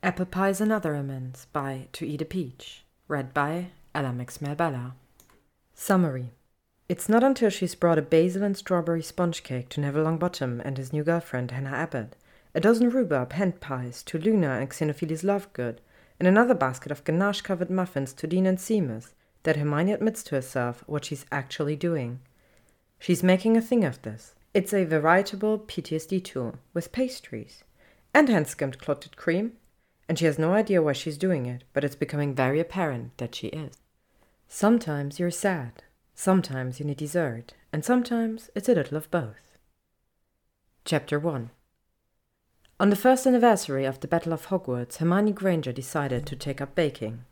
Apple Pies and Other Amends by To Eat a Peach, read by Ella Bella. Summary It's not until she's brought a basil and strawberry sponge cake to Neville Longbottom and his new girlfriend, Hannah Abbott, a dozen rhubarb hand pies to Luna and Xenophilius Lovegood, and another basket of ganache covered muffins to Dean and Seamus, that Hermione admits to herself what she's actually doing. She's making a thing of this. It's a veritable PTSD tool, with pastries, and hand skimmed clotted cream, and she has no idea why she's doing it, but it's becoming very apparent that she is. Sometimes you're sad, sometimes you need dessert, and sometimes it's a little of both. Chapter 1 On the first anniversary of the Battle of Hogwarts, Hermione Granger decided to take up baking.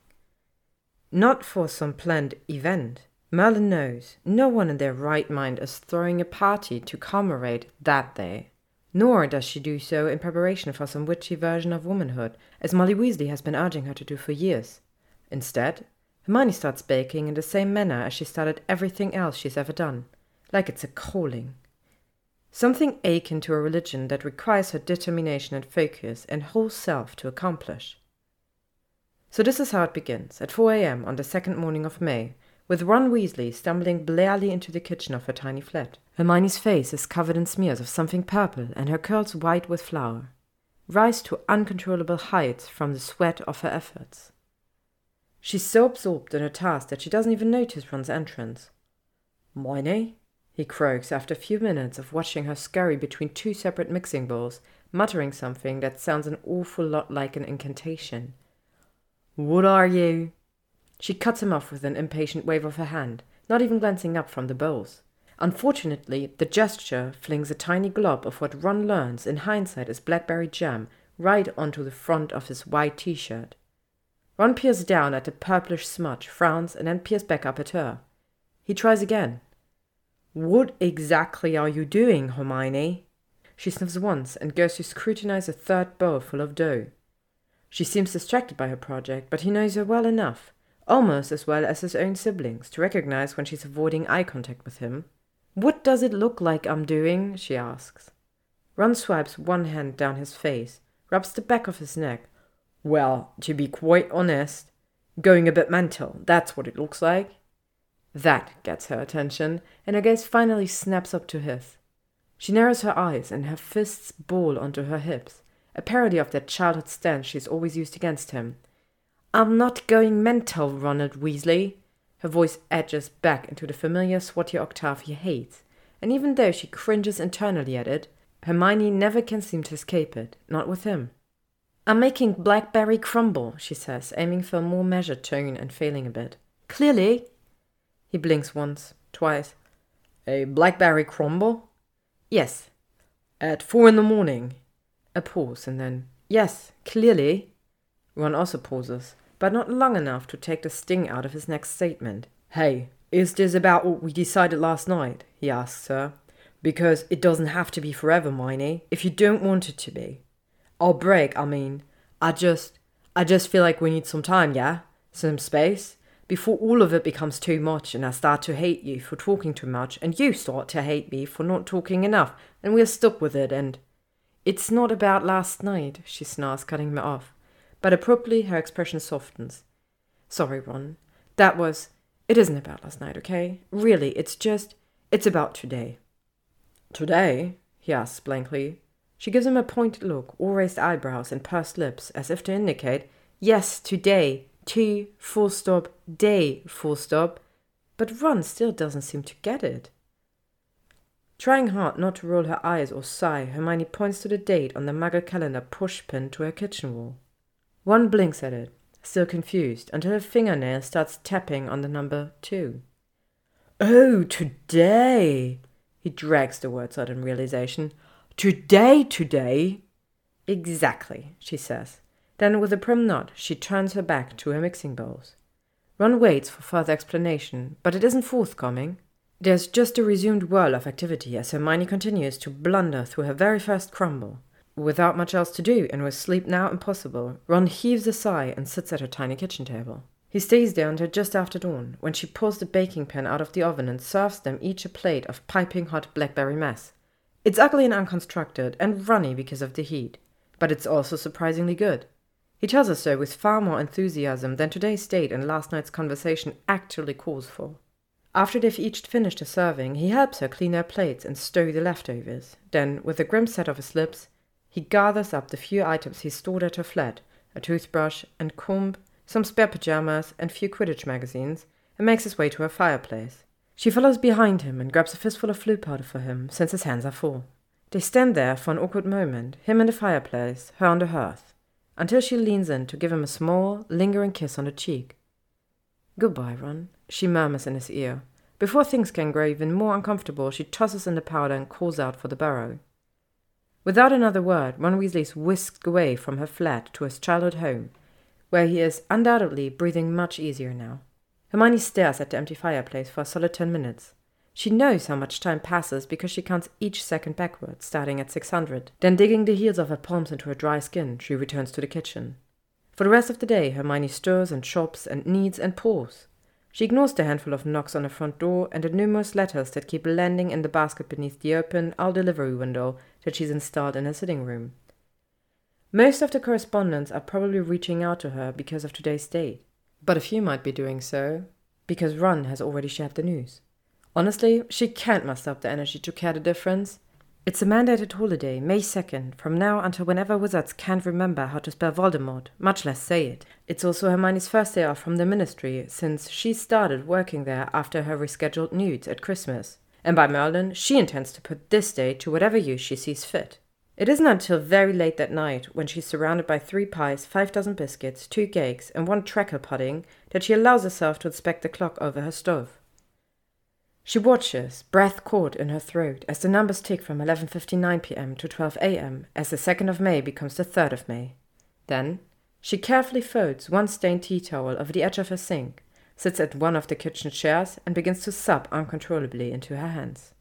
Not for some planned event. Merlin knows no one in their right mind is throwing a party to commemorate that day nor does she do so in preparation for some witchy version of womanhood, as Molly Weasley has been urging her to do for years. Instead, Hermione starts baking in the same manner as she started everything else she's ever done, like it's a calling. Something akin to a religion that requires her determination and focus and whole self to accomplish. So this is how it begins, at 4 a.m. on the second morning of May, with Ron Weasley stumbling blearily into the kitchen of her tiny flat. Hermione's face is covered in smears of something purple and her curls white with flour, rise to uncontrollable heights from the sweat of her efforts. She's so absorbed in her task that she doesn't even notice Ron's entrance. Hermione? he croaks after a few minutes of watching her scurry between two separate mixing bowls, muttering something that sounds an awful lot like an incantation. What are you? She cuts him off with an impatient wave of her hand, not even glancing up from the bowls. Unfortunately, the gesture flings a tiny glob of what Ron learns in hindsight is blackberry jam right onto the front of his white t shirt. Ron peers down at the purplish smudge, frowns, and then peers back up at her. He tries again. What exactly are you doing, Hermione? She sniffs once and goes to scrutinize a third bowl full of dough. She seems distracted by her project, but he knows her well enough almost as well as his own siblings, to recognize when she's avoiding eye contact with him. What does it look like I'm doing? she asks. Ron swipes one hand down his face, rubs the back of his neck. Well, to be quite honest, going a bit mental, that's what it looks like. That gets her attention, and her gaze finally snaps up to his. She narrows her eyes and her fists ball onto her hips, a parody of that childhood stance she's always used against him, I'm not going mental, Ronald Weasley. Her voice edges back into the familiar swatty octave he hates, and even though she cringes internally at it, Hermione never can seem to escape it, not with him. I'm making blackberry crumble, she says, aiming for a more measured tone and failing a bit. Clearly. He blinks once, twice. A blackberry crumble? Yes. At four in the morning. A pause, and then, Yes, clearly. Ron also pauses, but not long enough to take the sting out of his next statement. Hey, is this about what we decided last night? he asks her. Because it doesn't have to be forever, Mione, if you don't want it to be. I'll break, I mean. I just. I just feel like we need some time, yeah? Some space? Before all of it becomes too much and I start to hate you for talking too much and you start to hate me for not talking enough and we're stuck with it and. It's not about last night, she snarls, cutting me off but abruptly her expression softens. Sorry, Ron. That was. It isn't about last night, okay? Really, it's just. It's about today. Today? he asks blankly. She gives him a pointed look, all raised eyebrows and pursed lips, as if to indicate, yes, today, to, full stop, day, full stop. But Ron still doesn't seem to get it. Trying hard not to roll her eyes or sigh, Hermione points to the date on the muggle calendar pushpinned to her kitchen wall. Ron blinks at it, still confused, until her fingernail starts tapping on the number two. Oh, today! He drags the words out in realization. Today, today! Exactly, she says. Then, with a prim nod, she turns her back to her mixing bowls. Ron waits for further explanation, but it isn't forthcoming. There's just a resumed whirl of activity as Hermione continues to blunder through her very first crumble. Without much else to do, and with sleep now impossible, Ron heaves a sigh and sits at her tiny kitchen table. He stays there until just after dawn, when she pulls the baking pan out of the oven and serves them each a plate of piping hot blackberry mess. It's ugly and unconstructed, and runny because of the heat, but it's also surprisingly good. He tells us so with far more enthusiasm than today's date and last night's conversation actually calls for. After they've each finished a serving, he helps her clean their plates and stow the leftovers. Then, with a grim set of his lips, he gathers up the few items he stored at her flat a toothbrush and comb, some spare pajamas, and few Quidditch magazines and makes his way to her fireplace. She follows behind him and grabs a fistful of Floo powder for him, since his hands are full. They stand there for an awkward moment, him in the fireplace, her on the hearth, until she leans in to give him a small, lingering kiss on the cheek. Goodbye, Ron, she murmurs in his ear. Before things can grow even more uncomfortable, she tosses in the powder and calls out for the burrow. Without another word, Ron Weasley is whisked away from her flat to his childhood home, where he is undoubtedly breathing much easier now. Hermione stares at the empty fireplace for a solid ten minutes. She knows how much time passes because she counts each second backwards, starting at 600. Then, digging the heels of her palms into her dry skin, she returns to the kitchen. For the rest of the day, Hermione stirs and chops and kneads and pulls. She ignores the handful of knocks on the front door and the numerous letters that keep landing in the basket beneath the open owl delivery window that she's installed in her sitting room. Most of the correspondents are probably reaching out to her because of today's date, but a few might be doing so because Ron has already shared the news. Honestly, she can't muster up the energy to care the difference, it's a mandated holiday, May 2nd, from now until whenever wizards can't remember how to spell Voldemort, much less say it. It's also Hermione's first day off from the ministry, since she started working there after her rescheduled NEWTs at Christmas. And by Merlin, she intends to put this day to whatever use she sees fit. It isn't until very late that night, when she's surrounded by three pies, five dozen biscuits, two cakes, and one treacle pudding, that she allows herself to inspect the clock over her stove. She watches, breath caught in her throat, as the numbers tick from 11:59 p.m. to 12 a.m. as the 2nd of May becomes the 3rd of May. Then she carefully folds one stained tea towel over the edge of her sink, sits at one of the kitchen chairs, and begins to sob uncontrollably into her hands.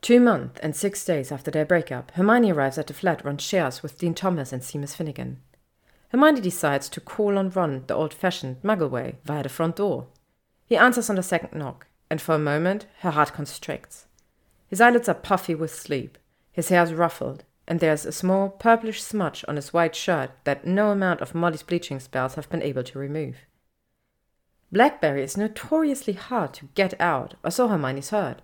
Two months and six days after their breakup, Hermione arrives at the flat Ron shares with Dean Thomas and Seamus Finnegan. Hermione decides to call on Ron the old-fashioned Muggle way via the front door. He answers on the second knock, and for a moment her heart constricts. His eyelids are puffy with sleep, his hair is ruffled, and there's a small purplish smudge on his white shirt that no amount of Molly's bleaching spells have been able to remove. Blackberry is notoriously hard to get out, or so Hermione's heard.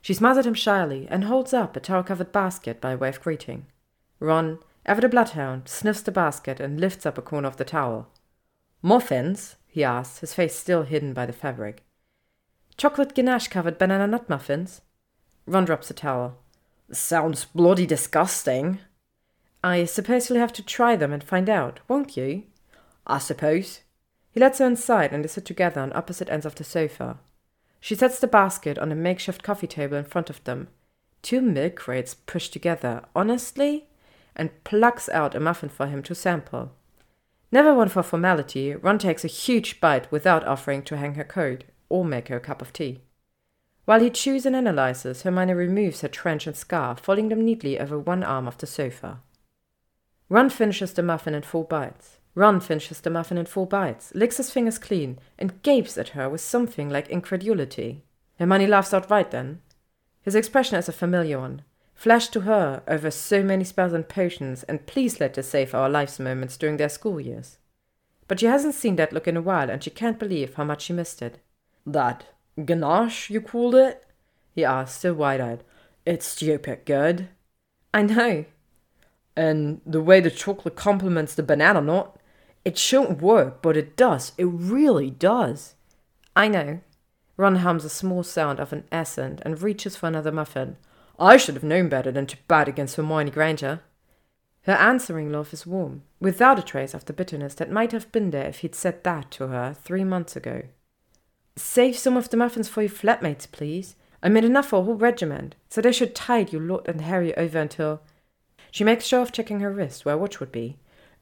She at him shyly and holds up a towel-covered basket by way of greeting. Ron, ever the bloodhound, sniffs the basket and lifts up a corner of the towel. More Muffins? he asks, his face still hidden by the fabric. Chocolate ganache covered banana nut muffins. Ron drops a towel. Sounds bloody disgusting. I suppose you'll have to try them and find out, won't you? I suppose. He lets her inside and they sit together on opposite ends of the sofa. She sets the basket on a makeshift coffee table in front of them, two milk crates pushed together, honestly, and plucks out a muffin for him to sample. Never one for formality, Ron takes a huge bite without offering to hang her coat or make her a cup of tea. While he chews and analyzes, Hermione removes her trench and scarf, folding them neatly over one arm of the sofa. Ron finishes the muffin in four bites. Ron finishes the muffin in four bites, licks his fingers clean, and gapes at her with something like incredulity. Hermione laughs outright then. His expression is a familiar one, flashed to her over so many spells and potions, and please let us save our lives moments during their school years. But she hasn't seen that look in a while, and she can't believe how much she missed it. That ganache, you called it? he asked, still wide eyed. It's stupid good. I know. And the way the chocolate complements the banana nut, it shouldn't work, but it does. It really does. I know. Ron hums a small sound of an accent and reaches for another muffin. I should have known better than to bat against Hermione Granger. Her answering laugh is warm, without a trace of the bitterness that might have been there if he'd said that to her three months ago. Save some of the muffins for your flatmates, please. I made enough for a whole regiment, so they should tide you Lord and Harry over until. She makes sure of checking her wrist where watch would be.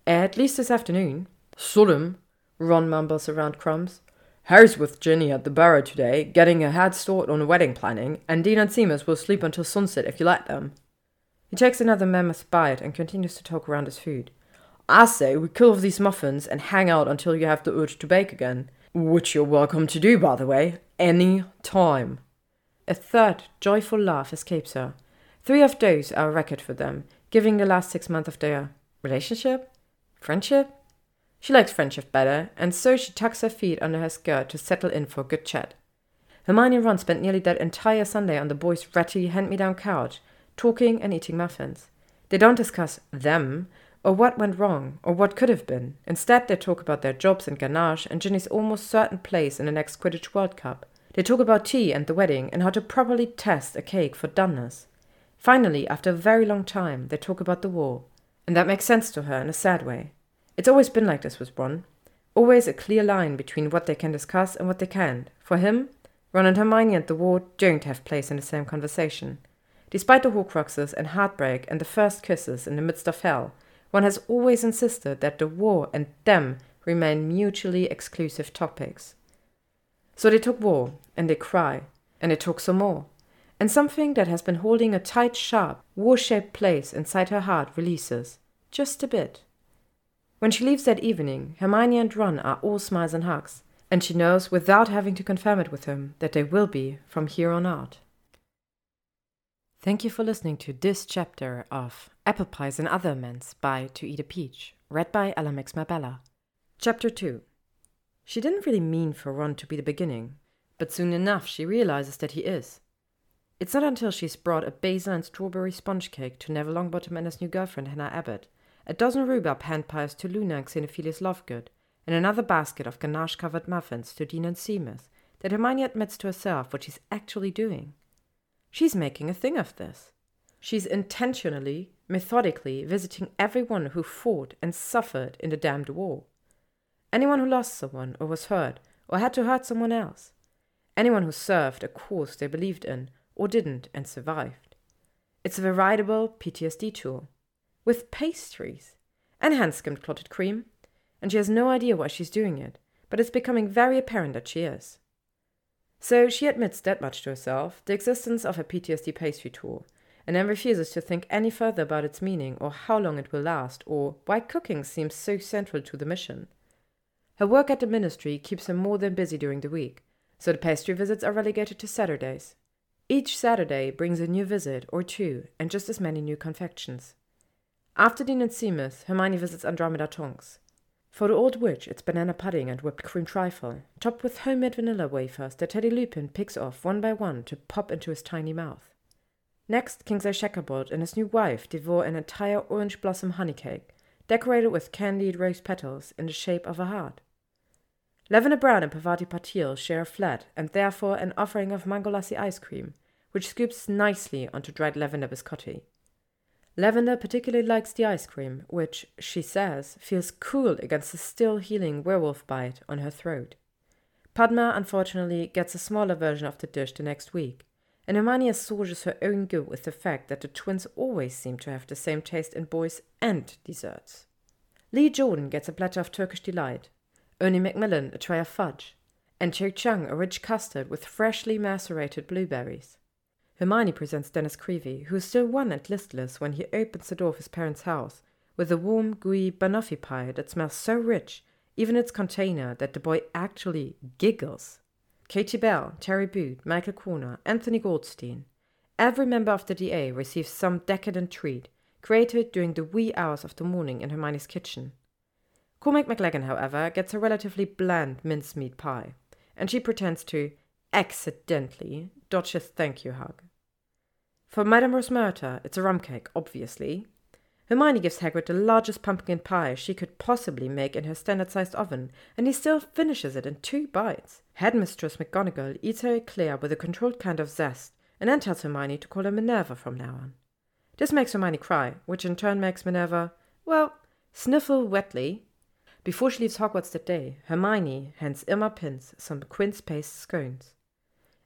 At least this afternoon. Solemn, Ron mumbles around crumbs. Harry's with Ginny at the Burrow today, getting a head start on wedding planning, and Dean and Seamus will sleep until sunset if you let them. He takes another mammoth bite and continues to talk around his food. I say we kill off these muffins and hang out until you have the urge to bake again. Which you're welcome to do, by the way, any time. A third joyful laugh escapes her. Three of those are a record for them, giving the last six months of their relationship. Friendship? She likes friendship better, and so she tucks her feet under her skirt to settle in for a good chat. Hermione and Ron spent nearly that entire Sunday on the boys' ratty hand-me-down couch, talking and eating muffins. They don't discuss them, or what went wrong, or what could have been. Instead, they talk about their jobs and ganache and Ginny's almost certain place in the next Quidditch World Cup. They talk about tea and the wedding and how to properly test a cake for doneness. Finally, after a very long time, they talk about the war. And that makes sense to her in a sad way. It's always been like this with Ron. Always a clear line between what they can discuss and what they can't. For him, Ron and Hermione and the war don't have place in the same conversation. Despite the Horcruxes and heartbreak and the first kisses in the midst of hell, Ron has always insisted that the war and them remain mutually exclusive topics. So they talk war, and they cry, and they talk some more. And something that has been holding a tight, sharp, war shaped place inside her heart releases. Just a bit. When she leaves that evening, Hermione and Ron are all smiles and hugs, and she knows without having to confirm it with him that they will be from here on out. Thank you for listening to this chapter of Apple Pies and Other Amends by To Eat a Peach, read by Ella Mabella. Chapter 2 She didn't really mean for Ron to be the beginning, but soon enough she realizes that he is. It's not until she's brought a basil and strawberry sponge cake to Neville Longbottom and his new girlfriend Hannah Abbott, a dozen rhubarb hand pies to Luna and Xenophilius Lovegood, and another basket of ganache-covered muffins to Dean and Seamus, that Hermione admits to herself what she's actually doing. She's making a thing of this. She's intentionally, methodically visiting everyone who fought and suffered in the damned war. Anyone who lost someone or was hurt or had to hurt someone else. Anyone who served a cause they believed in or didn't and survived. It's a veritable PTSD tour. With pastries and hand skimmed clotted cream. And she has no idea why she's doing it, but it's becoming very apparent that she is. So she admits that much to herself the existence of a PTSD pastry tour and then refuses to think any further about its meaning or how long it will last or why cooking seems so central to the mission. Her work at the ministry keeps her more than busy during the week, so the pastry visits are relegated to Saturdays. Each Saturday brings a new visit or two and just as many new confections. After Dean and Seamus, Hermione visits Andromeda Tonks. For the old witch, it's banana pudding and whipped cream trifle, topped with homemade vanilla wafers that Teddy Lupin picks off one by one to pop into his tiny mouth. Next, Kingsley Shacklebolt and his new wife devour an entire orange blossom honey cake, decorated with candied rose petals in the shape of a heart. Lavender Brown and Parvati Patil share a flat and therefore an offering of mango lassi ice cream, which scoops nicely onto dried lavender biscotti. Lavender particularly likes the ice cream, which, she says, feels cool against the still healing werewolf bite on her throat. Padma, unfortunately, gets a smaller version of the dish the next week, and Hermione assuages her own guilt with the fact that the twins always seem to have the same taste in boys and desserts. Lee Jordan gets a platter of Turkish delight, Ernie Macmillan a tray of fudge, and Cho Chang a rich custard with freshly macerated blueberries. Hermione presents Dennis Creevey, who is still wan and listless when he opens the door of his parents' house, with a warm, gooey banoffee pie that smells so rich, even its container, that the boy actually giggles. Katie Bell, Terry Boot, Michael Corner, Anthony Goldstein. Every member of the DA receives some decadent treat, created during the wee hours of the morning in Hermione's kitchen. Cormac McLaggen, however, gets a relatively bland mincemeat pie, and she pretends to accidentally dodge his thank you hug. For Madame Rosmerta, it's a rum cake, obviously. Hermione gives Hagrid the largest pumpkin pie she could possibly make in her standard-sized oven, and he still finishes it in two bites. Headmistress McGonagall eats her eclair with a controlled kind of zest, and then tells Hermione to call her Minerva from now on. This makes Hermione cry, which in turn makes Minerva, well, sniffle wetly. Before she leaves Hogwarts that day, Hermione hands Irma Pince some quince paste scones.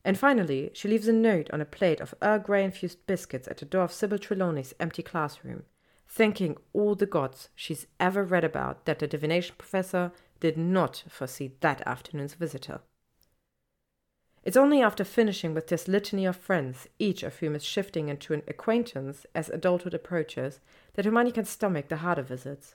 And finally, she leaves a note on a plate of Earl Grey infused biscuits at the door of Sybil Trelawney's empty classroom, thanking all the gods she's ever read about that the divination professor did not foresee that afternoon's visitor. It's only after finishing with this litany of friends, each of whom is shifting into an acquaintance as adulthood approaches, that Hermione can stomach the harder visits.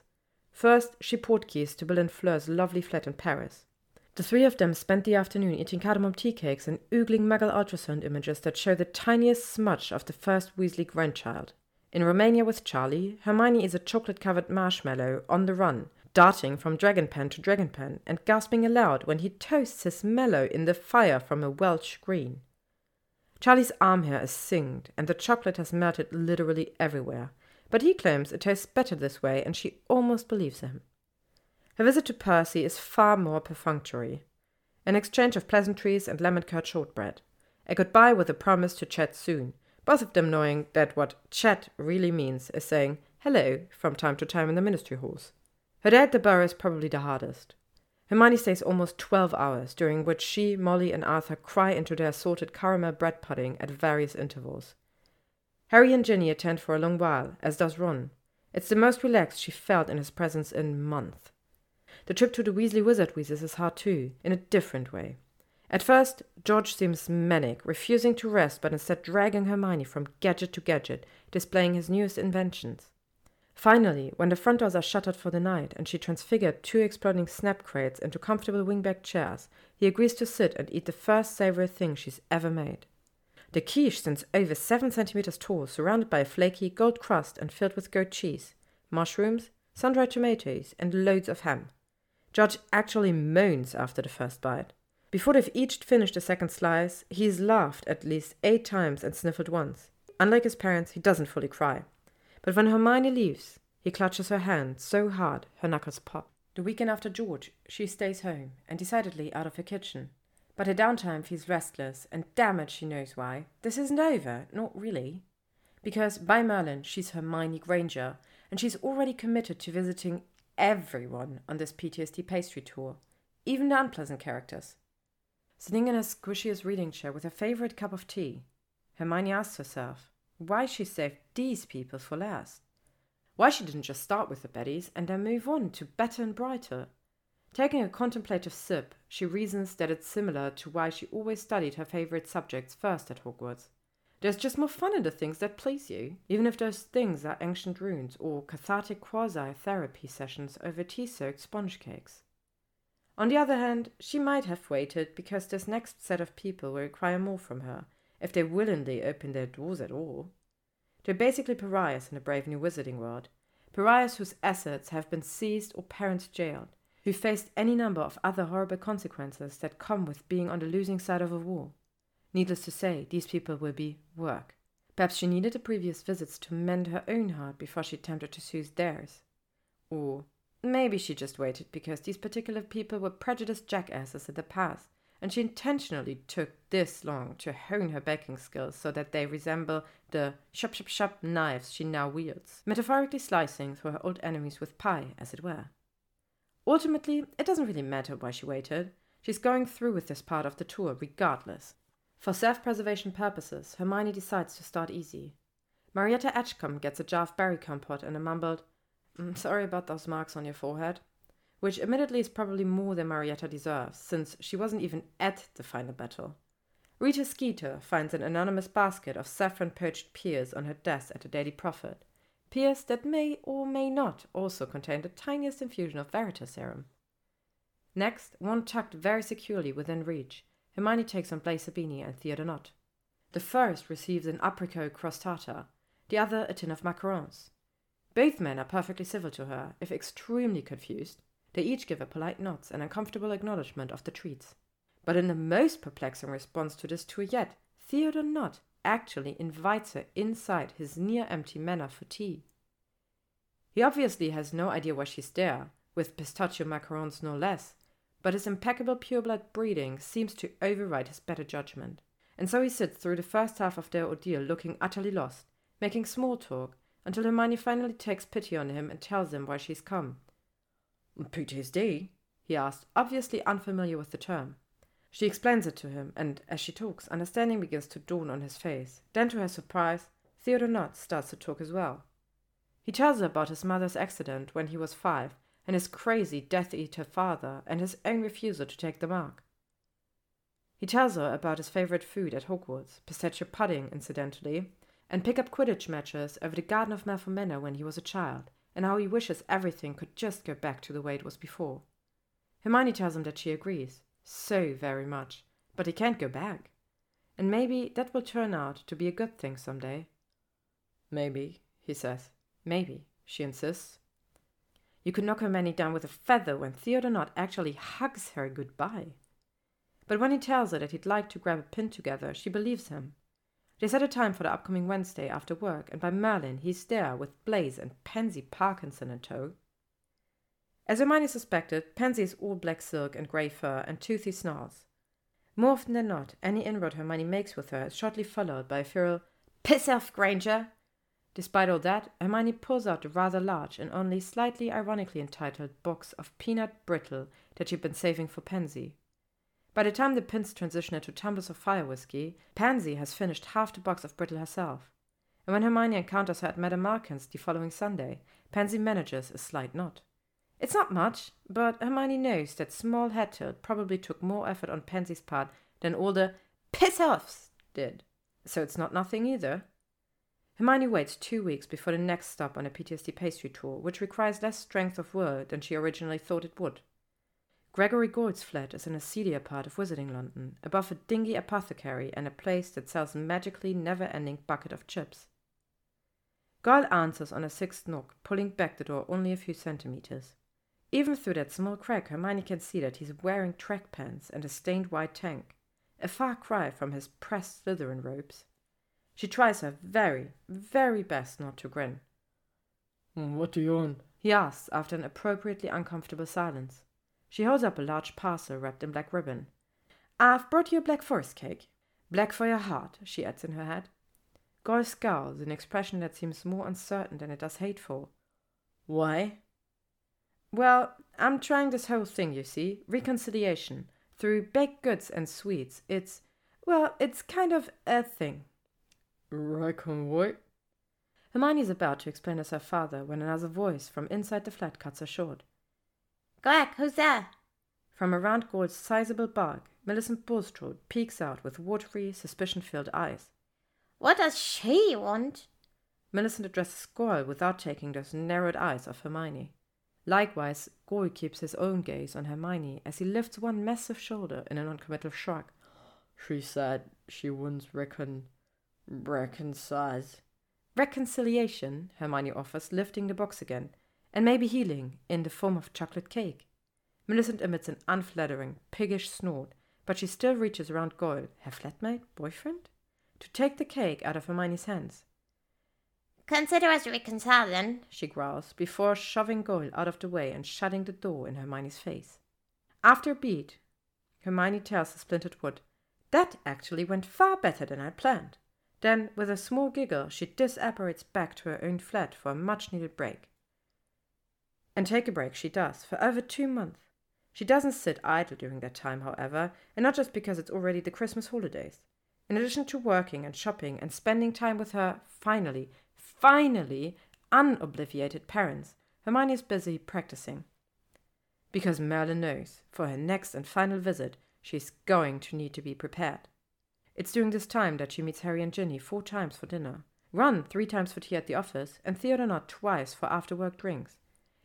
First, she portkeys to Bill and Fleur's lovely flat in Paris. The three of them spent the afternoon eating cardamom tea cakes and oogling Muggle ultrasound images that show the tiniest smudge of the first Weasley grandchild. In Romania with Charlie, Hermione is a chocolate covered marshmallow on the run, darting from dragon pen to dragon pen and gasping aloud when he toasts his mallow in the fire from a Welsh green. Charlie's arm hair is singed, and the chocolate has melted literally everywhere, but he claims it tastes better this way, and she almost believes him. Her visit to Percy is far more perfunctory an exchange of pleasantries and lemon curd shortbread, a goodbye with a promise to chat soon, both of them knowing that what chat really means is saying hello from time to time in the ministry halls. Her day at the Burrow is probably the hardest. Hermione stays almost 12 hours, during which she, Molly, and Arthur cry into their assorted caramel bread pudding at various intervals. Harry and Ginny attend for a long while, as does Ron. It's the most relaxed she felt in his presence in months. The trip to the Weasley Wizard Wizardweezes is hard too, in a different way. At first, George seems manic, refusing to rest but instead dragging Hermione from gadget to gadget, displaying his newest inventions. Finally, when the front doors are shuttered for the night and she transfigured two exploding snap crates into comfortable wingback chairs, he agrees to sit and eat the first savory thing she's ever made. The quiche stands over seven centimeters tall, surrounded by a flaky gold crust and filled with goat cheese, mushrooms, sun-dried tomatoes, and loads of ham. George actually moans after the first bite. Before they've each finished a second slice, he's laughed at least eight times and sniffled once. Unlike his parents, he doesn't fully cry. But when Hermione leaves, he clutches her hand so hard her knuckles pop. The weekend after George, she stays home and decidedly out of her kitchen. But her downtime feels restless, and damn it, she knows why. This isn't over, not really. Because by Merlin, she's Hermione Granger, and she's already committed to visiting everyone on this PTSD pastry tour, even the unpleasant characters. Sitting in her squishiest reading chair with her favorite cup of tea, Hermione asks herself, why she saved these people for last. Why she didn't just start with the baddies and then move on to better and brighter. Taking a contemplative sip, she reasons that it's similar to why she always studied her favorite subjects first at Hogwarts. There's just more fun in the things that please you, even if those things are ancient runes or cathartic quasi therapy sessions over tea soaked sponge cakes. On the other hand, she might have waited because this next set of people will require more from her if they willingly open their doors at all. They're basically pariahs in the brave new wizarding world, pariahs whose assets have been seized or parents jailed, who faced any number of other horrible consequences that come with being on the losing side of a war. Needless to say, these people will be work. Perhaps she needed the previous visits to mend her own heart before she attempted to soothe theirs. Or maybe she just waited because these particular people were prejudiced jackasses in the past and she intentionally took this long to hone her baking skills so that they resemble the shop shop shop knives she now wields, metaphorically slicing through her old enemies with pie, as it were. Ultimately, it doesn't really matter why she waited. She's going through with this part of the tour regardless. For self preservation purposes, Hermione decides to start easy. Marietta Edgecombe gets a jar of berry compote and a mumbled, mm, Sorry about those marks on your forehead which admittedly is probably more than Marietta deserves, since she wasn't even at the final battle. Rita Skeeter finds an anonymous basket of saffron poached pears on her desk at the Daily Prophet, pears that may or may not also contain the tiniest infusion of Veritaserum. Next, one tucked very securely within reach, Hermione takes on Blaise Zabini and Theodore Nott. The first receives an apricot crostata, the other a tin of macarons. Both men are perfectly civil to her, if extremely confused, they each give a polite nod and uncomfortable acknowledgement of the treats. But in the most perplexing response to this tour yet, Theodore Nott actually invites her inside his near empty manor for tea. He obviously has no idea why she's there, with pistachio macarons no less, but his impeccable pureblood breeding seems to override his better judgment. And so he sits through the first half of their ordeal looking utterly lost, making small talk, until Hermione finally takes pity on him and tells him why she's come. PTSD? he asks, obviously unfamiliar with the term. She explains it to him, and as she talks, understanding begins to dawn on his face. Then, to her surprise, Theodore Nott starts to talk as well. He tells her about his mother's accident when he was five, and his crazy Death Eater father, and his own refusal to take the mark. He tells her about his favorite food at Hogwarts, pistachio pudding, incidentally, and pick up Quidditch matches over the Garden of Malfoy Manor when he was a child, and how he wishes everything could just go back to the way it was before. Hermione tells him that she agrees, so very much, but he can't go back. And maybe that will turn out to be a good thing some day. Maybe, he says. Maybe, she insists. You could knock Hermione down with a feather when Theodore Nott actually hugs her goodbye. But when he tells her that he'd like to grab a pin together, she believes him. They set a time for the upcoming Wednesday after work, and by Merlin he's there with Blaise and Pansy Parkinson in tow. As Hermione suspected, Pansy is all black silk and grey fur and toothy snarls. More often than not, any inroad Hermione makes with her is shortly followed by a feral Piss off, Granger! Despite all that, Hermione pulls out the rather large and only slightly ironically entitled box of peanut brittle that she'd been saving for Pansy. By the time the pins transition into tumblers of fire whiskey, Pansy has finished half the box of brittle herself. And when Hermione encounters her at Madame Malkin's the following Sunday, Pansy manages a slight nod. It's not much, but Hermione knows that small head tilt probably took more effort on Pansy's part than all the piss offs did. So it's not nothing either. Hermione waits two weeks before the next stop on a PTSD pastry tour, which requires less strength of will than she originally thought it would. Gregory Goyle's flat is in a seedier part of Wizarding London, above a dingy apothecary and a place that sells a magically never-ending bucket of chips. Goyle answers on a sixth knock, pulling back the door only a few centimeters. Even through that small crack, Hermione can see that he's wearing track pants and a stained white tank, a far cry from his pressed Slytherin robes. She tries her very, very best not to grin. Hmm, what do you want? He asks after an appropriately uncomfortable silence. She holds up a large parcel wrapped in black ribbon. I've brought you a black forest cake. Black for your heart, she adds in her head. Goyle scowls, an expression that seems more uncertain than it does hateful. Why? Well, I'm trying this whole thing, you see, reconciliation, through baked goods and sweets. It's, well, it's kind of a thing. Reckon what? Hermione's about to explain as her father when another voice from inside the flat cuts her short. Who's there? From around Goyle's sizable bulk, Millicent Bulstrode peeks out with watery, suspicion-filled eyes. What does she want? Millicent addresses Goyle without taking those narrowed eyes off Hermione. Likewise, Goyle keeps his own gaze on Hermione as he lifts one massive shoulder in a noncommittal shrug. She said she wants recon... reconcile. Reconciliation, Hermione offers, lifting the box again, and maybe healing in the form of chocolate cake. Millicent emits an unflattering, piggish snort, but she still reaches around Goyle, her flatmate, boyfriend, to take the cake out of Hermione's hands. Consider us reconciled then, she growls, before shoving Goyle out of the way and shutting the door in Hermione's face. After a beat, Hermione tells the splintered wood, That actually went far better than I planned. Then, with a small giggle, she disapparates back to her own flat for a much needed break. And take a break she does, for over two months. She doesn't sit idle during that time, however, and not just because it's already the Christmas holidays. In addition to working and shopping and spending time with her, finally, finally, unobliviated parents, Hermione is busy practicing. Because Merlin knows, for her next and final visit, she's going to need to be prepared. It's during this time that she meets Harry and Ginny four times for dinner, Ron three times for tea at the office, and Theodore Nott twice for after work drinks.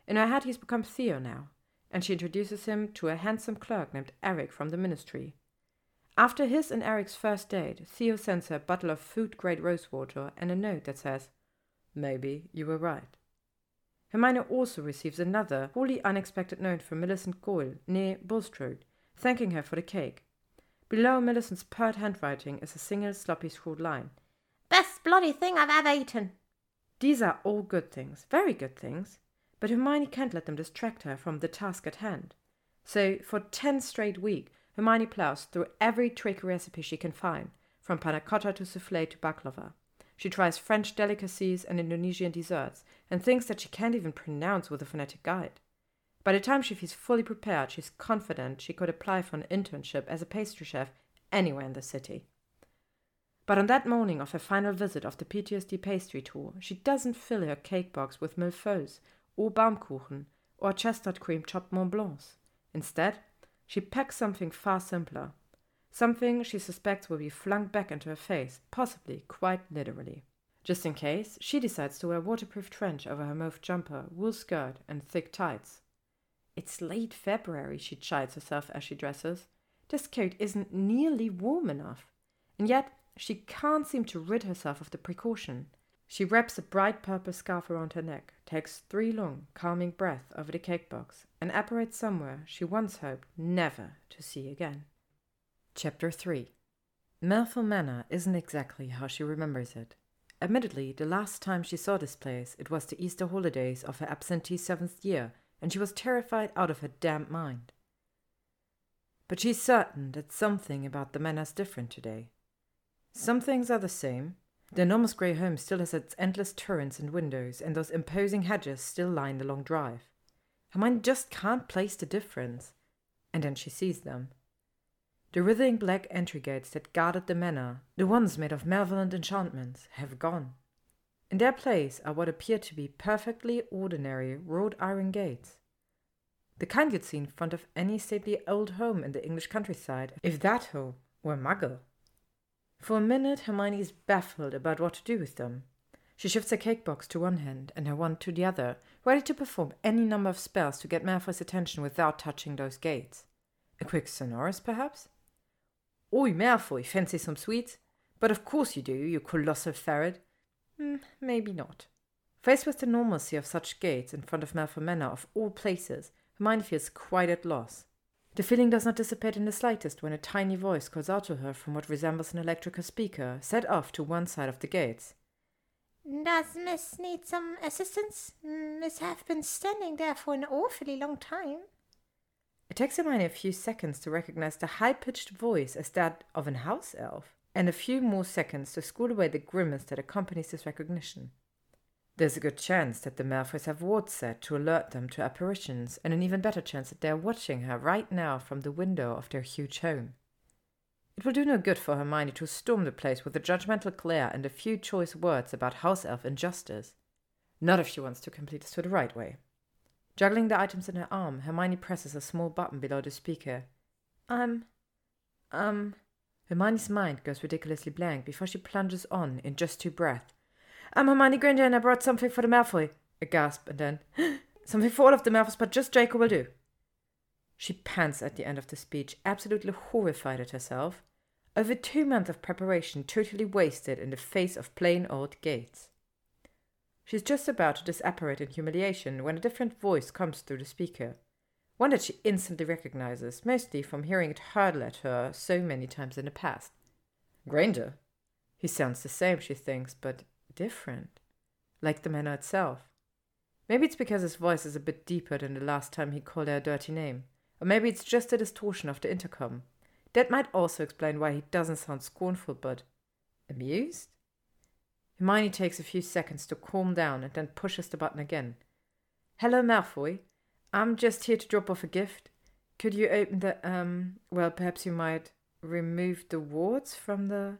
In her head, he's become Theo now, and she introduces him to a handsome clerk named Eric from the ministry. After his and Eric's first date, Theo sends her a bottle of food grade rosewater and a note that says, Maybe you were right. Hermione also receives another wholly unexpected note from Millicent Goyle, near Bulstrode, thanking her for the cake. Below Millicent's pert handwriting is a single sloppy scrawled line. Best bloody thing I've ever eaten. These are all good things, very good things, but Hermione can't let them distract her from the task at hand. So, for ten straight weeks, Hermione plows through every trick recipe she can find, from panna cotta to souffle to baklava. She tries French delicacies and Indonesian desserts, and thinks that she can't even pronounce with a phonetic guide. By the time she feels fully prepared, she's confident she could apply for an internship as a pastry chef anywhere in the city. But on that morning of her final visit of the PTSD pastry tour, she doesn't fill her cake box with millefeuilles or Baumkuchen or chestnut cream chopped Mont Blancs. Instead, she packs something far simpler, something she suspects will be flung back into her face, possibly quite literally. Just in case, she decides to wear waterproof trench over her mauve jumper, wool skirt, and thick tights. It's late February, she chides herself as she dresses. This coat isn't nearly warm enough. And yet, she can't seem to rid herself of the precaution. She wraps a bright purple scarf around her neck, takes three long, calming breaths over the cake box, and apparates somewhere she once hoped never to see again. Chapter 3 Malfoy Manor isn't exactly how she remembers it. Admittedly, the last time she saw this place, it was the Easter holidays of her absentee seventh year, and she was terrified out of her damned mind. But she's certain that something about the manor's different today. Some things are the same, the enormous grey home still has its endless turrets and windows, and those imposing hedges still line the long drive. Her mind just can't place the difference. And then she sees them. The writhing black entry gates that guarded the manor, the ones made of malevolent enchantments, have gone. In their place are what appear to be perfectly ordinary wrought iron gates. The kind you'd see in front of any stately old home in the English countryside, if that home were Muggle. For a minute, Hermione is baffled about what to do with them. She shifts her cake box to one hand and her wand to the other, ready to perform any number of spells to get Malfoy's attention without touching those gates. A quick Sonorus, perhaps? Oi, Malfoy, fancy some sweets? But of course you do, you colossal ferret. Mm, maybe not. Faced with the normalcy of such gates in front of Malfoy Manor, of all places, Hermione feels quite at loss. The feeling does not dissipate in the slightest when a tiny voice calls out to her from what resembles an electrical speaker set off to one side of the gates. Does Miss need some assistance? Miss have been standing there for an awfully long time. It takes Hermione a few seconds to recognize the high pitched voice as that of an house elf, and a few more seconds to school away the grimace that accompanies this recognition. There's a good chance that the Malfoys have wards set to alert them to apparitions, and an even better chance that they are watching her right now from the window of their huge home. It will do no good for Hermione to storm the place with a judgmental glare and a few choice words about house elf injustice. Not if she wants to complete this to the right way. Juggling the items in her arm, Hermione presses a small button below the speaker. Um, um. Hermione's mind goes ridiculously blank before she plunges on in just two breaths. I'm Hermione Granger and I brought something for the Malfoy. A gasp and then, something for all of the Malfoys, but just Draco will do. She pants at the end of the speech, absolutely horrified at herself. Over two months of preparation totally wasted in the face of plain old gates. She's just about to disapparate in humiliation when a different voice comes through the speaker. One that she instantly recognizes, mostly from hearing it hurtle at her so many times in the past. Granger. He sounds the same, she thinks, but different, like the manor itself. Maybe it's because his voice is a bit deeper than the last time he called her a dirty name, or maybe it's just a distortion of the intercom. That might also explain why he doesn't sound scornful, but amused? Hermione takes a few seconds to calm down and then pushes the button again. Hello, Malfoy. I'm just here to drop off a gift. Could you open the, um, well, perhaps you might remove the wards from the.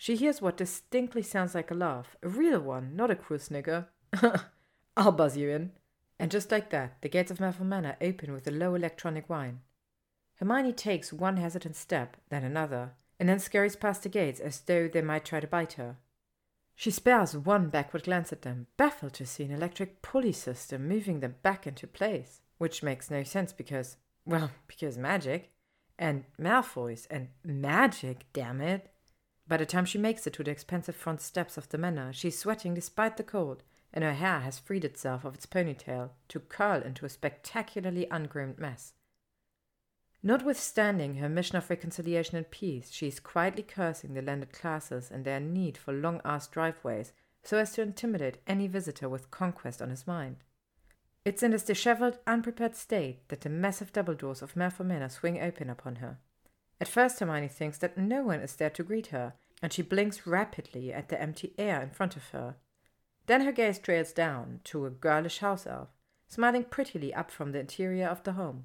She hears what distinctly sounds like a laugh, a real one, not a cruel snigger. I'll buzz you in. And just like that, the gates of Malfoy Manor open with a low electronic whine. Hermione takes one hesitant step, then another, and then scurries past the gates as though they might try to bite her. She spares one backward glance at them, baffled to see an electric pulley system moving them back into place, which makes no sense because, well, because magic. And Malfoys, and magic, damn it. By the time she makes it to the expensive front steps of the manor, she's sweating despite the cold, and her hair has freed itself of its ponytail to curl into a spectacularly ungroomed mess. Notwithstanding her mission of reconciliation and peace, she is quietly cursing the landed classes and their need for long ass driveways so as to intimidate any visitor with conquest on his mind. It's in this disheveled, unprepared state that the massive double doors of Malfoy Manor swing open upon her. At first, Hermione thinks that no one is there to greet her, and she blinks rapidly at the empty air in front of her. Then her gaze trails down to a girlish house elf, smiling prettily up from the interior of the home.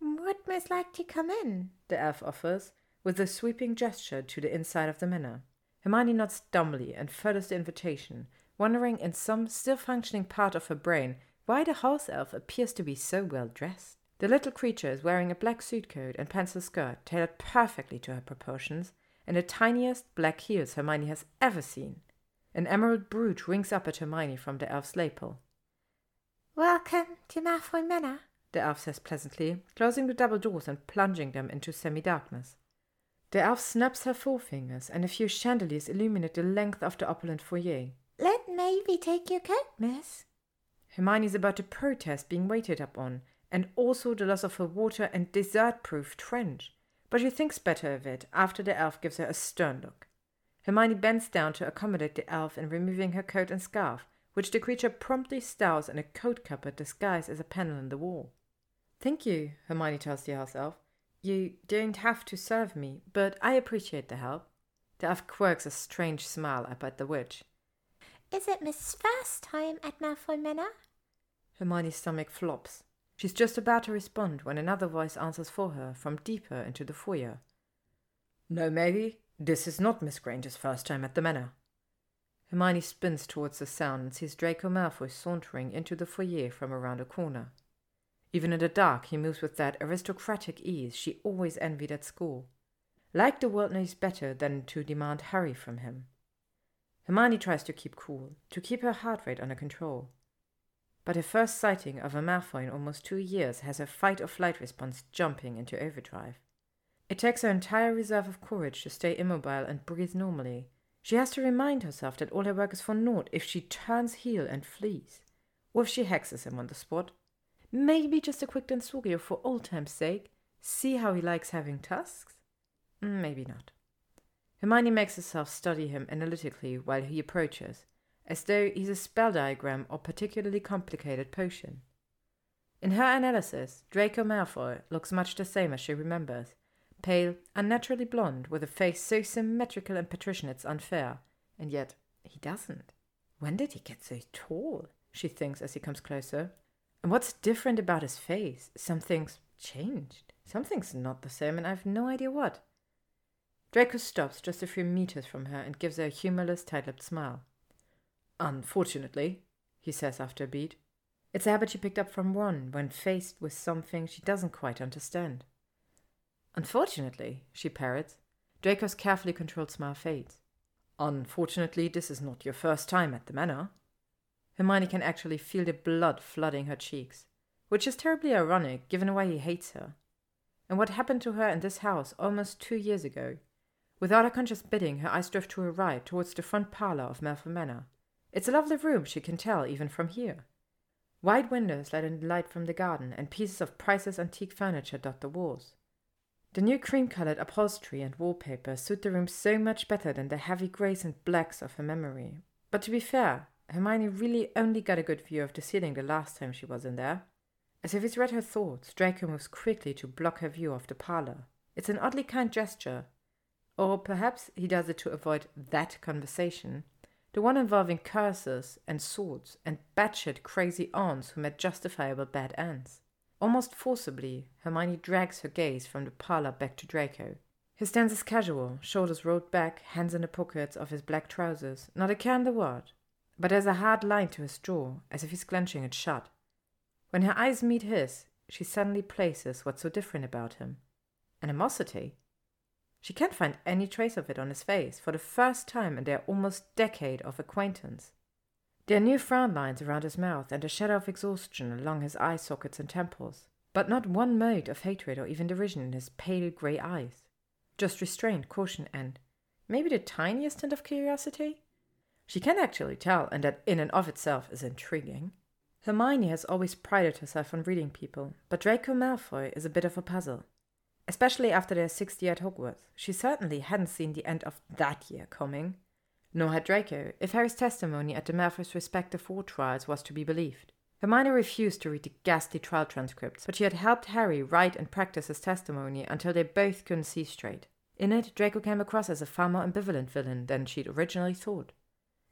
Would Miss like to come in? The elf offers, with a sweeping gesture to the inside of the manor. Hermione nods dumbly and furthers the invitation, wondering in some still functioning part of her brain why the house elf appears to be so well dressed. The little creature is wearing a black suit coat and pencil skirt tailored perfectly to her proportions, and the tiniest black heels Hermione has ever seen. An emerald brooch rings up at Hermione from the elf's lapel. Welcome to Malfoy Manor, the elf says pleasantly, closing the double doors and plunging them into semi darkness. The elf snaps her forefingers, and a few chandeliers illuminate the length of the opulent foyer. Let Mavie take your coat, miss. Hermione is about to protest being waited upon, and also the loss of her water and dessert proof trench, but she thinks better of it after the elf gives her a stern look. Hermione bends down to accommodate the elf in removing her coat and scarf, which the creature promptly stows in a coat cupboard disguised as a panel in the wall. Thank you, Hermione tells the house elf. You don't have to serve me, but I appreciate the help. The elf quirks a strange smile up at the witch. Is it Miss first time at Malfoy Manor? Hermione's stomach flops. She's just about to respond when another voice answers for her from deeper into the foyer. No, maybe. This is not Miss Granger's first time at the manor. Hermione spins towards the sound and sees Draco Malfoy sauntering into the foyer from around a corner. Even in the dark, he moves with that aristocratic ease she always envied at school. Like the world knows better than to demand hurry from him. Hermione tries to keep cool, to keep her heart rate under control. But her first sighting of a Malfoy in almost two years has her fight or flight response jumping into overdrive. It takes her entire reserve of courage to stay immobile and breathe normally. She has to remind herself that all her work is for naught if she turns heel and flees, or if she hexes him on the spot. Maybe just a quick Densaugeo for old time's sake. See how he likes having tusks? Maybe not. Hermione makes herself study him analytically while he approaches, as though he's a spell diagram or particularly complicated potion. In her analysis, Draco Malfoy looks much the same as she remembers pale, unnaturally blonde, with a face so symmetrical and patrician it's unfair. And yet, he doesn't. When did he get so tall? She thinks as he comes closer. And what's different about his face? Something's changed. Something's not the same, and I've no idea what. Draco stops just a few meters from her and gives her a humorless, tight lipped smile. Unfortunately, he says after a beat, it's a habit she picked up from Ron when faced with something she doesn't quite understand. Unfortunately, she parrots. Draco's carefully controlled smile fades. Unfortunately, this is not your first time at the manor. Hermione can actually feel the blood flooding her cheeks, which is terribly ironic given why he hates her, and what happened to her in this house almost two years ago. Without her conscious bidding, her eyes drift to her right towards the front parlour of Malfoy Manor. It's a lovely room, she can tell even from here. Wide windows let in light from the garden, and pieces of priceless antique furniture dot the walls. The new cream colored upholstery and wallpaper suit the room so much better than the heavy greys and blacks of her memory. But to be fair, Hermione really only got a good view of the ceiling the last time she was in there. As if he's read her thoughts, Draco moves quickly to block her view of the parlor. It's an oddly kind gesture. Or perhaps he does it to avoid that conversation, the one involving curses and swords and batshit crazy aunts who met justifiable bad ends. Almost forcibly, Hermione drags her gaze from the parlor back to Draco. His stance is casual, shoulders rolled back, hands in the pockets of his black trousers, not a the world. But there's a hard line to his jaw, as if he's clenching it shut. When her eyes meet his, she suddenly places what's so different about him animosity. She can't find any trace of it on his face for the first time in their almost decade of acquaintance. There are new frown lines around his mouth and a shadow of exhaustion along his eye sockets and temples, but not one mote of hatred or even derision in his pale grey eyes. Just restraint, caution, and maybe the tiniest hint of curiosity? She can actually tell, and that in and of itself is intriguing. Hermione has always prided herself on reading people, but Draco Malfoy is a bit of a puzzle. Especially after their sixth year at Hogwarts. She certainly hadn't seen the end of that year coming nor had Draco, if Harry's testimony at the Malfoys' respective war trials was to be believed. Hermione refused to read the ghastly trial transcripts, but she had helped Harry write and practice his testimony until they both couldn't see straight. In it, Draco came across as a far more ambivalent villain than she'd originally thought.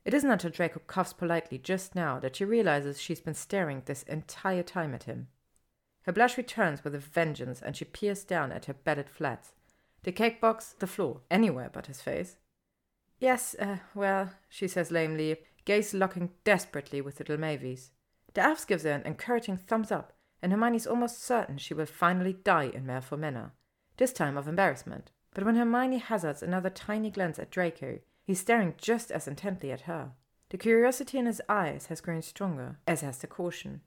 It isn't until Draco coughs politely just now that she realizes she's been staring this entire time at him. Her blush returns with a vengeance, and she peers down at her bedded flats. The cake box, the floor, anywhere but his face. Yes, uh, well, she says lamely, gaze locking desperately with little Mavis. The elf gives her an encouraging thumbs up, and Hermione's almost certain she will finally die in Malfoy Manor, this time of embarrassment. But when Hermione hazards another tiny glance at Draco, he's staring just as intently at her. The curiosity in his eyes has grown stronger, as has the caution.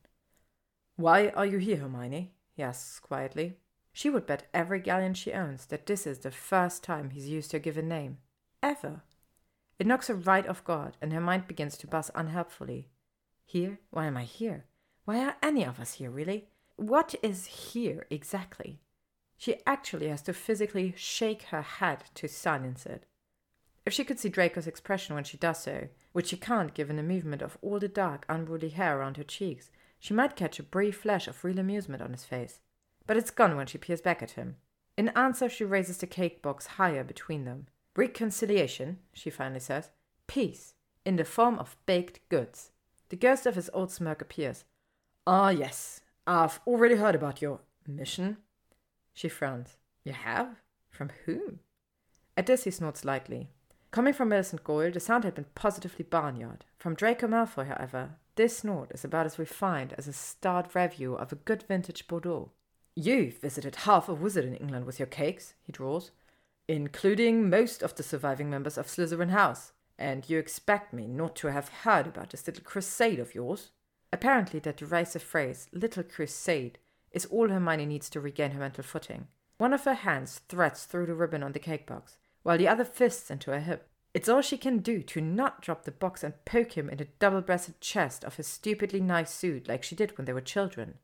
Why are you here, Hermione? he asks quietly. She would bet every galleon she owns that this is the first time he's used her given name. Ever. It knocks her right off guard, and her mind begins to buzz unhelpfully. Here? Why am I here? Why are any of us here, really? What is here exactly? She actually has to physically shake her head to silence it. If she could see Draco's expression when she does so, which she can't given the movement of all the dark, unruly hair around her cheeks, she might catch a brief flash of real amusement on his face. But it's gone when she peers back at him. In answer, she raises the cake box higher between them. Reconciliation, she finally says. Peace, in the form of baked goods. The ghost of his old smirk appears. Ah, yes, I've already heard about your mission. She frowns. You have? From whom? At this, he snorts lightly. Coming from Millicent Goyle, the sound had been positively barnyard. From Draco Malfoy, however, this snort is about as refined as a starred review of a good vintage Bordeaux. You've visited half a wizard in England with your cakes, he draws, including most of the surviving members of Slytherin House, and you expect me not to have heard about this little crusade of yours? Apparently, that derisive phrase, little crusade, is all Hermione needs to regain her mental footing. One of her hands threads through the ribbon on the cake box, while the other fists into her hip. It's all she can do to not drop the box and poke him in the double breasted chest of his stupidly nice suit like she did when they were children.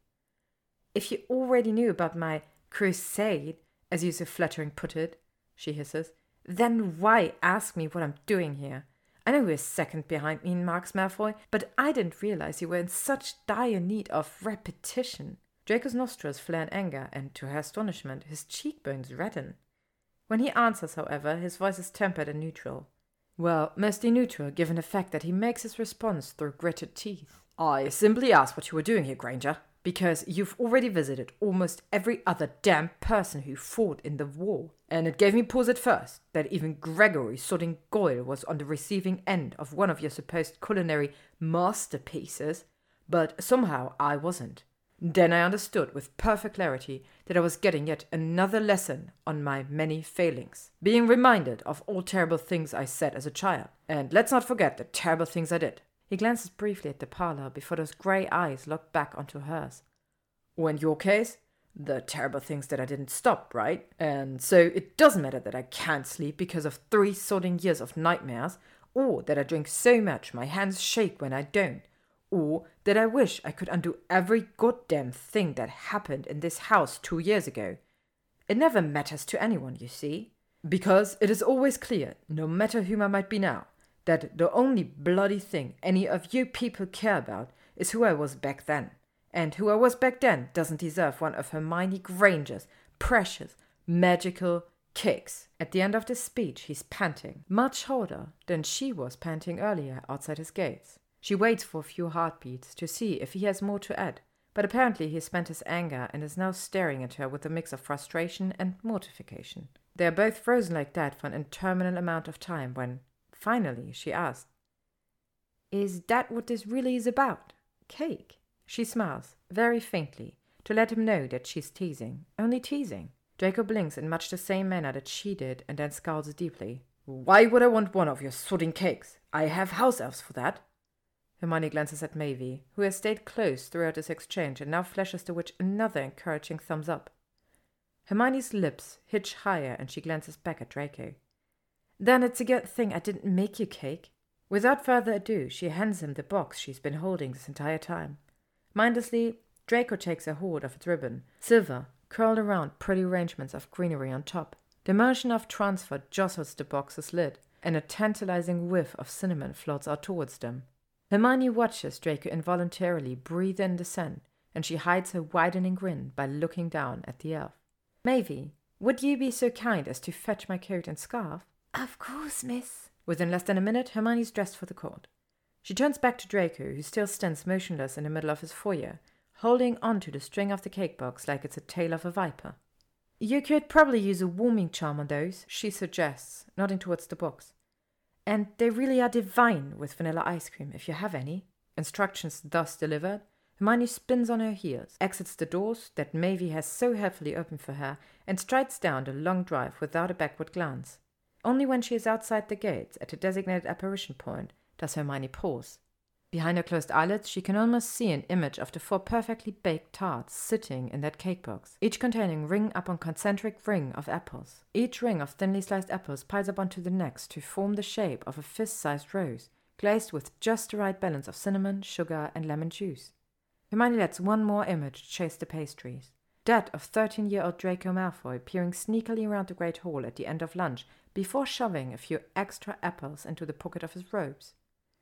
If you already knew about my crusade, as you so flattering put it, she hisses, then why ask me what I'm doing here? I know you're second behind me in Marks Malfoy, but I didn't realize you were in such dire need of repetition. Draco's nostrils flare in anger, and to her astonishment, his cheekbones redden. When he answers, however, his voice is tempered and neutral. Well, mostly neutral, given the fact that he makes his response through gritted teeth. I simply asked what you were doing here, Granger. Because you've already visited almost every other damn person who fought in the war. And it gave me pause at first that even Gregory Sodding Goyle was on the receiving end of one of your supposed culinary masterpieces, but somehow I wasn't. Then I understood with perfect clarity that I was getting yet another lesson on my many failings, being reminded of all terrible things I said as a child. And let's not forget the terrible things I did. He glances briefly at the parlor before those grey eyes look back onto hers. Or in your case, the terrible things that I didn't stop, right? And so it doesn't matter that I can't sleep because of three sodding years of nightmares, or that I drink so much my hands shake when I don't, or that I wish I could undo every goddamn thing that happened in this house two years ago. It never matters to anyone, you see. Because it is always clear, no matter whom I might be now, that the only bloody thing any of you people care about is who I was back then. And who I was back then doesn't deserve one of Hermione Granger's precious, magical kicks. At the end of this speech, he's panting, much harder than she was panting earlier outside his gates. She waits for a few heartbeats to see if he has more to add, but apparently he has spent his anger and is now staring at her with a mix of frustration and mortification. They are both frozen like that for an interminable amount of time when, finally, she asks, Is that what this really is about? Cake? She smiles, very faintly, to let him know that she's teasing, only teasing. Draco blinks in much the same manner that she did and then scowls deeply. Why would I want one of your sodding cakes? I have house elves for that. Hermione glances at Mavie, who has stayed close throughout this exchange and now flashes the witch another encouraging thumbs up. Hermione's lips hitch higher and she glances back at Draco. Then it's a good thing I didn't make you cake. Without further ado, she hands him the box she's been holding this entire time. Mindlessly, Draco takes a hold of its ribbon, silver, curled around pretty arrangements of greenery on top. The motion of transfer jostles the box's lid, and a tantalizing whiff of cinnamon floats out towards them. Hermione watches Draco involuntarily breathe in the scent, and she hides her widening grin by looking down at the elf. Mavie, would you be so kind as to fetch my coat and scarf? Of course, miss. Within less than a minute, Hermione's dressed for the court. She turns back to Draco, who still stands motionless in the middle of his foyer, holding onto the string of the cake box like it's a tail of a viper. You could probably use a warming charm on those, she suggests, nodding towards the box. And they really are divine with vanilla ice cream, if you have any. Instructions thus delivered, Hermione spins on her heels, exits the doors that Mavie has so helpfully opened for her, and strides down the long drive without a backward glance. Only when she is outside the gates at the designated apparition point does Hermione pause. Behind her closed eyelids, she can almost see an image of the four perfectly baked tarts sitting in that cake box, each containing ring upon concentric ring of apples. Each ring of thinly sliced apples piles up onto the next to form the shape of a fist sized rose, glazed with just the right balance of cinnamon, sugar, and lemon juice. Hermione lets one more image chase the pastries. That of 13 year old Draco Malfoy peering sneakily around the Great Hall at the end of lunch before shoving a few extra apples into the pocket of his robes.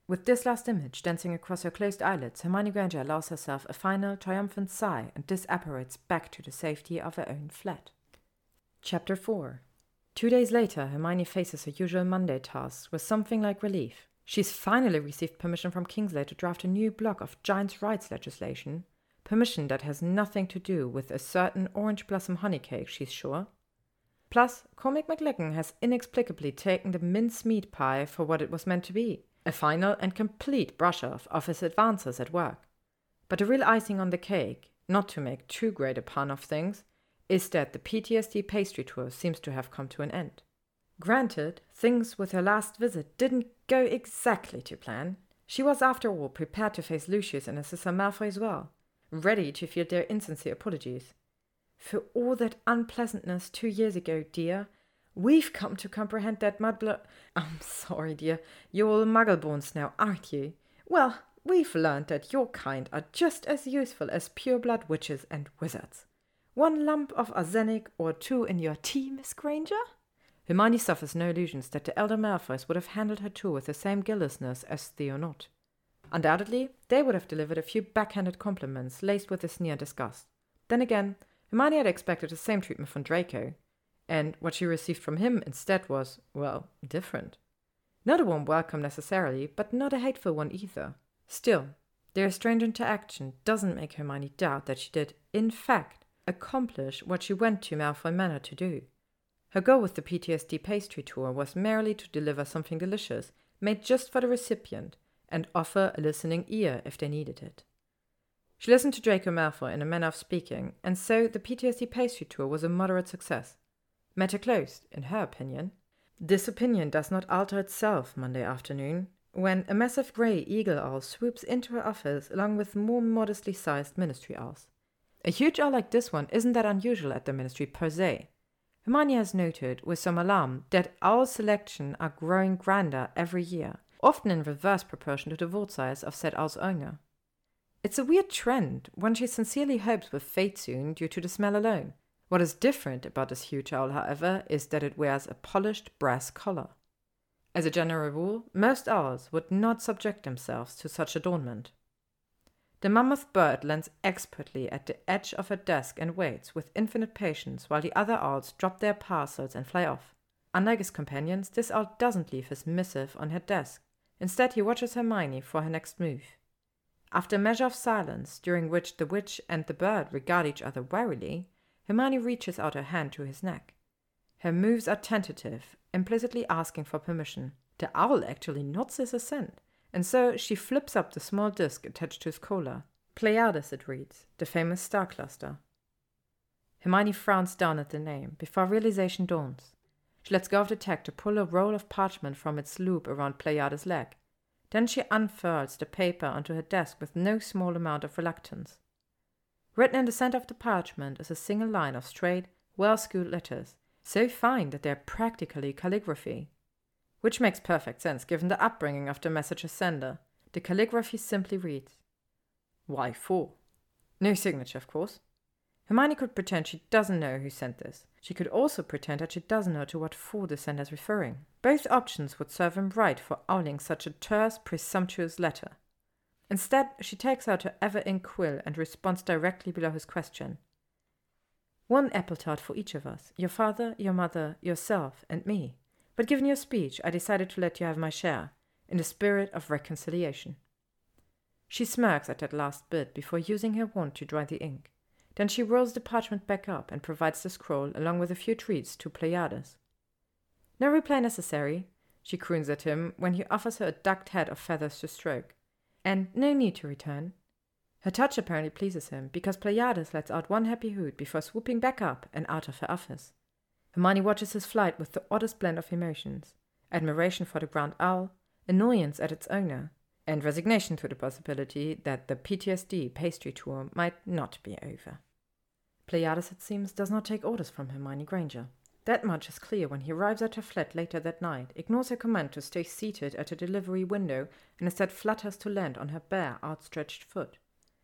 With this last image dancing across her closed eyelids, Hermione Granger allows herself a final, triumphant sigh and disapparates back to the safety of her own flat. Chapter 4 Two days later, Hermione faces her usual Monday tasks with something like relief. She's finally received permission from Kingsley to draft a new block of giants' rights legislation. Permission that has nothing to do with a certain orange blossom honey cake, she's sure. Plus, Cormac McLaggen has inexplicably taken the mincemeat pie for what it was meant to be a final and complete brush off of his advances at work. But the real icing on the cake, not to make too great a pun of things, is that the PTSD pastry tour seems to have come to an end. Granted, things with her last visit didn't go exactly to plan. She was, after all, prepared to face Lucius and Narcissa Malfoy as well, ready to field their insincere apologies. For all that unpleasantness two years ago, dear, We've come to comprehend that mudblood. I'm sorry, dear. You're all muggleborns now, aren't you? Well, we've learned that your kind are just as useful as pureblood witches and wizards. One lump of arsenic or two in your tea, Miss Granger? Hermione suffers no illusions that the elder Malfoys would have handled her tour with the same guilelessness as Theo Nott. Undoubtedly, they would have delivered a few backhanded compliments laced with a sneer disgust. Then again, Hermione had expected the same treatment from Draco, and what she received from him instead was, well, different. Not a warm welcome necessarily, but not a hateful one either. Still, their strange interaction doesn't make Hermione doubt that she did, in fact, accomplish what she went to Malfoy Manor to do. Her goal with the PTSD pastry tour was merely to deliver something delicious, made just for the recipient, and offer a listening ear if they needed it. She listened to Draco Malfoy in a manner of speaking, and so the PTSD pastry tour was a moderate success. Matter closed, in her opinion. This opinion does not alter itself Monday afternoon, when a massive grey eagle owl swoops into her office along with more modestly sized ministry owls. A huge owl like this one isn't that unusual at the ministry per se. Hermione has noted with some alarm that owl selection are growing grander every year, often in reverse proportion to the vault size of said owl's owner. It's a weird trend, one she sincerely hopes will fade soon due to the smell alone. What is different about this huge owl, however, is that it wears a polished brass collar. As a general rule, most owls would not subject themselves to such adornment. The mammoth bird lands expertly at the edge of her desk and waits with infinite patience while the other owls drop their parcels and fly off. Unlike his companions, this owl doesn't leave his missive on her desk. Instead, he watches Hermione for her next move. After a measure of silence, during which the witch and the bird regard each other warily, Hermione reaches out her hand to his neck. Her moves are tentative, implicitly asking for permission. The owl actually nods his assent, and so she flips up the small disk attached to his collar. Pleiades, it reads, the famous star cluster. Hermione frowns down at the name before realization dawns. She lets go of the tag to pull a roll of parchment from its loop around Pleiades' leg. Then she unfurls the paper onto her desk with no small amount of reluctance. Written in the center of the parchment is a single line of straight, well schooled letters, so fine that they are practically calligraphy. Which makes perfect sense given the upbringing of the message's sender. The calligraphy simply reads Why for? No signature, of course. Hermione could pretend she doesn't know who sent this. She could also pretend that she doesn't know to what for the sender is referring. Both options would serve him right for owling such a terse, presumptuous letter. Instead, she takes out her ever ink quill and responds directly below his question. One apple tart for each of us your father, your mother, yourself, and me. But given your speech, I decided to let you have my share, in the spirit of reconciliation. She smirks at that last bit before using her wand to dry the ink. Then she rolls the parchment back up and provides the scroll along with a few treats to Pleiades. No reply necessary, she croons at him when he offers her a ducked head of feathers to stroke and no need to return. Her touch apparently pleases him, because Pleiades lets out one happy hoot before swooping back up and out of her office. Hermione watches his flight with the oddest blend of emotions admiration for the ground owl, annoyance at its owner, and resignation to the possibility that the PTSD pastry tour might not be over. Pleiades, it seems, does not take orders from Hermione Granger. That much is clear when he arrives at her flat later that night, ignores her command to stay seated at a delivery window, and instead flutters to land on her bare, outstretched foot.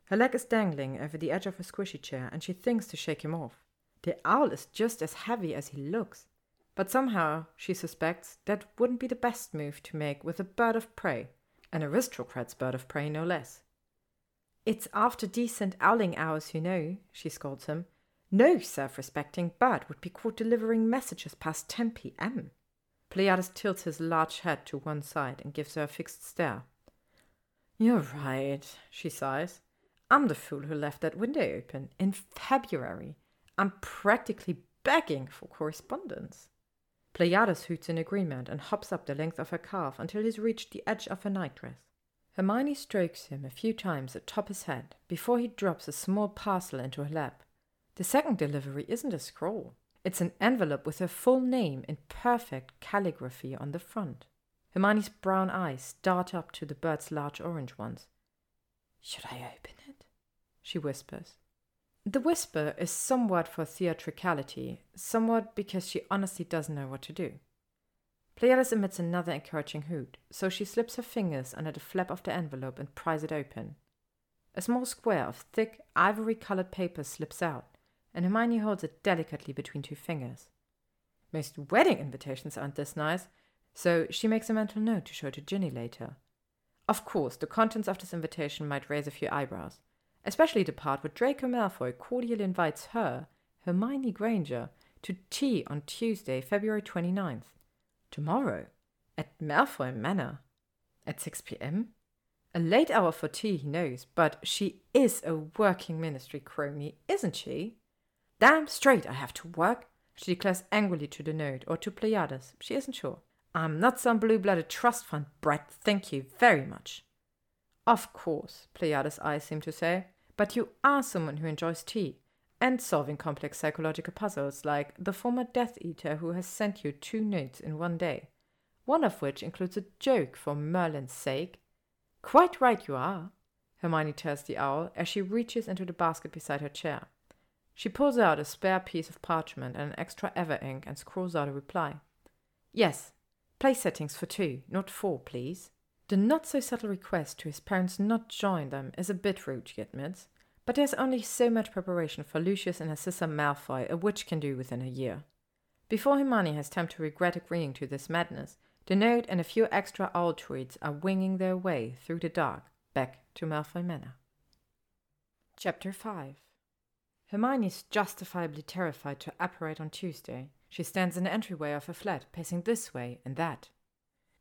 Her leg is dangling over the edge of her squishy chair, and she thinks to shake him off. The owl is just as heavy as he looks. But somehow, she suspects, that wouldn't be the best move to make with a bird of prey, an aristocrat's bird of prey no less. It's after decent owling hours, you know, she scolds him. No self respecting bird would be caught delivering messages past 10 p.m. Pleiades tilts his large head to one side and gives her a fixed stare. You're right, she sighs. I'm the fool who left that window open in February. I'm practically begging for correspondence. Pleiades hoots in agreement and hops up the length of her calf until he's reached the edge of her nightdress. Hermione strokes him a few times atop his head before he drops a small parcel into her lap. The second delivery isn't a scroll. It's an envelope with her full name in perfect calligraphy on the front. Hermione's brown eyes dart up to the bird's large orange ones. Should I open it? she whispers. The whisper is somewhat for theatricality, somewhat because she honestly doesn't know what to do. Pleiades emits another encouraging hoot, so she slips her fingers under the flap of the envelope and pries it open. A small square of thick, ivory colored paper slips out, and Hermione holds it delicately between two fingers. Most wedding invitations aren't this nice, so she makes a mental note to show to Ginny later. Of course, the contents of this invitation might raise a few eyebrows, especially the part where Draco Malfoy cordially invites her, Hermione Granger, to tea on Tuesday, February 29th. Tomorrow, at Malfoy Manor. At 6 p.m.? A late hour for tea, he knows, but she is a working ministry crony, isn't she? Damn straight I have to work, she declares angrily to the note, or to Pleiades, she isn't sure. I'm not some blue blooded trust fund brat, thank you very much. Of course, Pleiades' eyes seem to say. But you are someone who enjoys tea and solving complex psychological puzzles like the former Death Eater who has sent you two notes in one day, one of which includes a joke for Merlin's sake. Quite right you are, Hermione tells the owl as she reaches into the basket beside her chair. She pulls out a spare piece of parchment and an extra ever ink and scrawls out a reply. Yes, place settings for two, not four, please. The not so subtle request to his parents not join them is a bit rude, he admits, but there's only so much preparation for Lucius and Narcissa Malfoy a witch can do within a year. Before Hermione has time to regret agreeing to this madness, the note and a few extra owl tweets are winging their way through the dark back to Malfoy Manor. Chapter 5 Hermione is justifiably terrified to apparate on Tuesday. She stands in the entryway of her flat, pacing this way and that,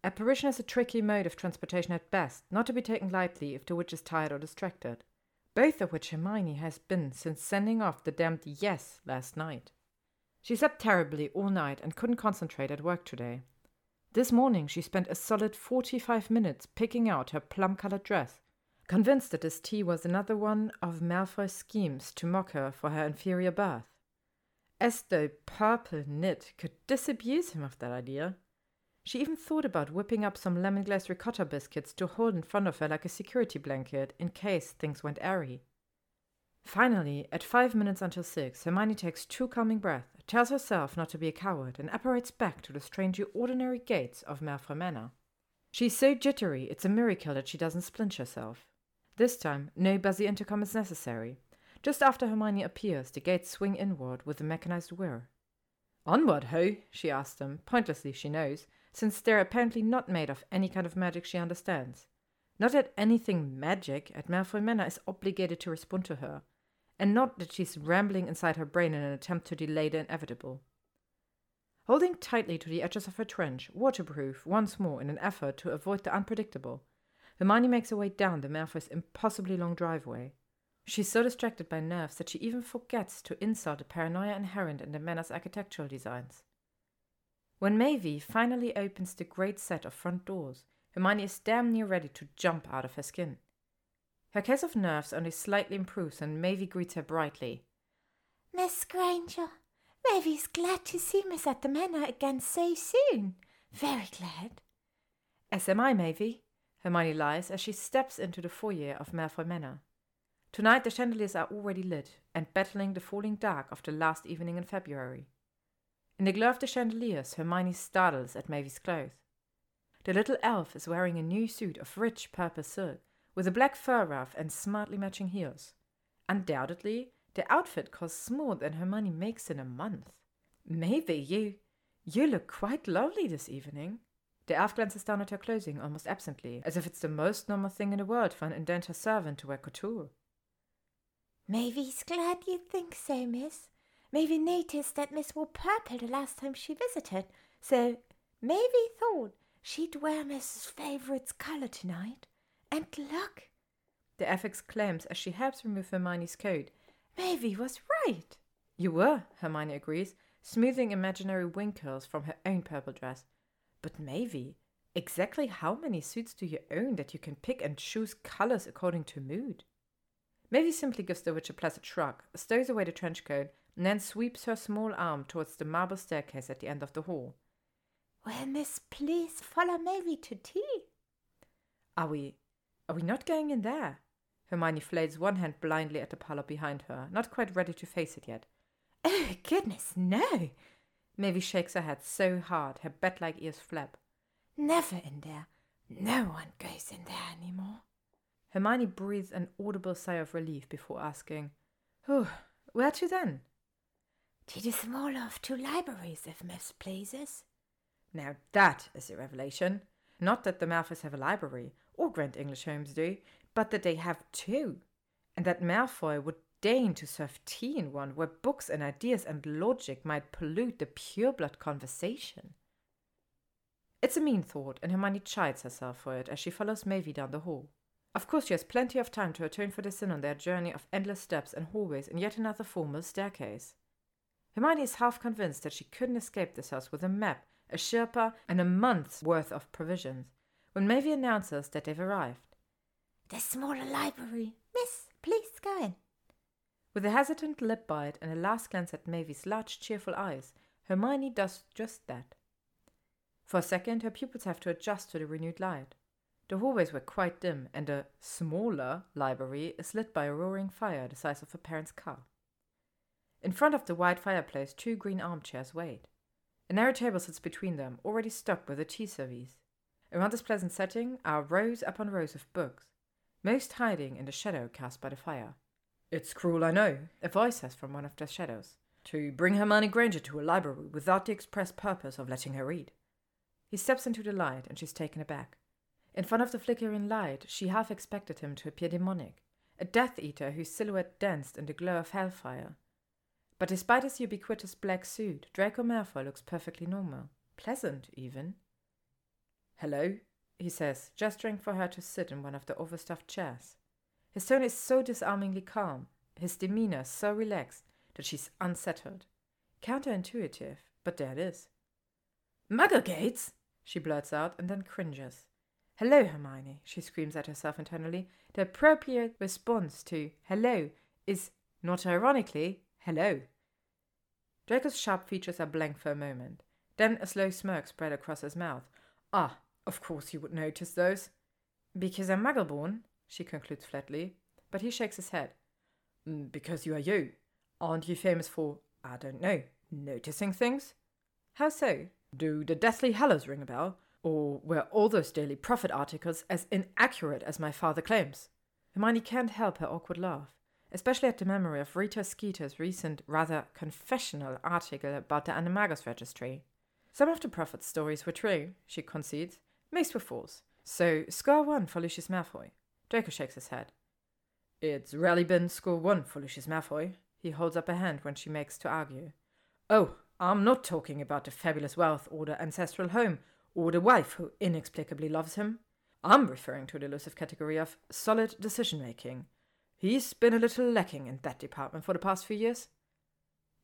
Apparition is a tricky mode of transportation at best, not to be taken lightly if the witch is tired or distracted, both of which Hermione has been since sending off the damned yes last night. She slept terribly all night and couldn't concentrate at work today. This morning she spent a solid 45 minutes picking out her plum colored dress, convinced that this tea was another one of Malfoy's schemes to mock her for her inferior birth. As though purple knit could disabuse him of that idea. She even thought about whipping up some lemon glazed ricotta biscuits to hold in front of her like a security blanket in case things went airy. Finally, at five minutes until six, Hermione takes two calming breaths, tells herself not to be a coward, and apparates back to the strangely ordinary gates of Malfoy Manor. She's so jittery, it's a miracle that she doesn't splinch herself. This time, no buzzy intercom is necessary. Just after Hermione appears, the gates swing inward with a mechanized whir. Onward, ho? she asks them, pointlessly, she knows, since they're apparently not made of any kind of magic she understands. Not that anything magic at Malfoy Manor is obligated to respond to her, and not that she's rambling inside her brain in an attempt to delay the inevitable. Holding tightly to the edges of her trench, waterproof once more in an effort to avoid the unpredictable, Hermione makes her way down the Malfoy's impossibly long driveway. She's so distracted by nerves that she even forgets to insult the paranoia inherent in the manor's architectural designs. When Mavie finally opens the great set of front doors, Hermione is damn near ready to jump out of her skin. Her case of nerves only slightly improves and Mavie greets her brightly. Miss Granger, Mavie's glad to see Miss at the Manor again so soon. Very glad. As am I, Mavie. Hermione lies as she steps into the foyer of Malfoy Manor. Tonight the chandeliers are already lit and battling the falling dark of the last evening in February. In the glow of the chandeliers, Hermione startles at Mavy's clothes. The little elf is wearing a new suit of rich purple silk with a black fur ruff and smartly matching heels. Undoubtedly, the outfit costs more than Hermione makes in a month. Maybe you. You look quite lovely this evening. The elf glances down at her clothing almost absently, as if it's the most normal thing in the world for an indentured servant to wear couture. Mavy's glad you think so, miss. Mavy noticed that Miss wore purple the last time she visited, so Mavy thought she'd wear Miss's favourite's colour tonight. And look! The elf exclaims as she helps remove Hermione's coat. Mavy was right. You were, Hermione agrees, smoothing imaginary winkles from her own purple dress. But maybe. exactly how many suits do you own that you can pick and choose colors according to mood? Mavy simply gives the witch a placid shrug, stows away the trench coat, and then sweeps her small arm towards the marble staircase at the end of the hall. Well, miss, please follow Mavy to tea. Are we are we not going in there? Hermione flails one hand blindly at the parlor behind her, not quite ready to face it yet. Oh, goodness, no! Mavy shakes her head so hard her bat like ears flap. Never in there. No one goes in there any more. Hermione breathes an audible sigh of relief before asking, Oh, where to then? To the smaller of two libraries, if Miss pleases. Now that is a revelation. Not that the Malfoys have a library, or Grand English homes do, but that they have two, and that Malfoy would deign to serve tea in one where books and ideas and logic might pollute the pure-blood conversation. It's a mean thought, and Hermione chides herself for it as she follows Mavy down the hall. Of course, she has plenty of time to atone for the sin on their journey of endless steps and hallways and yet another formal staircase. Hermione is half convinced that she couldn't escape this house with a map, a Sherpa, and a month's worth of provisions, when Mavy announces that they've arrived. The smaller library. Miss, please go in. With a hesitant lip bite and a last glance at Mavy's large, cheerful eyes, Hermione does just that. For a second, her pupils have to adjust to the renewed light. The hallways were quite dim, and the smaller library is lit by a roaring fire the size of a parent's car. In front of the wide fireplace, two green armchairs wait. A narrow table sits between them, already stocked with a tea service. Around this pleasant setting are rows upon rows of books, most hiding in the shadow cast by the fire. It's cruel, I know, a voice says from one of the shadows, to bring Hermione Granger to a library without the express purpose of letting her read. He steps into the light, and she's taken aback. In front of the flickering light, she half expected him to appear demonic, a Death Eater whose silhouette danced in the glow of hellfire. But despite his ubiquitous black suit, Draco Malfoy looks perfectly normal, pleasant even. Hello, he says, gesturing for her to sit in one of the overstuffed chairs. His tone is so disarmingly calm, his demeanor so relaxed, that she's unsettled. Counterintuitive, but there it is. Mugglegates! she blurts out and then cringes. Hello, Hermione, she screams at herself internally. The appropriate response to hello is, not ironically, hello. Draco's sharp features are blank for a moment. Then a slow smirk spread across his mouth. Ah, of course you would notice those. Because I'm Muggleborn, she concludes flatly, but he shakes his head. "Mm, Because you are you. Aren't you famous for, I don't know, noticing things? How so? Do the Deathly Hallows ring a bell? Or were all those Daily Prophet articles as inaccurate as my father claims? Hermione can't help her awkward laugh, especially at the memory of Rita Skeeter's recent, rather confessional article about the Animagus registry. Some of the Prophet's stories were true, she concedes, most were false. So, score one for Lucius Malfoy. Draco shakes his head. It's rarely been score one for Lucius Malfoy. He holds up a hand when she makes to argue. Oh, I'm not talking about the fabulous wealth or the ancestral home or the wife who inexplicably loves him. I'm referring to the elusive category of solid decision making. He's been a little lacking in that department for the past few years.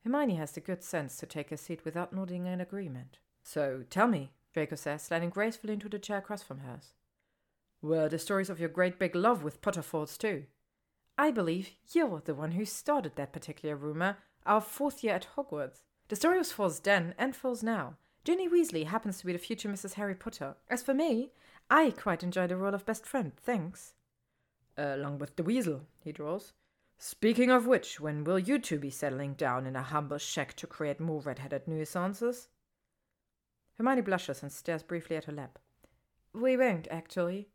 Hermione has the good sense to take a seat without nodding in agreement. So tell me, Draco says, sliding gracefully into the chair across from hers. Were the stories of your great big love with Potter false too? I believe you're the one who started that particular rumor, our fourth year at Hogwarts. The story was false then and false now. Ginny Weasley happens to be the future Mrs. Harry Potter. As for me, I quite enjoy the role of best friend, thanks. Along with the weasel, he draws. Speaking of which, when will you two be settling down in a humble shack to create more red-headed nuisances? Hermione blushes and stares briefly at her lap. We won't, actually.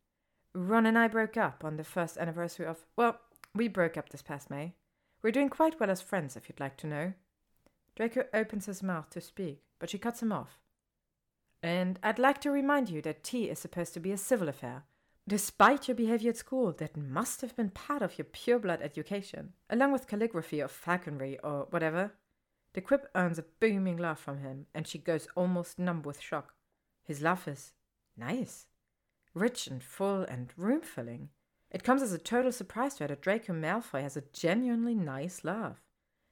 Ron and I broke up on the first anniversary of. Well, we broke up this past May. We're doing quite well as friends, if you'd like to know. Draco opens his mouth to speak, but she cuts him off. And I'd like to remind you that tea is supposed to be a civil affair. Despite your behavior at school, that must have been part of your pureblood education, along with calligraphy or falconry or whatever. The quip earns a booming laugh from him, and she goes almost numb with shock. His laugh is nice, rich and full and room filling. It comes as a total surprise to her that Draco Malfoy has a genuinely nice laugh,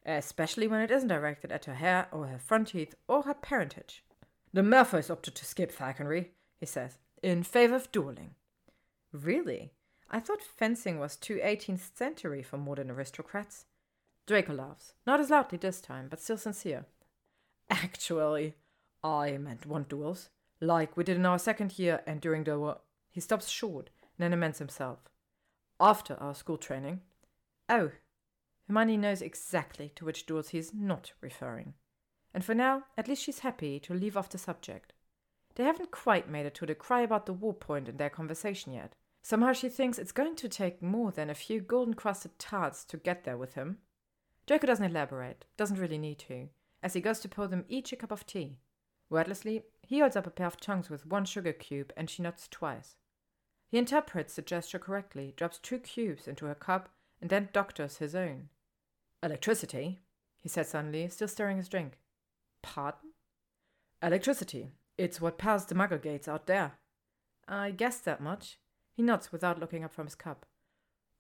especially when it isn't directed at her hair or her front teeth or her parentage. The Malfoys opted to skip falconry, he says, in favor of dueling. Really? I thought fencing was too 18th century for modern aristocrats. Draco laughs, not as loudly this time, but still sincere. Actually, I meant one duels, like we did in our second year and during the war. He stops short and then amends himself. After our school training. Oh, Hermione knows exactly to which duels he is not referring. And for now, at least she's happy to leave off the subject. They haven't quite made it to the cry about the war point in their conversation yet. Somehow she thinks it's going to take more than a few golden crusted tarts to get there with him. Draco doesn't elaborate, doesn't really need to, as he goes to pour them each a cup of tea. Wordlessly, he holds up a pair of tongues with one sugar cube and she nods twice. He interprets the gesture correctly, drops two cubes into her cup, and then doctors his own. Electricity, he said suddenly, still stirring his drink. Pardon? Electricity. It's what powers the muggle gates out there. I guessed that much. He nods without looking up from his cup.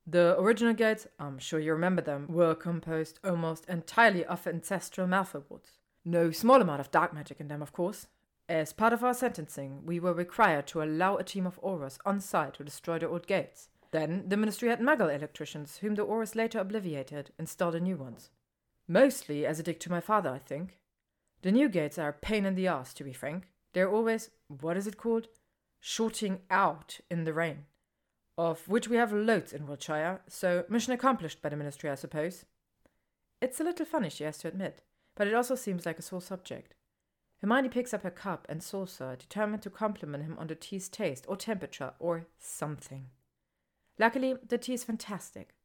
The original gates, I'm sure you remember them, were composed almost entirely of ancestral Malfoy woods. No small amount of dark magic in them, of course. As part of our sentencing, we were required to allow a team of Aurors on site to destroy the old gates. Then the Ministry had Muggle electricians, whom the Aurors later obliviated, install the new ones. Mostly as a dig to my father, I think. The new gates are a pain in the ass, to be frank. They're always, what is it called? Shorting out in the rain. Of which we have loads in Wiltshire, so mission accomplished by the Ministry, I suppose. It's a little funny, she has to admit, but it also seems like a sore subject. Hermione picks up her cup and saucer, determined to compliment him on the tea's taste or temperature or something. Luckily, the tea is fantastic.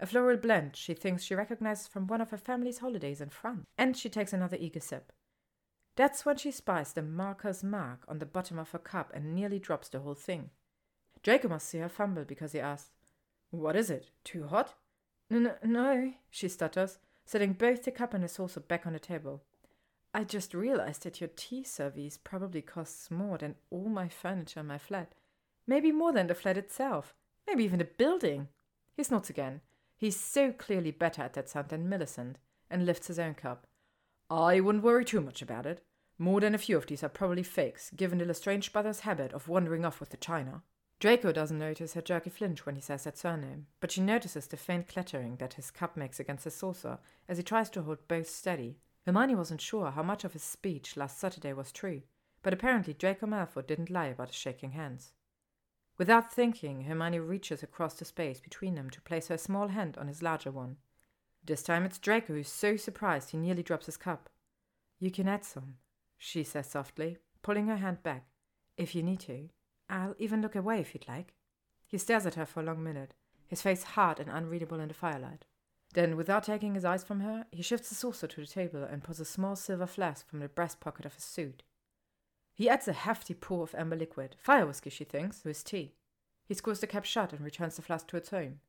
A floral blend she thinks she recognizes from one of her family's holidays in France, and she takes another eager sip. That's when she spies the marker's mark on the bottom of her cup and nearly drops the whole thing. Draco must see her fumble because he asks, What is it? Too hot? N no, she stutters, setting both the cup and the saucer back on the table. I just realized that your tea service probably costs more than all my furniture in my flat. Maybe more than the flat itself. Maybe even the building. He snorts again. He's so clearly better at that sound than Millicent, and lifts his own cup. I wouldn't worry too much about it. More than a few of these are probably fakes, given the Lestrange brothers' habit of wandering off with the china. Draco doesn't notice her jerky flinch when he says that surname, but she notices the faint clattering that his cup makes against his saucer as he tries to hold both steady. Hermione wasn't sure how much of his speech last Saturday was true, but apparently Draco Malfoy didn't lie about his shaking hands. Without thinking, Hermione reaches across the space between them to place her small hand on his larger one. This time it's Draco who's so surprised he nearly drops his cup. You can add some, she says softly, pulling her hand back. If you need to. I'll even look away if you'd like. He stares at her for a long minute, his face hard and unreadable in the firelight. Then, without taking his eyes from her, he shifts the saucer to the table and pulls a small silver flask from the breast pocket of his suit. He adds a hefty pour of amber liquid, fire whiskey, she thinks, to his tea. He screws the cap shut and returns the flask to its home.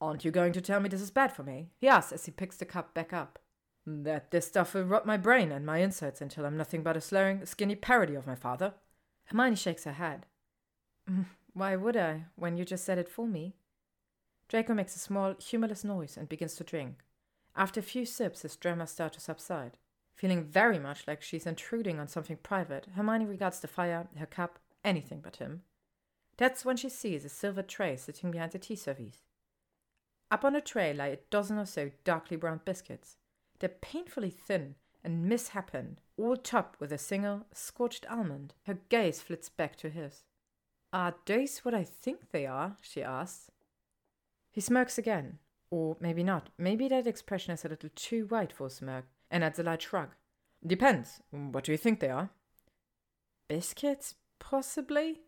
Aren't you going to tell me this is bad for me? he asks as he picks the cup back up. That this stuff will rot my brain and my insides until I'm nothing but a slurring, skinny parody of my father. Hermione shakes her head. Mm, why would I, when you just said it for me? Draco makes a small, humorless noise and begins to drink. After a few sips, his tremors start to subside. Feeling very much like she's intruding on something private, Hermione regards the fire, her cup, anything but him. That's when she sees a silver tray sitting behind the tea service. Up on the tray lie a dozen or so darkly browned biscuits. They're painfully thin and misshapen, all topped with a single scorched almond. Her gaze flits back to his. Are those what I think they are? she asks. He smirks again. Or maybe not. Maybe that expression is a little too white for a smirk, and adds a light shrug. Depends. What do you think they are? Biscuits, possibly?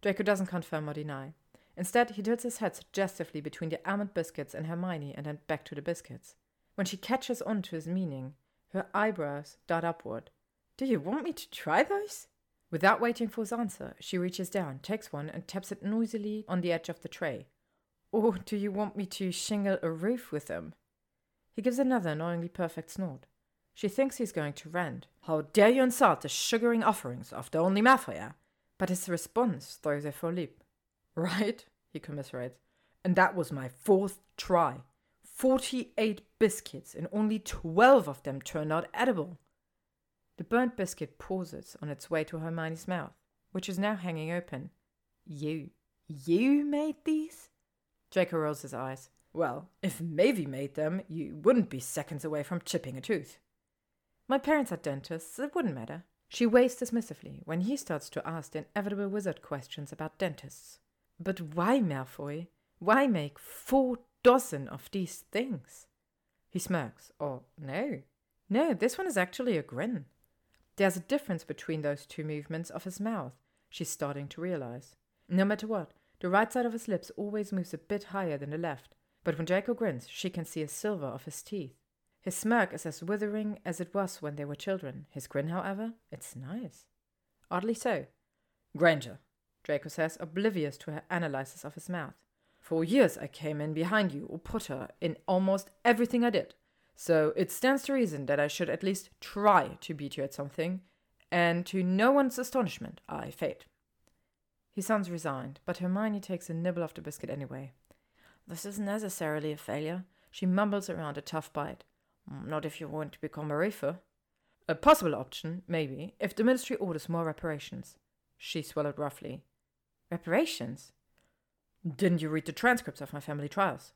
Draco doesn't confirm or deny. Instead, he tilts his head suggestively between the almond biscuits and Hermione and then back to the biscuits. When she catches on to his meaning, her eyebrows dart upward. Do you want me to try those? Without waiting for his answer, she reaches down, takes one, and taps it noisily on the edge of the tray. Or do you want me to shingle a roof with them? He gives another annoyingly perfect snort. She thinks he's going to rant. How dare you insult the sugaring offerings of the only Malfoy? But his response throws her for a leap. Right, he commiserates. And that was my fourth try. Forty eight biscuits, and only twelve of them turned out edible. The burnt biscuit pauses on its way to Hermione's mouth, which is now hanging open. You, you made these? Draco rolls his eyes. Well, if Mavie made them, you wouldn't be seconds away from chipping a tooth. My parents are dentists, it wouldn't matter. She waves dismissively when he starts to ask the inevitable wizard questions about dentists. But why, Malfoy? Why make four dozen of these things? He smirks. Or, no. No, this one is actually a grin. There's a difference between those two movements of his mouth, she's starting to realize. No matter what, the right side of his lips always moves a bit higher than the left, but when Draco grins, she can see a silver of his teeth. His smirk is as withering as it was when they were children. His grin, however, it's nice. Oddly so. Granger, Draco says, oblivious to her analysis of his mouth. For years I came in behind you or put her in almost everything I did. So it stands to reason that I should at least try to beat you at something, and to no one's astonishment, I failed. He sounds resigned, but Hermione takes a nibble of the biscuit anyway. This isn't necessarily a failure. She mumbles around a tough bite. Mm, not if you want to become a reefer. A possible option, maybe, if the ministry orders more reparations. She swallowed roughly. Reparations? Didn't you read the transcripts of my family trials?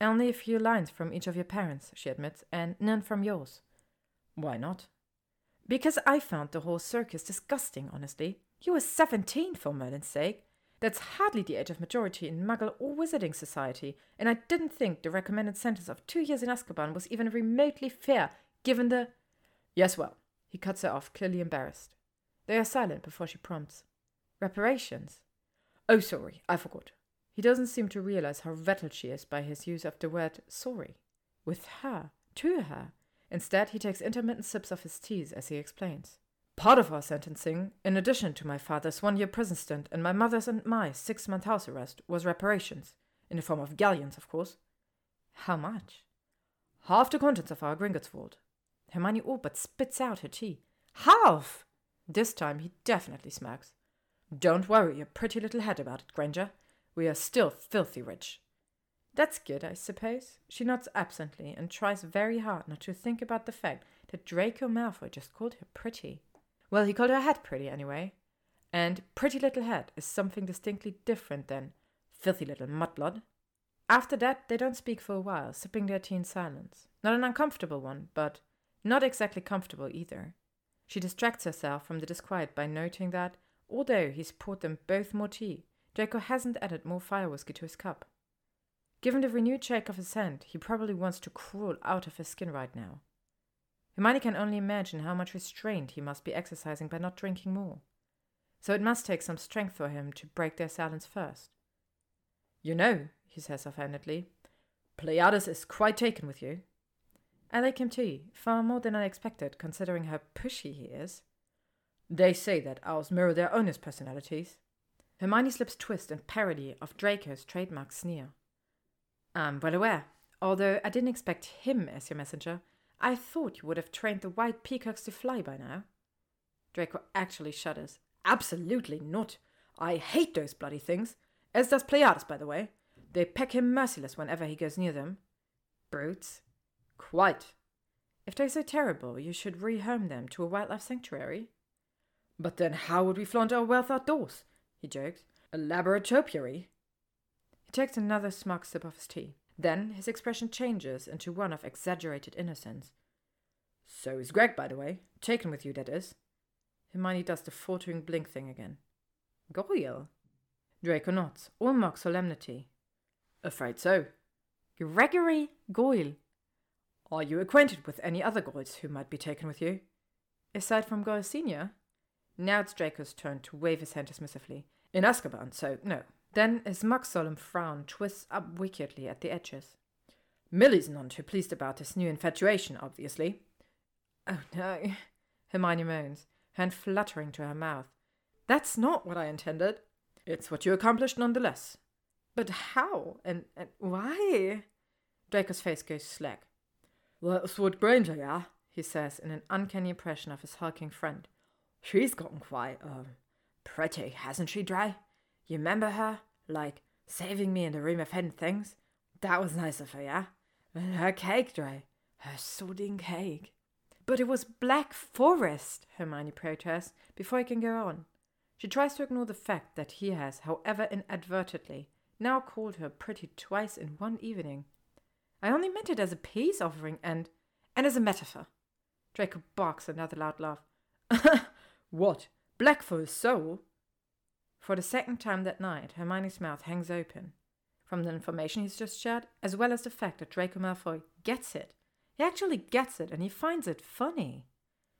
Only a few lines from each of your parents, she admits, and none from yours. Why not? Because I found the whole circus disgusting, honestly. You were seventeen, for Merlin's sake. That's hardly the age of majority in Muggle or Wizarding Society, and I didn't think the recommended sentence of two years in Azkaban was even remotely fair, given the. Yes, well, he cuts her off, clearly embarrassed. They are silent before she prompts. Reparations? Oh, sorry, I forgot. He doesn't seem to realize how rattled she is by his use of the word sorry. With her, to her. Instead, he takes intermittent sips of his tea as he explains. Part of our sentencing, in addition to my father's one year prison stint and my mother's and my six month house arrest, was reparations, in the form of galleons, of course. How much? Half the contents of our Gringotts vault. Hermione all but spits out her tea. Half! This time he definitely smacks. Don't worry your pretty little head about it, Granger. We are still filthy rich. That's good, I suppose. She nods absently and tries very hard not to think about the fact that Draco Malfoy just called her pretty. Well, he called her head pretty anyway. And pretty little head is something distinctly different than filthy little mudblood. After that, they don't speak for a while, sipping their tea in silence. Not an uncomfortable one, but not exactly comfortable either. She distracts herself from the disquiet by noting that, although he's poured them both more tea, Draco hasn't added more fire whiskey to his cup. Given the renewed shake of his hand, he probably wants to crawl out of his skin right now. Hermione can only imagine how much restraint he must be exercising by not drinking more. So it must take some strength for him to break their silence first. You know, he says offhandedly, Pleiades is quite taken with you. I like him too, far more than I expected, considering how pushy he is. They say that owls mirror their owners' personalities. Hermione's lips twist in parody of Draco's trademark sneer. I'm well aware, although I didn't expect him as your messenger. I thought you would have trained the white peacocks to fly by now. Draco actually shudders. Absolutely not. I hate those bloody things. As does Pleiades, by the way. They peck him merciless whenever he goes near them. Brutes. Quite. If they're so terrible, you should rehome them to a wildlife sanctuary. But then how would we flaunt our wealth outdoors? he jokes. Elaborate topiary. He takes another smug sip of his tea. Then his expression changes into one of exaggerated innocence. So is Greg, by the way. Taken with you, that is. Hermione does the faltering blink thing again. Goyle? Draco nods, all mock solemnity. Afraid so. Gregory Goyle. Are you acquainted with any other Goyles who might be taken with you? Aside from Goyle Senior? Now it's Draco's turn to wave his hand dismissively. In Azkaban, so no. Then his mock solemn frown twists up wickedly at the edges. Millie's none too pleased about this new infatuation, obviously. Oh no, Hermione moans, hand fluttering to her mouth. That's not what I intended. It's what you accomplished nonetheless. But how? And, and why? Draco's face goes slack. That's what Granger, yeah? he says in an uncanny impression of his hulking friend. She's gotten quite, um, pretty, hasn't she, Dry? You remember her? Like, saving me in the room of hidden things? That was nice of her, yeah? And her cake, Dry. Her sodden cake. But it was Black Forest, Hermione protests, before he can go on. She tries to ignore the fact that he has, however inadvertently, now called her pretty twice in one evening. I only meant it as a peace offering and and as a metaphor. Draco barks another loud laugh. what? Black for his soul? For the second time that night, Hermione's mouth hangs open. From the information he's just shared, as well as the fact that Draco Malfoy gets it. He actually gets it and he finds it funny.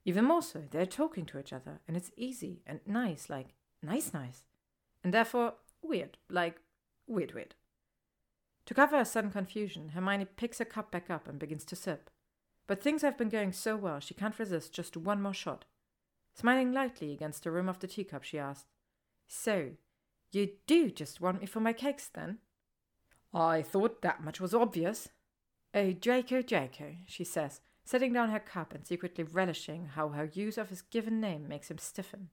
Even more so, they're talking to each other and it's easy and nice, like nice, nice. And therefore weird, like weird, weird. To cover her sudden confusion, Hermione picks her cup back up and begins to sip. But things have been going so well she can't resist just one more shot. Smiling lightly against the rim of the teacup, she asked, So, you do just want me for my cakes, then? I thought that much was obvious. Oh, Draco, Draco, she says, setting down her cup and secretly relishing how her use of his given name makes him stiffen.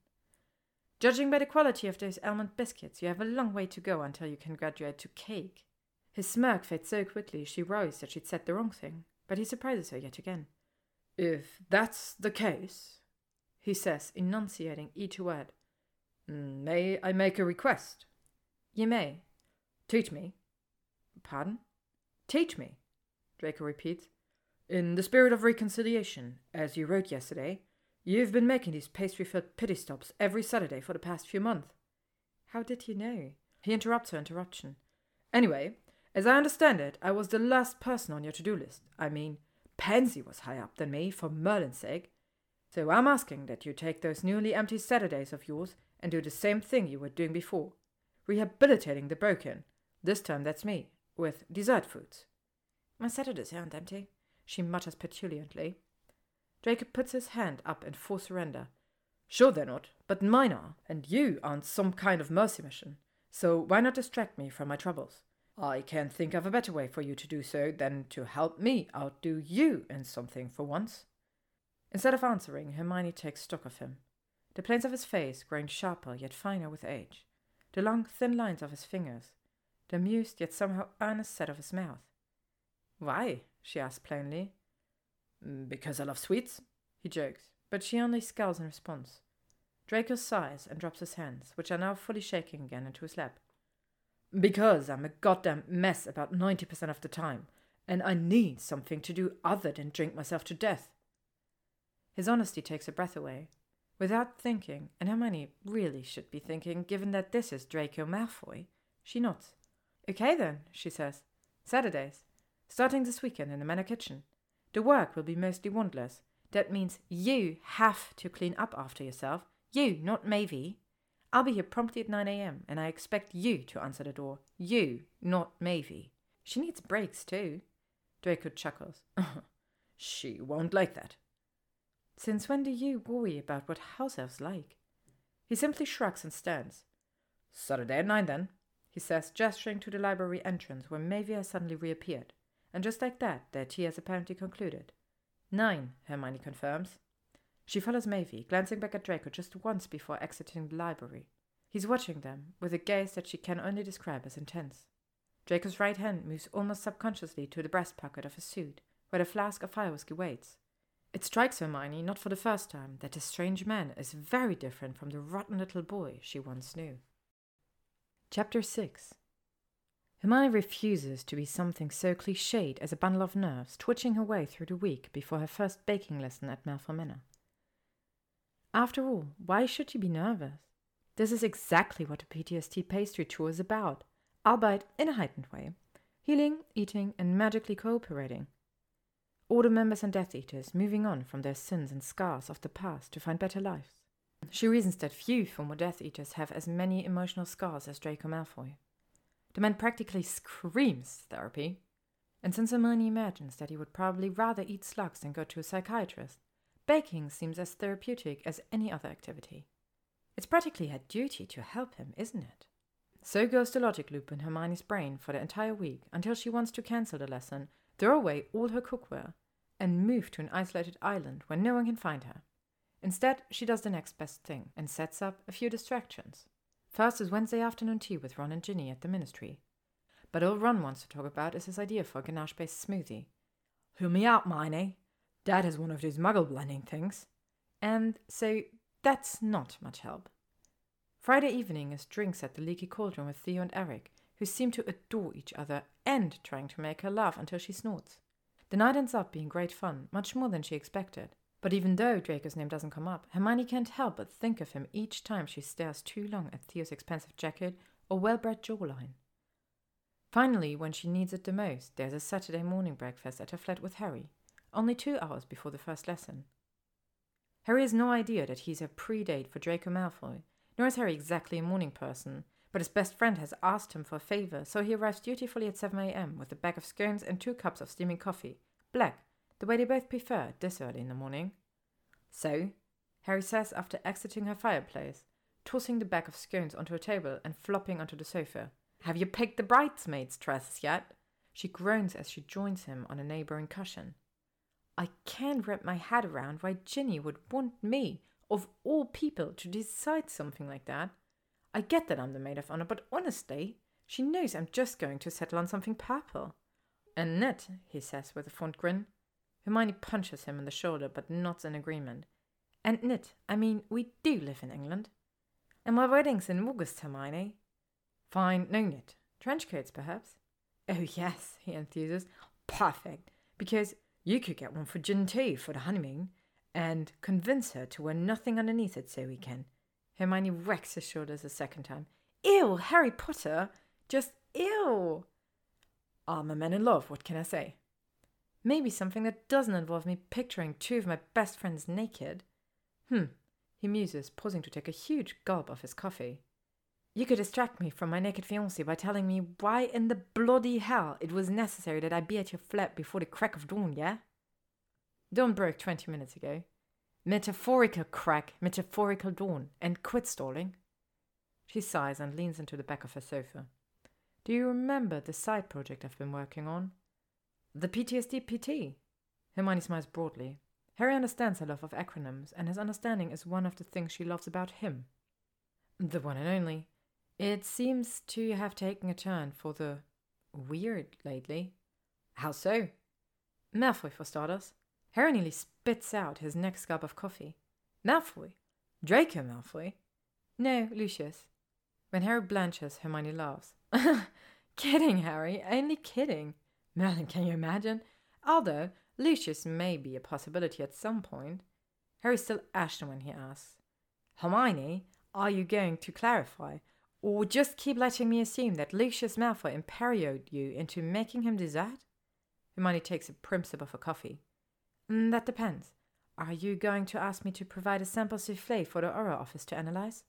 Judging by the quality of those almond biscuits, you have a long way to go until you can graduate to cake. His smirk fades so quickly she worries that she'd said the wrong thing, but he surprises her yet again. If that's the case, he says, enunciating each word, Mm, may I make a request? You may. Teach me. Pardon? Teach me, Draco repeats. In the spirit of reconciliation, as you wrote yesterday, you've been making these pastry filled pity stops every Saturday for the past few months. How did you know? He interrupts her interruption. Anyway, as I understand it, I was the last person on your to do list. I mean, Pansy was higher up than me, for Merlin's sake. So I'm asking that you take those newly empty Saturdays of yours and do the same thing you were doing before rehabilitating the broken. This time that's me, with dessert foods. My Saturdays aren't empty, she mutters petulantly. Draco puts his hand up in full surrender. Sure they're not, but mine are, and you aren't some kind of mercy mission. So why not distract me from my troubles? I can't think of a better way for you to do so than to help me outdo you in something for once. Instead of answering, Hermione takes stock of him. The planes of his face growing sharper yet finer with age, the long thin lines of his fingers, the amused yet somehow earnest set of his mouth. Why? she asks plainly. Mm, because I love sweets, he jokes, but she only scowls in response. Draco sighs and drops his hands, which are now fully shaking again, into his lap. Because I'm a goddamn mess about 90% of the time, and I need something to do other than drink myself to death. His honesty takes a breath away. Without thinking, and Hermione really should be thinking, given that this is Draco Malfoy, she nods. Okay then, she says. Saturdays. Starting this weekend in the Manor kitchen. The work will be mostly wandless. That means you have to clean up after yourself. You, not Mavie. I'll be here promptly at 9 a.m., and I expect you to answer the door. You, not Mavie. She needs breaks, too. Draco chuckles. she won't like that. Since when do you worry about what house elves like? He simply shrugs and stands. Saturday at nine, then, he says, gesturing to the library entrance where Mavie has suddenly reappeared. And just like that, their tea has apparently concluded. Nine, Hermione confirms. She follows Mavie, glancing back at Draco just once before exiting the library. He's watching them, with a gaze that she can only describe as intense. Draco's right hand moves almost subconsciously to the breast pocket of his suit, where the flask of fire whiskey waits. It strikes Hermione, not for the first time, that this strange man is very different from the rotten little boy she once knew. Chapter 6 Hermione refuses to be something so cliched as a bundle of nerves twitching her way through the week before her first baking lesson at Malfoy Manor. After all, why should she be nervous? This is exactly what the PTSD pastry tour is about, albeit in a heightened way healing, eating, and magically cooperating. The members and Death Eaters moving on from their sins and scars of the past to find better lives. She reasons that few former Death Eaters have as many emotional scars as Draco Malfoy. The man practically screams therapy, and since Hermione imagines that he would probably rather eat slugs than go to a psychiatrist, baking seems as therapeutic as any other activity. It's practically her duty to help him, isn't it? So goes the logic loop in Hermione's brain for the entire week until she wants to cancel the lesson, throw away all her cookware, and move to an isolated island where no one can find her. Instead, she does the next best thing and sets up a few distractions. First is Wednesday afternoon tea with Ron and Ginny at the ministry. But all Ron wants to talk about is his idea for a ganache based smoothie. Hear me out, Mione. Dad has one of those muggle blending things. And so that's not much help. Friday evening is drinks at the Leaky Cauldron with Theo and Eric, who seem to adore each other and trying to make her laugh until she snorts. The night ends up being great fun, much more than she expected. But even though Draco's name doesn't come up, Hermione can't help but think of him each time she stares too long at Theo's expensive jacket or well bred jawline. Finally, when she needs it the most, there's a Saturday morning breakfast at her flat with Harry, only two hours before the first lesson. Harry has no idea that he's a pre date for Draco Malfoy, nor is Harry exactly a morning person, but his best friend has asked him for a favor, so he arrives dutifully at 7 a.m. with a bag of scones and two cups of steaming coffee, black, the way they both prefer this early in the morning. So, Harry says after exiting her fireplace, tossing the bag of scones onto a table and flopping onto the sofa. Have you picked the bridesmaids' dresses yet? She groans as she joins him on a neighboring cushion. I can't wrap my head around why Ginny would want me, of all people, to decide something like that. I get that I'm the maid of honor, but honestly, she knows I'm just going to settle on something purple. And Ned, he says with a fond grin. Hermione punches him in the shoulder, but nods in agreement. And Ned, I mean, we do live in England. And my wedding's in August, Hermione. Fine, no knit. Trench coats, perhaps? Oh, yes, he enthuses. Perfect. Because you could get one for Gin too for the honeymoon, and convince her to wear nothing underneath it so we can. Hermione wrecks his shoulders a second time. Ew, Harry Potter! Just ew! I'm a man in love, what can I say? Maybe something that doesn't involve me picturing two of my best friends naked. Hmm, he muses, pausing to take a huge gulp of his coffee. You could distract me from my naked fiancé by telling me why in the bloody hell it was necessary that I be at your flat before the crack of dawn, yeah? Dawn broke twenty minutes ago. Metaphorical crack, metaphorical dawn, and quit stalling. She sighs and leans into the back of her sofa. Do you remember the side project I've been working on? The PTSD PT. Hermione smiles broadly. Harry understands her love of acronyms, and his understanding is one of the things she loves about him. The one and only. It seems to have taken a turn for the weird lately. How so? Malfoy, for starters. Harry nearly spits out his next cup of coffee. Malfoy? Draco Malfoy? No, Lucius. When Harry blanches, Hermione laughs. kidding, Harry, only kidding. Merlin, can you imagine? Although Lucius may be a possibility at some point. Harry still Ashton when he asks, Hermione, are you going to clarify? Or just keep letting me assume that Lucius Malfoy imperioed you into making him do that? Hermione takes a prim sip of her coffee. Mm, that depends. Are you going to ask me to provide a sample souffle for the Auror office to analyze?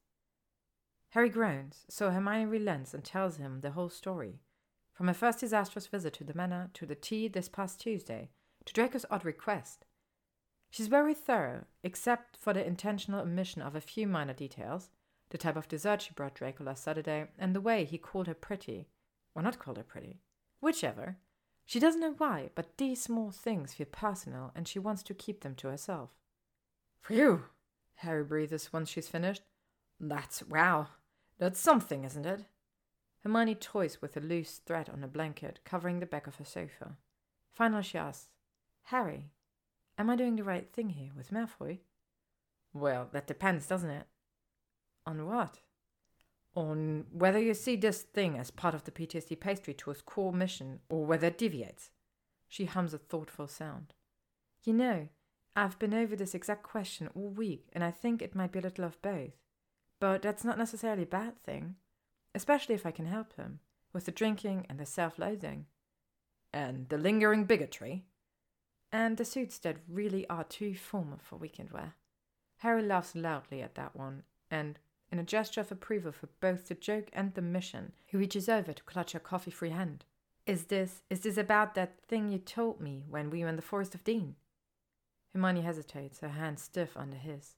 Harry groans, so Hermione relents and tells him the whole story. From her first disastrous visit to the manor, to the tea this past Tuesday, to Draco's odd request. She's very thorough, except for the intentional omission of a few minor details, the type of dessert she brought Draco last Saturday, and the way he called her pretty. Or not called her pretty. Whichever. She doesn't know why, but these small things feel personal, and she wants to keep them to herself. Phew! Harry breathes once she's finished. That's wow. That's something, isn't it? Hermione toys with a loose thread on a blanket covering the back of her sofa. Finally, she asks, Harry, am I doing the right thing here with Malfoy? Well, that depends, doesn't it? On what? On whether you see this thing as part of the PTSD pastry tour's core mission or whether it deviates. She hums a thoughtful sound. You know, I've been over this exact question all week, and I think it might be a little of both. But that's not necessarily a bad thing, especially if I can help him with the drinking and the self loathing. And the lingering bigotry. And the suits that really are too formal for weekend wear. Harry laughs loudly at that one, and, in a gesture of approval for both the joke and the mission, he reaches over to clutch her coffee free hand. Is this is this about that thing you told me when we were in the Forest of Dean? Hermione hesitates, her hand stiff under his.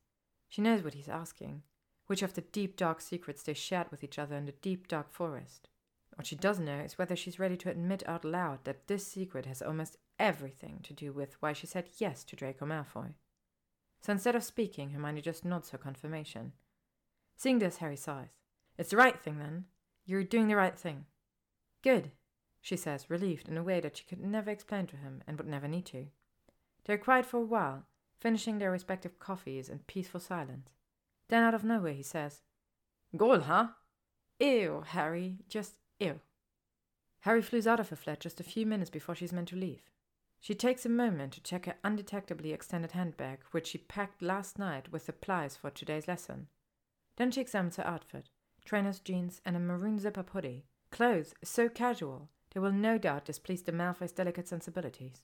She knows what he's asking. Which of the deep dark secrets they shared with each other in the deep dark forest? What she doesn't know is whether she's ready to admit out loud that this secret has almost everything to do with why she said yes to Draco Malfoy. So instead of speaking, Hermione just nods her confirmation. Seeing this, Harry sighs. It's the right thing, then. You're doing the right thing. Good, she says, relieved in a way that she could never explain to him and would never need to. They're quiet for a while, finishing their respective coffees in peaceful silence. Then, out of nowhere, he says, Goyle, huh? Ew, Harry, just ew. Harry floos out of her flat just a few minutes before she's meant to leave. She takes a moment to check her undetectably extended handbag, which she packed last night with supplies for today's lesson. Then she examines her outfit trainer's jeans and a maroon zip up hoodie, clothes so casual they will no doubt displease the Malfoy's delicate sensibilities.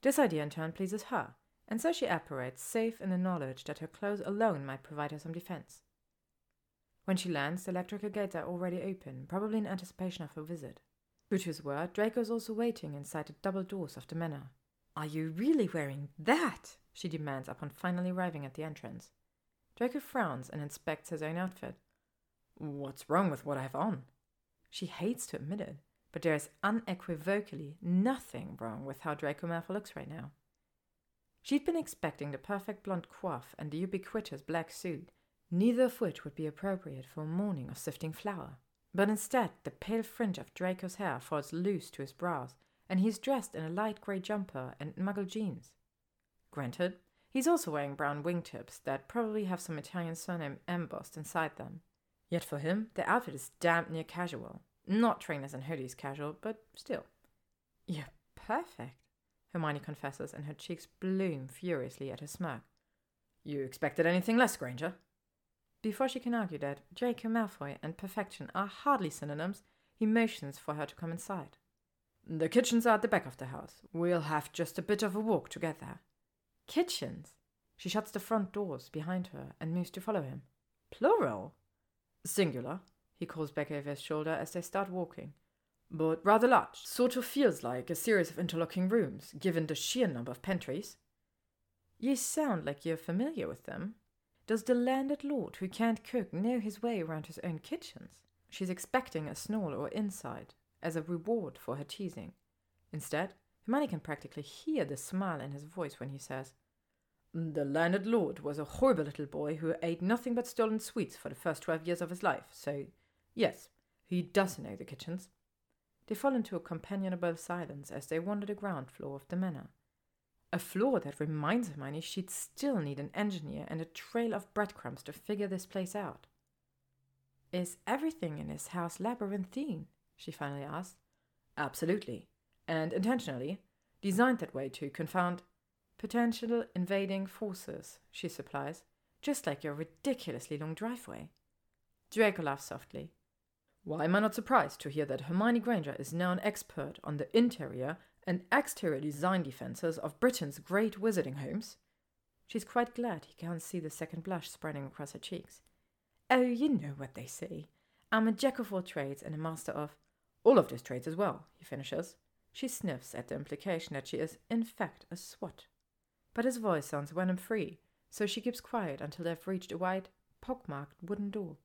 This idea in turn pleases her, and so she apparates, safe in the knowledge that her clothes alone might provide her some defense. When she lands, the electrical gates are already open, probably in anticipation of her visit. True to his word, Draco is also waiting inside the double doors of the manor. Are you really wearing that? she demands upon finally arriving at the entrance. Draco frowns and inspects his own outfit. What's wrong with what I have on? She hates to admit it, but there is unequivocally nothing wrong with how Draco Malfoy looks right now. She'd been expecting the perfect blonde coif and the ubiquitous black suit, neither of which would be appropriate for a morning of sifting flour. But instead, the pale fringe of Draco's hair falls loose to his brows, and he is dressed in a light grey jumper and muggle jeans. Granted, he's also wearing brown wingtips that probably have some Italian surname embossed inside them. Yet for him, the outfit is damn near casual. Not trainers and hoodies casual, but still. You're perfect, Hermione confesses, and her cheeks bloom furiously at his smirk. You expected anything less, Granger? Before she can argue that Draco Malfoy and perfection are hardly synonyms, he motions for her to come inside. The kitchens are at the back of the house. We'll have just a bit of a walk to get there. Kitchens? She shuts the front doors behind her and moves to follow him. Plural? Singular, he calls back over his shoulder as they start walking. But rather large. Sort of feels like a series of interlocking rooms, given the sheer number of pantries. You sound like you're familiar with them, does the landed lord who can't cook know his way around his own kitchens? She's expecting a snore or inside as a reward for her teasing. Instead, Hermione can practically hear the smile in his voice when he says, The landed lord was a horrible little boy who ate nothing but stolen sweets for the first twelve years of his life, so yes, he does know the kitchens. They fall into a companionable silence as they wander the ground floor of the manor. A floor that reminds Hermione she'd still need an engineer and a trail of breadcrumbs to figure this place out. Is everything in this house labyrinthine? she finally asked. Absolutely, and intentionally, designed that way to confound potential invading forces, she supplies, just like your ridiculously long driveway. Draco laughs softly. Why am I not surprised to hear that Hermione Granger is now an expert on the interior and exterior design defences of Britain's great wizarding homes. She's quite glad he can't see the second blush spreading across her cheeks. Oh, you know what they say. I'm a jack of all trades and a master of all of those trades as well, he finishes. She sniffs at the implication that she is, in fact, a swot. But his voice sounds venom free, so she keeps quiet until they've reached a wide, pockmarked wooden door.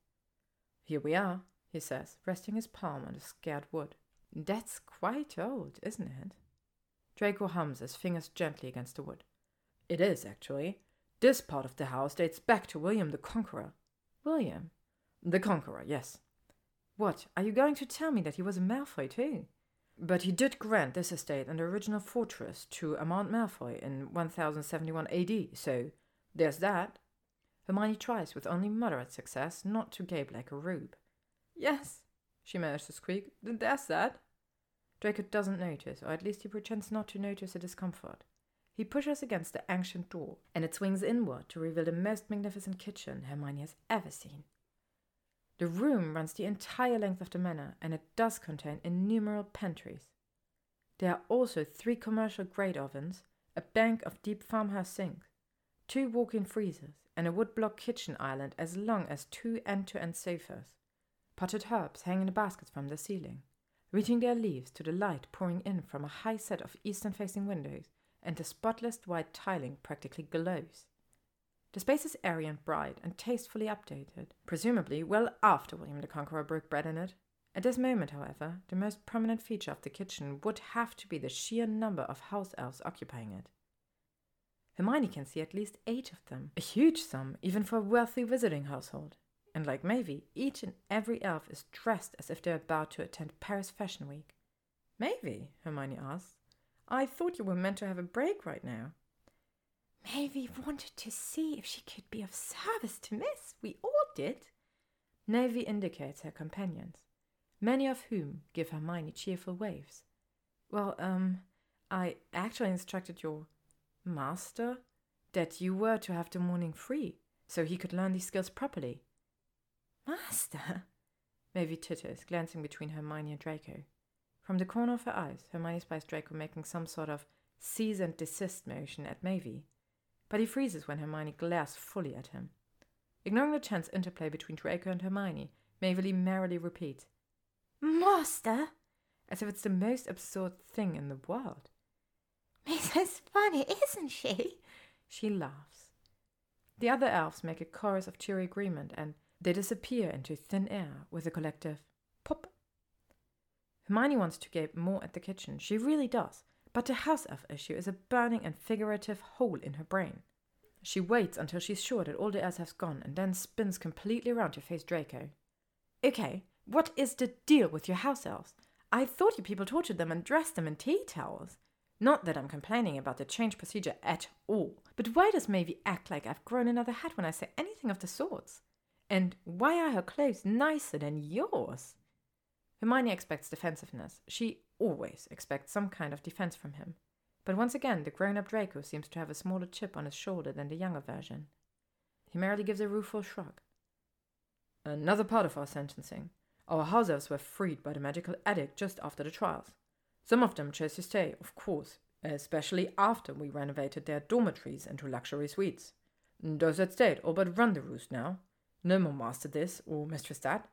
Here we are, he says, resting his palm on the scared wood. That's quite old, isn't it? Draco hums his fingers gently against the wood. It is, actually. This part of the house dates back to William the Conqueror. William? The Conqueror, yes. What, are you going to tell me that he was a Malfoy too? But he did grant this estate and the original fortress to Armand Malfoy in 1071 AD, so there's that. Hermione tries with only moderate success not to gape like a rube. Yes, she managed to squeak, there's that. Draco doesn't notice, or at least he pretends not to notice the discomfort. He pushes against the ancient door, and it swings inward to reveal the most magnificent kitchen Hermione has ever seen. The room runs the entire length of the manor, and it does contain innumerable pantries. There are also three commercial grate ovens, a bank of deep farmhouse sinks, two walk in freezers, and a woodblock kitchen island as long as two end to end sofas. Potted herbs hang in baskets from the ceiling, reaching their leaves to the light pouring in from a high set of eastern facing windows, and the spotless white tiling practically glows. The space is airy and bright and tastefully updated, presumably well after William the Conqueror broke bread in it. At this moment, however, the most prominent feature of the kitchen would have to be the sheer number of house elves occupying it. Hermione can see at least eight of them, a huge sum even for a wealthy visiting household. And like Mavie, each and every elf is dressed as if they're about to attend Paris Fashion Week. Mavie, Hermione asks, I thought you were meant to have a break right now. Mavie wanted to see if she could be of service to Miss. We all did. Mavie indicates her companions, many of whom give Hermione cheerful waves. Well, um, I actually instructed your master that you were to have the morning free, so he could learn these skills properly. Master? Mavie titters, glancing between Hermione and Draco. From the corner of her eyes, Hermione spies Draco making some sort of cease and desist motion at Mavie but he freezes when Hermione glares fully at him. Ignoring the chance interplay between Draco and Hermione, Mavie merrily repeats, Master! As if it's the most absurd thing in the world. Mrs. Funny, isn't she? She laughs. The other elves make a chorus of cheery agreement and they disappear into thin air with a collective pop. Hermione wants to gape more at the kitchen. She really does. But the house elf issue is a burning and figurative hole in her brain. She waits until she's sure that all the elves have gone and then spins completely around to face Draco. Okay, what is the deal with your house elves? I thought you people tortured them and dressed them in tea towels. Not that I'm complaining about the change procedure at all, but why does Mavie act like I've grown another hat when I say anything of the sorts? And why are her clothes nicer than yours? Hermione expects defensiveness. She always expect some kind of defense from him. But once again, the grown up Draco seems to have a smaller chip on his shoulder than the younger version. He merely gives a rueful shrug. Another part of our sentencing. Our house elves were freed by the magical edict just after the trials. Some of them chose to stay, of course, especially after we renovated their dormitories into luxury suites. Those that stayed all but run the roost now. No more master this or mistress that.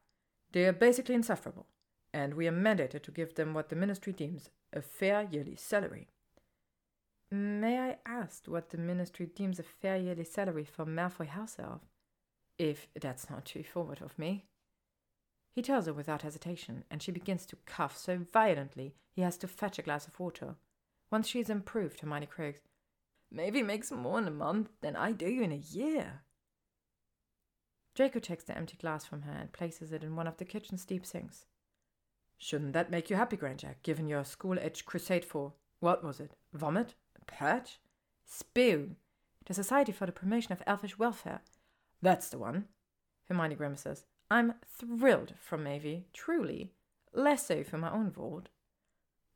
They are basically insufferable and we are mandated to give them what the ministry deems a fair yearly salary. May I ask what the ministry deems a fair yearly salary for Malfoy House Elf? If that's not too forward of me. He tells her without hesitation, and she begins to cough so violently he has to fetch a glass of water. Once she is improved, Hermione croaks, Mavie makes more in a month than I do in a year. Draco takes the empty glass from her and places it in one of the kitchen's deep sinks. Shouldn't that make you happy, Granger, given your school age crusade for what was it? Vomit? Purge? Spew? The Society for the Promotion of Elfish Welfare. That's the one. Hermione grimaces. I'm thrilled from Mavie, truly. Less so for my own ward.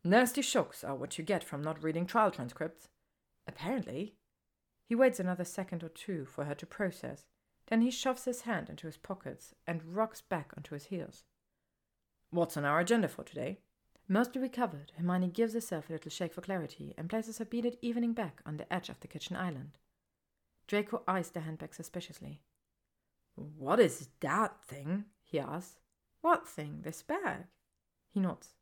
Nasty shocks are what you get from not reading trial transcripts. Apparently. He waits another second or two for her to process. Then he shoves his hand into his pockets and rocks back onto his heels. What's on our agenda for today? Mostly recovered, Hermione gives herself a little shake for clarity and places her beaded evening bag on the edge of the kitchen island. Draco eyes the handbag suspiciously. What is that thing? he asks. What thing? This bag? He nods.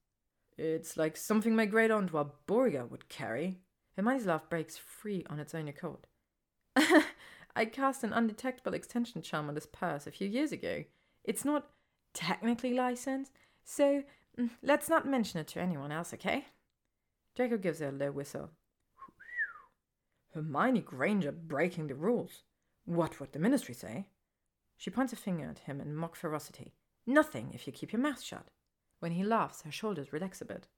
It's like something my great aunt Walburga would carry. Hermione's laugh breaks free on its own accord. I cast an undetectable extension charm on this purse a few years ago. It's not technically licensed, so mm, let's not mention it to anyone else, okay? Draco gives her a low whistle. Hermione Granger breaking the rules. What would the ministry say? She points a finger at him in mock ferocity. Nothing if you keep your mouth shut. When he laughs, her shoulders relax a bit.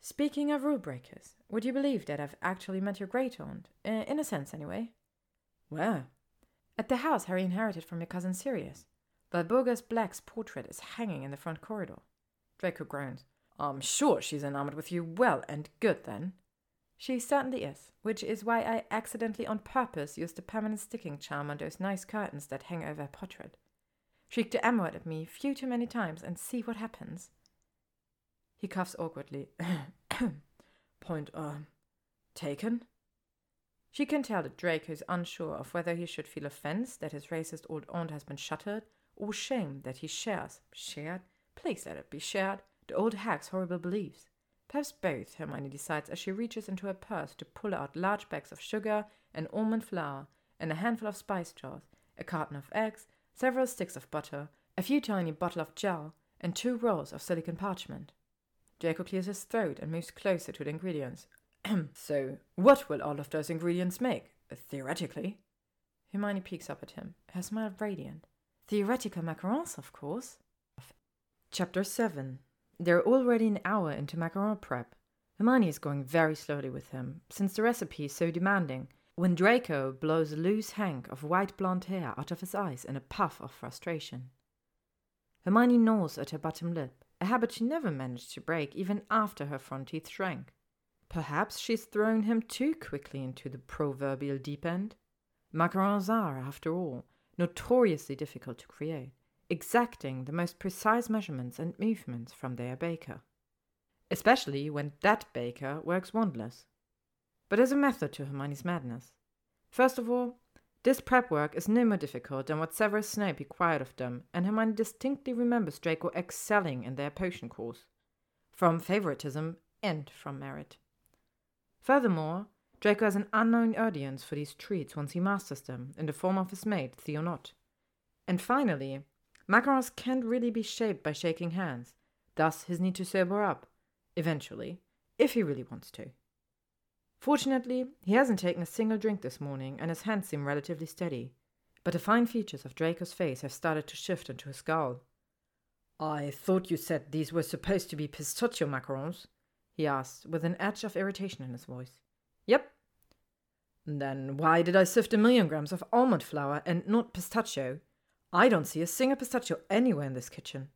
Speaking of rule breakers, would you believe that I've actually met your great aunt? Uh, in a sense, anyway. Where? At the house Harry inherited from your cousin Sirius. Walburga's Black's portrait is hanging in the front corridor. Draco groans. I'm sure she's enamored with you well and good then. She certainly is, which is why I accidentally on purpose used a permanent sticking charm on those nice curtains that hang over her portrait. shriek M word at me few too many times and see what happens. He coughs awkwardly. Point, uh, taken? She can tell that Draco is unsure of whether he should feel offense that his racist old aunt has been shuttered, or shame that he shares, shared, please let it be shared, the old hag's horrible beliefs. Perhaps both, Hermione decides as she reaches into her purse to pull out large bags of sugar and almond flour and a handful of spice jars, a carton of eggs, several sticks of butter, a few tiny bottles of gel, and two rolls of silicon parchment. Draco clears his throat and moves closer to the ingredients. so, what will all of those ingredients make, theoretically? Hermione peeks up at him, her smile radiant. Theoretical macarons, of course. Chapter 7 They're already an hour into macaron prep. Hermione is going very slowly with him, since the recipe is so demanding, when Draco blows a loose hank of white blonde hair out of his eyes in a puff of frustration. Hermione gnaws at her bottom lip, a habit she never managed to break even after her front teeth shrank. Perhaps she's thrown him too quickly into the proverbial deep end. Macarons are, after all, notoriously difficult to create, exacting the most precise measurements and movements from their baker. Especially when that baker works wonders. But there's a method to Hermione's madness. First of all, this prep work is no more difficult than what Severus Snape required of them, and Hermione distinctly remembers Draco excelling in their potion course, from favoritism and from merit. Furthermore, Draco has an unknown audience for these treats once he masters them, in the form of his mate, Theo Nott. And finally, macarons can't really be shaped by shaking hands, thus his need to sober up, eventually, if he really wants to. Fortunately, he hasn't taken a single drink this morning, and his hands seem relatively steady, but the fine features of Draco's face have started to shift into a scowl. I thought you said these were supposed to be pistachio macarons, he asked, with an edge of irritation in his voice. Yep. Then why did I sift a million grams of almond flour and not pistachio? I don't see a single pistachio anywhere in this kitchen.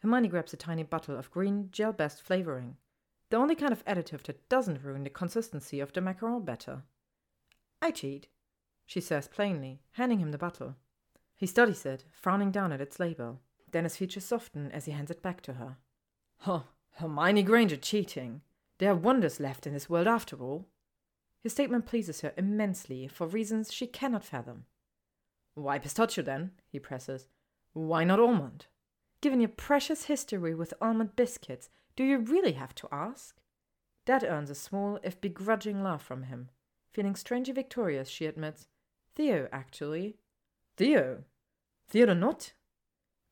Hermione grabs a tiny bottle of green gel best flavoring the only kind of additive that doesn't ruin the consistency of the macaron batter. I cheat, she says plainly, handing him the bottle. He studies it, frowning down at its label. Then his features soften as he hands it back to her. Huh, Hermione Granger cheating. There are wonders left in this world after all. His statement pleases her immensely for reasons she cannot fathom. Why pistachio then? he presses. Why not almond? Given your precious history with almond biscuits, do you really have to ask? Dad earns a small, if begrudging laugh from him. Feeling strangely victorious, she admits. Theo, actually. Theo? Theo Nott?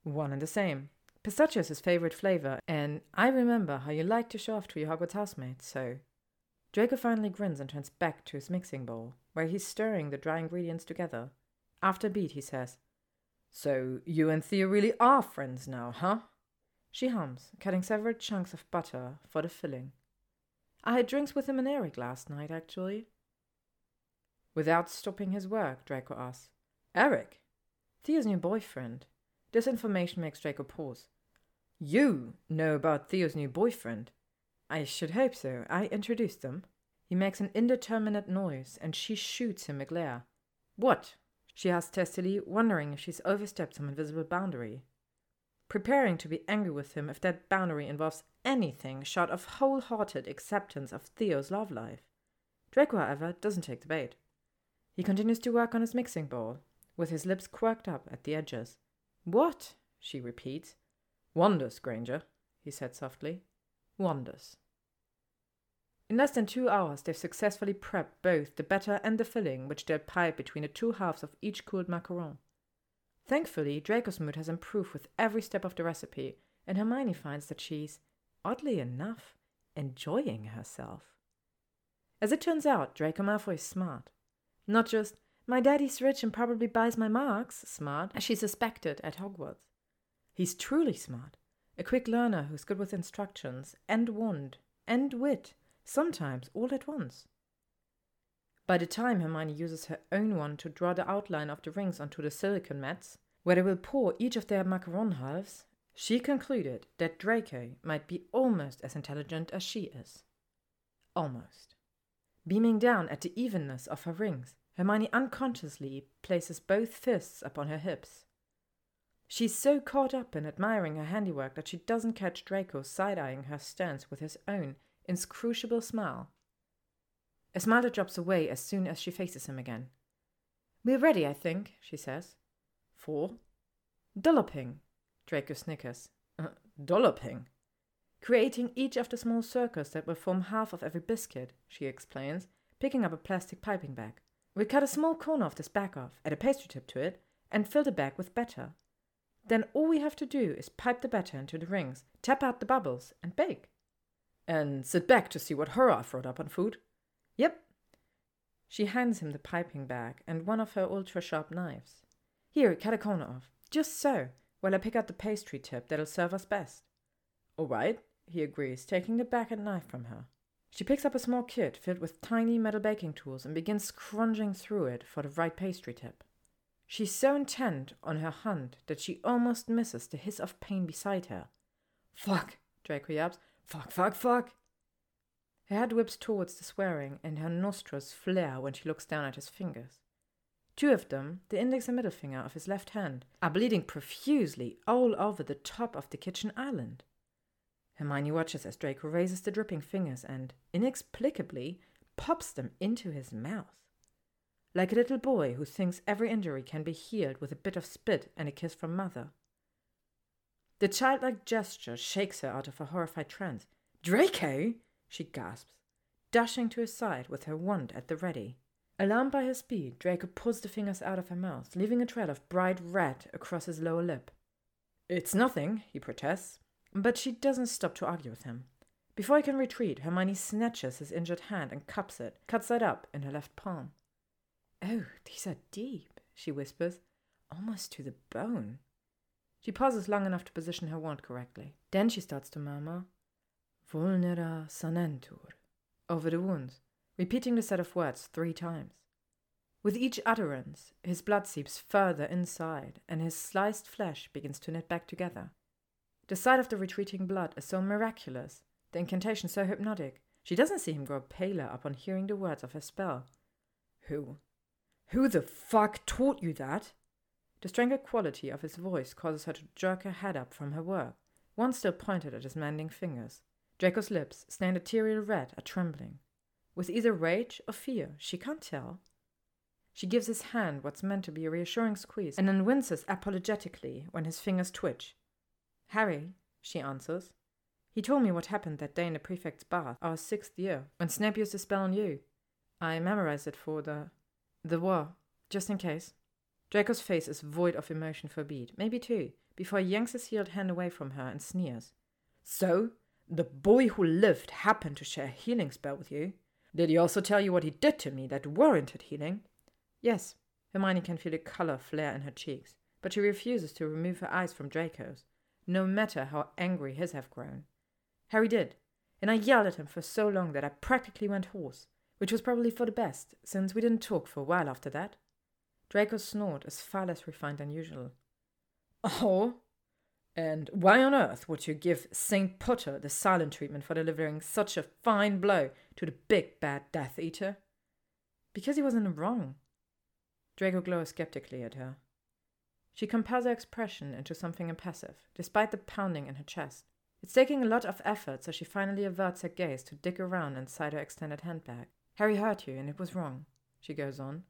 One and the same. Pistachio is his favorite flavor, and I remember how you liked to show off to your Hogwarts housemates, so. Draco finally grins and turns back to his mixing bowl, where he's stirring the dry ingredients together. After a beat, he says, So you and Theo really are friends now, huh? She hums, cutting several chunks of butter for the filling. I had drinks with him and Eric last night, actually. Without stopping his work, Draco asks. Eric? Theo's new boyfriend. This information makes Draco pause. You know about Theo's new boyfriend? I should hope so. I introduced them. He makes an indeterminate noise, and she shoots him a glare. What? She asks testily, wondering if she's overstepped some invisible boundary preparing to be angry with him if that boundary involves anything short of wholehearted acceptance of Theo's love life. Draco, however, doesn't take the bait. He continues to work on his mixing bowl, with his lips quirked up at the edges. What? she repeats. Wonders, Granger, he said softly. Wonders. In less than two hours, they've successfully prepped both the batter and the filling, which they'll pipe between the two halves of each cooled macaron. Thankfully, Draco's mood has improved with every step of the recipe, and Hermione finds that she's, oddly enough, enjoying herself. As it turns out, Draco Malfoy is smart. Not just, my daddy's rich and probably buys my marks, smart, as she suspected at Hogwarts. He's truly smart, a quick learner who's good with instructions, and wand, and wit, sometimes all at once. By the time Hermione uses her own wand to draw the outline of the rings onto the silicon mats, where they will pour each of their macaron halves, she concluded that Draco might be almost as intelligent as she is. Almost. Beaming down at the evenness of her rings, Hermione unconsciously places both fists upon her hips. She's so caught up in admiring her handiwork that she doesn't catch Draco side eyeing her stance with his own inscrutable smile. A smile that drops away as soon as she faces him again. We're ready, I think, she says. For? Dolloping, Draco snickers. Uh, dolloping? Creating each of the small circles that will form half of every biscuit, she explains, picking up a plastic piping bag. We cut a small corner of this bag off, add a pastry tip to it, and fill the bag with batter. Then all we have to do is pipe the batter into the rings, tap out the bubbles, and bake. And sit back to see what horror I've brought up on food. Yep. She hands him the piping bag and one of her ultra sharp knives. Here, cut a corner off. Just so, while I pick out the pastry tip that'll serve us best. All right, he agrees, taking the bag and knife from her. She picks up a small kit filled with tiny metal baking tools and begins scrunching through it for the right pastry tip. She's so intent on her hunt that she almost misses the hiss of pain beside her. Fuck, Draco yaps. Fuck, fuck, fuck. Her head whips towards the swearing, and her nostrils flare when she looks down at his fingers. Two of them, the index and middle finger of his left hand, are bleeding profusely all over the top of the kitchen island. Hermione watches as Draco raises the dripping fingers and, inexplicably, pops them into his mouth. Like a little boy who thinks every injury can be healed with a bit of spit and a kiss from mother. The childlike gesture shakes her out of a horrified trance. Draco! Eh? she gasps, dashing to his side with her wand at the ready. Alarmed by her speed, Draco pulls the fingers out of her mouth, leaving a trail of bright red across his lower lip. It's nothing, he protests, but she doesn't stop to argue with him. Before he can retreat, Hermione snatches his injured hand and cups it, cuts it up in her left palm. Oh, these are deep, she whispers, almost to the bone. She pauses long enough to position her wand correctly. Then she starts to murmur, Vulnera sanentur, over the wounds, repeating the set of words three times. With each utterance, his blood seeps further inside, and his sliced flesh begins to knit back together. The sight of the retreating blood is so miraculous, the incantation so hypnotic, she doesn't see him grow paler upon hearing the words of her spell. Who? Who the fuck taught you that? The strangled quality of his voice causes her to jerk her head up from her work, one still pointed at his mending fingers. Draco's lips, stained ethereal red, are trembling. With either rage or fear, she can't tell. She gives his hand what's meant to be a reassuring squeeze, and then winces apologetically when his fingers twitch. Harry, she answers. He told me what happened that day in the prefect's bath, our sixth year, when Snape used a spell on you. I memorized it for the. The war, just in case. Draco's face is void of emotion for a beat, maybe two, before he yanks his healed hand away from her and sneers. So, the boy who lived happened to share a healing spell with you? Did he also tell you what he did to me that warranted healing? Yes. Hermione can feel the color flare in her cheeks, but she refuses to remove her eyes from Draco's no matter how angry his have grown. Harry did, and I yelled at him for so long that I practically went hoarse, which was probably for the best, since we didn't talk for a while after that. Draco's snort is far less refined than usual. Oh? And why on earth would you give Saint Potter the silent treatment for delivering such a fine blow to the big bad Death Eater? Because he was in the wrong. Draco glowers skeptically at her. She compels her expression into something impassive, despite the pounding in her chest. It's taking a lot of effort, so she finally averts her gaze to dig around inside her extended handbag. Harry hurt you, and it was wrong, she goes on.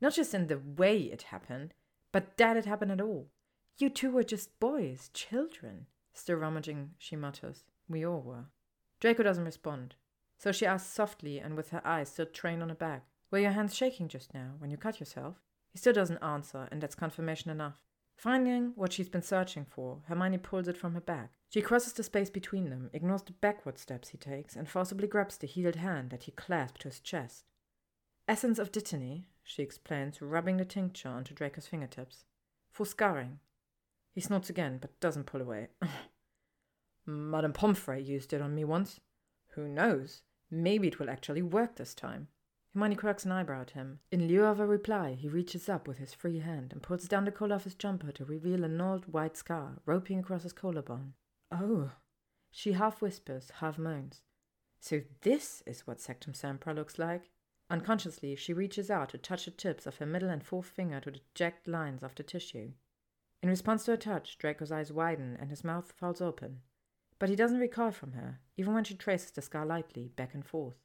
Not just in the way it happened, but that it happened at all. You two were just boys, children. Still rummaging, she mutters. We all were. Draco doesn't respond, so she asks softly and with her eyes still trained on her bag. Were your hands shaking just now when you cut yourself? He still doesn't answer, and that's confirmation enough. Finding what she's been searching for, Hermione pulls it from her bag. She crosses the space between them, ignores the backward steps he takes, and forcibly grabs the healed hand that he clasped to his chest. Essence of dittany, she explains, rubbing the tincture onto Draco's fingertips. For scarring. He snorts again, but doesn't pull away. Madame Pomfrey used it on me once. Who knows? Maybe it will actually work this time. Hermione quirks an eyebrow at him. In lieu of a reply, he reaches up with his free hand and pulls down the collar of his jumper to reveal a gnarled white scar roping across his collarbone. Oh, she half whispers, half moans. So this is what Sectumsempra looks like? Unconsciously, she reaches out to touch the tips of her middle and fourth finger to the jagged lines of the tissue. In response to her touch, Draco's eyes widen and his mouth falls open. But he doesn't recoil from her, even when she traces the scar lightly back and forth.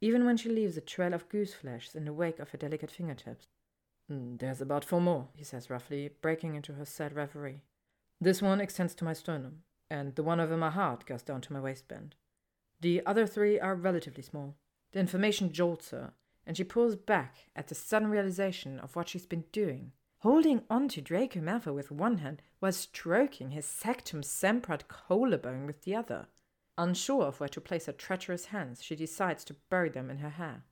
Even when she leaves a trail of goose flesh in the wake of her delicate fingertips. Mm, there's about four more, he says roughly, breaking into her sad reverie. This one extends to my sternum, and the one over my heart goes down to my waistband. The other three are relatively small. The information jolts her, and she pulls back at the sudden realization of what she's been doing holding on to Draco Malfoy with one hand while stroking his Sectumsempra collarbone with the other. Unsure of where to place her treacherous hands, she decides to bury them in her hair.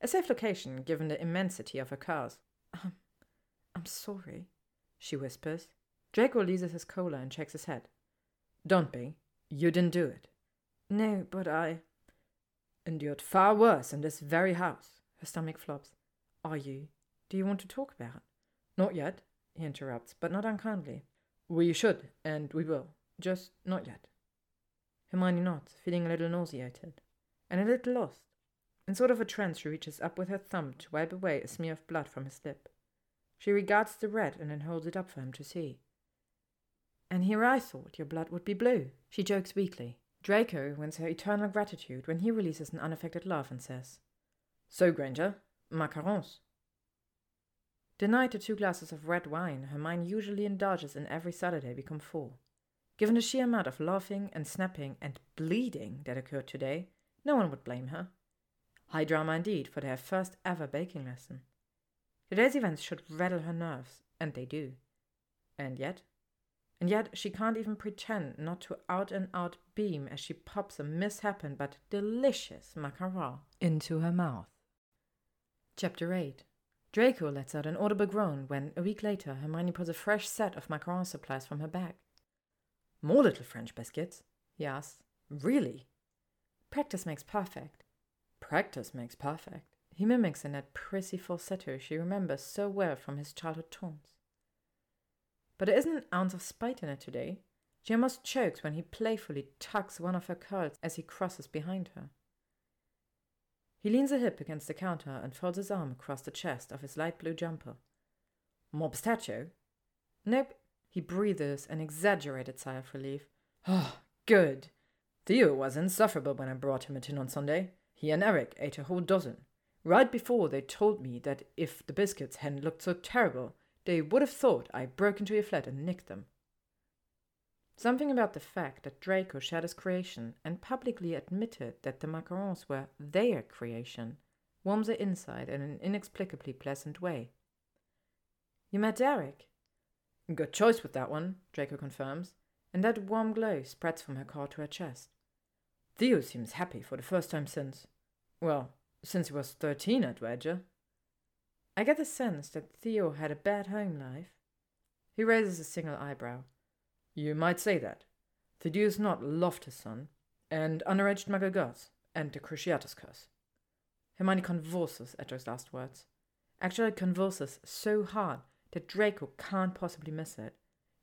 A safe location, given the immensity of her curls. Um, I'm sorry, she whispers. Draco releases his collar and shakes his head. Don't be. You didn't do it. No, but I. Endured far worse in this very house. Her stomach flops. Are you? Do you want to talk about? It? Not yet, he interrupts, but not unkindly. We should, and we will. Just not yet. Hermione nods, feeling a little nauseated, and a little lost. In sort of a trance, she reaches up with her thumb to wipe away a smear of blood from his lip. She regards the red and then holds it up for him to see. And here I thought your blood would be blue, she jokes weakly. Draco wins her eternal gratitude when he releases an unaffected laugh and says, So, Granger, macarons. Denied the two glasses of red wine Hermione usually indulges in every Saturday become full. Given the sheer amount of laughing and snapping and bleeding that occurred today, no one would blame her. High drama indeed for their first ever baking lesson. Today's events should rattle her nerves, and they do. And yet, and yet she can't even pretend not to out and out beam as she pops a misshapen but delicious macaron into her mouth. Chapter 8 Draco lets out an audible groan when, a week later, Hermione pulls a fresh set of macaron supplies from her bag. More little French biscuits? he asks. Really? Practice makes perfect. Practice makes perfect. He mimics in that prissy falsetto she remembers so well from his childhood taunts. But there isn't an ounce of spite in it today. She almost chokes when he playfully tugs one of her curls as he crosses behind her. He leans a hip against the counter and folds his arm across the chest of his light blue jumper. More pistachio? Nope. He breathes an exaggerated sigh of relief. Oh, good. Theo was insufferable when I brought him a tin on Sunday. He and Eric ate a whole dozen. Right before they told me that if the biscuits hadn't looked so terrible, they would have thought I broke into your flat and nicked them. Something about the fact that Draco shared his creation and publicly admitted that the macarons were their creation warms her inside in an inexplicably pleasant way. You met Eric? Good choice with that one, Draco confirms, and that warm glow spreads from her core to her chest. Theo seems happy for the first time since. Well, since he was thirteen at Wedger. I get the sense that Theo had a bad home life. He raises a single eyebrow. You might say that. Thaddeus Nott loved his son, and underaged McGilgus, and the Cruciatus curse. Hermione convulses at those last words. Actually convulses so hard that Draco can't possibly miss it.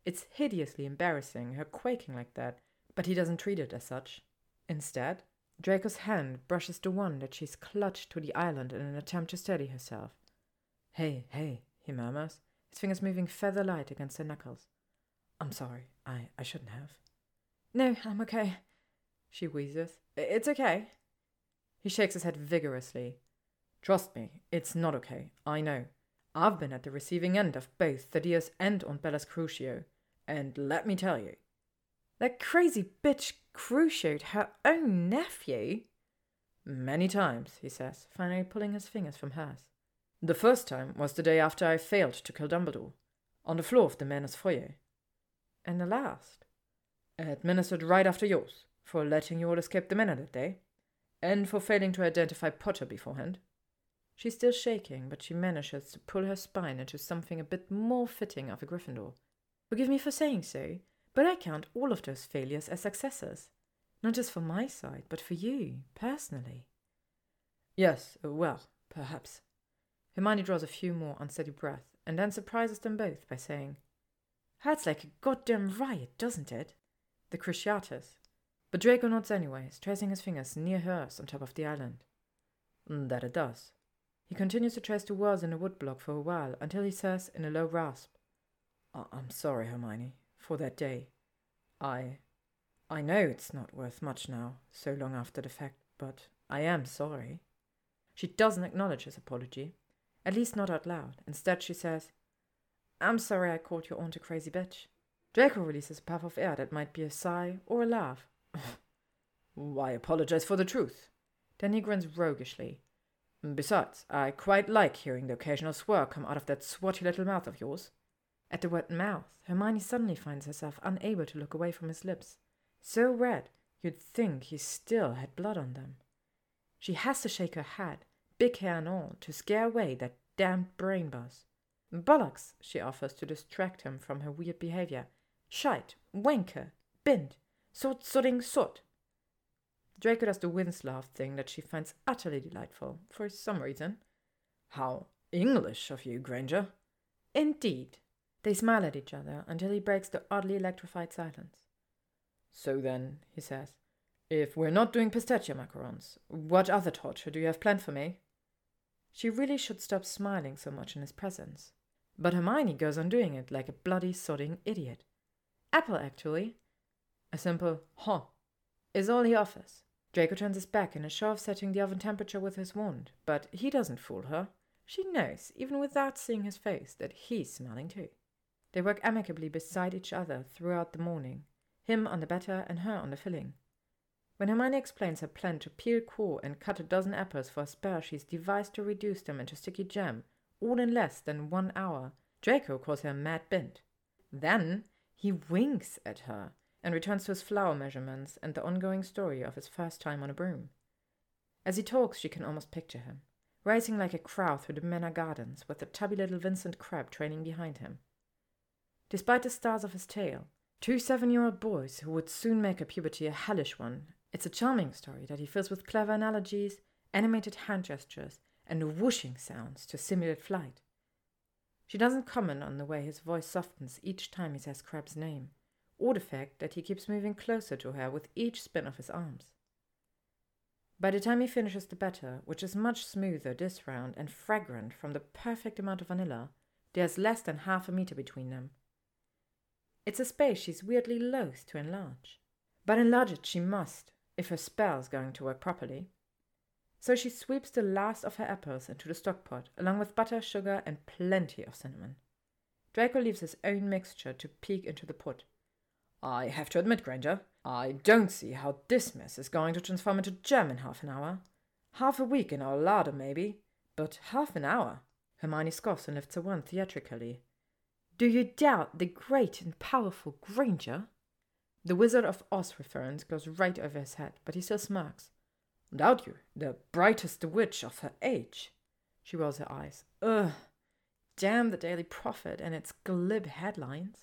It's hideously embarrassing, her quaking like that, but he doesn't treat it as such. Instead, Draco's hand brushes the one that she's clutched to the island in an attempt to steady herself. Hey, hey, he murmurs, his fingers moving feather light against her knuckles. I'm sorry. I, I shouldn't have. No, I'm okay. She wheezes. It's okay. He shakes his head vigorously. Trust me, it's not okay. I know. I've been at the receiving end of both Thaddeus and Aunt Bella's crucio, and let me tell you. That crazy bitch crucioed her own nephew? Many times, he says, finally pulling his fingers from hers. The first time was the day after I failed to kill Dumbledore, on the floor of the manor's foyer. And the last? Administered right after yours, for letting you all escape the manor that day, and for failing to identify Potter beforehand. She's still shaking, but she manages to pull her spine into something a bit more fitting of a Gryffindor. Forgive me for saying so, but I count all of those failures as successes. Not just for my side, but for you, personally. Yes, well, perhaps. Hermione draws a few more unsteady breaths, and then surprises them both by saying, Hurts like a goddamn riot, doesn't it? The Cruciatus. But Draco nods anyways, tracing his fingers near hers on top of the island. Mm, that it does. He continues to trace the words in the woodblock for a while until he says in a low rasp, I'm sorry, Hermione, for that day. I. I know it's not worth much now, so long after the fact, but I am sorry. She doesn't acknowledge his apology, at least not out loud. Instead, she says, I'm sorry I called your aunt a crazy bitch. Draco releases a puff of air that might be a sigh or a laugh. Why apologize for the truth? Then he grins roguishly. Mm, besides, I quite like hearing the occasional swear come out of that swotty little mouth of yours. At the word mouth, Hermione suddenly finds herself unable to look away from his lips. So red, you'd think he still had blood on them. She has to shake her head, big hair and all, to scare away that damned brain buzz. Bollocks, she offers to distract him from her weird behavior. Shite, wanker, bint, sort sodding sot. Draco does the Winslow thing that she finds utterly delightful, for some reason. How English of you, Granger. Indeed. They smile at each other until he breaks the oddly electrified silence. So then, he says, if we're not doing pistachio macarons, what other torture do you have planned for me? She really should stop smiling so much in his presence. But Hermione goes on doing it like a bloody sodding idiot. Apple, actually. A simple huh is all he offers. Draco turns his back in a show of setting the oven temperature with his wand, but he doesn't fool her. She knows, even without seeing his face, that he's smiling too. They work amicably beside each other throughout the morning, him on the batter and her on the filling. When Hermione explains her plan to peel core and cut a dozen apples for a spell she's devised to reduce them into sticky jam, all in less than one hour, Draco calls her mad bint. Then he winks at her and returns to his flower measurements and the ongoing story of his first time on a broom. As he talks, she can almost picture him, racing like a crow through the manor gardens with the tubby little Vincent Crabbe training behind him. Despite the stars of his tale, two seven year old boys who would soon make a puberty a hellish one, it's a charming story that he fills with clever analogies, animated hand gestures, and whooshing sounds to simulate flight. She doesn't comment on the way his voice softens each time he says Crabbe's name, or the fact that he keeps moving closer to her with each spin of his arms. By the time he finishes the batter, which is much smoother this round and fragrant from the perfect amount of vanilla, there's less than half a meter between them. It's a space she's weirdly loath to enlarge. But enlarge it she must, if her spell's going to work properly. So she sweeps the last of her apples into the stockpot, along with butter, sugar, and plenty of cinnamon. Draco leaves his own mixture to peek into the pot. I have to admit, Granger, I don't see how this mess is going to transform into jam in half an hour. Half a week in our larder, maybe, but half an hour. Hermione scoffs and lifts her wand theatrically. Do you doubt the great and powerful Granger? The Wizard of Oz reference goes right over his head, but he still smirks. Doubt you, the brightest witch of her age. She rolls her eyes. Ugh. Damn the Daily Prophet and its glib headlines.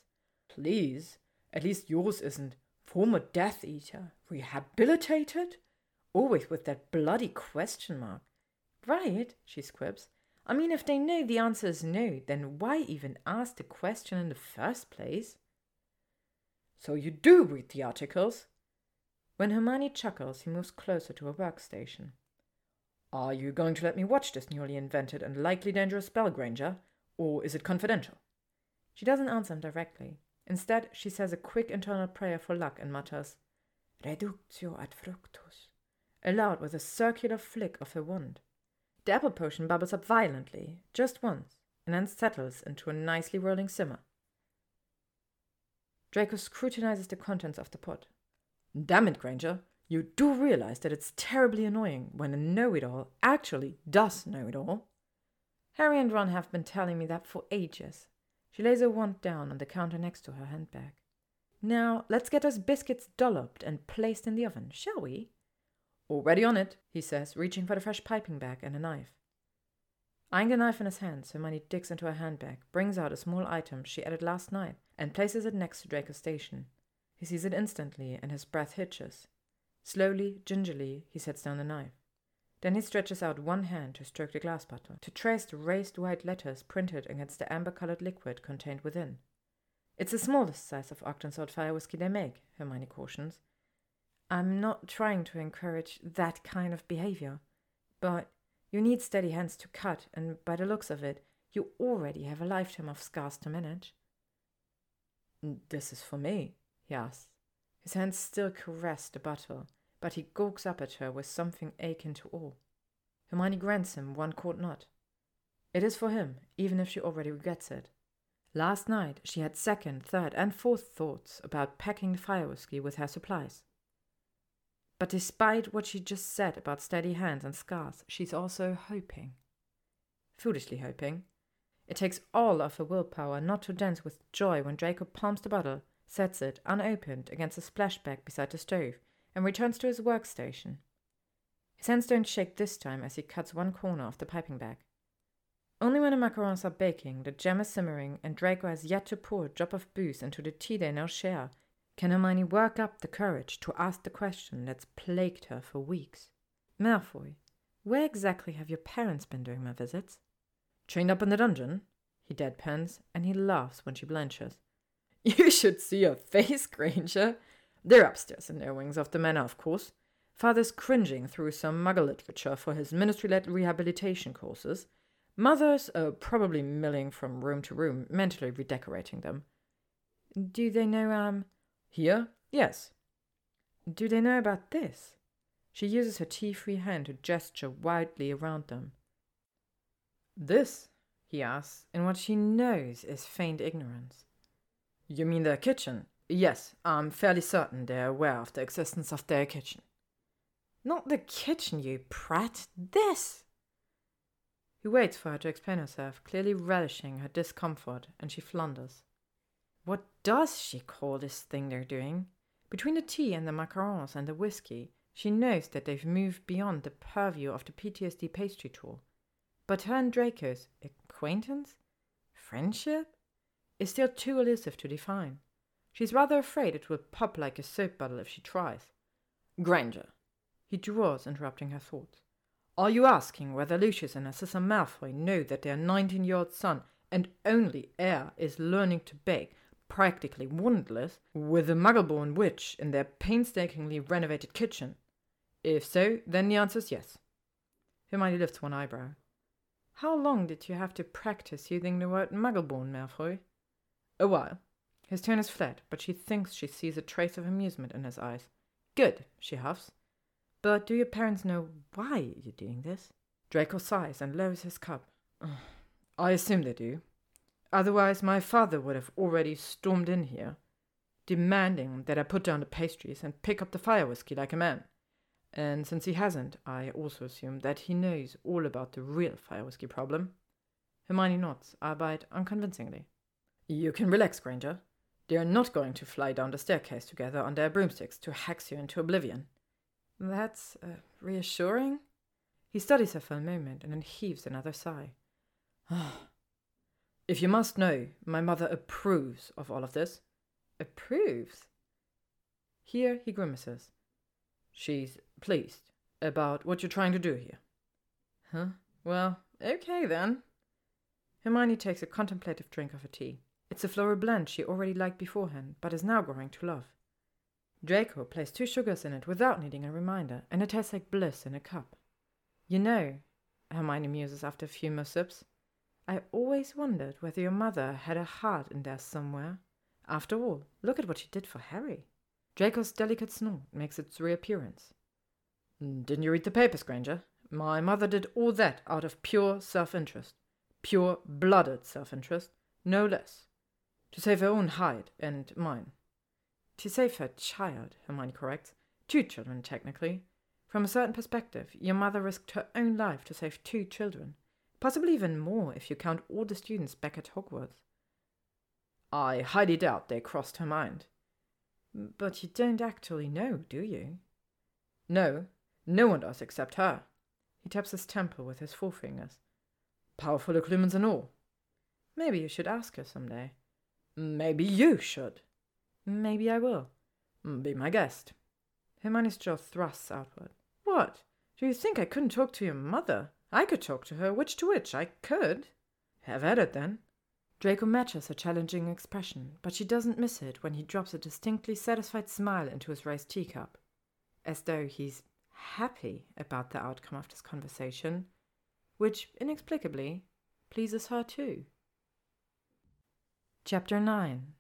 Please, at least yours isn't former Death Eater, rehabilitated? Always with that bloody question mark. Right, she squibs. I mean, if they know the answer is no, then why even ask the question in the first place? So you do read the articles? When Hermione chuckles, he moves closer to her workstation. Are you going to let me watch this newly invented and likely dangerous spell, Granger, or is it confidential? She doesn't answer him directly. Instead, she says a quick internal prayer for luck and mutters, Reductio ad fructus, aloud with a circular flick of her wand. The apple potion bubbles up violently, just once, and then settles into a nicely whirling simmer. Draco scrutinizes the contents of the pot. Damn it, Granger, you do realize that it's terribly annoying when a know it all actually does know it all. Harry and Ron have been telling me that for ages. She lays her wand down on the counter next to her handbag. Now, let's get those biscuits dolloped and placed in the oven, shall we? Already on it, he says, reaching for the fresh piping bag and a knife. Eyeing the knife in his hands, Hermione digs into her handbag, brings out a small item she added last night, and places it next to Draco's station. He sees it instantly, and his breath hitches. Slowly, gingerly, he sets down the knife. Then he stretches out one hand to stroke the glass bottle, to trace the raised white letters printed against the amber colored liquid contained within. It's the smallest size of Ogden's Old fire whiskey they make, Hermione cautions. I'm not trying to encourage that kind of behavior, but You need steady hands to cut, and by the looks of it, you already have a lifetime of scars to manage. This is for me, he asks. His hands still caress the bottle, but he gawks up at her with something akin to awe. Hermione grants him one quart nod. It is for him, even if she already regrets it. Last night she had second, third, and fourth thoughts about packing the fire whiskey with her supplies. But despite what she just said about steady hands and scars, she's also hoping. Foolishly hoping. It takes all of her willpower not to dance with joy when Draco palms the bottle, sets it, unopened, against a splashback beside the stove, and returns to his workstation. His hands don't shake this time as he cuts one corner of the piping bag. Only when the macarons are baking, the jam is simmering, and Draco has yet to pour a drop of booze into the tea they now share, can Hermione work up the courage to ask the question that's plagued her for weeks? Malfoy, where exactly have your parents been during my visits? Chained up in the dungeon? He deadpans, and he laughs when she blenches. You should see her face, Granger. They're upstairs in their wings of the manor, of course. Father's cringing through some muggle literature for his ministry led rehabilitation courses. Mothers are probably milling from room to room, mentally redecorating them. Do they know, um. Here? Yes. Do they know about this? She uses her tea free hand to gesture wildly around them. This? he asks, in what she knows is feigned ignorance. You mean their kitchen? Yes, I'm fairly certain they're aware of the existence of their kitchen. Not the kitchen, you prat! This! He waits for her to explain herself, clearly relishing her discomfort, and she flounders. What does she call this thing they're doing? Between the tea and the macarons and the whiskey, she knows that they've moved beyond the purview of the PTSD pastry tour. But her and Draco's acquaintance? Friendship? Is still too elusive to define. She's rather afraid it will pop like a soap bottle if she tries. Granger. He draws, interrupting her thoughts. Are you asking whether Lucius and Narcissa Malfoy know that their nineteen year old son and only heir is learning to bake, practically wandless, with a muggle-born witch in their painstakingly renovated kitchen? If so, then the answer is yes. Hermione lifts one eyebrow. How long did you have to practice using the word muggle-born, Malfoy? A while. His tone is flat, but she thinks she sees a trace of amusement in his eyes. Good, she huffs. But do your parents know why you're doing this? Draco sighs and lowers his cup. I assume they do. Otherwise, my father would have already stormed in here, demanding that I put down the pastries and pick up the fire whiskey like a man. And since he hasn't, I also assume that he knows all about the real fire whiskey problem. Hermione nods, albeit unconvincingly. You can relax, Granger. They are not going to fly down the staircase together on their broomsticks to hex you into oblivion. That's uh, reassuring. He studies her for a moment and then heaves another sigh. if you must know, my mother approves of all of this. Approves? Here he grimaces. She's pleased about what you're trying to do here. Huh? Well, okay then. Hermione takes a contemplative drink of her tea. It's a floral blend she already liked beforehand, but is now growing to love. Draco placed two sugars in it without needing a reminder, and it tastes like bliss in a cup. You know, Hermione muses after a few more sips, I always wondered whether your mother had a heart in there somewhere. After all, look at what she did for Harry. Draco's delicate snort makes its reappearance. Didn't you read the papers, Granger? My mother did all that out of pure self interest. Pure blooded self interest, no less. To save her own hide and mine. To save her child, Hermione corrects. Two children, technically. From a certain perspective, your mother risked her own life to save two children. Possibly even more if you count all the students back at Hogwarts. I highly doubt they crossed her mind. But you don't actually know, do you? No, no one does except her. He taps his temple with his forefingers. Powerful Occlumens and all. Maybe you should ask her some day. Maybe you should. Maybe I will. Mm, be my guest. Hermione's jaw thrusts outward. What? Do you think I couldn't talk to your mother? I could talk to her, which to which I could. Have at it then. Draco matches her challenging expression, but she doesn't miss it when he drops a distinctly satisfied smile into his raised teacup. As though he's happy about the outcome of this conversation. which inexplicably pleases her too. Chapter 9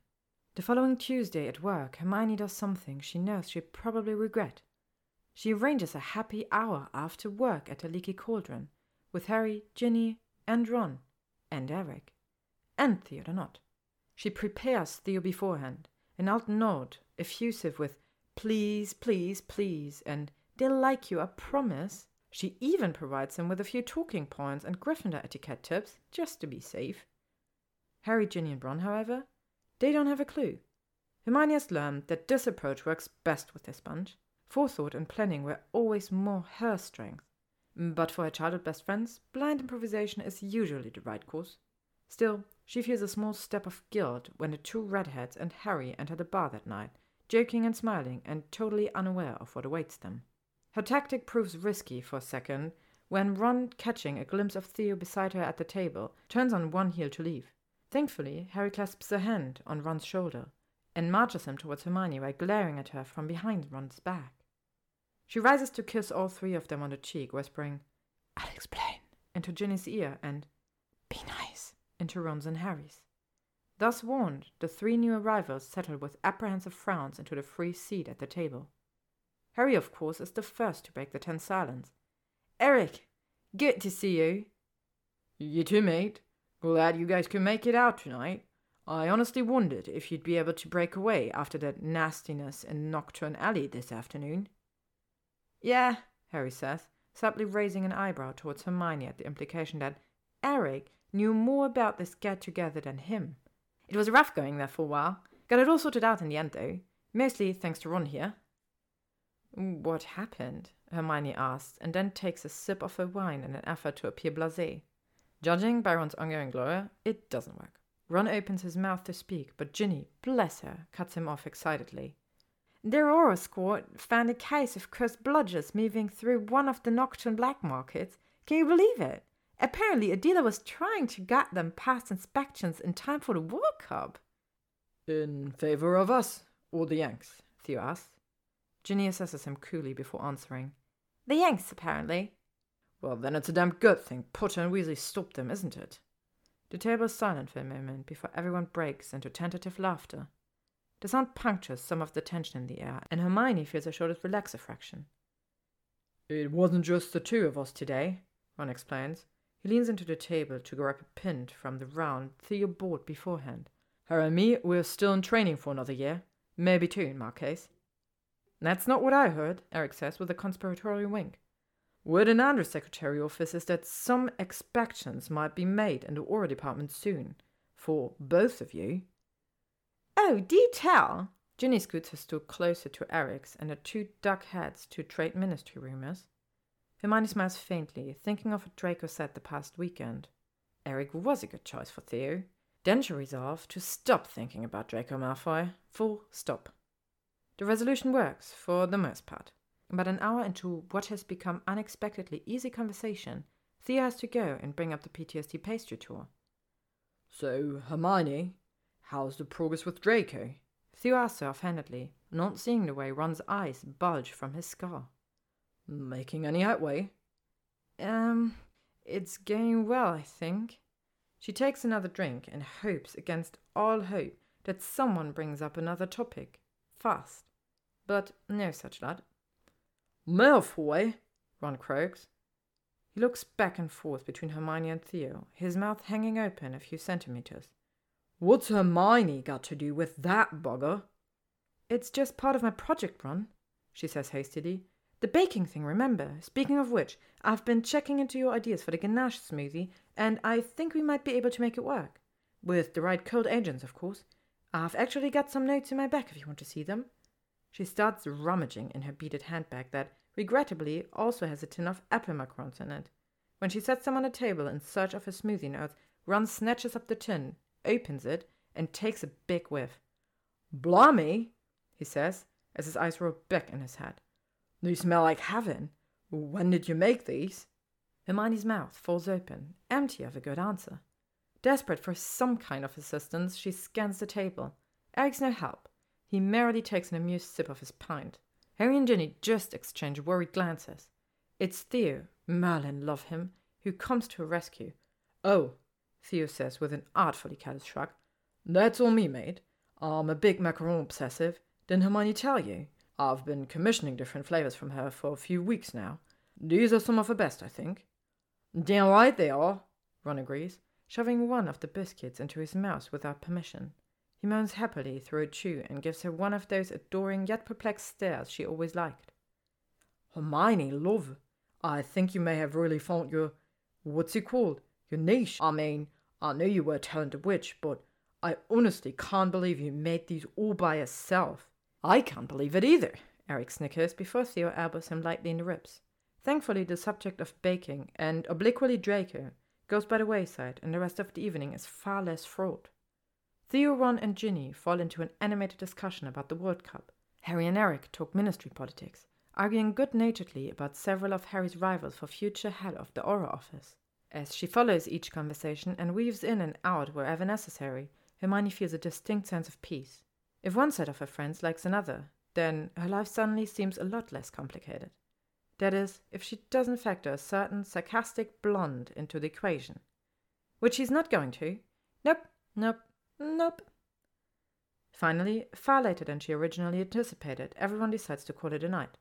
The following Tuesday at work, Hermione does something she knows she'll probably regret. She arranges a happy hour after work at the Leaky Cauldron with Harry, Ginny, and Ron, and Eric, and Theodore Nott. She prepares Theo beforehand, an old nod, effusive with please, please, please, and they'll like you, I promise. She even provides him with a few talking points and Gryffindor etiquette tips, just to be safe. Harry, Ginny, and Ron, however, they don't have a clue. Hermione has learned that this approach works best with this bunch. Forethought and planning were always more her strength. But for her childhood best friends, blind improvisation is usually the right course. Still, she feels a small step of guilt when the two redheads and Harry enter the bar that night, joking and smiling and totally unaware of what awaits them. Her tactic proves risky for a second when Ron, catching a glimpse of Theo beside her at the table, turns on one heel to leave. Thankfully, Harry clasps a hand on Ron's shoulder and marches him towards Hermione while glaring at her from behind Ron's back. She rises to kiss all three of them on the cheek, whispering, I'll explain, into Ginny's ear and, Be nice, into Ron's and Harry's. Thus warned, the three new arrivals settle with apprehensive frowns into the free seat at the table. Harry, of course, is the first to break the tense silence. Eric, good to see you. You too, mate. Glad you guys could make it out tonight. I honestly wondered if you'd be able to break away after that nastiness in Knockturn Alley this afternoon. Yeah, Harry says, subtly raising an eyebrow towards Hermione at the implication that Eric knew more about this get together than him. It was rough going there for a while. Got it all sorted out in the end, though. Mostly thanks to Ron here. What happened? Hermione asks, and then takes a sip of her wine in an effort to appear blasé. Judging by Ron's ongoing glare, it doesn't work. Ron opens his mouth to speak, but Ginny, bless her, cuts him off excitedly. Their Auror squad found a case of cursed bludgers moving through one of the Knockturn black markets. Can you believe it? Apparently, a dealer was trying to get them past inspections in time for the World Cup. In favor of us or the Yanks? Theo asks. Ginny assesses him coolly before answering. The Yanks, apparently. Well, then it's a damn good thing Potter and Weasley stopped them, isn't it? The table is silent for a moment before everyone breaks into tentative laughter. The sound punctures some of the tension in the air, and Hermione feels her shoulders relax a fraction. It wasn't just the two of us today, Ron explains. He leans into the table to grab a pin from the round Theo bought beforehand. Her and me, we're still in training for another year. Maybe two in my case. That's not what I heard, Eric says with a conspiratorial wink. Word in Andrew's secretary office is that some expectations might be made in the Auror department soon. For both of you. Oh, do tell! Ginny scoots her stool closer to Eric's and the two duck heads to trade ministry rumors. Hermione smiles faintly, thinking of what Draco said the past weekend. Eric was a good choice for Theo. Then she resolved to stop thinking about Draco Malfoy. Full stop. The resolution works, for the most part. But an hour into what has become unexpectedly easy conversation, Theo has to go and bring up the PTSD pastry tour. So, Hermione, how's the progress with Draco? Theo asks her offhandedly, not seeing the way Ron's eyes bulge from his scar. Making any headway? Um, it's going well, I think. She takes another drink and hopes against all hope that someone brings up another topic. Fast. But no such lad. Malfoy, Ron croaks. He looks back and forth between Hermione and Theo, his mouth hanging open a few centimeters. What's Hermione got to do with that bugger? It's just part of my project, Ron, she says hastily. The baking thing, remember? Speaking of which, I've been checking into your ideas for the ganache smoothie, and I think we might be able to make it work. With the right cold agents, of course. I've actually got some notes in my bag if you want to see them. She starts rummaging in her beaded handbag that, regrettably, also has a tin of apple macarons in it. When she sets them on a table in search of her smoothie notes, Ron snatches up the tin, opens it, and takes a big whiff. Blimey, he says, as his eyes roll back in his head. They smell like heaven. When did you make these? Hermione's mouth falls open, empty of a good answer. Desperate for some kind of assistance, she scans the table. Eric's no help. He merely takes an amused sip of his pint. Harry and Ginny just exchange worried glances. It's Theo, Merlin love him, who comes to her rescue. Oh, Theo says with an artfully careless shrug. That's all me, mate. I'm a big macaron obsessive. Didn't Hermione tell you? I've been commissioning different flavors from her for a few weeks now. These are some of her best, I think. Damn right they are, Ron agrees, shoving one of the biscuits into his mouth without permission. He moans happily through a chew and gives her one of those adoring yet perplexed stares she always liked. Hermione, love, I think you may have really found your. what's it called? Your niche. I mean, I knew you were a talented witch, but I honestly can't believe you made these all by yourself. I can't believe it either, Eric snickers before Theo elbows him lightly in the ribs. Thankfully, the subject of baking, and obliquely Draco, goes by the wayside, and the rest of the evening is far less fraught. Theo, Ron, and Ginny fall into an animated discussion about the World Cup. Harry and Eric talk ministry politics, arguing good naturedly about several of Harry's rivals for future head of the Auror office. As she follows each conversation and weaves in and out wherever necessary, Hermione feels a distinct sense of peace. If one set of her friends likes another, then her life suddenly seems a lot less complicated. That is, if she doesn't factor a certain sarcastic blonde into the equation. Which she's not going to. Nope, nope, nope. Finally, far later than she originally anticipated, everyone decides to call it a night.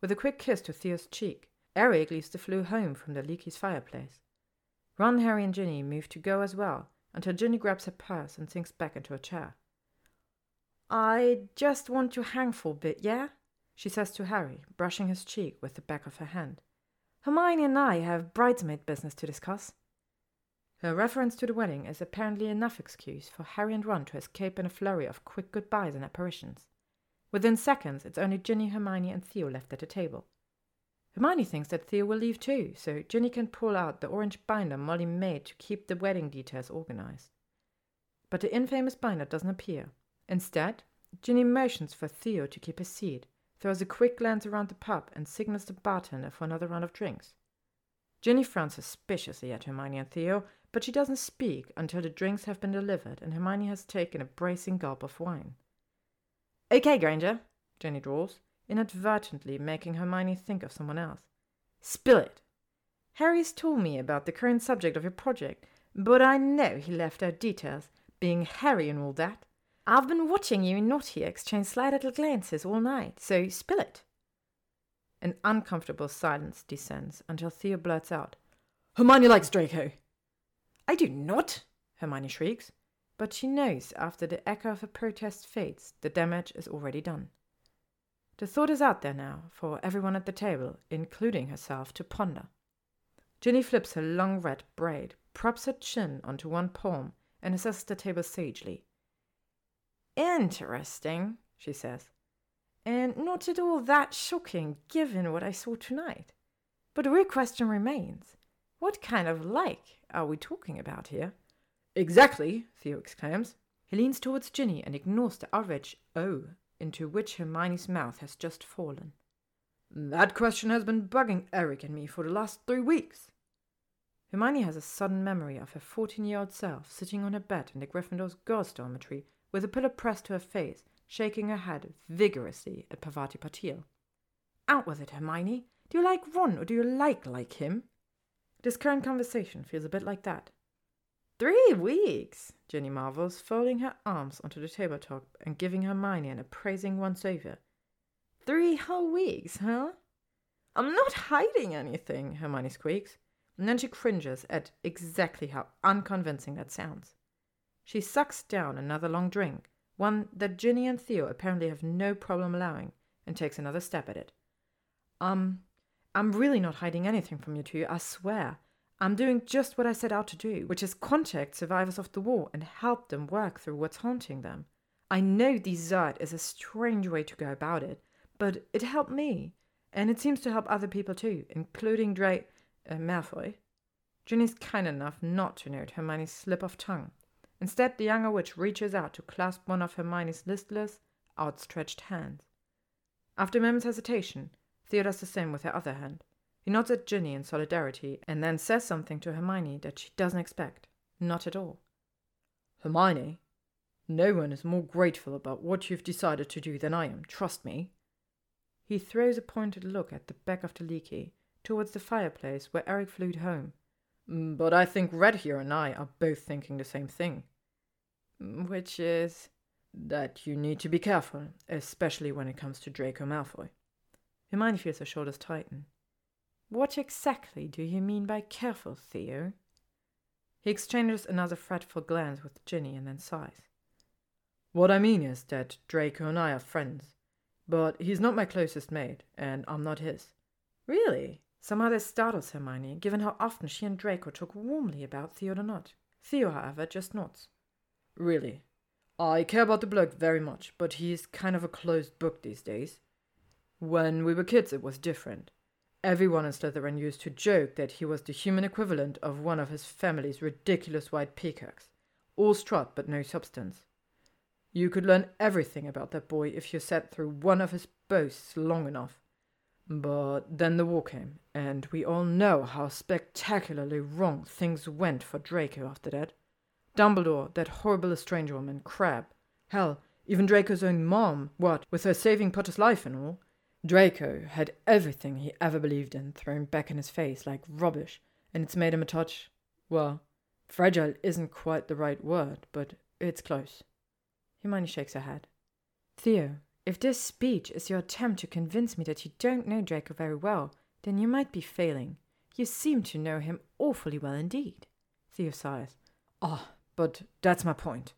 With a quick kiss to Theo's cheek, Eric leaves the Floo home from the Leaky's fireplace. Ron, Harry, and Ginny move to go as well, until Ginny grabs her purse and sinks back into a chair. I just want to hang for a bit, yeah? she says to Harry, brushing his cheek with the back of her hand. Hermione and I have bridesmaid business to discuss. Her reference to the wedding is apparently enough excuse for Harry and Ron to escape in a flurry of quick goodbyes and apparitions. Within seconds, it's only Ginny, Hermione, and Theo left at the table. Hermione thinks that Theo will leave too, so Ginny can pull out the orange binder Molly made to keep the wedding details organized. But the infamous binder doesn't appear. Instead, Ginny motions for Theo to keep his seat, throws a quick glance around the pub, and signals the bartender for another round of drinks. Ginny frowns suspiciously at Hermione and Theo, but she doesn't speak until the drinks have been delivered and Hermione has taken a bracing gulp of wine. Okay, Granger, Ginny drawls inadvertently making Hermione think of someone else. Spill it. Harry's told me about the current subject of your project, but I know he left out details, being Harry and all that. I've been watching you and Naughty exchange sly little glances all night, so spill it. An uncomfortable silence descends until Theo blurts out, Hermione likes Draco. I do not, Hermione shrieks, but she knows after the echo of her protest fades, the damage is already done. The thought is out there now for everyone at the table, including herself, to ponder. Ginny flips her long red braid, props her chin onto one palm, and assesses the table sagely. Interesting, she says, and not at all that shocking given what I saw tonight. But the real question remains what kind of like are we talking about here? Exactly, Theo exclaims. He leans towards Ginny and ignores the outraged oh into which Hermione's mouth has just fallen. That question has been bugging Eric and me for the last three weeks. Hermione has a sudden memory of her fourteen year old self sitting on her bed in the Gryffindor's girls' dormitory with a pillow pressed to her face, shaking her head vigorously at Parvati Patil. Out with it, Hermione. Do you like Ron or do you like like him? This current conversation feels a bit like that. Three weeks, Ginny marvels, folding her arms onto the tabletop and giving Hermione an appraising once over. Three whole weeks, huh? I'm not hiding anything, Hermione squeaks, and then she cringes at exactly how unconvincing that sounds. She sucks down another long drink, one that Ginny and Theo apparently have no problem allowing, and takes another step at it. Um, I'm really not hiding anything from you two, I swear. I'm doing just what I set out to do, which is contact survivors of the war and help them work through what's haunting them. I know desert is a strange way to go about it, but it helped me, and it seems to help other people too, including Dra- uh, Malfoy. Ginny's kind enough not to note Hermione's slip of tongue. Instead, the younger witch reaches out to clasp one of Hermione's listless, outstretched hands. After a moment's hesitation, Theo does the same with her other hand. He nods at Ginny in solidarity and then says something to Hermione that she doesn't expect. Not at all. Hermione, no one is more grateful about what you've decided to do than I am, trust me. He throws a pointed look at the back of the leaky, towards the fireplace where Eric flew home, Mm, but I think Red here and I are both thinking the same thing. Mm, which is that you need to be careful, especially when it comes to Draco Malfoy. Hermione feels her shoulders tighten. What exactly do you mean by careful, Theo? He exchanges another fretful glance with Ginny and then sighs. What I mean is that Draco and I are friends, but he's not my closest mate, and I'm not his. Really? Somehow this startles Hermione, given how often she and Draco talk warmly about Theodore Nott. Theo, however, just nods. Really? I care about the bloke very much, but he's kind of a closed book these days. When we were kids, it was different. Everyone in Slytherin used to joke that he was the human equivalent of one of his family's ridiculous white peacocks, all strut but no substance. You could learn everything about that boy if you sat through one of his boasts long enough. But then the war came, and we all know how spectacularly wrong things went for Draco after that. Dumbledore, that horrible estranged woman, Crabbe. Hell, even Draco's own mom, what, with her saving Potter's life and all. Draco had everything he ever believed in thrown back in his face like rubbish, and it's made him a touch. Well, fragile isn't quite the right word, but it's close. Hermione shakes her head. Theo, if this speech is your attempt to convince me that you don't know Draco very well, then you might be failing. You seem to know him awfully well indeed. Theo sighs. Ah, oh, but that's my point.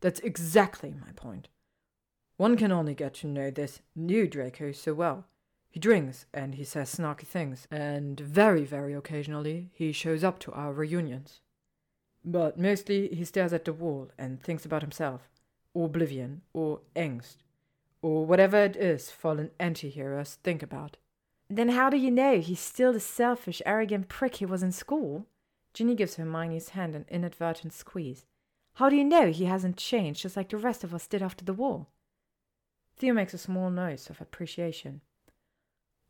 That's exactly my point. One can only get to know this new Draco so well. He drinks and he says snarky things, and very, very occasionally he shows up to our reunions. But mostly he stares at the wall and thinks about himself, or oblivion, or angst, or whatever it is fallen anti heroes think about. Then how do you know he's still the selfish, arrogant prick he was in school? Ginny gives Hermione's hand an inadvertent squeeze. How do you know he hasn't changed just like the rest of us did after the war? Theo makes a small noise of appreciation.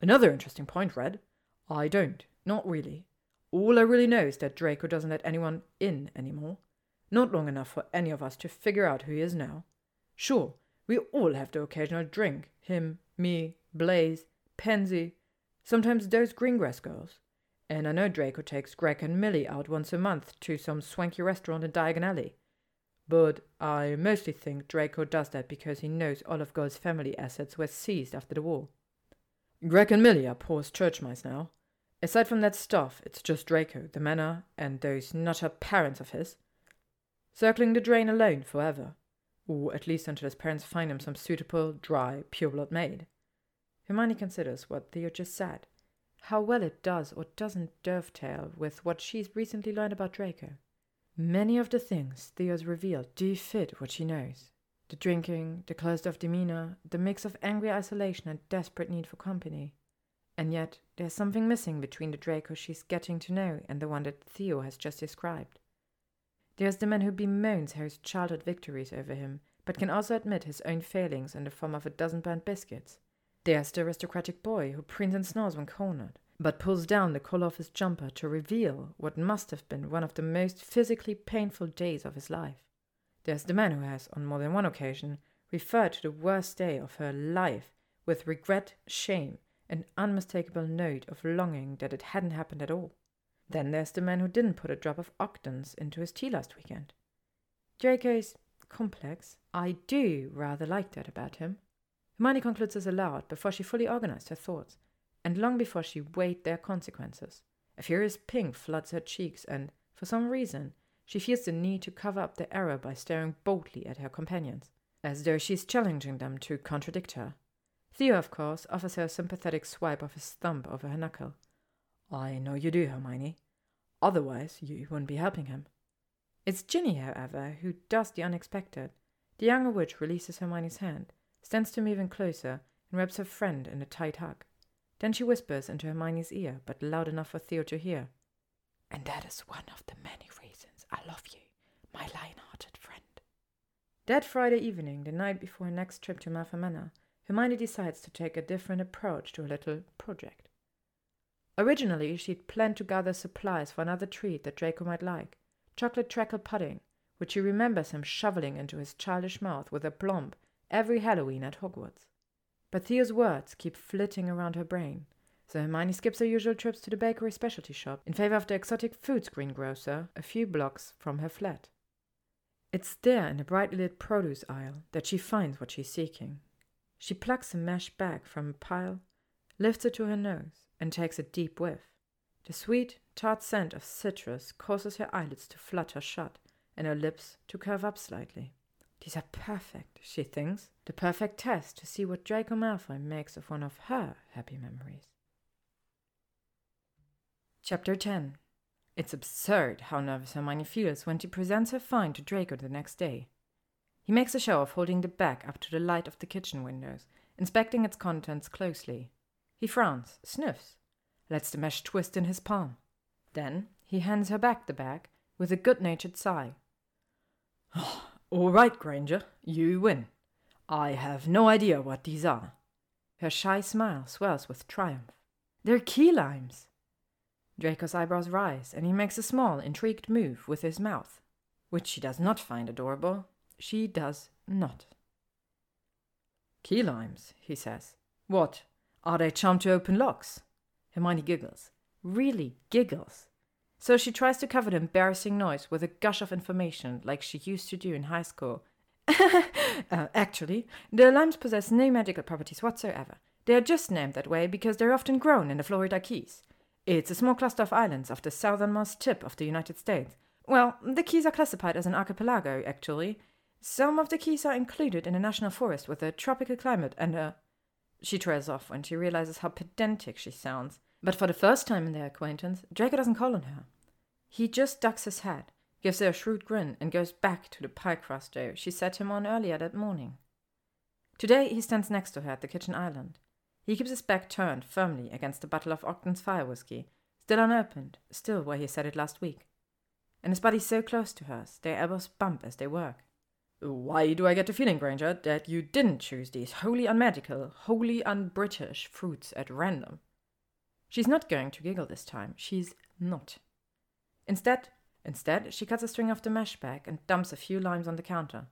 Another interesting point, Red. I don't. Not really. All I really know is that Draco doesn't let anyone in anymore. Not long enough for any of us to figure out who he is now. Sure, we all have the occasional drink. Him, me, Blaise, Pansy, sometimes those Greengrass girls. And I know Draco takes Greg and Millie out once a month to some swanky restaurant in Diagon Alley. But I mostly think Draco does that because he knows all of Goyle's family assets were seized after the war. Greg and Millie are poor as church mice now. Aside from that stuff, it's just Draco, the manor, and those nutter parents of his. Circling the drain alone forever or at least until his parents find him some suitable, dry, pure-blood maid. Hermione considers what Theo just said, how well it does or doesn't dovetail with what she's recently learned about Draco. Many of the things Theo's revealed do fit what she knows. The drinking, the closed off demeanor, the mix of angry isolation and desperate need for company. And yet, there's something missing between the Draco she's getting to know and the one that Theo has just described. There's the man who bemoans Harry's childhood victories over him, but can also admit his own failings in the form of a dozen burnt biscuits. There's the aristocratic boy who preens and snores when cornered, but pulls down the collar of his jumper to reveal what must have been one of the most physically painful days of his life. There's the man who has, on more than one occasion, referred to the worst day of her life with regret, shame, an unmistakable note of longing that it hadn't happened at all. Then there's the man who didn't put a drop of Ogden's into his tea last weekend. Draco's complex. I do rather like that about him. Hermione concludes this aloud before she fully organized her thoughts, and long before she weighed their consequences. A furious pink floods her cheeks, and, for some reason, she feels the need to cover up the error by staring boldly at her companions, as though she's challenging them to contradict her. Theo, of course, offers her a sympathetic swipe of his thumb over her knuckle. I know you do, Hermione. Otherwise, you wouldn't be helping him. It's Ginny, however, who does the unexpected. The younger witch releases Hermione's hand, stands to move in closer, and wraps her friend in a tight hug. Then she whispers into Hermione's ear, but loud enough for Theo to hear. And that is one of the many reasons I love you, my lion-hearted friend. That Friday evening, the night before her next trip to Malfoy Manor, Hermione decides to take a different approach to her little project. Originally, she'd planned to gather supplies for another treat that Draco might like chocolate treacle pudding, which she remembers him shoveling into his childish mouth with aplomb every Halloween at Hogwarts. But Theo's words keep flitting around her brain, So Hermione skips her usual trips to the bakery specialty shop in favor of the exotic foods greengrocer a few blocks from her flat. It's there in the brightly lit produce aisle that she finds what she's seeking. She plucks a mesh bag from a pile, lifts it to her nose, and takes a deep whiff. The sweet, tart scent of citrus causes her eyelids to flutter shut and her lips to curve up slightly. These are perfect, she thinks, the perfect test to see what Draco Malfoy makes of one of her happy memories. Chapter 10 It's absurd how nervous Hermione feels when she presents her find to Draco the next day. He makes a show of holding the bag up to the light of the kitchen windows, inspecting its contents closely. He frowns, sniffs, lets the mesh twist in his palm. Then he hands her back the bag with a good natured sigh. Ah, All right, Granger, you win. I have no idea what these are. Her shy smile swells with triumph. They're key limes. Draco's eyebrows rise, and he makes a small, intrigued move with his mouth, which she does not find adorable. She does not. Key limes, he says. What? Are they charmed to open locks? Hermione giggles. Really giggles. So she tries to cover the embarrassing noise with a gush of information like she used to do in high school. uh, actually, the limes possess no magical properties whatsoever. They are just named that way because they're often grown in the Florida Keys. It's a small cluster of islands off the southernmost tip of the United States. Well, the Keys are classified as an archipelago, actually. Some of the Keys are included in a national forest with a tropical climate and a. She trails off when she realizes how pedantic she sounds. But for the first time in their acquaintance, Draco doesn't call on her. He just ducks his head, gives her a shrewd grin, and goes back to the pie crust dough she set him on earlier that morning. Today he stands next to her at the kitchen island. He keeps his back turned firmly against the bottle of Ogden's fire whiskey, still unopened, still where he set it last week. And his body's so close to hers, their elbows bump as they work. Why do I get the feeling, Granger, that you didn't choose these wholly unmedical, wholly unbritish fruits at random? She's not going to giggle this time. She's not. Instead, instead, she cuts a string off the mesh bag and dumps a few limes on the counter.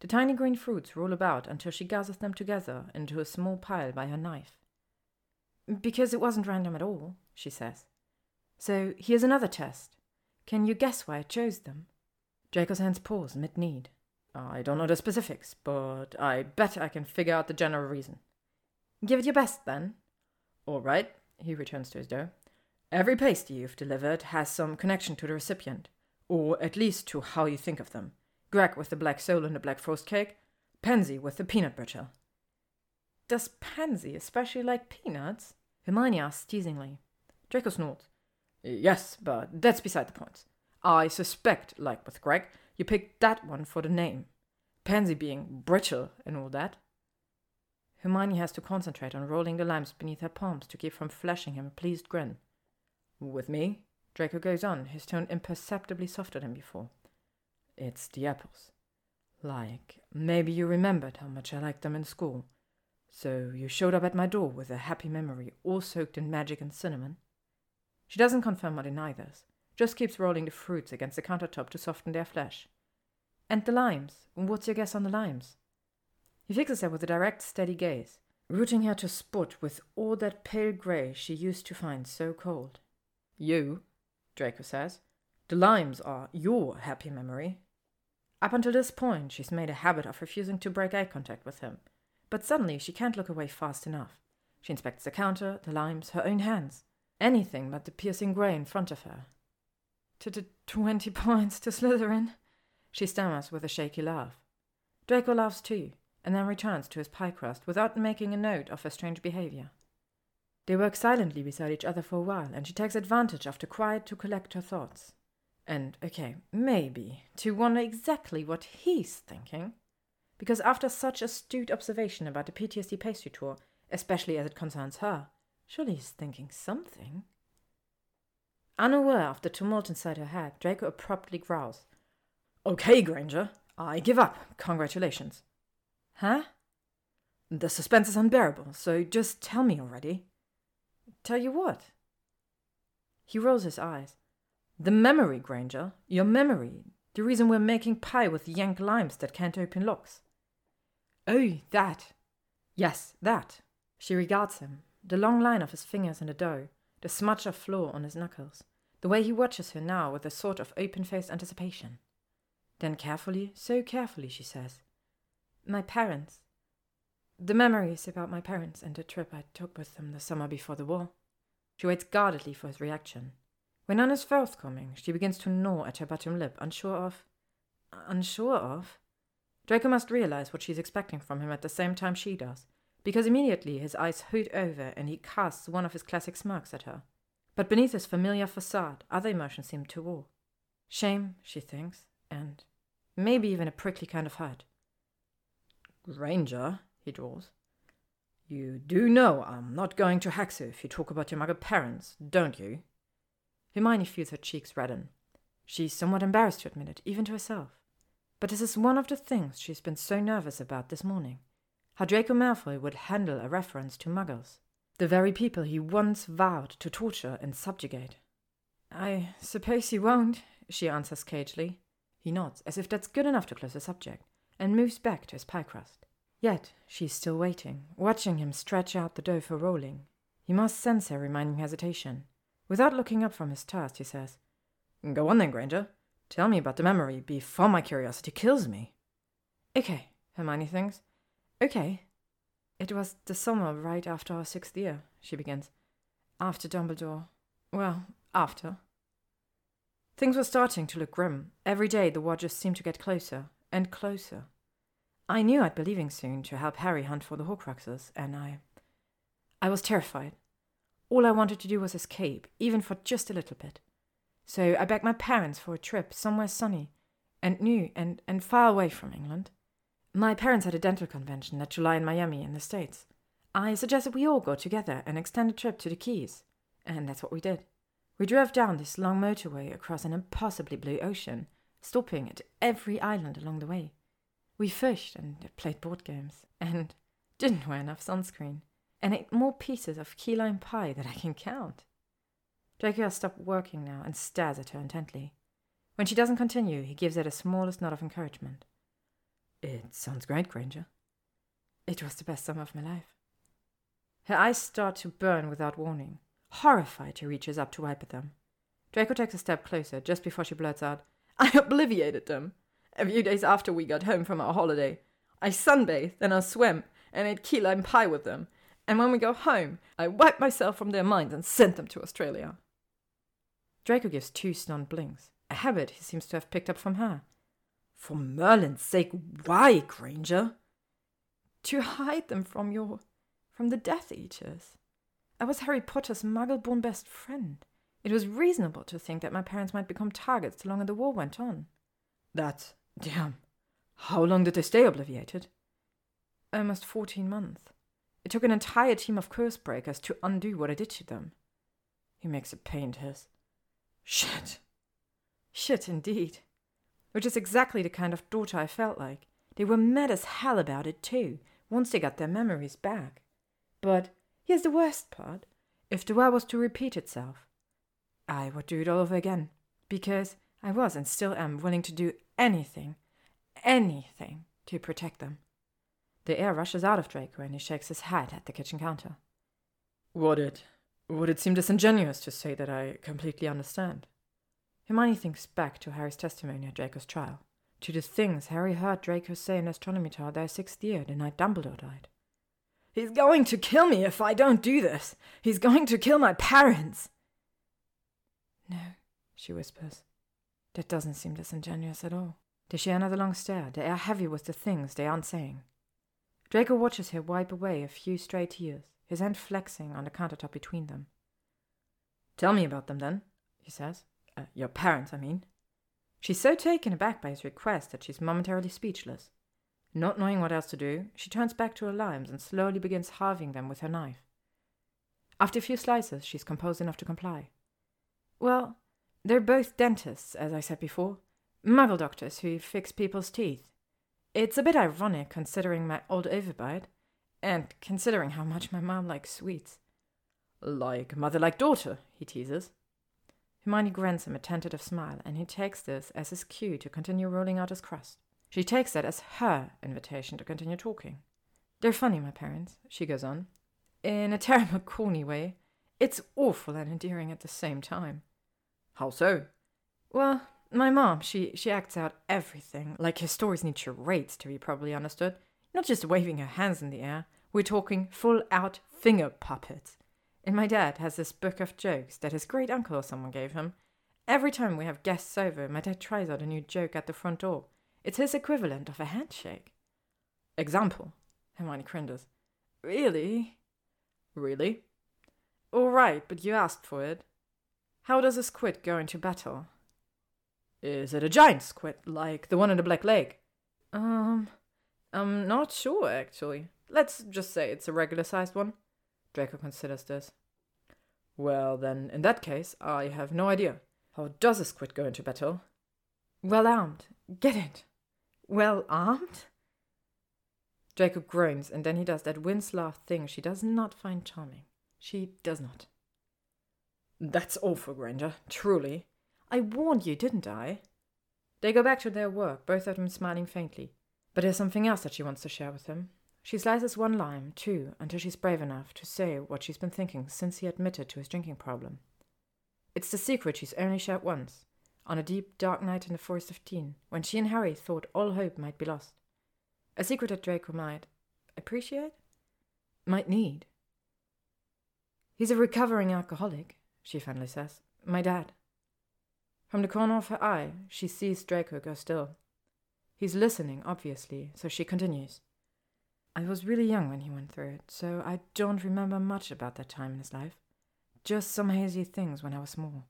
The tiny green fruits roll about until she gathers them together into a small pile by her knife. Because it wasn't random at all, she says. So here's another test. Can you guess why I chose them? Draco's hands pause mid knead. I don't know the specifics, but I bet I can figure out the general reason. Give it your best, then. All right, he returns to his dough. Every pasty you've delivered has some connection to the recipient, or at least to how you think of them. Greg with the black sole and the black forest cake, Pansy with the peanut butter. Does Pansy especially like peanuts? Hermione asks teasingly. Draco snorts. Yes, but that's beside the point. I suspect, like with Greg, you picked that one for the name. Pansy being brittle and all that. Hermione has to concentrate on rolling the limes beneath her palms to keep from flashing him a pleased grin. With me? Draco goes on, his tone imperceptibly softer than before. It's the apples. Like, maybe you remembered how much I liked them in school. So you showed up at my door with a happy memory all soaked in magic and cinnamon. She doesn't confirm or deny this, just keeps rolling the fruits against the countertop to soften their flesh. And the limes. What's your guess on the limes? He fixes her with a direct, steady gaze, rooting her to spot with all that pale grey she used to find so cold. You, Draco says, the limes are your happy memory. Up until this point, she's made a habit of refusing to break eye contact with him. But suddenly, she can't look away fast enough. She inspects the counter, the limes, her own hands. Anything but the piercing grey in front of her. To twenty points to Slytherin? She stammers with a shaky laugh. Draco laughs too, and then returns to his pie crust without making a note of her strange behavior. They work silently beside each other for a while, and she takes advantage of the quiet to collect her thoughts. And, okay, maybe to wonder exactly what he's thinking. Because after such astute observation about the PTSD pastry tour, especially as it concerns her, surely he's thinking something. Unaware of the tumult inside her head, Draco abruptly growls, Okay, Granger, I give up. Congratulations. Huh? The suspense is unbearable, so just tell me already. Tell you what? He rolls his eyes. The memory, Granger. Your memory. The reason we're making pie with yank limes that can't open locks. Oh, that. Yes, that. She regards him, the long line of his fingers in the dough, the smudge of flour on his knuckles, the way he watches her now with a sort of open faced anticipation. Then carefully, so carefully, she says, My parents. The memories about my parents and the trip I took with them the summer before the war. She waits guardedly for his reaction. When none is forthcoming, she begins to gnaw at her bottom lip, unsure of. Unsure of? Draco must realize what she's expecting from him at the same time she does, because immediately his eyes hoot over and he casts one of his classic smirks at her. But beneath his familiar facade, other emotions seem to war. Shame, she thinks, and maybe even a prickly kind of hurt. Granger, he drawls. You do know I'm not going to Haxo if you talk about your muggle parents, don't you? Hermione feels her cheeks redden. She's somewhat embarrassed to admit it, even to herself. But this is one of the things she's been so nervous about this morning. How Draco Malfoy would handle a reference to muggles. The very people he once vowed to torture and subjugate. I suppose he won't, she answers cagely. He nods, as if that's good enough to close the subject, and moves back to his pie crust. Yet she is still waiting, watching him stretch out the dough for rolling. He must sense her remaining hesitation. Without looking up from his task, he says, Go on then, Granger. Tell me about the memory before my curiosity kills me. Okay, Hermione thinks. Okay. It was the summer right after our sixth year, she begins. After Dumbledore. Well, after. Things were starting to look grim. Every day the just seemed to get closer and closer. I knew I'd be leaving soon to help Harry hunt for the Horcruxes, and I. I was terrified. All I wanted to do was escape, even for just a little bit. So I begged my parents for a trip somewhere sunny and new and, and far away from England. My parents had a dental convention that July in Miami in the States. I suggested we all go together and extend a trip to the Keys, and that's what we did. We drove down this long motorway across an impossibly blue ocean, stopping at every island along the way. We fished and played board games, and didn't wear enough sunscreen, and ate more pieces of key lime pie than I can count. Draco has stopped working now and stares at her intently. When she doesn't continue, he gives her the smallest nod of encouragement. It sounds great, Granger. It was the best summer of my life. Her eyes start to burn without warning. Horrified, she reaches up to wipe at them. Draco takes a step closer just before she blurts out, I obliviated them. A few days after we got home from our holiday, I sunbathed and I swam and ate key lime pie with them. And when we go home, I wiped myself from their minds and sent them to Australia. Draco gives two stunned blinks, a habit he seems to have picked up from her. For Merlin's sake, why, Granger? To hide them from your. from the Death Eaters. I was Harry Potter's muggle born best friend. It was reasonable to think that my parents might become targets so long as the war went on. That. Damn. How long did they stay obliviated? Almost fourteen months. It took an entire team of curse breakers to undo what I did to them. He makes a pained hiss. Shit. Shit, indeed which is exactly the kind of daughter I felt like. They were mad as hell about it, too, once they got their memories back. But here's the worst part if the war was to repeat itself, I would do it all over again, because I was and still am willing to do anything, anything to protect them. The air rushes out of Draco and he shakes his head at the kitchen counter. Would it would it seem disingenuous to say that I completely understand? Hermione thinks back to Harry's testimony at Draco's trial, to the things Harry heard Draco say in Astronomy Tower their sixth year, the night Dumbledore died. He's going to kill me if I don't do this. He's going to kill my parents. No, she whispers. That doesn't seem disingenuous at all. They share another long stare, They are heavy with the things they aren't saying. Draco watches her wipe away a few stray tears, his hand flexing on the countertop between them. Tell me about them, then, he says. Uh, your parents, I mean. She's so taken aback by his request that she's momentarily speechless. Not knowing what else to do, she turns back to her limes and slowly begins halving them with her knife. After a few slices, she's composed enough to comply. Well, they're both dentists, as I said before. Muggle doctors who fix people's teeth. It's a bit ironic considering my old overbite, and considering how much my mom likes sweets. Like mother like daughter, he teases. Hermione grants him a tentative smile, and he takes this as his cue to continue rolling out his crust. She takes that as her invitation to continue talking. They're funny, my parents, she goes on. in a terrible corny way. It's awful and endearing at the same time. How so? Well, my mom, she, she acts out everything, like her stories need charades to be properly understood. Not just waving her hands in the air, we're talking full out finger puppets. And my dad has this book of jokes that his great uncle or someone gave him. Every time we have guests over, my dad tries out a new joke at the front door. It's his equivalent of a handshake. Example. Hermione cringes. Really? Really? All right, but you asked for it. How does a squid go into battle? Is it a giant squid, like the one in the Black Lake? Um, I'm not sure, actually. Let's just say it's a regular sized one. Draco considers this. Well, then, in that case, I have no idea. How does a squid go into battle? Well armed. Get it? Well armed? Draco groans, and then he does that laugh thing she does not find charming. She does not. That's awful, Granger, truly. I warned you, didn't I? They go back to their work, both of them smiling faintly. But there's something else that she wants to share with him. She slices one lime, too, until she's brave enough to say what she's been thinking since he admitted to his drinking problem. It's the secret she's only shared once, on a deep, dark night in the Forest of Dean, when she and Harry thought all hope might be lost. A secret that Draco might appreciate? Might need. He's a recovering alcoholic, she finally says. My dad. From the corner of her eye, she sees Draco go still. He's listening, obviously, so she continues. I was really young when he went through it, so I don't remember much about that time in his life. Just some hazy things when I was small.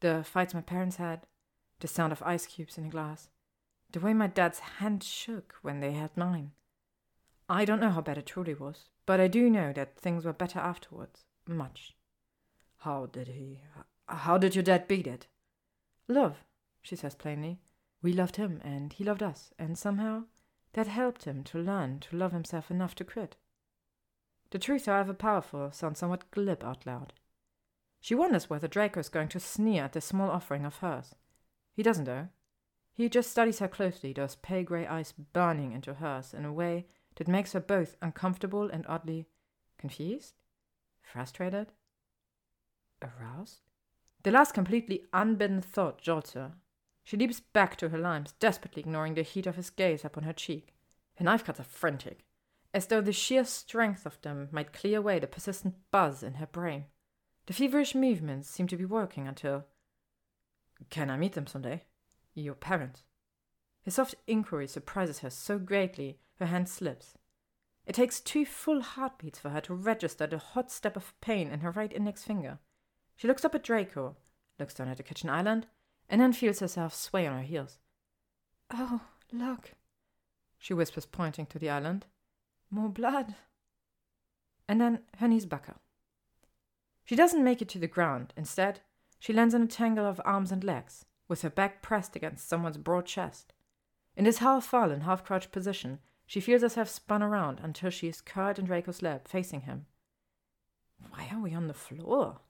The fights my parents had, the sound of ice cubes in a glass, the way my dad's hand shook when they held mine. I don't know how bad it truly was, but I do know that things were better afterwards. Much. How did he. How did your dad beat it? Love, she says plainly. We loved him, and he loved us, and somehow that helped him to learn to love himself enough to quit. The truth, however powerful, sounds somewhat glib out loud. She wonders whether Draco is going to sneer at this small offering of hers. He doesn't, though. He just studies her closely, those pale grey eyes burning into hers in a way that makes her both uncomfortable and oddly confused, frustrated, aroused. The last completely unbidden thought jolts her. She leaps back to her limes, desperately ignoring the heat of his gaze upon her cheek. Her knife cuts are frantic, as though the sheer strength of them might clear away the persistent buzz in her brain. The feverish movements seem to be working until. Can I meet them someday? Your parents. His soft inquiry surprises her so greatly her hand slips. It takes two full heartbeats for her to register the hot step of pain in her right index finger. She looks up at Draco, looks down at the kitchen island, and then feels herself sway on her heels. Oh, look, she whispers, pointing to the island. More blood. And then her knees buckle. She doesn't make it to the ground. Instead, she lands in a tangle of arms and legs, with her back pressed against someone's broad chest. In this half fallen, half crouched position, she feels herself spun around until she is curled in Draco's lap, facing him. Why are we on the floor?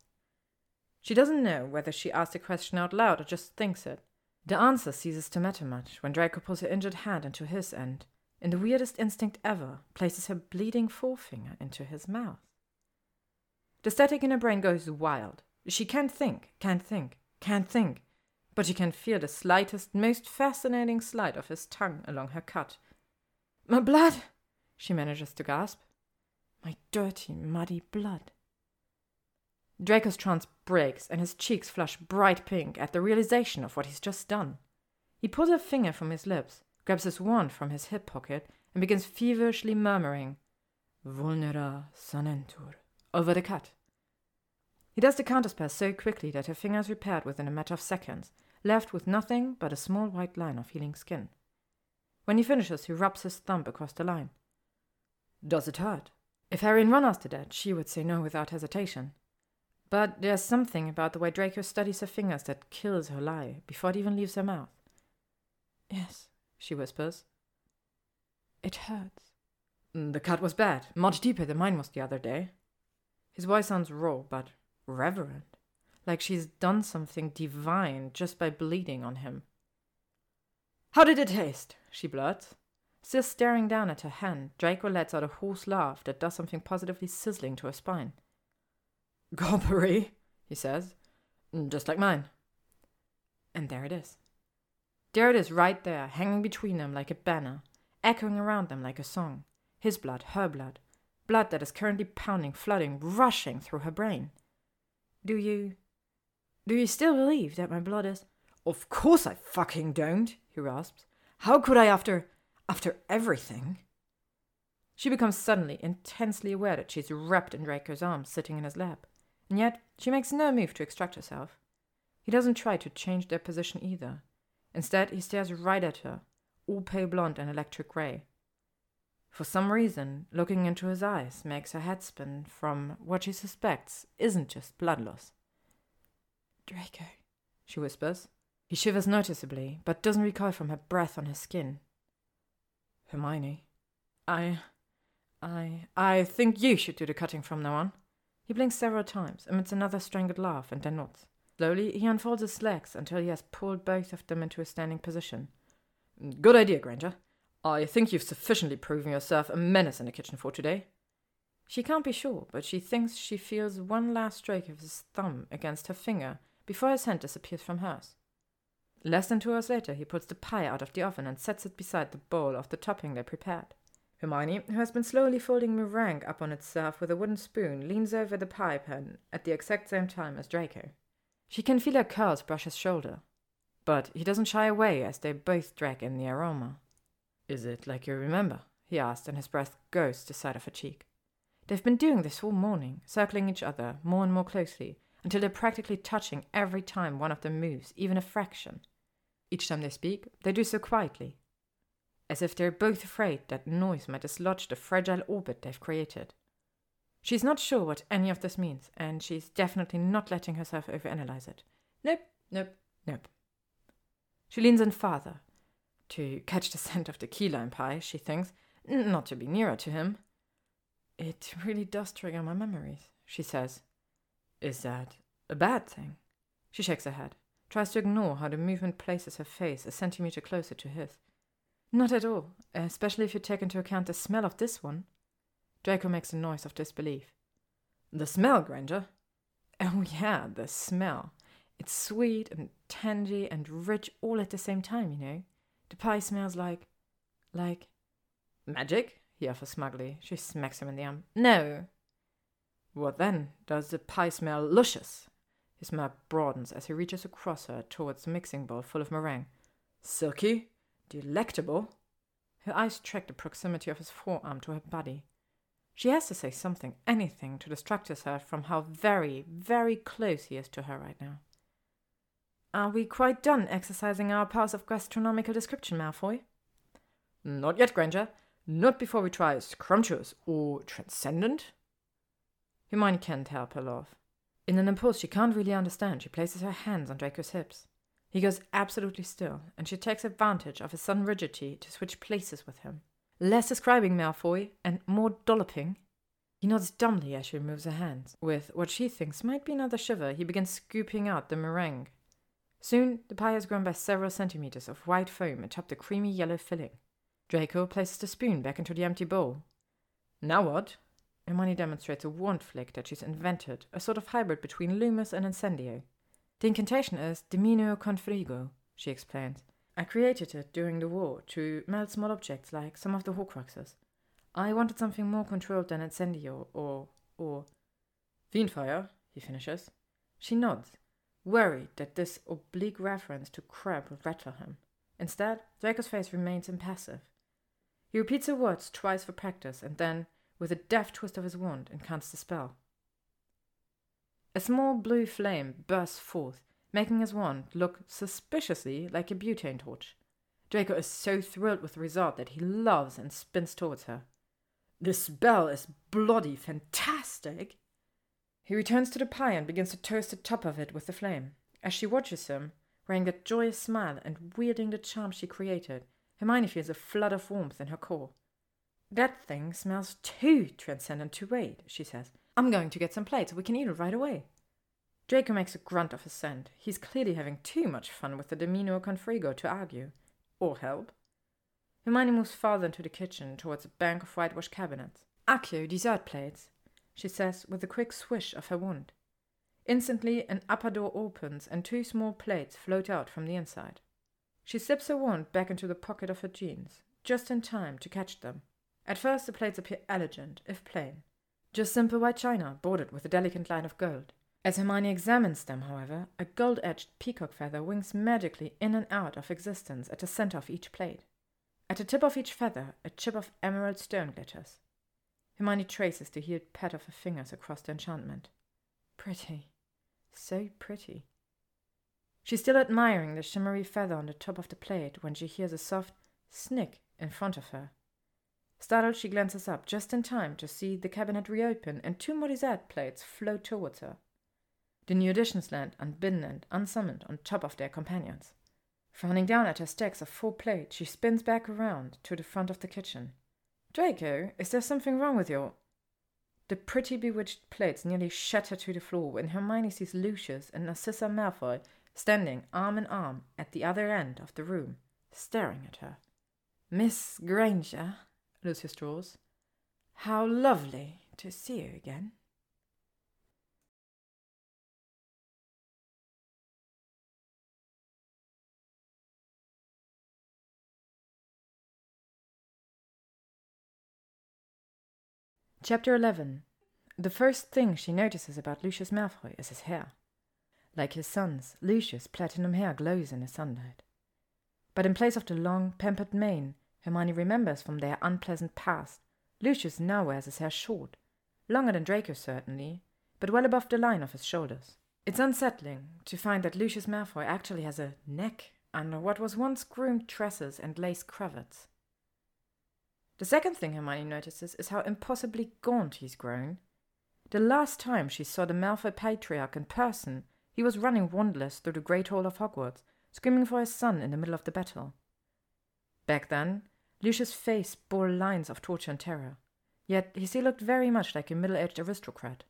She doesn't know whether she asks the question out loud or just thinks it. The answer ceases to matter much when Draco pulls her injured hand into his and, in the weirdest instinct ever, places her bleeding forefinger into his mouth. The static in her brain goes wild. She can't think, can't think, can't think, but she can feel the slightest, most fascinating slide of his tongue along her cut. My blood! she manages to gasp. My dirty, muddy blood. Draco's trance breaks and his cheeks flush bright pink at the realization of what he's just done. He pulls a finger from his lips, grabs his wand from his hip pocket, and begins feverishly murmuring, Vulnera sanentur, over the cut. He does the counterspell so quickly that her finger is repaired within a matter of seconds, left with nothing but a small white line of healing skin. When he finishes, he rubs his thumb across the line. Does it hurt? If Harry and Ron asked her that, she would say no without hesitation. But there's something about the way Draco studies her fingers that kills her lie before it even leaves her mouth. Yes, she whispers. It hurts. Mm, the cut was bad, much deeper than mine was the other day. His voice sounds raw, but reverent, like she's done something divine just by bleeding on him. How did it taste? she blurts. Still staring down at her hand, Draco lets out a hoarse laugh that does something positively sizzling to her spine. Gobbery, he says. Mm, just like mine. And there it is. There it is, right there, hanging between them like a banner, echoing around them like a song. His blood, her blood. Blood that is currently pounding, flooding, rushing through her brain. Do you. Do you still believe that my blood is. Of course I fucking don't, he rasps. How could I after. after everything? She becomes suddenly intensely aware that she's wrapped in Draco's arms, sitting in his lap. And yet, she makes no move to extract herself. He doesn't try to change their position either. Instead, he stares right at her, all pale blonde and electric grey. For some reason, looking into his eyes makes her head spin from what she suspects isn't just blood loss. Draco, she whispers. He shivers noticeably, but doesn't recoil from her breath on his skin. Hermione. I. I. I think you should do the cutting from now on. He blinks several times, emits another strangled laugh, and then nods. Slowly, he unfolds his legs until he has pulled both of them into a standing position. Mm, good idea, Granger. I think you've sufficiently proven yourself a menace in the kitchen for today. She can't be sure, but she thinks she feels one last stroke of his thumb against her finger before his hand disappears from hers. Less than two hours later, he puts the pie out of the oven and sets it beside the bowl of the topping they prepared. Hermione, who has been slowly folding meringue up on itself with a wooden spoon, leans over the pie pan at the exact same time as Draco. She can feel her curls brush his shoulder, but he doesn't shy away as they both drag in the aroma. Is it like you remember? he asked, and his breath goes to the side of her cheek. They've been doing this all morning, circling each other more and more closely, until they're practically touching every time one of them moves, even a fraction. Each time they speak, they do so quietly, as if they're both afraid that noise might dislodge the fragile orbit they've created. She's not sure what any of this means, and she's definitely not letting herself overanalyze it. Nope, nope, nope. She leans in farther, to catch the scent of the key lime pie, she thinks, not to be nearer to him. It really does trigger my memories, she says. Is that a bad thing? She shakes her head, tries to ignore how the movement places her face a centimeter closer to his. Not at all, especially if you take into account the smell of this one. Draco makes a noise of disbelief. The smell, Granger? Oh, yeah, the smell. It's sweet and tangy and rich all at the same time, you know. The pie smells like. like. Magic? he offers smugly. She smacks him in the arm. No. What then? Does the pie smell luscious? His mouth broadens as he reaches across her towards the mixing bowl full of meringue. Silky? Delectable? Her eyes track the proximity of his forearm to her body. She has to say something, anything, to distract herself from how very, very close he is to her right now. Are we quite done exercising our powers of gastronomical description, Malfoy? Not yet, Granger. Not before we try scrumptious or transcendent. Hermione can't help her laugh. In an impulse she can't really understand, she places her hands on Draco's hips. He goes absolutely still, and she takes advantage of his sudden rigidity to switch places with him. Less describing Malfoy and more dolloping. He nods dumbly as she removes her hands. With what she thinks might be another shiver, he begins scooping out the meringue. Soon, the pie has grown by several centimeters of white foam atop the creamy yellow filling. Draco places the spoon back into the empty bowl. Now what? Hermione demonstrates a wand flick that she's invented, a sort of hybrid between Lumos and Incendio. The incantation is Diminuo Confrigo, she explains. I created it during the war to melt small objects like some of the Horcruxes. I wanted something more controlled than Incendio or. or. Fiendfire, he finishes. She nods, worried that this oblique reference to Crabbe will rattle him. Instead, Draco's face remains impassive. He repeats the words twice for practice and then, with a deft twist of his wand, incants the spell. A small blue flame bursts forth, making his wand look suspiciously like a butane torch. Draco is so thrilled with the result that he loves and spins towards her. This spell is bloody fantastic! He returns to the pie and begins to toast the top of it with the flame. As she watches him, wearing that joyous smile and wielding the charm she created, Hermione feels a flood of warmth in her core. That thing smells too transcendent to wait, she says. I'm going to get some plates we can eat it right away. Draco makes a grunt of assent. He's clearly having too much fun with the Diminuo Confrigo to argue. Or help. Hermione moves farther into the kitchen towards a bank of whitewashed cabinets. Accio dessert plates, she says with a quick swish of her wand. Instantly, an upper door opens and two small plates float out from the inside. She slips her wand back into the pocket of her jeans, just in time to catch them. At first, the plates appear elegant, if plain. Just simple white china, bordered with a delicate line of gold. As Hermione examines them, however, a gold edged peacock feather wings magically in and out of existence at the center of each plate. At the tip of each feather, a chip of emerald stone glitters. Hermione traces the healed pad of her fingers across the enchantment. Pretty. So pretty. She's still admiring the shimmery feather on the top of the plate when she hears a soft snick in front of her. Startled, she glances up just in time to see the cabinet reopen and two Morisette plates float towards her. The new additions land unbidden and unsummoned on top of their companions. Frowning down at her stacks of four plates, she spins back around to the front of the kitchen. Draco, is there something wrong with your. The pretty bewitched plates nearly shatter to the floor when Hermione sees Lucius and Narcissa Malfoy standing arm in arm at the other end of the room, staring at her. Miss Granger, Lucius draws, how lovely to see you again. Chapter 11 The first thing she notices about Lucius Malfoy is his hair. Like his son's, Lucius' platinum hair glows in the sunlight. But in place of the long, pampered mane Hermione remembers from their unpleasant past, Lucius now wears his hair short, longer than Draco certainly, but well above the line of his shoulders. It's unsettling to find that Lucius Malfoy actually has a neck under what was once groomed tresses and lace cravats. The second thing Hermione notices is how impossibly gaunt he's grown. The last time she saw the Malfoy patriarch in person, he was running wandless through the great hall of Hogwarts, screaming for his son in the middle of the battle. Back then, Lucius' face bore lines of torture and terror, yet he still looked very much like a middle aged aristocrat.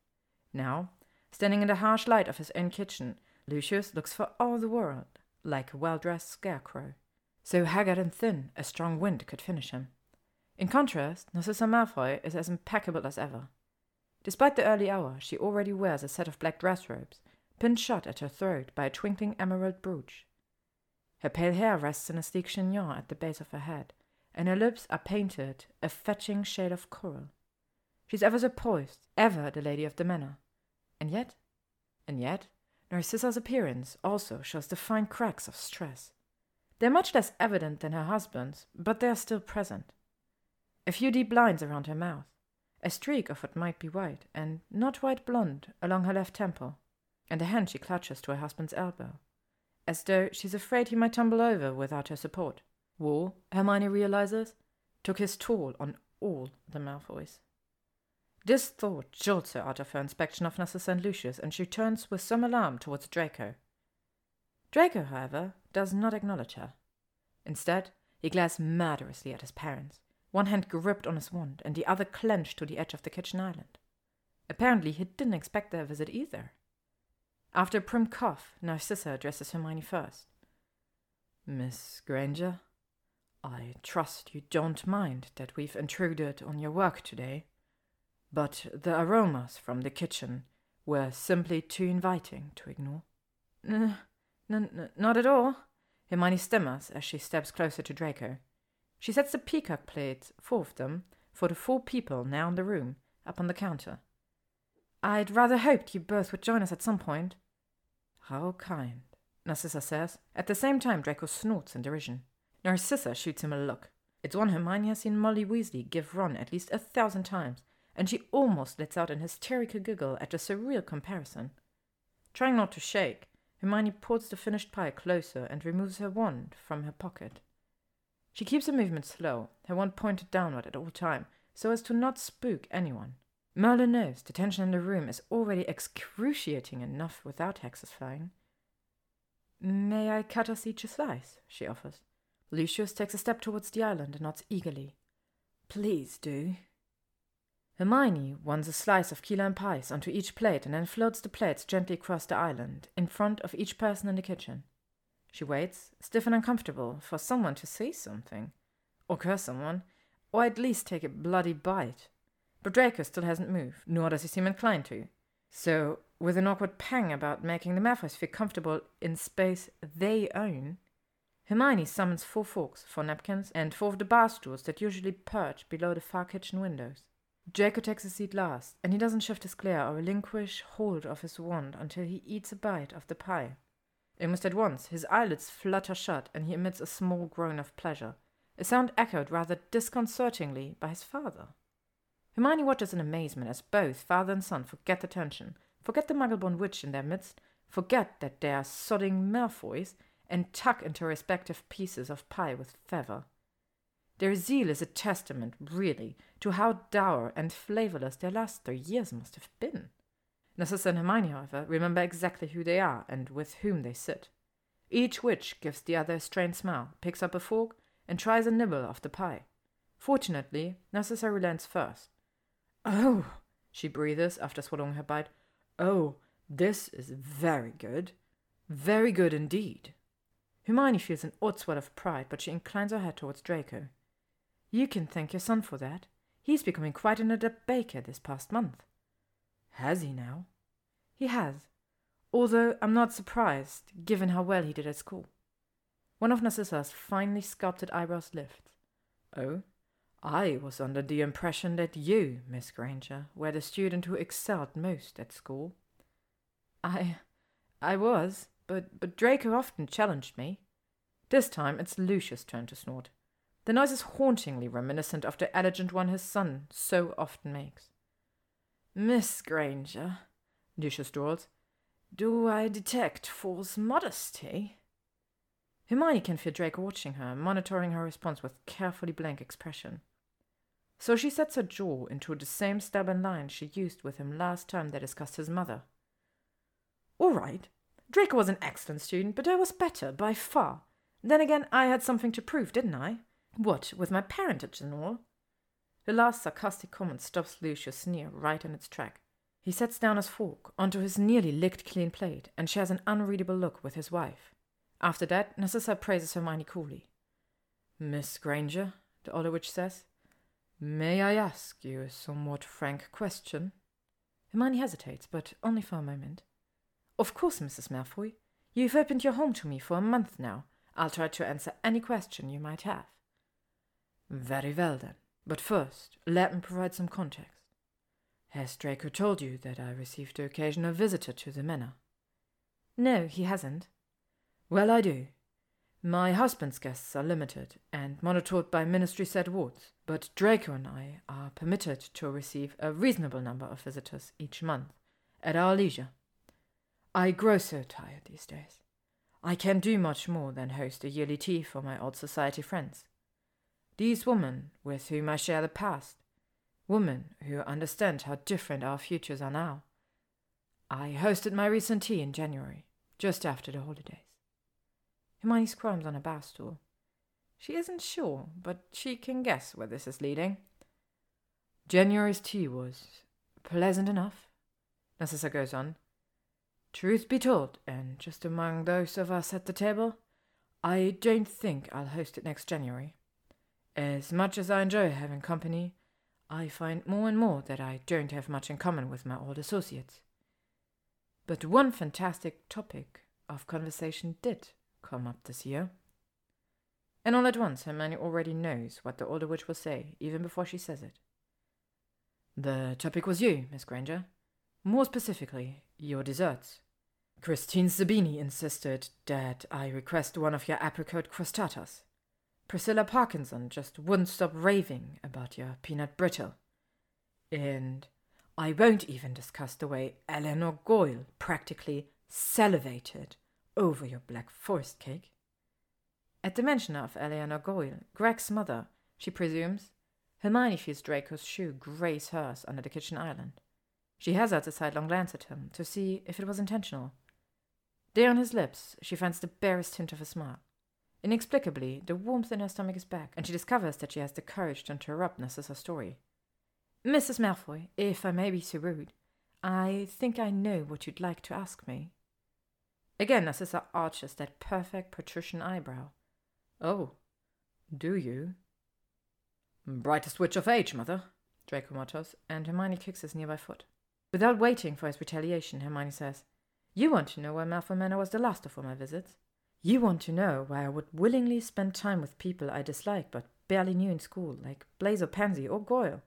Now, standing in the harsh light of his own kitchen, Lucius looks for all the world like a well dressed scarecrow. So haggard and thin, a strong wind could finish him. In contrast, Narcissa Malfoy is as impeccable as ever. Despite the early hour, she already wears a set of black dress robes pinned shut at her throat by a twinkling emerald brooch. Her pale hair rests in a sleek chignon at the base of her head, and her lips are painted a fetching shade of coral. She's ever so poised, ever the lady of the manor. And yet, and yet, Narcissa's appearance also shows the fine cracks of stress. They're much less evident than her husband's, but they are still present. A few deep lines around her mouth, a streak of what might be white and not white blonde along her left temple, and a hand she clutches to her husband's elbow, as though she's afraid he might tumble over without her support. War, Hermione realizes, took his toll on all the Malfoys. This thought jolts her out of her inspection of Narcissa and Lucius, and she turns with some alarm towards Draco. Draco, however, does not acknowledge her. Instead, he glares murderously at his parents, one hand gripped on his wand and the other clenched to the edge of the kitchen island. Apparently, he didn't expect their visit either. After a prim cough, Narcissa addresses Hermione first. Miss Granger, I trust you don't mind that we've intruded on your work today, but the aromas from the kitchen were simply too inviting to ignore. N- n- not at all, Hermione stammers as she steps closer to Draco. She sets the peacock plates, four of them, for the four people now in the room, up on the counter. I'd rather hoped you both would join us at some point. How kind, Narcissa says. At the same time, Draco snorts in derision. Narcissa shoots him a look. It's one Hermione has seen Molly Weasley give Ron at least a thousand times, and she almost lets out an hysterical giggle at the surreal comparison. Trying not to shake, Hermione pulls the finished pie closer and removes her wand from her pocket. She keeps her movements slow, her wand pointed downward at all time, so as to not spook anyone. Merlin knows the tension in the room is already excruciating enough without hexes flying. May I cut us each a slice? she offers. Lucius takes a step towards the island and nods eagerly. Please do. Hermione wants a slice of key lime pies onto each plate and then floats the plates gently across the island, in front of each person in the kitchen. She waits, stiff and uncomfortable, for someone to say something. or curse someone, or at least take a bloody bite. But Draco still hasn't moved, nor does he seem inclined to. So, with an awkward pang about making the Malfoys feel comfortable in space they own, Hermione summons four forks, four napkins, and four of the bar stools that usually perch below the far kitchen windows. Draco takes a seat last, and he doesn't shift his glare or relinquish hold of his wand until he eats a bite of the pie. Almost at once, his eyelids flutter shut, and he emits a small groan of pleasure, a sound echoed rather disconcertingly by his father. Hermione watches in amazement as both father and son forget the tension, forget the muggle-born witch in their midst, forget that they are sodding Malfoys, and tuck into respective pieces of pie with fervour. Their zeal is a testament, really, to how dour and flavourless their last three years must have been. Narcissa and Hermione, however, remember exactly who they are and with whom they sit. Each witch gives the other a strained smile, picks up a fork, and tries a nibble of the pie. Fortunately, Narcissa relents first. Oh, she breathes after swallowing her bite. Oh, this is very good. Very good indeed. Hermione feels an odd swell of pride, but she inclines her head towards Draco. You can thank your son for that. He's becoming quite an adept baker this past month. Has he now? He has, although I'm not surprised, given how well he did at school. One of Narcissa's finely sculpted eyebrows lifts. Oh, I was under the impression that you, Miss Granger, were the student who excelled most at school. I. I was, but, but Draco often challenged me. This time it's Lucius' turn to snort. The noise is hauntingly reminiscent of the elegant one his son so often makes. Miss Granger, Lucius drawls, do I detect false modesty? Hermione can feel Draco watching her, monitoring her response with carefully blank expression. So she sets her jaw into the same stubborn line she used with him last time they discussed his mother. All right, Draco was an excellent student, but I was better, by far. Then again, I had something to prove, didn't I? What, with my parentage and all? The last sarcastic comment stops Lucius' sneer right in its track. He sets down his fork onto his nearly licked clean plate and shares an unreadable look with his wife. After that, Narcissa praises Hermione coolly. Miss Granger, the older witch says, may I ask you a somewhat frank question? Hermione hesitates, but only for a moment. Of course, Mrs. Malfoy. You've opened your home to me for a month now. I'll try to answer any question you might have. Very well then. But first, let me provide some context. Has Draco told you that I received an occasional visitor to the manor? No, he hasn't. Well, I do. My husband's guests are limited and monitored by ministry set wards, but Draco and I are permitted to receive a reasonable number of visitors each month at our leisure. I grow so tired these days. I can do much more than host a yearly tea for my old society friends. These women with whom I share the past, women who understand how different our futures are now. I hosted my recent tea in January, just after the holidays. Hermione squirms on a bar stool. She isn't sure, but she can guess where this is leading. January's tea was pleasant enough, Narcissa goes on. Truth be told, and just among those of us at the table, I don't think I'll host it next January. As much as I enjoy having company, I find more and more that I don't have much in common with my old associates. But one fantastic topic of conversation did come up this year. And all at once, Hermione already knows what the older witch will say, even before she says it. The topic was you, Miss Granger. More specifically, your desserts. Christine Zabini insisted that I request one of your apricot crostatas. Priscilla Parkinson just wouldn't stop raving about your peanut brittle. And I won't even discuss the way Eleanor Goyle practically salivated over your black forest cake. At the mention of Eleanor Goyle, Greg's mother, she presumes, Hermione feels Draco's shoe graze hers under the kitchen island. She hazards a sidelong glance at him to see if it was intentional. There on his lips, she finds the barest hint of a smile. Inexplicably, the warmth in her stomach is back, and she discovers that she has the courage to interrupt Narcissa's story. Mrs. Malfoy, if I may be so rude, I think I know what you'd like to ask me. Again, Narcissa arches that perfect patrician eyebrow. Oh, do you? Brightest witch of age, mother, Draco mutters, and Hermione kicks his nearby foot. Without waiting for his retaliation, Hermione says, You want to know why Malfoy Manor was the last of all my visits? You want to know why I would willingly spend time with people I dislike but barely knew in school, like Blaise or Pansy or Goyle,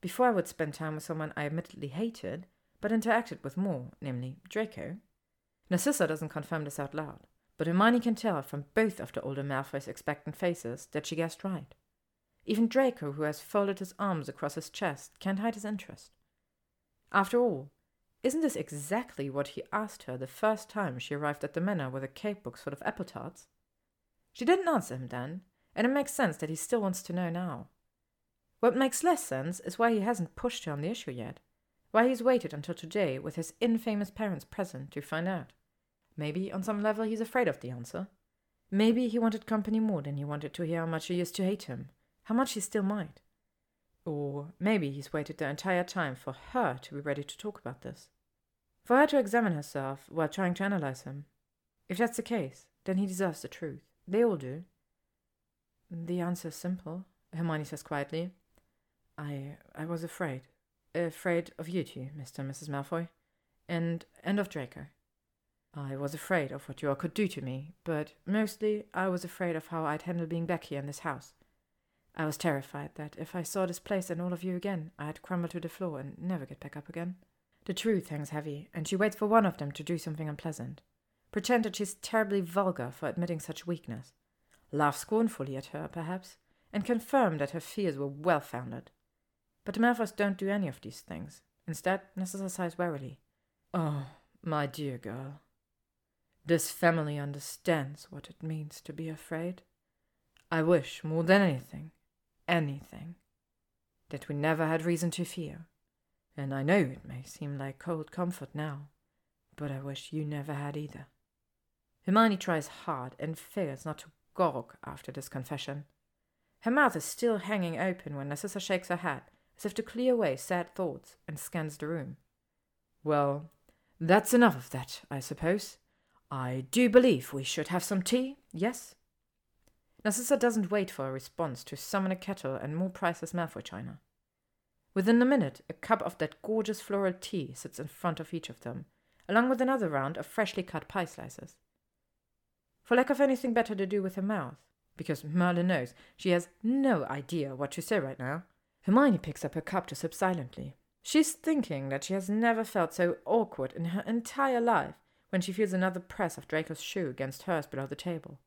before I would spend time with someone I admittedly hated, but interacted with more, namely Draco? Narcissa doesn't confirm this out loud, but Hermione can tell from both of the older Malfoy's expectant faces that she guessed right. Even Draco, who has folded his arms across his chest, can't hide his interest. After all, isn't this exactly what he asked her the first time she arrived at the manor with a cake box full of apple tarts? She didn't answer him then, and it makes sense that he still wants to know now. What makes less sense is why he hasn't pushed her on the issue yet, why he's waited until today with his infamous parents present to find out. Maybe on some level he's afraid of the answer. Maybe he wanted company more than he wanted to hear how much she used to hate him, how much he still might. Or maybe he's waited the entire time for her to be ready to talk about this for her to examine herself while trying to analyze him. If that's the case, then he deserves the truth. They all do. The answer is simple, Hermione says quietly. I I was afraid. Afraid of you two, Mr. and Mrs. Malfoy. And and of Draco. I was afraid of what you all could do to me, but mostly I was afraid of how I'd handle being back here in this house. I was terrified that if I saw this place and all of you again, I'd crumble to the floor and never get back up again. The truth hangs heavy, and she waits for one of them to do something unpleasant. Pretend that she's terribly vulgar for admitting such weakness. Laugh scornfully at her, perhaps, and confirm that her fears were well founded. But the Malfoys don't do any of these things. Instead, Narcissa sighs wearily. Oh, my dear girl. This family understands what it means to be afraid. I wish, more than anything, anything, that we never had reason to fear. And I know it may seem like cold comfort now, but I wish you never had either. Hermione tries hard and fails not to gawk after this confession. Her mouth is still hanging open when Narcissa shakes her head, as if to clear away sad thoughts, and scans the room. Well, that's enough of that, I suppose. I do believe we should have some tea, yes? Narcissa doesn't wait for a response to summon a kettle and more priceless Malfoy china. Within a minute, a cup of that gorgeous floral tea sits in front of each of them, along with another round of freshly cut pie slices. For lack of anything better to do with her mouth, because Merlin knows she has no idea what to say right now, Hermione picks up her cup to sip silently. She's thinking that she has never felt so awkward in her entire life when she feels another press of Draco's shoe against hers below the table.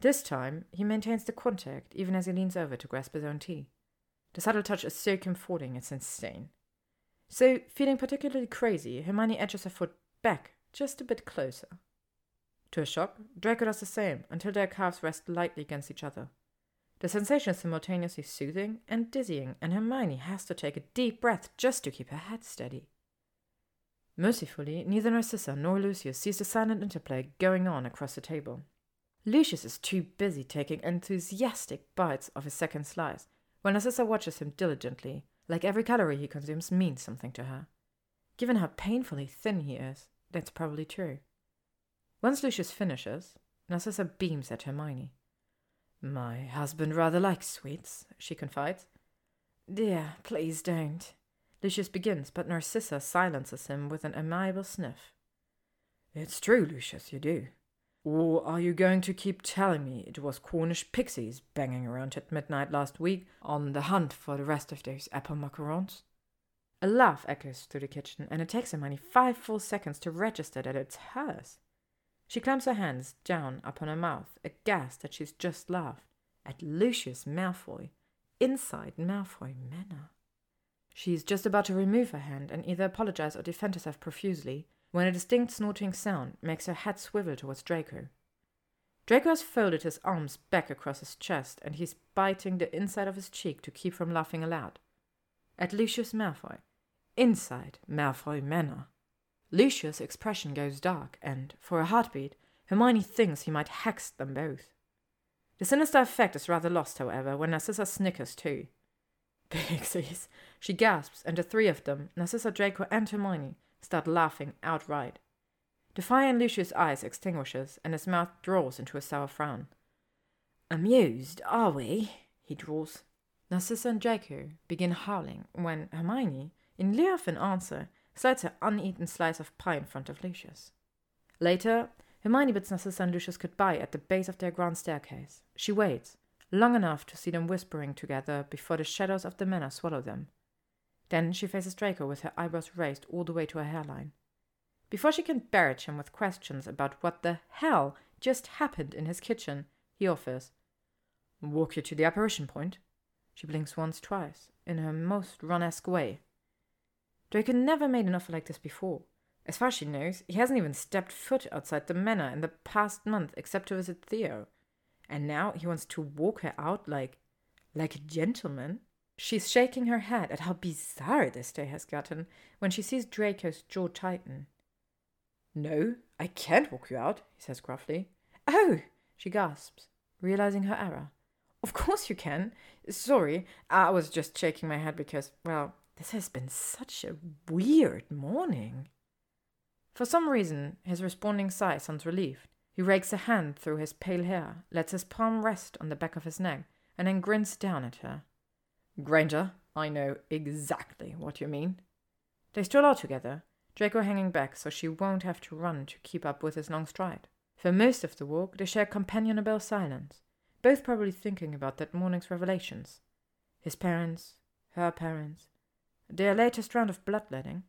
This time, he maintains the contact even as he leans over to grasp his own tea. The subtle touch is so comforting, it's insane. So, feeling particularly crazy, Hermione edges her foot back just a bit closer. To her shock, Draco does the same until their calves rest lightly against each other. The sensation is simultaneously soothing and dizzying, and Hermione has to take a deep breath just to keep her head steady. Mercifully, neither Narcissa nor Lucius sees the silent interplay going on across the table. Lucius is too busy taking enthusiastic bites of his second slice while Narcissa watches him diligently, like every calorie he consumes means something to her. Given how painfully thin he is, that's probably true. Once Lucius finishes, Narcissa beams at Hermione. My husband rather likes sweets, she confides. Dear, please don't. Lucius begins, but Narcissa silences him with an amiable sniff. It's true, Lucius, you do. Or are you going to keep telling me it was Cornish pixies banging around at midnight last week on the hunt for the rest of those apple macarons? A laugh echoes through the kitchen, and it takes Hermione five full seconds to register that it's hers. She clamps her hands down upon her mouth, aghast that she's just laughed at Lucius Malfoy, inside Malfoy Manor. She's just about to remove her hand and either apologize or defend herself profusely when a distinct snorting sound makes her head swivel towards Draco. Draco has folded his arms back across his chest and he's biting the inside of his cheek to keep from laughing aloud. At Lucius Malfoy, inside Malfoy Manor. Lucius' expression goes dark, and, for a heartbeat, Hermione thinks he might hex them both. The sinister effect is rather lost, however, when Narcissa snickers too. Pixies! She gasps, and the three of them, Narcissa, Draco, and Hermione, start laughing outright. The fire in Lucius' eyes extinguishes, and his mouth draws into a sour frown. Amused, are we? he drawls. Narcissa and Draco begin howling when Hermione, in lieu of an answer, slides her uneaten slice of pie in front of Lucius. Later, Hermione bids Narcissa and Lucius goodbye at the base of their grand staircase. She waits, long enough to see them whispering together before the shadows of the manor swallow them. Then she faces Draco with her eyebrows raised all the way to her hairline. Before she can barrage him with questions about what the hell just happened in his kitchen, he offers, Walk you to the apparition point? She blinks once, twice, in her most Ron-esque way. Draco never made an offer like this before. As far as she knows, he hasn't even stepped foot outside the manor in the past month except to visit Theo. And now he wants to walk her out like like a gentleman. She's shaking her head at how bizarre this day has gotten when she sees Draco's jaw tighten. No, I can't walk you out, he says gruffly. Oh, she gasps, realizing her error. Of course you can. Sorry, I was just shaking my head because, well, this has been such a weird morning. For some reason, his responding sigh sounds relieved. He rakes a hand through his pale hair, lets his palm rest on the back of his neck, and then grins down at her. Granger, I know exactly what you mean. They stroll out together, Draco hanging back so she won't have to run to keep up with his long stride. For most of the walk, they share companionable silence, both probably thinking about that morning's revelations. His parents, her parents, their latest round of bloodletting.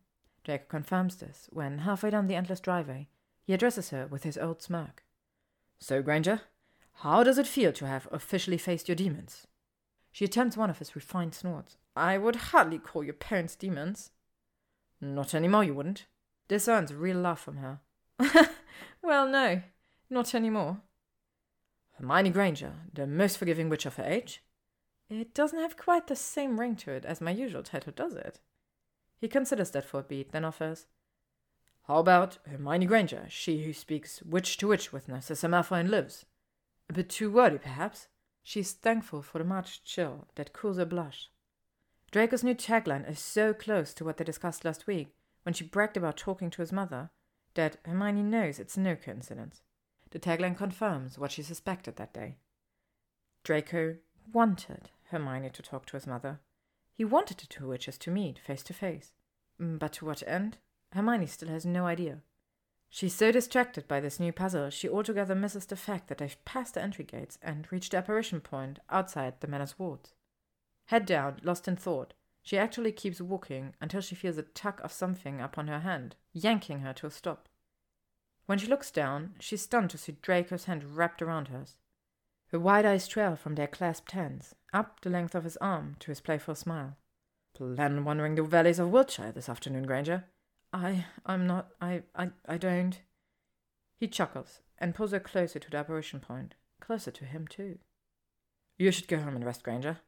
Draco confirms this when, halfway down the endless driveway, he addresses her with his old smirk. So, Granger, how does it feel to have officially faced your demons? She attempts one of his refined snorts. I would hardly call your parents demons. Not any more. you wouldn't. This earns a real laugh from her. well, no, not any more. Hermione Granger, the most forgiving witch of her age? It doesn't have quite the same ring to it as my usual title, does it? He considers that for a beat, then offers, How about Hermione Granger, she who speaks witch to witch with Narcissa Malfoy and lives? A bit too wordy, perhaps? She's thankful for the March chill that cools her blush. Draco's new tagline is so close to what they discussed last week when she bragged about talking to his mother that Hermione knows it's no coincidence. The tagline confirms what she suspected that day. Draco wanted Hermione to talk to his mother. He wanted the two witches to meet face to face. Mm, but to what end? Hermione still has no idea. She's so distracted by this new puzzle, she altogether misses the fact that they've passed the entry gates and reached the apparition point outside the manor's wards. Head down, lost in thought, she actually keeps walking until she feels a tug of something upon her hand, yanking her to a stop. When she looks down, she's stunned to see Draco's hand wrapped around hers. Her wide eyes trail from their clasped hands, up the length of his arm to his playful smile. Plan wandering the valleys of Wiltshire this afternoon, Granger? I, I'm not, I, I, I don't. He chuckles and pulls her closer to the apparition point, closer to him too. You should go home and rest, Granger.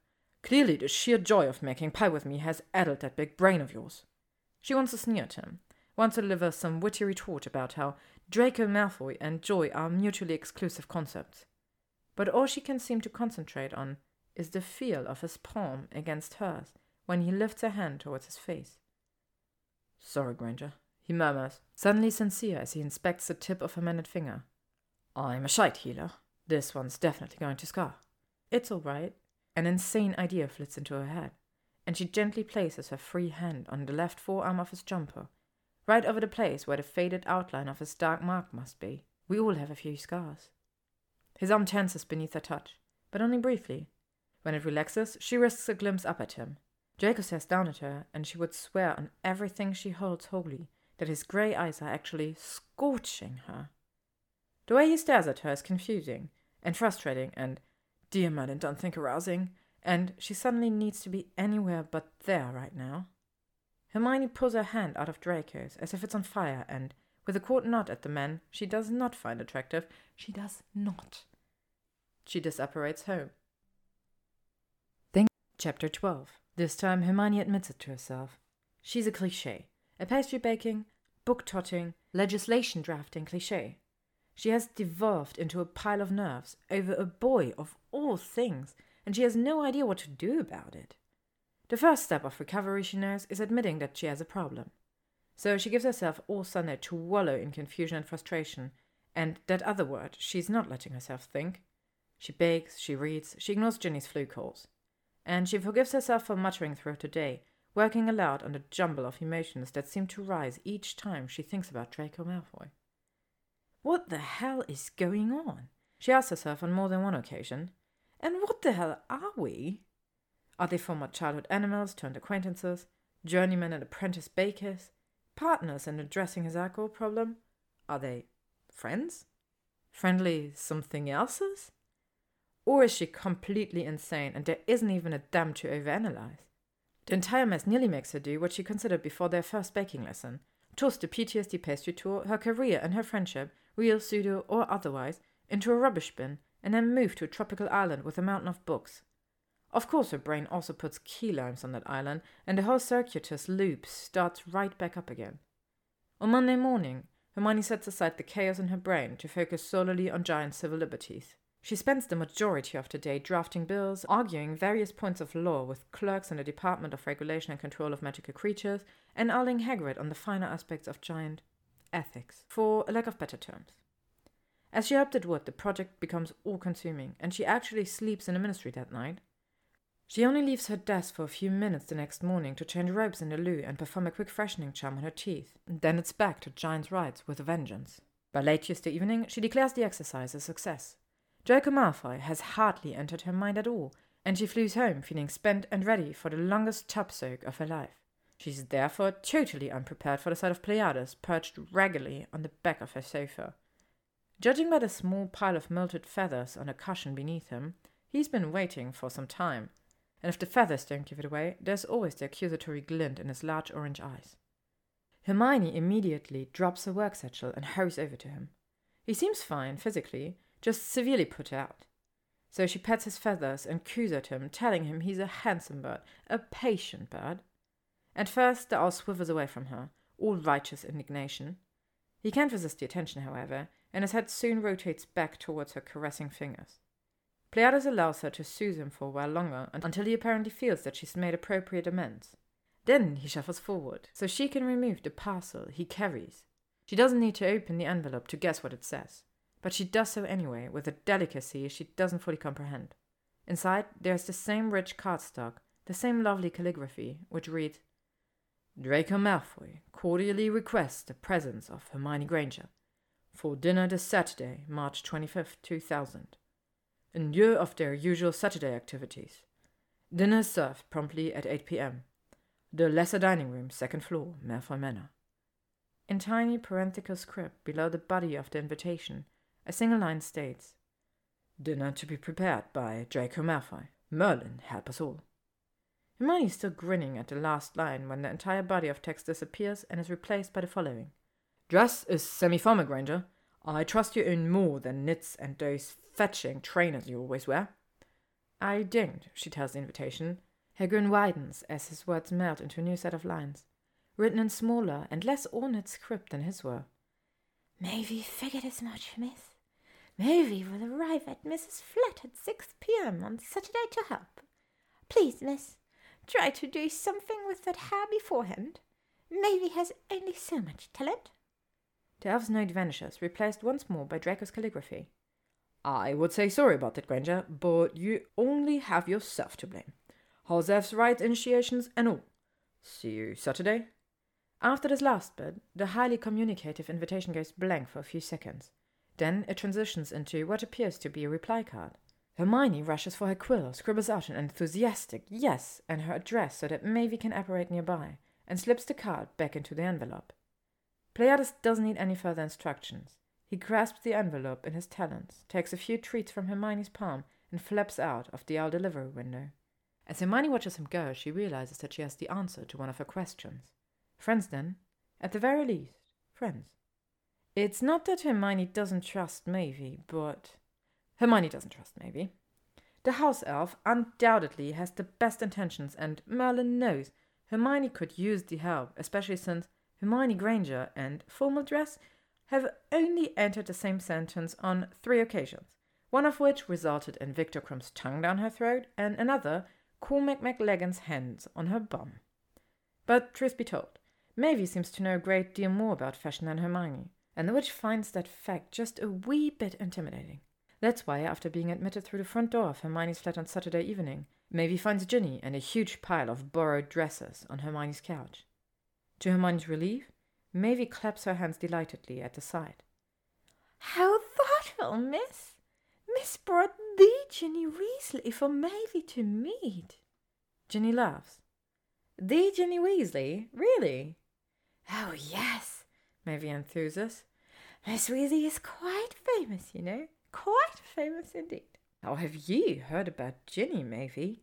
Clearly, the sheer joy of making pie with me has addled that big brain of yours. She wants to sneer at him, wants to deliver some witty retort about how Draco Malfoy and joy are mutually exclusive concepts. But all she can seem to concentrate on is the feel of his palm against hers when he lifts a hand towards his face. Sorry, Granger, he murmurs, suddenly sincere as he inspects the tip of her maned finger. I'm a shite healer. This one's definitely going to scar. It's all right. An insane idea flits into her head, and she gently places her free hand on the left forearm of his jumper, right over the place where the faded outline of his dark mark must be. We all have a few scars. His arm tenses beneath her touch, but only briefly. When it relaxes, she risks a glimpse up at him, Draco stares down at her, and she would swear on everything she holds holy that his grey eyes are actually scorching her. The way he stares at her is confusing and frustrating and, dear madam, don't think arousing, and she suddenly needs to be anywhere but there right now. Hermione pulls her hand out of Draco's as if it's on fire, and, with a court nod at the man she does not find attractive, she does not. She disapparates home. Chapter 12 this time Hermione admits it to herself. She's a cliche, a pastry baking, book totting, legislation drafting cliche. She has devolved into a pile of nerves over a boy of all things, and she has no idea what to do about it. The first step of recovery, she knows, is admitting that she has a problem. So she gives herself all Sunday to wallow in confusion and frustration, and that other word she's not letting herself think. She bakes, she reads, she ignores Ginny's floo calls. And she forgives herself for muttering throughout the day, working aloud on the jumble of emotions that seem to rise each time she thinks about Draco Malfoy. What the hell is going on? She asks herself on more than one occasion. And what the hell are we? Are they former childhood animals turned acquaintances, journeymen and apprentice bakers, partners in addressing his alcohol problem? Are they friends? Friendly something else's? Or is she completely insane and there isn't even a damn to overanalyze? The entire mess nearly makes her do what she considered before their first baking lesson toss the PTSD pastry tour, her career, and her friendship, real, pseudo, or otherwise, into a rubbish bin, and then move to a tropical island with a mountain of books. Of course, her brain also puts key limes on that island, and the whole circuitous loop starts right back up again. On Monday morning, Hermione sets aside the chaos in her brain to focus solely on giant civil liberties. She spends the majority of the day drafting bills, arguing various points of law with clerks in the Department of Regulation and Control of Magical Creatures, and ailing Hagrid on the finer aspects of giant ethics, for a lack of better terms. As she hoped it would, the project becomes all consuming, and she actually sleeps in the ministry that night. She only leaves her desk for a few minutes the next morning to change robes in the loo and perform a quick freshening charm on her teeth. Then it's back to giant's rights with a vengeance. By late Tuesday evening, she declares the exercise a success. Draco Malfoy has hardly entered her mind at all, and she flees home feeling spent and ready for the longest tub soak of her life. She is therefore totally unprepared for the sight of Pleiades perched raggedly on the back of her sofa. Judging by the small pile of melted feathers on a cushion beneath him, he's been waiting for some time, and if the feathers don't give it away, there's always the accusatory glint in his large orange eyes. Hermione immediately drops her work satchel and hurries over to him. He seems fine physically, just severely put out. So she pets his feathers and coos at him, telling him he's a handsome bird, a patient bird. At first, the owl swivels away from her, all righteous indignation. He can't resist the attention, however, and his head soon rotates back towards her caressing fingers. Pleiades allows her to soothe him for a while longer until he apparently feels that she's made appropriate amends. Then he shuffles forward, so she can remove the parcel he carries. She doesn't need to open the envelope to guess what it says but she does so anyway, with a delicacy she doesn't fully comprehend. Inside, there's the same rich cardstock, the same lovely calligraphy, which reads Draco Malfoy cordially requests the presence of Hermione Granger for dinner this Saturday, March 25th, 2000. In lieu of their usual Saturday activities. Dinner is served promptly at 8 p.m. The lesser dining room, second floor, Malfoy Manor. In tiny parenthetical script below the body of the invitation, a single line states Dinner to be prepared by Draco Malfoy. Merlin, help us all. Hermione is still grinning at the last line when the entire body of text disappears and is replaced by the following Dress is semi formal, Granger. I trust you own more than knits and those fetching trainers you always wear. I don't, she tells the invitation. Her grin widens as his words melt into a new set of lines, written in smaller and less ornate script than his were. Mavie figured as much, miss. Mavie will arrive at Mrs. Flat at 6 p.m. on Saturday to help. Please, miss, try to do something with that hair beforehand. Mavie has only so much talent. The elf's note vanishes, replaced once more by Draco's calligraphy. I would say sorry about that, Granger, but you only have yourself to blame. Elves right initiations and all. See you Saturday? After this last bit, the highly communicative invitation goes blank for a few seconds. Then it transitions into what appears to be a reply card. Hermione rushes for her quill, scribbles out an enthusiastic yes and her address so that Mavie can apparate nearby, and slips the card back into the envelope. Pleiades doesn't need any further instructions. He grasps the envelope in his talons, takes a few treats from Hermione's palm, and flaps out of the owl delivery window. As Hermione watches him go, she realizes that she has the answer to one of her questions. Friends, then? At the very least, friends. It's not that Hermione doesn't trust Mavie, but. Hermione doesn't trust Mavie. The house elf undoubtedly has the best intentions, and Merlin knows Hermione could use the help, especially since Hermione Granger and formal dress have only entered the same sentence on three occasions, one of which resulted in Viktor Krum's tongue down her throat, and another, Cormac McLaggen's hands on her bum. But truth be told, Mavie seems to know a great deal more about fashion than Hermione and the witch finds that fact just a wee bit intimidating. That's why, after being admitted through the front door of Hermione's flat on Saturday evening, Mavie finds Ginny and a huge pile of borrowed dresses on Hermione's couch. To Hermione's relief, Mavie claps her hands delightedly at the sight. How thoughtful, miss! Miss brought the Ginny Weasley for Mavie to meet. Ginny laughs. The Ginny Weasley? Really? Oh, yes, Mavie enthuses. Miss Weasley is quite famous, you know. Quite famous indeed. How have ye heard about Ginny, Mavie?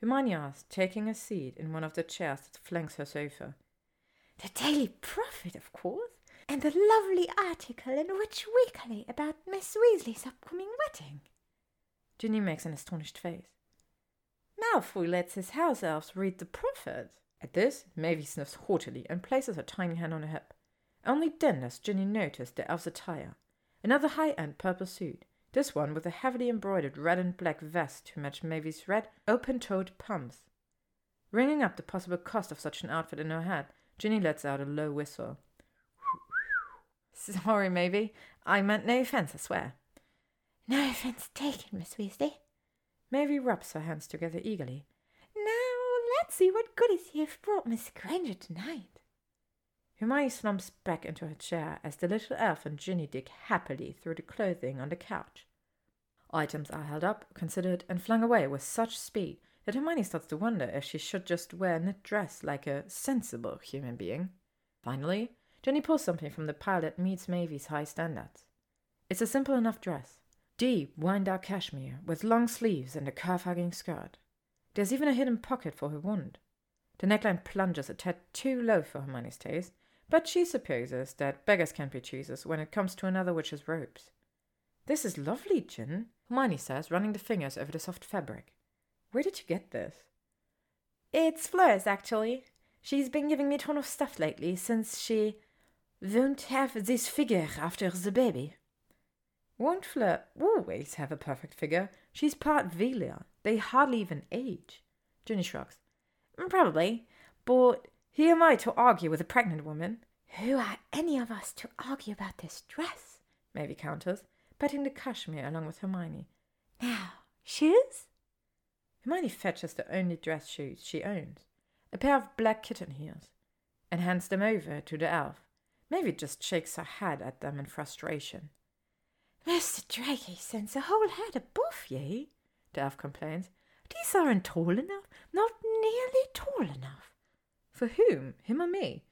Hermione asked, taking a seat in one of the chairs that flanks her sofa. The Daily Prophet, of course, and the lovely article in Witch Weekly about Miss Weasley's upcoming wedding. Ginny makes an astonished face. Malfoy lets his house elves read the Prophet. At this, Mavie sniffs haughtily and places her tiny hand on her hip. Only then does Ginny notice the elf's attire. Another high-end purple suit, this one with a heavily embroidered red and black vest to match Mavie's red, open-toed pumps. Ringing up the possible cost of such an outfit in her head, Ginny lets out a low whistle. Sorry, Mavie. I meant no offence, I swear. No offence taken, Miss Weasley. Mavie rubs her hands together eagerly. Now, let's see what goodies you've brought Miss Granger tonight. Hermione slumps back into her chair as the little elf and Ginny dig happily through the clothing on the couch. Items are held up, considered, and flung away with such speed that Hermione starts to wonder if she should just wear a knit dress like a sensible human being. Finally, Ginny pulls something from the pile that meets Mavie's high standards. It's a simple enough dress. Deep, wine dark cashmere, with long sleeves and a curve hugging skirt. There's even a hidden pocket for her wand. The neckline plunges a tad too low for Hermione's taste, but she supposes that beggars can't be choosers when it comes to another witch's robes. This is lovely, Gin, Hermione says, running the fingers over the soft fabric. Where did you get this? It's Fleur's, actually. She's been giving me a ton of stuff lately since she won't have this figure after the baby. Won't Fleur always have a perfect figure? She's part Veela. They hardly even age. Ginny shrugs. Mm, probably, but who am I to argue with a pregnant woman? Who are any of us to argue about this dress? Mavie counters, patting the cashmere along with Hermione. Now, shoes? Hermione fetches the only dress shoes she owns, a pair of black kitten heels, and hands them over to the elf. Mavie just shakes her head at them in frustration. Mr. Draco sends a whole head above ye, the elf complains. These aren't tall enough, not nearly tall enough. For whom? Him or me?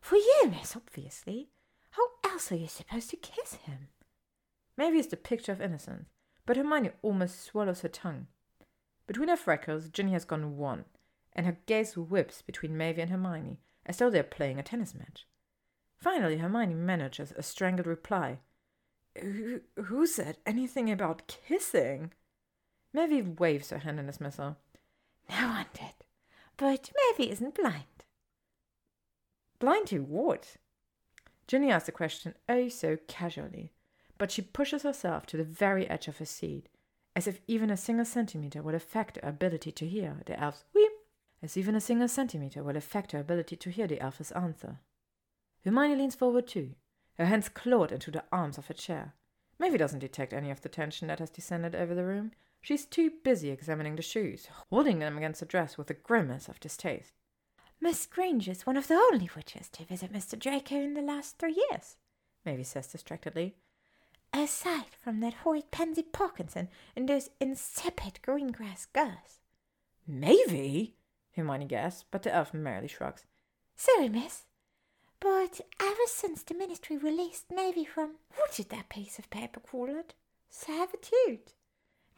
For you, miss, obviously. How else are you supposed to kiss him? Mavie it's the picture of innocence, but Hermione almost swallows her tongue. Between her freckles, Ginny has gone one, and her gaze whips between Mavie and Hermione, as though they are playing a tennis match. Finally, Hermione manages a strangled reply. Who, who said anything about kissing? Mavie waves her hand in dismissal. No one did. But Mavie isn't blind. Blind to what? Ginny asks the question oh so casually, but she pushes herself to the very edge of her seat, as if even a single centimeter would affect her ability to hear the elf's weep, as even a single centimeter will affect her ability to hear the elf's answer. Hermione leans forward too, her hands clawed into the arms of her chair. Mavie doesn't detect any of the tension that has descended over the room. She's too busy examining the shoes, holding them against the dress with a grimace of distaste. Miss Granger's one of the only witches to visit Mr. Draco in the last three years, Mavie says distractedly. Aside from that horrid Pansy Parkinson and those insipid Greengrass girls. Mavie? Hermione gasps, but the elf merely shrugs. Sorry, miss. But ever since the ministry released Mavie from what did that piece of paper call it? Servitude.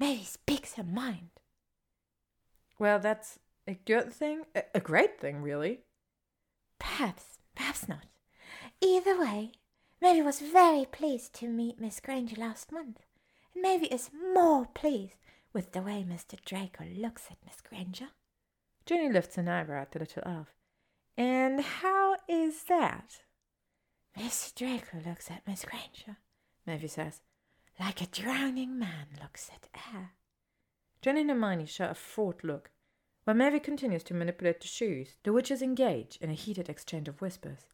Mavie speaks her mind. Well, that's a good thing, a, a great thing, really. Perhaps, perhaps not. Either way, Mavie was very pleased to meet Miss Granger last month, and Mavie is more pleased with the way Mr. Draco looks at Miss Granger. Ginny lifts an eyebrow at the little elf. And how is that? Mr. Draco looks at Miss Granger, Mavie says, like a drowning man looks at air. Ginny and Hermione share a fraught look. While Mavie continues to manipulate the shoes, the witches engage in a heated exchange of whispers.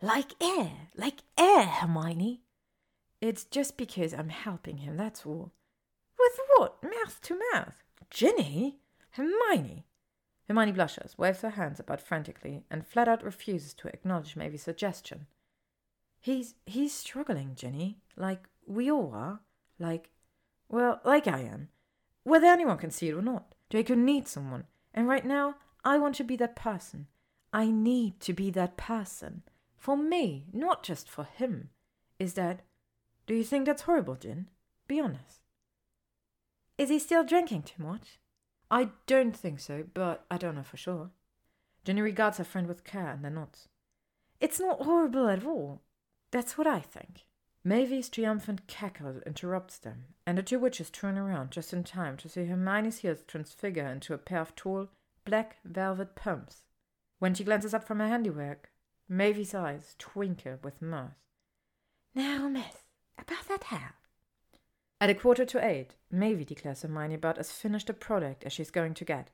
Like air, like air, Hermione. It's just because I'm helping him, that's all. With what? Mouth to mouth? Ginny? Hermione! Hermione blushes, waves her hands about frantically, and flat out refuses to acknowledge Mavie's suggestion. He's he's struggling, Ginny, like we all are. Like well, like I am. Whether anyone can see it or not. Draco needs someone, and right now I want to be that person. I need to be that person. For me, not just for him. Is that do you think that's horrible, Gin? Be honest. Is he still drinking too much? I don't think so, but I don't know for sure. Ginny regards her friend with care and then nods. It's not horrible at all. That's what I think. Mavie's triumphant cackle interrupts them, and the two witches turn around just in time to see Hermione's heels transfigure into a pair of tall, black velvet pumps. When she glances up from her handiwork, Mavie's eyes twinkle with mirth. Now, miss, about that hair. At a quarter to eight, Mavy declares Hermione about as finished a product as she's going to get.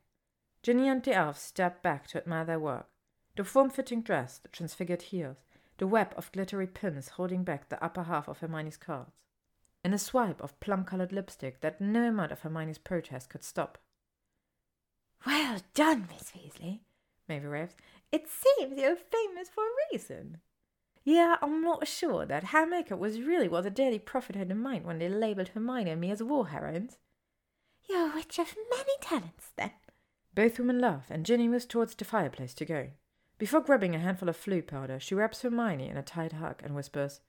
Ginny and the elves step back to admire their work. The form-fitting dress, the transfigured heels, the web of glittery pins holding back the upper half of Hermione's cards, and a swipe of plum-colored lipstick that no amount of Hermione's protest could stop. Well done, Miss Weasley, Mavie raves. It seems you're famous for a reason. Yeah, I'm not sure that hair makeup was really what the Daily Prophet had in mind when they labelled Hermione and me as war heroines. You're a witch of many talents, then. Both women laugh, and Ginny moves towards the fireplace to go. Before grabbing a handful of Floo powder, she wraps Hermione in a tight hug and whispers,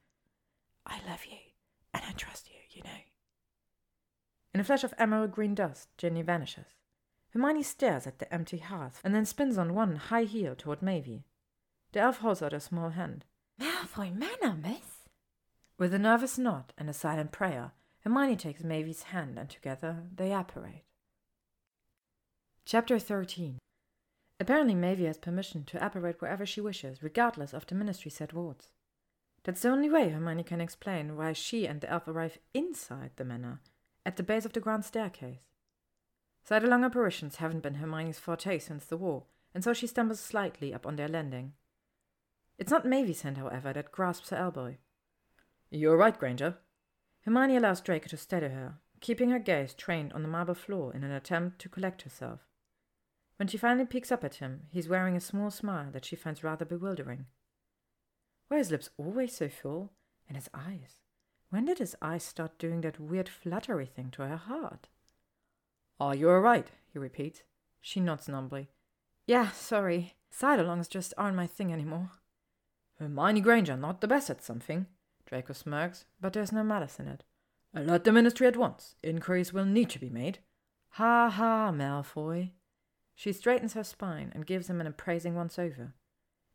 I love you, and I trust you, you know. In a flash of emerald green dust, Ginny vanishes. Hermione stares at the empty hearth and then spins on one high heel toward Mavie. The elf holds out a small hand. Malfoy Manor, miss. With a nervous nod and a silent prayer, Hermione takes Mavie's hand and together they apparate. Chapter 13 Apparently, Mavie has permission to apparate wherever she wishes, regardless of the ministry set wards. That's the only way Hermione can explain why she and the elf arrive inside the manor, at the base of the grand staircase. Side-along apparitions haven't been Hermione's forte since the war, and so she stumbles slightly up on their landing. It's not Mavie's hand, however, that grasps her elbow. You're right, Granger. Hermione allows Draco to steady her, keeping her gaze trained on the marble floor in an attempt to collect herself. When she finally peeks up at him, he's wearing a small smile that she finds rather bewildering. Were his lips always so full? And his eyes? When did his eyes start doing that weird fluttery thing to her heart? Ah, are you all right? he repeats. She nods numbly. Yeah, sorry. Side-alongs just aren't my thing anymore. Hermione Granger not the best at something. Draco smirks, but there's no malice in it. Alert the ministry at once. Inquiries will need to be made. Ha ha, Malfoy. She straightens her spine and gives him an appraising once over.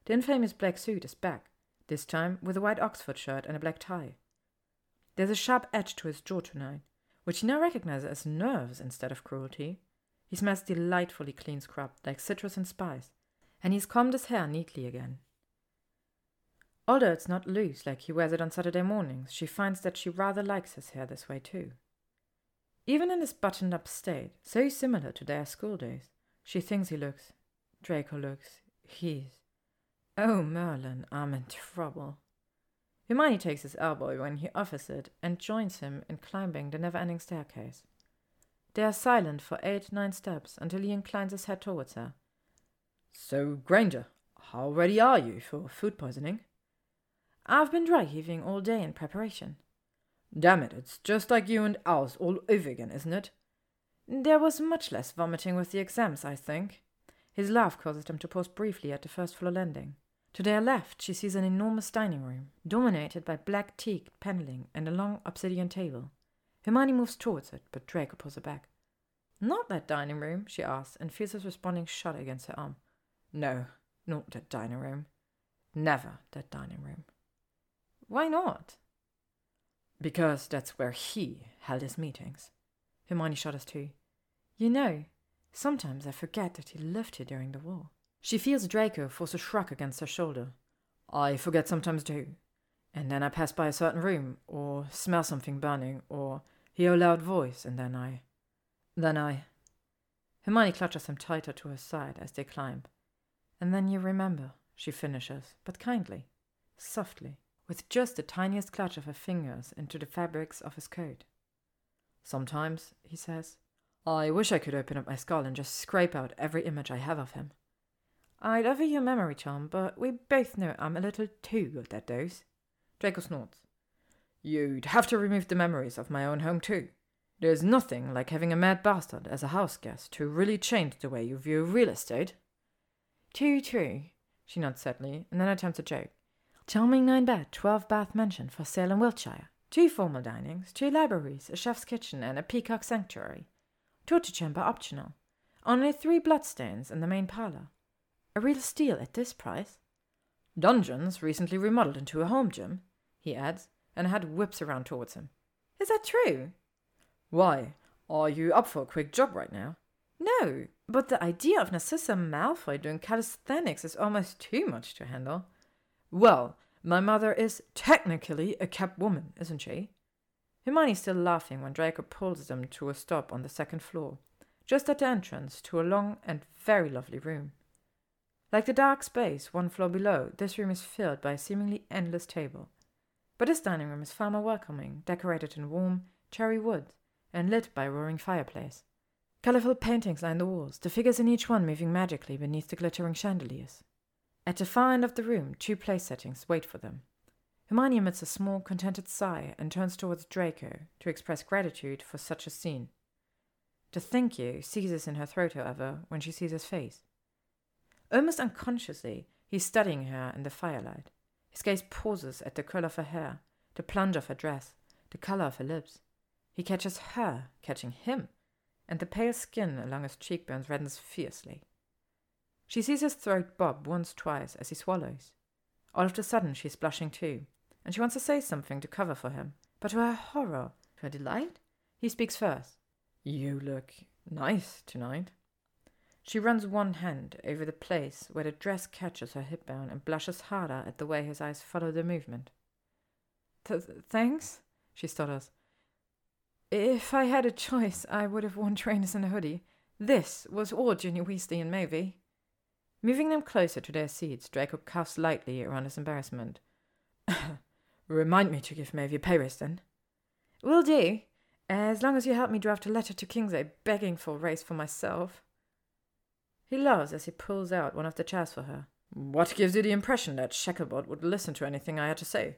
The infamous black suit is back, this time with a white Oxford shirt and a black tie. There's a sharp edge to his jaw tonight, which he now recognizes as nerves instead of cruelty. He smells delightfully clean scrubbed, like citrus and spice, and he's combed his hair neatly again. Although it's not loose like he wears it on Saturday mornings, she finds that she rather likes his hair this way too. Even in this buttoned up state, so similar to their school days, she thinks he looks. Draco looks. He's. Oh, Merlin, I'm in trouble. Hermione takes his elbow when he offers it and joins him in climbing the never ending staircase. They are silent for eight, nine steps until he inclines his head towards her. So, Granger, how ready are you for food poisoning? I've been dry heaving all day in preparation. Damn it, it's just like you and ours all over again, isn't it? There was much less vomiting with the exams, I think. His laugh causes them to pause briefly at the first floor landing. To their left, she sees an enormous dining room, dominated by black teak paneling and a long obsidian table. Hermione moves towards it, but Draco pulls her back. Not that dining room, she asks, and feels his responding shudder against her arm. No, not that dining room. Never that dining room. Why not? Because that's where he held his meetings. Hermione shudders too. You know, sometimes I forget that he lived here during the war. She feels Draco force a shrug against her shoulder. I forget sometimes too. And then I pass by a certain room, or smell something burning, or hear a loud voice, and then I. Then I. Hermione clutches him tighter to her side as they climb. And then you remember, she finishes, but kindly, softly, with just the tiniest clutch of her fingers into the fabrics of his coat. Sometimes, he says, I wish I could open up my skull and just scrape out every image I have of him. I'd offer you a memory charm, but we both know I'm a little too good at those. Draco snorts. You'd have to remove the memories of my own home, too. There's nothing like having a mad bastard as a house guest to really change the way you view real estate. Too true, she nods sadly, and then attempts a joke. Charming nine bed, twelve bath mansion for sale in Wiltshire. Two formal dinings, two libraries, a chef's kitchen, and a peacock sanctuary. Torture chamber optional. Only three bloodstains in the main parlor. A real steal at this price. Dungeons recently remodeled into a home gym, he adds, and head whips around towards him. Is that true? Why? Are you up for a quick job right now? No, but the idea of Narcissa Malfoy doing calisthenics is almost too much to handle. Well, my mother is technically a kept woman, isn't she? Hermione's still laughing when Draco pulls them to a stop on the second floor, just at the entrance to a long and very lovely room. Like the dark space one floor below, this room is filled by a seemingly endless table. But this dining room is far more welcoming, decorated in warm, cherry wood, and lit by a roaring fireplace. Colorful paintings line the walls, the figures in each one moving magically beneath the glittering chandeliers. At the far end of the room, two place settings wait for them. Hermione emits a small, contented sigh and turns towards Draco to express gratitude for such a scene. The thank you seizes in her throat, however, when she sees his face. Almost unconsciously, he's studying her in the firelight. His gaze pauses at the curl of her hair, the plunge of her dress, the color of her lips. He catches her catching him, and the pale skin along his cheekbones reddens fiercely. She sees his throat bob once, twice as he swallows. All of a sudden, she's blushing too, and she wants to say something to cover for him, but to her horror, to her delight, he speaks first. You look nice tonight. She runs one hand over the place where the dress catches her hip bone and blushes harder at the way his eyes follow the movement. Th- thanks, she stutters. If I had a choice, I would have worn trainers and a hoodie. This was all Ginny Weasley and Mavie. Moving them closer to their seats, Draco cuffs lightly around his embarrassment. Remind me to give Mavie a pay raise then. Will do, as long as you help me draft a letter to Kingsley begging for a raise for myself. He laughs as he pulls out one of the chairs for her. What gives you the impression that Shacklebolt would listen to anything I had to say?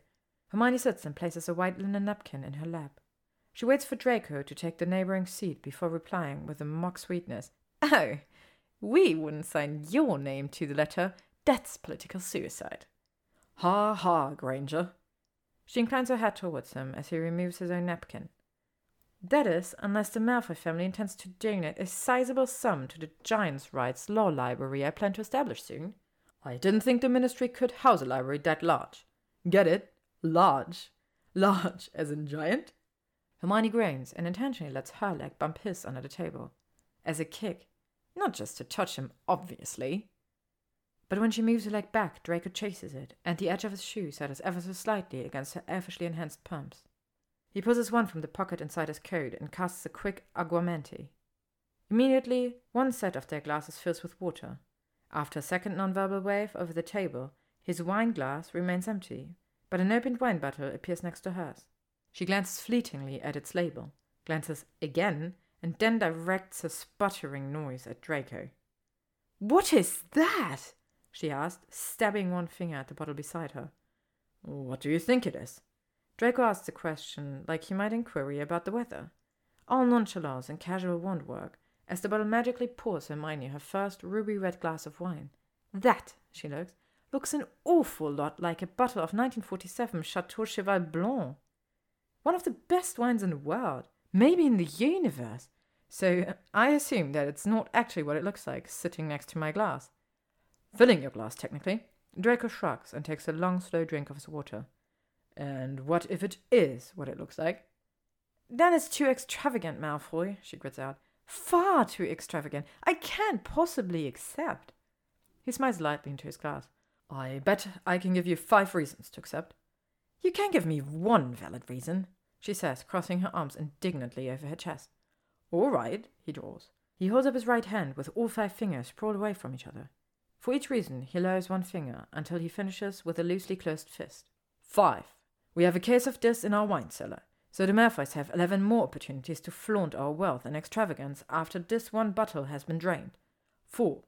Hermione sits and places a white linen napkin in her lap. She waits for Draco to take the neighboring seat before replying with a mock sweetness. Oh, we wouldn't sign your name to the letter. That's political suicide. Ha ha, Granger. She inclines her head towards him as he removes his own napkin. That is, unless the Malfoy family intends to donate a sizable sum to the Giants' Rights Law Library I plan to establish soon. I didn't think the ministry could house a library that large. Get it? Large. Large as in giant? Hermione groans and intentionally lets her leg bump his under the table. As a kick. Not just to touch him, obviously. But when she moves her leg back, Draco chases it, and the edge of his shoe settles ever so slightly against her elfishly enhanced palms. He pulls one from the pocket inside his coat and casts a quick aguamenti. Immediately, one set of their glasses fills with water. After a second nonverbal wave over the table, his wine glass remains empty, but an opened wine bottle appears next to hers. She glances fleetingly at its label, glances again, and then directs a sputtering noise at Draco. What is that? she asked, stabbing one finger at the bottle beside her. What do you think it is? Draco asked the question like he might inquiry about the weather. All nonchalance and casual wand work, as the bottle magically pours Hermione her first ruby red glass of wine. That, she looks, looks an awful lot like a bottle of 1947 Chateau Cheval Blanc. One of the best wines in the world, maybe in the universe. So I assume that it's not actually what it looks like sitting next to my glass. Filling your glass, technically. Draco shrugs and takes a long, slow drink of his water. And what if it is what it looks like? That is too extravagant, Malfoy, she grits out. Far too extravagant. I can't possibly accept. He smiles lightly into his glass. I bet I can give you five reasons to accept. You can give me one valid reason, she says, crossing her arms indignantly over her chest. All right, he draws. He holds up his right hand with all five fingers sprawled away from each other. For each reason, he lowers one finger until he finishes with a loosely closed fist. Five. We have a case of this in our wine cellar, So the Malfoys have eleven more opportunities to flaunt our wealth and extravagance after this one bottle has been drained. 4.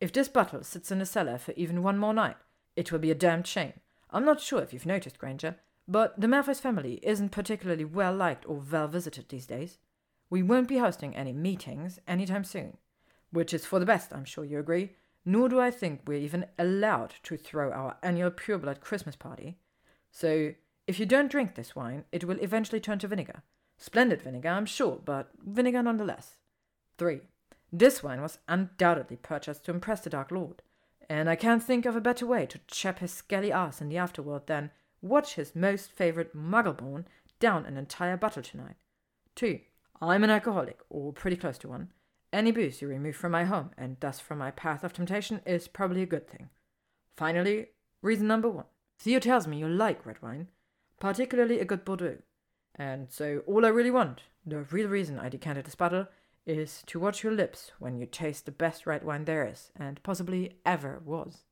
If this bottle sits in the cellar for even one more night, it will be a damned shame. I'm not sure if you've noticed, Granger, but the Malfoys family isn't particularly well liked or well visited these days. We won't be hosting any meetings anytime soon, which is for the best, I'm sure you agree, nor do I think we're even allowed to throw our annual pureblood Christmas party. So, if you don't drink this wine, it will eventually turn to vinegar. Splendid vinegar, I'm sure, but vinegar nonetheless. 3. This wine was undoubtedly purchased to impress the Dark Lord, and I can't think of a better way to chap his scaly ass in the afterworld than watch his most favorite muggleborn down an entire bottle tonight. 2. I'm an alcoholic, or pretty close to one. Any booze you remove from my home, and thus from my path of temptation, is probably a good thing. Finally, reason number one. Theo tells me you like red wine, particularly a good Bordeaux. And so all I really want, the real reason I decanted this bottle, is to watch your lips when you taste the best red wine there is, and possibly ever was.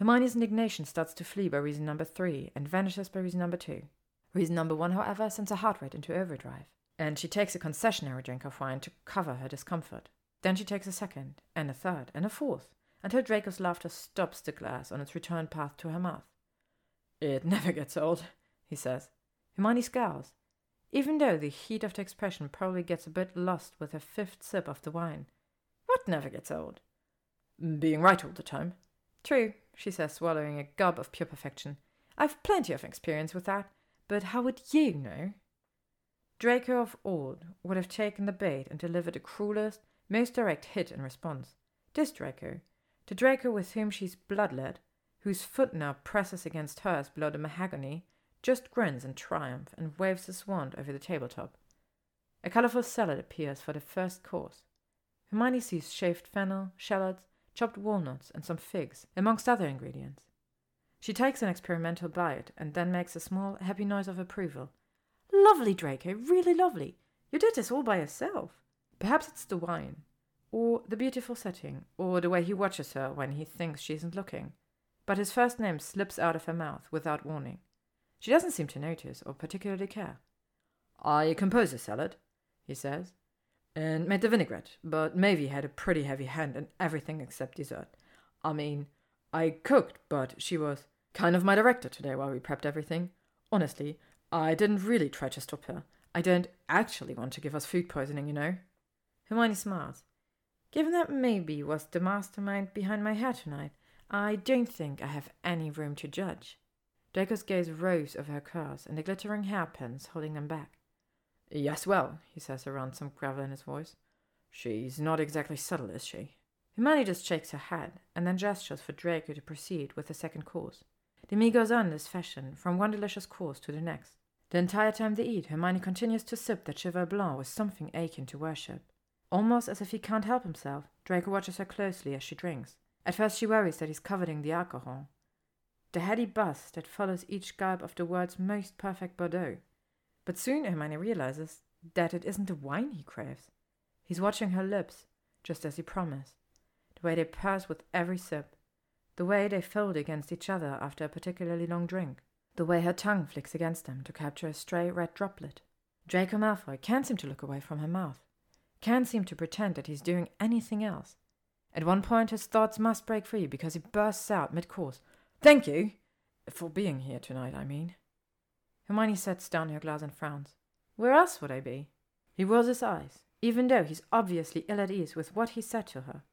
Hermione's indignation starts to flee by reason number three and vanishes by reason number two. Reason number one, however, sends her heart rate into overdrive, and she takes a concessionary drink of wine to cover her discomfort. Then she takes a second, and a third, and a fourth, until Draco's laughter stops the glass on its return path to her mouth. It never gets old, he says. Hermione scowls, even though the heat of the expression probably gets a bit lost with her fifth sip of the wine. What never gets old? Being right all the time. True, she says, swallowing a gob of pure perfection. I've plenty of experience with that, but how would you know? Draco of old would have taken the bait and delivered the cruelest, most direct hit in response. This Draco, the Draco with whom she's bloodled, whose foot now presses against hers below the mahogany, just grins in triumph and waves his wand over the tabletop. A colorful salad appears for the first course. Hermione sees shaved fennel, shallots, chopped walnuts, and some figs, amongst other ingredients. She takes an experimental bite and then makes a small, happy noise of approval. Lovely, Draco, eh? really lovely. You did this all by yourself. Perhaps it's the wine, or the beautiful setting, or the way he watches her when he thinks she isn't looking. But his first name slips out of her mouth without warning. She doesn't seem to notice or particularly care. I composed the salad, he says, and made the vinaigrette, but Mavie had a pretty heavy hand in everything except dessert. I mean, I cooked, but she was kind of my director today while we prepped everything. Honestly, I didn't really try to stop her. I don't actually want to give us food poisoning, you know. Hermione smiles. Given that Mavie was the mastermind behind my hair tonight, I don't think I have any room to judge. Draco's gaze rose over her curls and the glittering hairpins holding them back. Yes, well, he says around some gravel in his voice. She's not exactly subtle, is she? Hermione just shakes her head and then gestures for Draco to proceed with the second course. The meal goes on in this fashion, from one delicious course to the next. The entire time they eat, Hermione continues to sip that Cheval Blanc with something akin to worship. Almost as if he can't help himself, Draco watches her closely as she drinks. At first she worries that he's coveting the alcohol, the heady buzz that follows each gulp of the world's most perfect Bordeaux. But soon Hermione realizes that it isn't the wine he craves. He's watching her lips, just as he promised, the way they purse with every sip, the way they fold against each other after a particularly long drink, the way her tongue flicks against them to capture a stray red droplet. Draco Malfoy can't seem to look away from her mouth, can't seem to pretend that he's doing anything else. At one point, his thoughts must break free because he bursts out mid course Thank you. For being here tonight, I mean. Hermione sets down her glass and frowns. Where else would I be? He rolls his eyes, even though he's obviously ill at ease with what he said to her.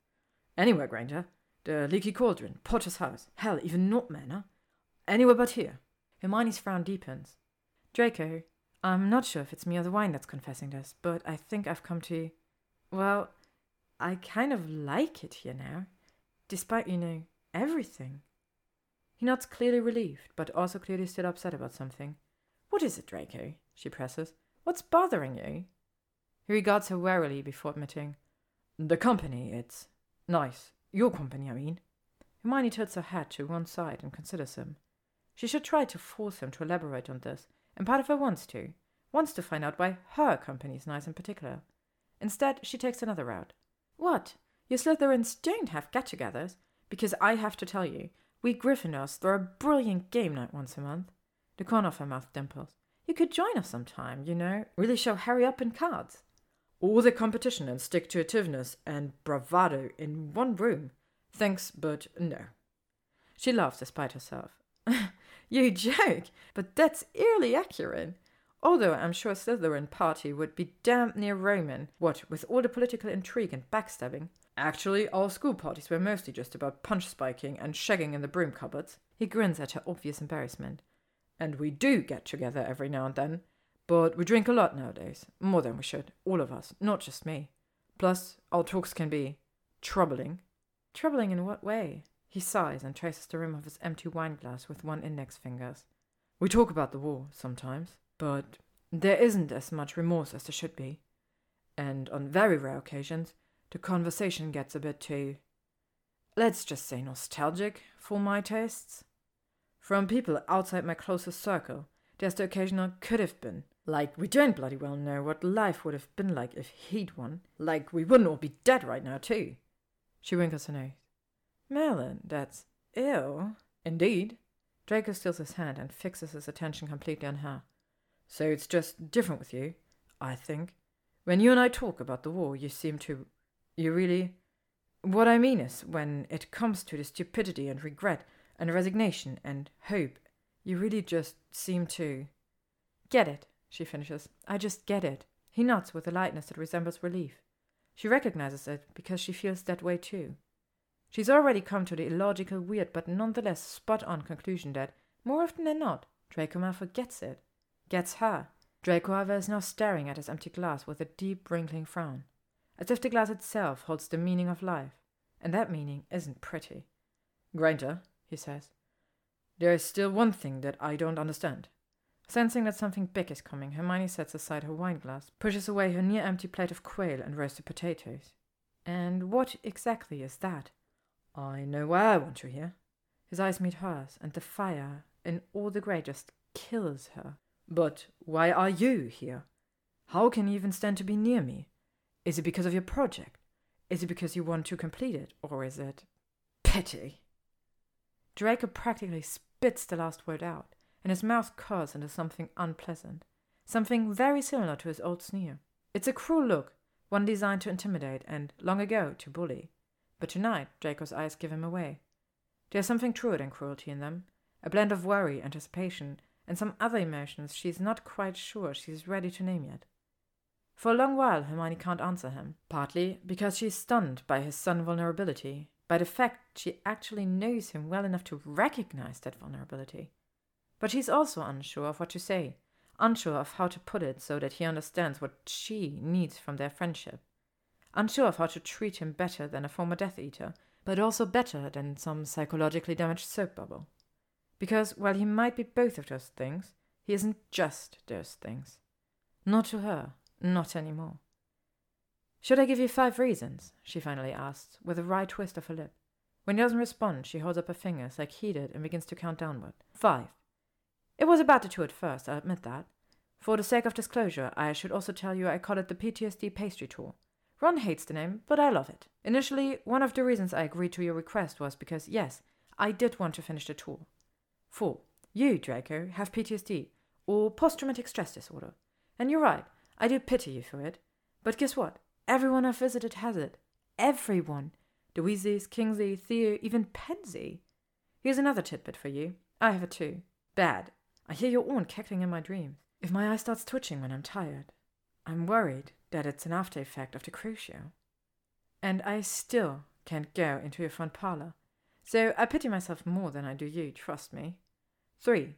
Anywhere, Granger. The Leaky Cauldron, Potter's house, hell, even Nott Manor. Anywhere but here. Hermione's frown deepens. Draco, I'm not sure if it's me or the wine that's confessing this, but I think I've come to. Well, I kind of like it here now, despite, you know, everything. He nods clearly relieved, but also clearly still upset about something. What is it, Draco? she presses. What's bothering you? He regards her warily before admitting, The company, it's nice. Your company, I mean. Hermione tilts her head to one side and considers him. She should try to force him to elaborate on this, and part of her wants to, wants to find out why her company is nice in particular. Instead, she takes another route. What? You Slytherins don't have get togethers? Because I have to tell you, we Gryffindors throw a brilliant game night once a month. The corner of her mouth dimples. You could join us sometime, you know, really show Harry up in cards. All the competition and stick to itiveness and bravado in one room. Thanks, but no. She laughed despite herself. you joke, but that's eerily accurate. Although I'm sure Slytherin party would be damned near Roman, what with all the political intrigue and backstabbing. Actually, all school parties were mostly just about punch spiking and shagging in the broom cupboards. He grins at her obvious embarrassment. And we do get together every now and then, but we drink a lot nowadays, more than we should, all of us, not just me. Plus, our talks can be troubling. Troubling in what way? He sighs and traces the rim of his empty wine glass with one index finger. We talk about the war sometimes, but there isn't as much remorse as there should be. And on very rare occasions, the conversation gets a bit too, let's just say nostalgic for my tastes. From people outside my closest circle, there's the occasional could have been. Like, we don't bloody well know what life would have been like if he'd won. Like, we wouldn't all be dead right now, too. She wrinkles her nose. Merlin, that's ill. Indeed. Draco steals his hand and fixes his attention completely on her. So it's just different with you, I think. When you and I talk about the war, you seem to. You really. What I mean is, when it comes to the stupidity and regret and resignation and hope, you really just seem to. Get it, she finishes. I just get it. He nods with a lightness that resembles relief. She recognizes it because she feels that way too. She's already come to the illogical, weird, but nonetheless spot on conclusion that, more often than not, Draco Malfoy gets it. Gets her. Draco, is now staring at his empty glass with a deep, wrinkling frown, as if the glass itself holds the meaning of life, and that meaning isn't pretty. Granger, he says, there is still one thing that I don't understand. Sensing that something big is coming, Hermione sets aside her wine glass, pushes away her near empty plate of quail and roasted potatoes. And what exactly is that? I know why I want you here. His eyes meet hers, and the fire in all the grey just kills her. But why are you here? How can you even stand to be near me? Is it because of your project? Is it because you want to complete it? Or is it pity? Draco practically spits the last word out, and his mouth curls into something unpleasant, something very similar to his old sneer. It's a cruel look, one designed to intimidate and, long ago, to bully. But tonight, Draco's eyes give him away. There's something truer than cruelty in them, a blend of worry, anticipation, and some other emotions she's not quite sure she's ready to name yet. For a long while, Hermione can't answer him, partly because she's stunned by his sudden vulnerability, by the fact she actually knows him well enough to recognize that vulnerability. But she's also unsure of what to say, unsure of how to put it so that he understands what she needs from their friendship unsure of how to treat him better than a former Death Eater, but also better than some psychologically damaged soap bubble. Because while he might be both of those things, he isn't just those things. Not to her, not any more. Should I give you five reasons? she finally asks, with a wry twist of her lip. When he doesn't respond, she holds up her fingers like he did and begins to count downward. Five. It was a tattoo at first, I'll admit that. For the sake of disclosure, I should also tell you I call it the PTSD pastry tour. Ron hates the name, but I love it. Initially, one of the reasons I agreed to your request was because, yes, I did want to finish the tour. 4. You, Draco, have PTSD, or post traumatic stress disorder. And you're right, I do pity you for it. But guess what? Everyone I've visited has it. Everyone. The Weasleys, Kingsley, Theo, even Pansy. Here's another tidbit for you. I have it too. Bad. I hear your aunt cackling in my dreams. If my eye starts twitching when I'm tired, I'm worried that it's an after effect of the crucio. And I still can't go into your front parlor. So I pity myself more than I do you, trust me. Three,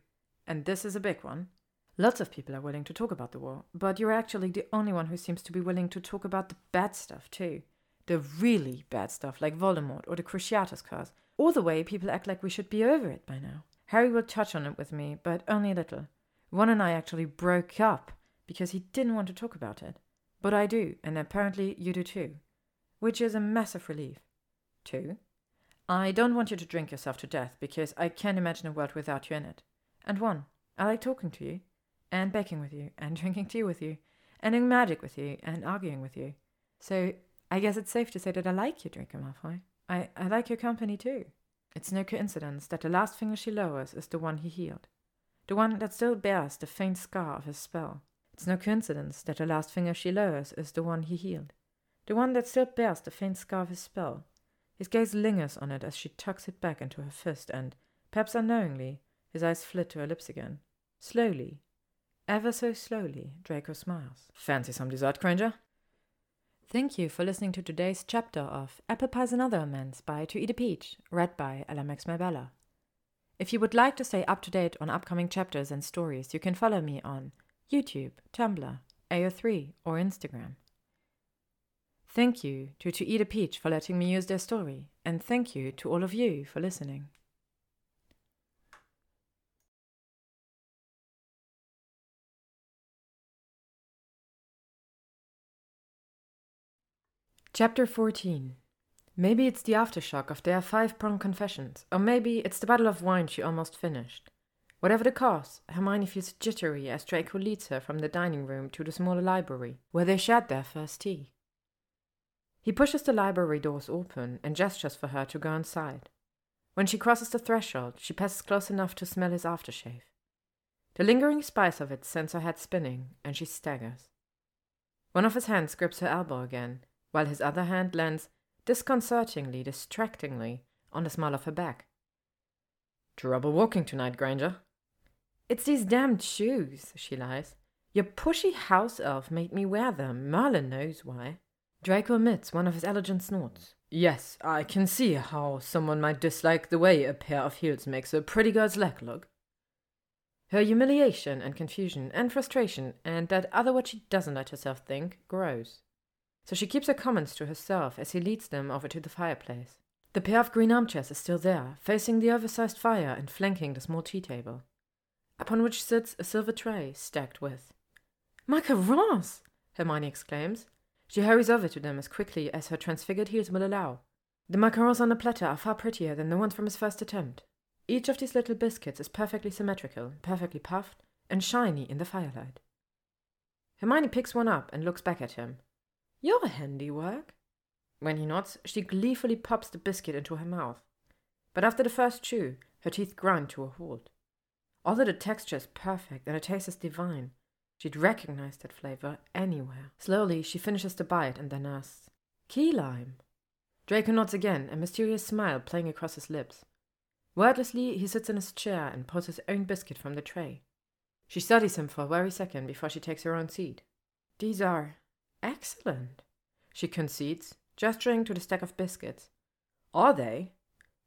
and this is a big one. Lots of people are willing to talk about the war, but you're actually the only one who seems to be willing to talk about the bad stuff too. The really bad stuff, like Voldemort or the Cruciatus curse, or the way people act like we should be over it by now. Harry will touch on it with me, but only a little. Ron and I actually broke up because he didn't want to talk about it. But I do, and apparently you do too, which is a massive relief. Two, I don't want you to drink yourself to death because I can't imagine a world without you in it. And one, I like talking to you, and baking with you, and drinking tea with you, and doing magic with you, and arguing with you. So I guess it's safe to say that I like you, Draco Malfoy. I, I like your company too. It's no coincidence that the last finger she lowers is the one he healed. the one that still bears the faint scar of his spell. It's no coincidence that the last finger she lowers is the one he healed, the one that still bears the faint scar of his spell. His gaze lingers on it as she tucks it back into her fist, and, perhaps unknowingly, his eyes flit to her lips again. Slowly, ever so slowly, Draco smiles. Fancy some dessert, Granger? Thank you for listening to today's chapter of Apple Pies and Other Amends by To Eat a Peach, read by Ella Max Bella. If you would like to stay up to date on upcoming chapters and stories, you can follow me on YouTube, Tumblr, AO3, or Instagram. Thank you to To Eat a Peach for letting me use their story, and thank you to all of you for listening. Chapter 14 Maybe it's the aftershock of their five pronged confessions, or maybe it's the bottle of wine she almost finished. Whatever the cause, Hermione feels jittery as Draco leads her from the dining room to the smaller library, where they shared their first tea. He pushes the library doors open and gestures for her to go inside. When she crosses the threshold, she passes close enough to smell his aftershave. The lingering spice of it sends her head spinning, and she staggers. One of his hands grips her elbow again, while his other hand lands disconcertingly, distractingly, on the small of her back. Trouble walking tonight, Granger? It's these damned shoes, she lies. Your pushy house elf made me wear them. Merlin knows why. Draco emits one of his elegant snorts. Yes, I can see how someone might dislike the way a pair of heels makes a pretty girl's leg look. Her humiliation and confusion and frustration and that other what she doesn't let herself think grows so she keeps her comments to herself as he leads them over to the fireplace. The pair of green armchairs is still there, facing the oversized fire and flanking the small tea table, upon which sits a silver tray stacked with macarons. Hermione exclaims. She hurries over to them as quickly as her transfigured heels will allow. The macarons on the platter are far prettier than the ones from his first attempt. Each of these little biscuits is perfectly symmetrical, perfectly puffed, and shiny in the firelight. Hermione picks one up and looks back at him, your handiwork. When he nods, she gleefully pops the biscuit into her mouth. But after the first chew, her teeth grind to a halt. Although the texture is perfect and the taste is divine, she'd recognize that flavor anywhere. Slowly, she finishes the bite and then asks, Key lime. Draco nods again, a mysterious smile playing across his lips. Wordlessly, he sits in his chair and pulls his own biscuit from the tray. She studies him for a very second before she takes her own seat. These are Excellent, she concedes, gesturing to the stack of biscuits. Are they?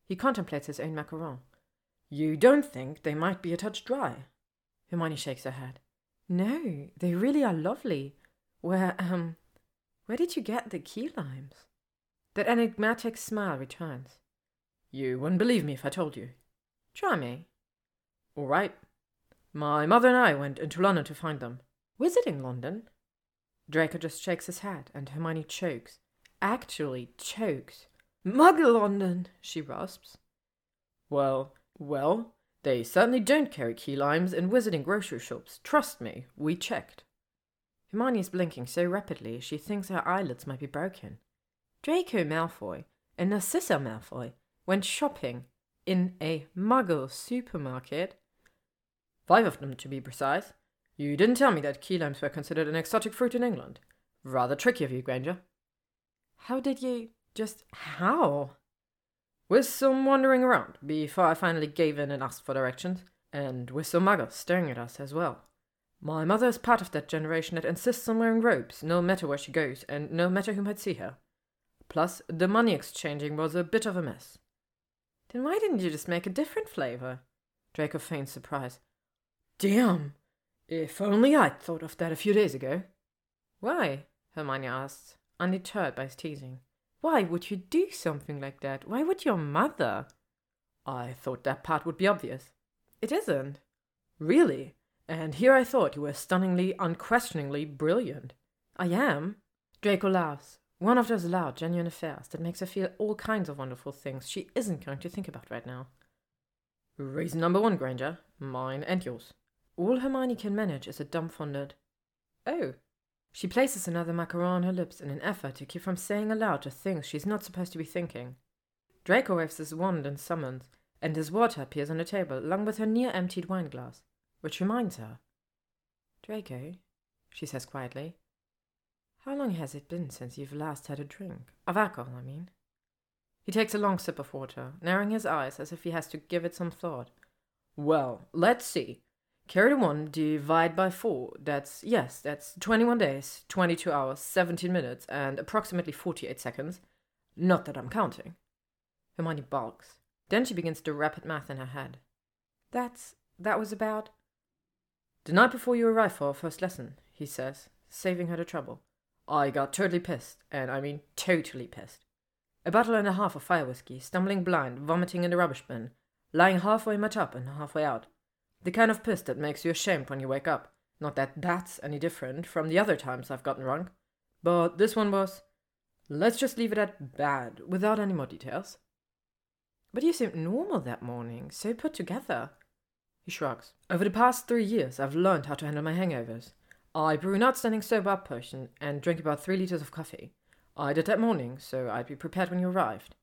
He contemplates his own macaron. You don't think they might be a touch dry? Hermione shakes her head. No, they really are lovely. Where, um, where did you get the key limes? That enigmatic smile returns. You wouldn't believe me if I told you. Try me. All right. My mother and I went into London to find them. Visiting London? Draco just shakes his head, and Hermione chokes. Actually chokes. Muggle London, she rasps. Well, well, they certainly don't carry key limes in wizarding grocery shops. Trust me, we checked. Hermione is blinking so rapidly she thinks her eyelids might be broken. Draco Malfoy and Narcissa Malfoy went shopping in a muggle supermarket. Five of them, to be precise. You didn't tell me that key limes were considered an exotic fruit in England. Rather tricky of you, Granger. How did you. just how? With some wandering around before I finally gave in and asked for directions, and with some muggles staring at us as well. My mother is part of that generation that insists on wearing robes no matter where she goes and no matter who might see her. Plus, the money exchanging was a bit of a mess. Then why didn't you just make a different flavor? Draco feigns surprise. Damn! If only I'd thought of that a few days ago. Why? Hermione asked, undeterred by his teasing. Why would you do something like that? Why would your mother? I thought that part would be obvious. It isn't. Really? And here I thought you were stunningly, unquestioningly brilliant. I am. Draco laughs. One of those loud, genuine affairs that makes her feel all kinds of wonderful things she isn't going to think about right now. Reason number one, Granger. Mine and yours. All Hermione can manage is a dumbfounded, Oh. She places another macaron on her lips in an effort to keep from saying aloud the things she's not supposed to be thinking. Draco waves his wand and summons, and his water appears on the table, along with her near emptied wine glass. which reminds her. Draco, she says quietly, how long has it been since you've last had a drink? Of alcohol, I mean. He takes a long sip of water, narrowing his eyes as if he has to give it some thought. Well, let's see. Carry the one, divide by four. That's, yes, that's 21 days, 22 hours, 17 minutes, and approximately 48 seconds. Not that I'm counting. Hermione balks. Then she begins to rapid math in her head. That's, that was about. The night before you arrived for our first lesson, he says, saving her the trouble. I got totally pissed, and I mean totally pissed. A bottle and a half of fire whiskey, stumbling blind, vomiting in the rubbish bin, lying halfway in my tub and halfway out. The kind of piss that makes you ashamed when you wake up. Not that that's any different from the other times I've gotten drunk. But this one was. Let's just leave it at bad, without any more details. But you seemed normal that morning, so put together. He shrugs. Over the past three years, I've learned how to handle my hangovers. I brew an outstanding sober up potion and drink about three liters of coffee. I did that morning, so I'd be prepared when you arrived.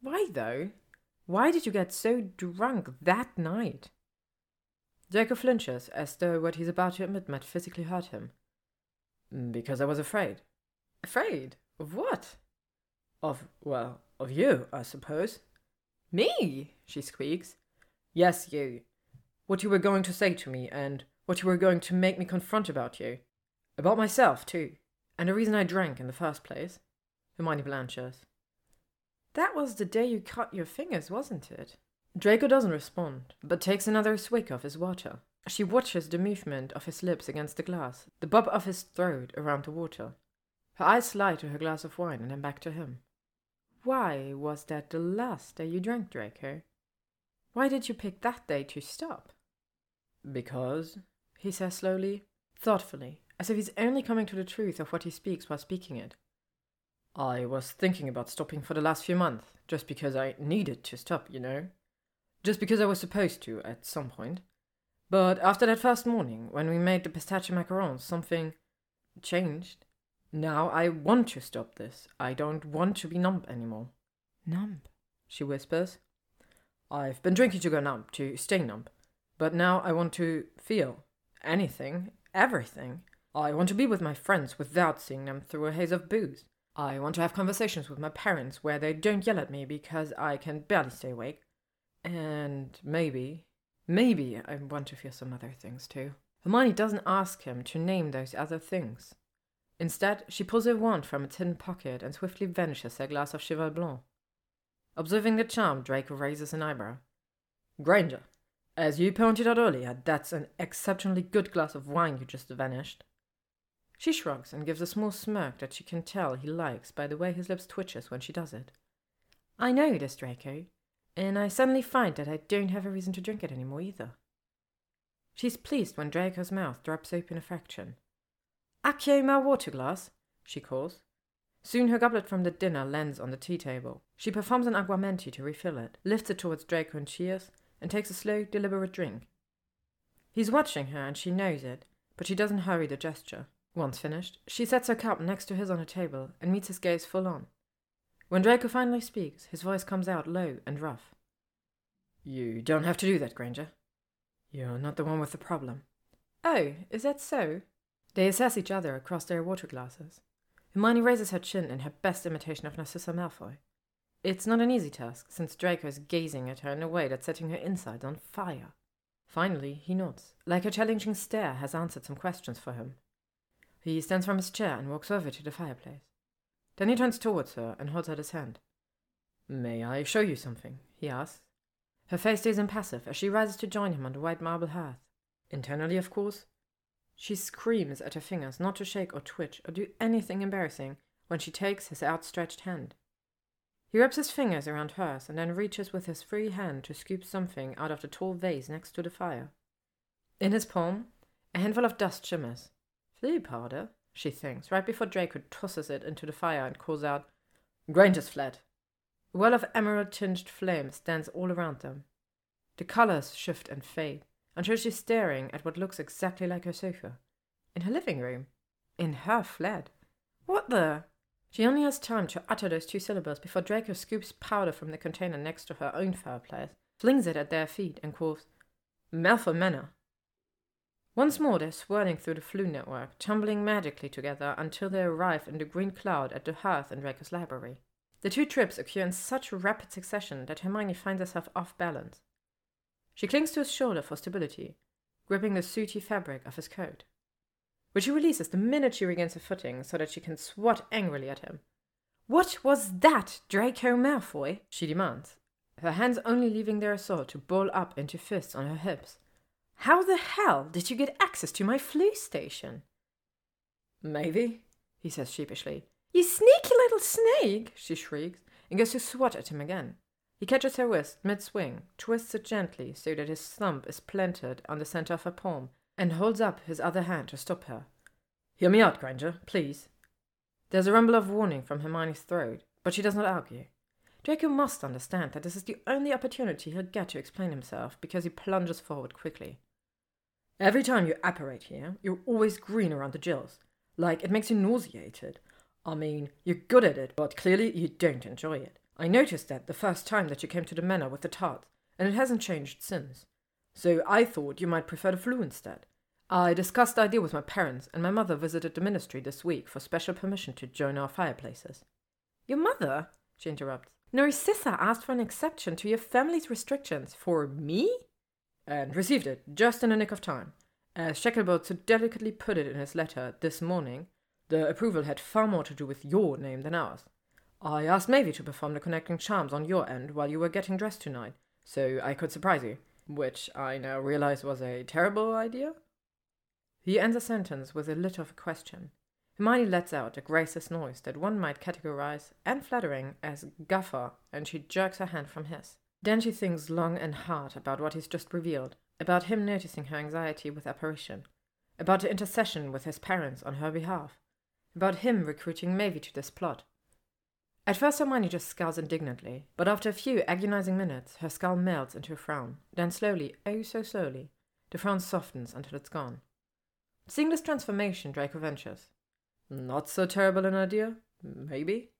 Why, though? Why did you get so drunk that night? Draco flinches, as though what he's about to admit might physically hurt him. Mm, because I was afraid. Afraid? Of what? Of, well, of you, I suppose. Me? she squeaks. Yes, you. What you were going to say to me, and what you were going to make me confront about you. About myself, too. And the reason I drank in the first place. Hermione blanches. That was the day you cut your fingers, wasn't it? Draco doesn't respond, but takes another swig of his water. She watches the movement of his lips against the glass, the bob of his throat around the water. Her eyes slide to her glass of wine and then back to him. Why was that the last day you drank, Draco? Why did you pick that day to stop? Because, he says slowly, thoughtfully, as if he's only coming to the truth of what he speaks while speaking it. I was thinking about stopping for the last few months, just because I needed to stop, you know? Just because I was supposed to at some point. But after that first morning, when we made the pistachio macarons, something changed. Now I want to stop this. I don't want to be numb anymore. Numb? She whispers. I've been drinking to go numb, to stay numb. But now I want to feel anything, everything. I want to be with my friends without seeing them through a haze of booze. I want to have conversations with my parents where they don't yell at me because I can barely stay awake. And maybe, maybe I want to feel some other things too. Hermione doesn't ask him to name those other things. Instead, she pulls her wand from its hidden pocket and swiftly vanishes her glass of Cheval Blanc. Observing the charm, Draco raises an eyebrow. Granger, as you pointed out earlier, that's an exceptionally good glass of wine you just vanished. She shrugs and gives a small smirk that she can tell he likes by the way his lips twitches when she does it. I know this, Draco, and I suddenly find that I don't have a reason to drink it any more either. She's pleased when Draco's mouth drops open a fraction. Accio my water glass, she calls. Soon her goblet from the dinner lands on the tea table. She performs an aguamenti to refill it, lifts it towards Draco and cheers, and takes a slow, deliberate drink. He's watching her and she knows it, but she doesn't hurry the gesture. Once finished, she sets her cup next to his on a table and meets his gaze full on. When Draco finally speaks, his voice comes out low and rough. You don't have to do that, Granger. You're not the one with the problem. Oh, is that so? They assess each other across their water glasses. Hermione raises her chin in her best imitation of Narcissa Malfoy. It's not an easy task, since Draco is gazing at her in a way that's setting her insides on fire. Finally, he nods, like her challenging stare has answered some questions for him. He stands from his chair and walks over to the fireplace. Then he turns towards her and holds out his hand. May I show you something? he asks. Her face stays impassive as she rises to join him on the white marble hearth. Internally, of course. She screams at her fingers not to shake or twitch or do anything embarrassing when she takes his outstretched hand. He wraps his fingers around hers and then reaches with his free hand to scoop something out of the tall vase next to the fire. In his palm, a handful of dust shimmers. Floo powder, she thinks, right before Draco tosses it into the fire and calls out, Granger's flat. A well of emerald tinged flame stands all around them. The colors shift and fade until she's staring at what looks exactly like her sofa. In her living room. In her flat. What the? She only has time to utter those two syllables before Draco scoops powder from the container next to her own fireplace, flings it at their feet, and calls, Malfoy Manor. Once more they're swirling through the Floo network, tumbling magically together until they arrive in the green cloud at the hearth in Draco's library. The two trips occur in such rapid succession that Hermione finds herself off balance. She clings to his shoulder for stability, gripping the sooty fabric of his coat, which she releases the minute she regains her footing so that she can swat angrily at him. What was that, Draco Malfoy? she demands, her hands only leaving their assault to ball up into fists on her hips. How the hell did you get access to my Floo station? Maybe, he says sheepishly. You sneaky little snake, she shrieks, and goes to swat at him again. He catches her wrist mid swing, twists it gently so that his thumb is planted on the center of her palm, and holds up his other hand to stop her. Hear me out, Granger, please. There's a rumble of warning from Hermione's throat, but she does not argue. Draco must understand that this is the only opportunity he'll get to explain himself because he plunges forward quickly. Every time you apparate here, you're always green around the gills. Like, it makes you nauseated. I mean, you're good at it, but clearly you don't enjoy it. I noticed that the first time that you came to the manor with the tarts, and it hasn't changed since. So I thought you might prefer the Floo instead. I discussed the idea with my parents, and my mother visited the ministry this week for special permission to join our fireplaces. Your mother? she interrupts. Narcissa asked for an exception to your family's restrictions. For me? And received it, just in the nick of time. As Shacklebolt so delicately put it in his letter this morning, the approval had far more to do with your name than ours. I asked Mavie to perform the connecting charms on your end while you were getting dressed tonight, so I could surprise you, which I now realize was a terrible idea. He ends a sentence with a lit of a question. Hermione lets out a graceless noise that one might categorize, and flattering, as guffaw, and she jerks her hand from his. Then she thinks long and hard about what he's just revealed, about him noticing her anxiety with apparition, about the intercession with his parents on her behalf, about him recruiting Mavie to this plot. At first Hermione just scowls indignantly, but after a few agonizing minutes her scowl melts into a frown, then slowly, oh so slowly, the frown softens until it's gone. Seeing this transformation, Draco ventures. Not so terrible an idea, maybe?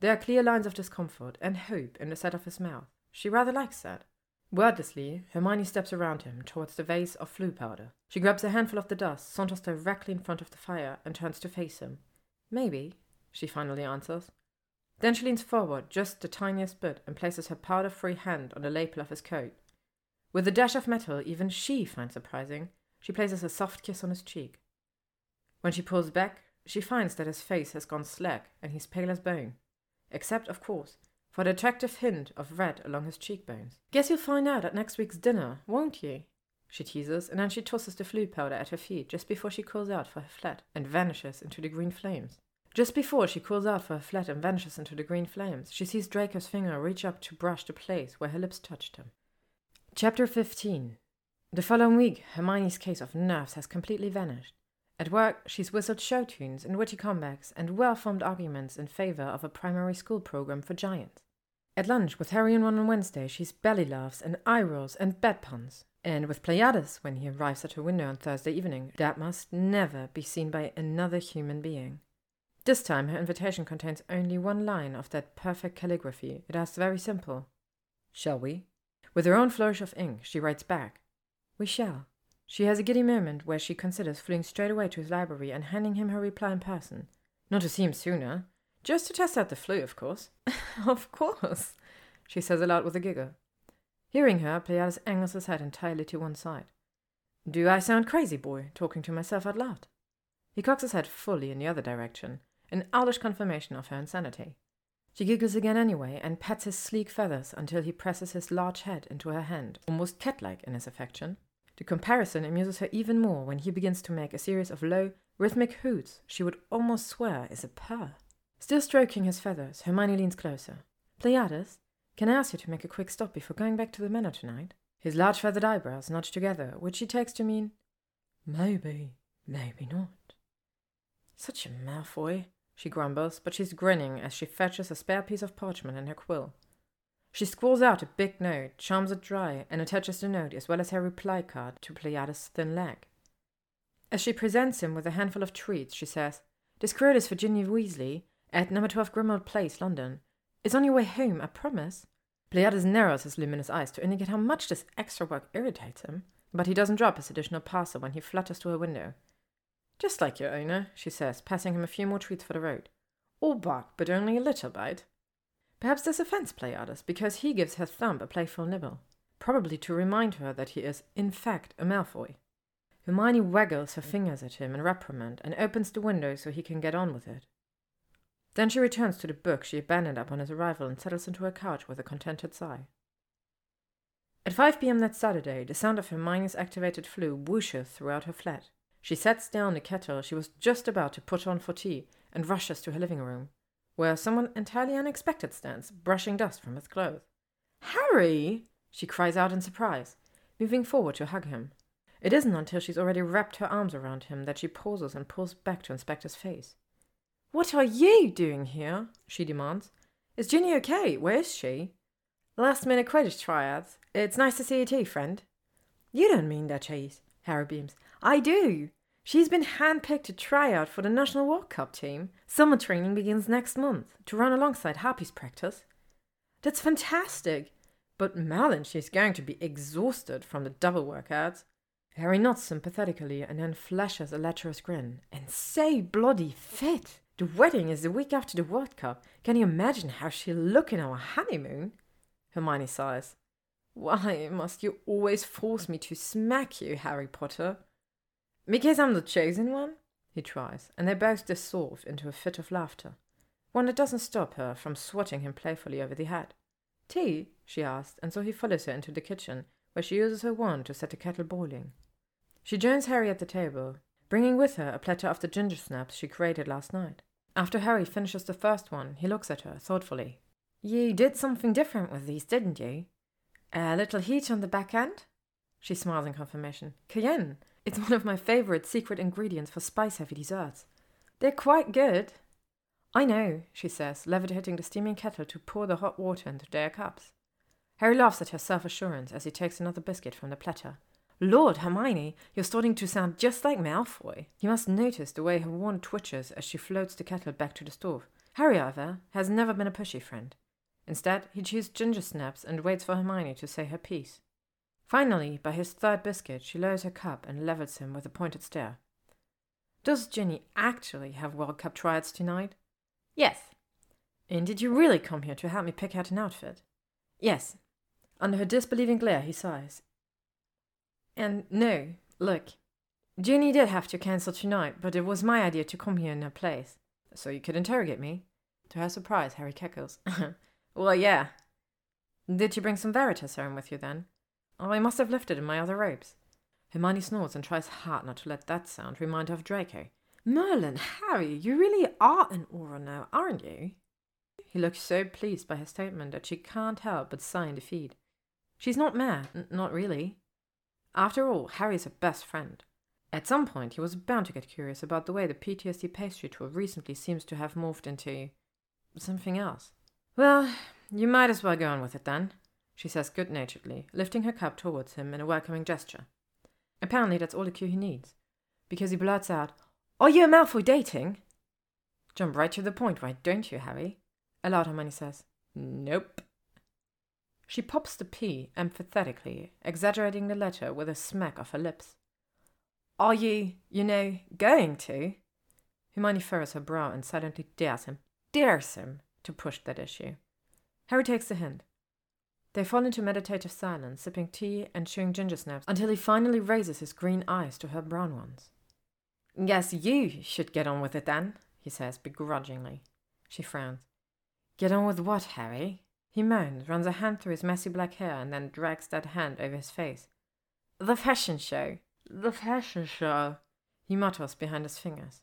There are clear lines of discomfort and hope in the set of his mouth. She rather likes that. Wordlessly, Hermione steps around him towards the vase of Floo powder. She grabs a handful of the dust, saunters directly in front of the fire, and turns to face him. Maybe, she finally answers. Then she leans forward just the tiniest bit and places her powder free hand on the lapel of his coat. With a dash of metal even she finds surprising, she places a soft kiss on his cheek. When she pulls back, she finds that his face has gone slack and he's pale as bone. Except, of course, for the attractive hint of red along his cheekbones. Guess you'll find out at next week's dinner, won't you? She teases, and then she tosses the Floo powder at her feet just before she calls out for her flat and vanishes into the green flames. Just before she calls out for her flat and vanishes into the green flames, she sees Draco's finger reach up to brush the place where her lips touched him. Chapter 15 The following week, Hermione's case of nerves has completely vanished. At work, she's whistled show tunes and witty comebacks and well formed arguments in favor of a primary school program for giants. At lunch with Harry and Ron on Wednesday, she's belly laughs and eye rolls and bed puns. And with Pleiades, when he arrives at her window on Thursday evening, that must never be seen by another human being. This time, her invitation contains only one line of that perfect calligraphy. It asks very simple Shall we? With her own flourish of ink, she writes back We shall. She has a giddy moment where she considers fleeing straight away to his library and handing him her reply in person. Not to see him sooner, just to test out the Floo, of course. of course, she says aloud with a giggle. Hearing her, Pleiades angles his head entirely to one side. Do I sound crazy, boy, talking to myself out loud? He cocks his head fully in the other direction, an owlish confirmation of her insanity. She giggles again anyway and pats his sleek feathers until he presses his large head into her hand, almost cat like in his affection. The comparison amuses her even more when he begins to make a series of low, rhythmic hoots she would almost swear is a purr. Still stroking his feathers, Hermione leans closer. Pleiades, can I ask you to make a quick stop before going back to the manor tonight? His large feathered eyebrows nudge together, which she takes to mean, Maybe, maybe not. Such a Malfoy, she grumbles, but she's grinning as she fetches a spare piece of parchment and her quill. She squalls out a big note, charms it dry, and attaches the note as well as her reply card to Pleiades' thin leg. As she presents him with a handful of treats, she says, This credit is for Ginny Weasley, at number 12 Grimmauld Place, London. It's on your way home, I promise. Pleiades narrows his luminous eyes to indicate how much this extra work irritates him. but he doesn't drop his additional parcel when he flutters to her window. Just like your owner, she says, passing him a few more treats for the road. All bark, but only a little bite. Perhaps a fence play because he gives her thumb a playful nibble, probably to remind her that he is, in fact, a Malfoy. Hermione waggles her fingers at him in reprimand and opens the window so he can get on with it. Then she returns to the book she abandoned upon his arrival and settles into her couch with a contented sigh. At 5 p.m. that Saturday, the sound of Hermione's activated Floo whooshes throughout her flat. She sets down the kettle she was just about to put on for tea and rushes to her living room, where someone entirely unexpected stands, brushing dust from his clothes. Harry! she cries out in surprise, moving forward to hug him. It isn't until she's already wrapped her arms around him that she pauses and pulls back to inspect his face. What are you doing here? she demands. Is Ginny okay? Where is she? Last minute Quidditch tryouts. It's nice to see you too, friend. You don't mean that, Chase, Harry beams. I do. She's been handpicked to try out for the National Walk Cup team. Summer training begins next month to run alongside Harpy's practice. That's fantastic. But Merlin, she's going to be exhausted from the double workouts. Harry nods sympathetically and then flashes a lecherous grin. And say bloody fit! The wedding is the week after the World Cup. Can you imagine how she'll look in our honeymoon? Hermione sighs. Why must you always force me to smack you, Harry Potter? Because I'm the chosen one? He tries, and they both dissolve into a fit of laughter, one that doesn't stop her from swatting him playfully over the head. Tea? she asks, and so he follows her into the kitchen, where she uses her wand to set the kettle boiling. She joins Harry at the table, bringing with her a platter of the ginger snaps she created last night. After Harry finishes the first one, he looks at her thoughtfully. You did something different with these, didn't you? A little heat on the back end? She smiles in confirmation. Cayenne. It's one of my favorite secret ingredients for spice heavy desserts. They're quite good. I know, she says, levitating the steaming kettle to pour the hot water into their cups. Harry laughs at her self assurance as he takes another biscuit from the platter. Lord, Hermione, you're starting to sound just like Malfoy. You must notice the way her wand twitches as she floats the kettle back to the stove. Harry, however, has never been a pushy friend. Instead, he chews ginger snaps and waits for Hermione to say her piece. Finally, by his third biscuit, she lowers her cup and levels him with a pointed stare. Does Ginny actually have World Cup tryouts tonight? Yes. And did you really come here to help me pick out an outfit? Yes. Under her disbelieving glare, he sighs. And no, look, Ginny did have to cancel tonight, but it was my idea to come here in her place, so you could interrogate me. To her surprise, Harry cackles. well, yeah. Did you bring some Veritas home with you then? Oh, I must have left it in my other robes. Hermione snorts and tries hard not to let that sound remind her of Draco. Merlin, Harry, you really are an Auror now, aren't you? He looks so pleased by her statement that she can't help but sigh in defeat. She's not mad, n- not really. After all, Harry's her best friend. At some point, he was bound to get curious about the way the PTSD pastry tour recently seems to have morphed into something else. Well, you might as well go on with it then, she says good naturedly, lifting her cup towards him in a welcoming gesture. Apparently, that's all the cue he needs, because he blurts out, Are you and Malfoy dating? Jump right to the point, why don't you, Harry? Aloud, Hermione says, Nope. She pops the P emphatically, exaggerating the letter with a smack of her lips. Are you, you know, going to? Hermione furrows her brow and silently dares him, dares him, to push that issue. Harry takes the hint. They fall into meditative silence, sipping tea and chewing ginger snaps until he finally raises his green eyes to her brown ones. Guess you should get on with it then, he says begrudgingly. She frowns. Get on with what, Harry? He moans, runs a hand through his messy black hair, and then drags that hand over his face. The fashion show. The fashion show. He mutters behind his fingers.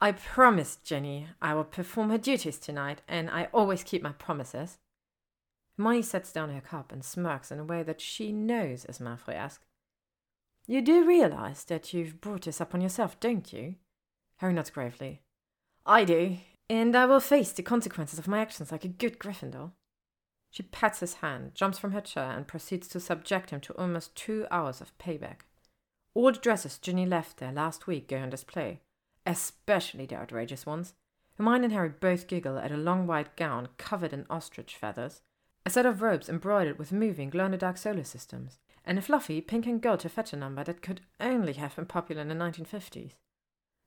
I promised Ginny I would perform her duties tonight, and I always keep my promises. Hermione sets down her cup and smirks in a way that she knows is Malfoy-esque. You do realize that you've brought this upon yourself, don't you? Harry nods gravely. I do, and I will face the consequences of my actions like a good Gryffindor. She pats his hand, jumps from her chair, and proceeds to subject him to almost two hours of payback. All the dresses Ginny left there last week go on display, especially the outrageous ones. Hermione and Harry both giggle at a long white gown covered in ostrich feathers, a set of robes embroidered with moving glow-in-the-dark solar systems, and a fluffy pink and gold taffeta number that could only have been popular in the 1950s.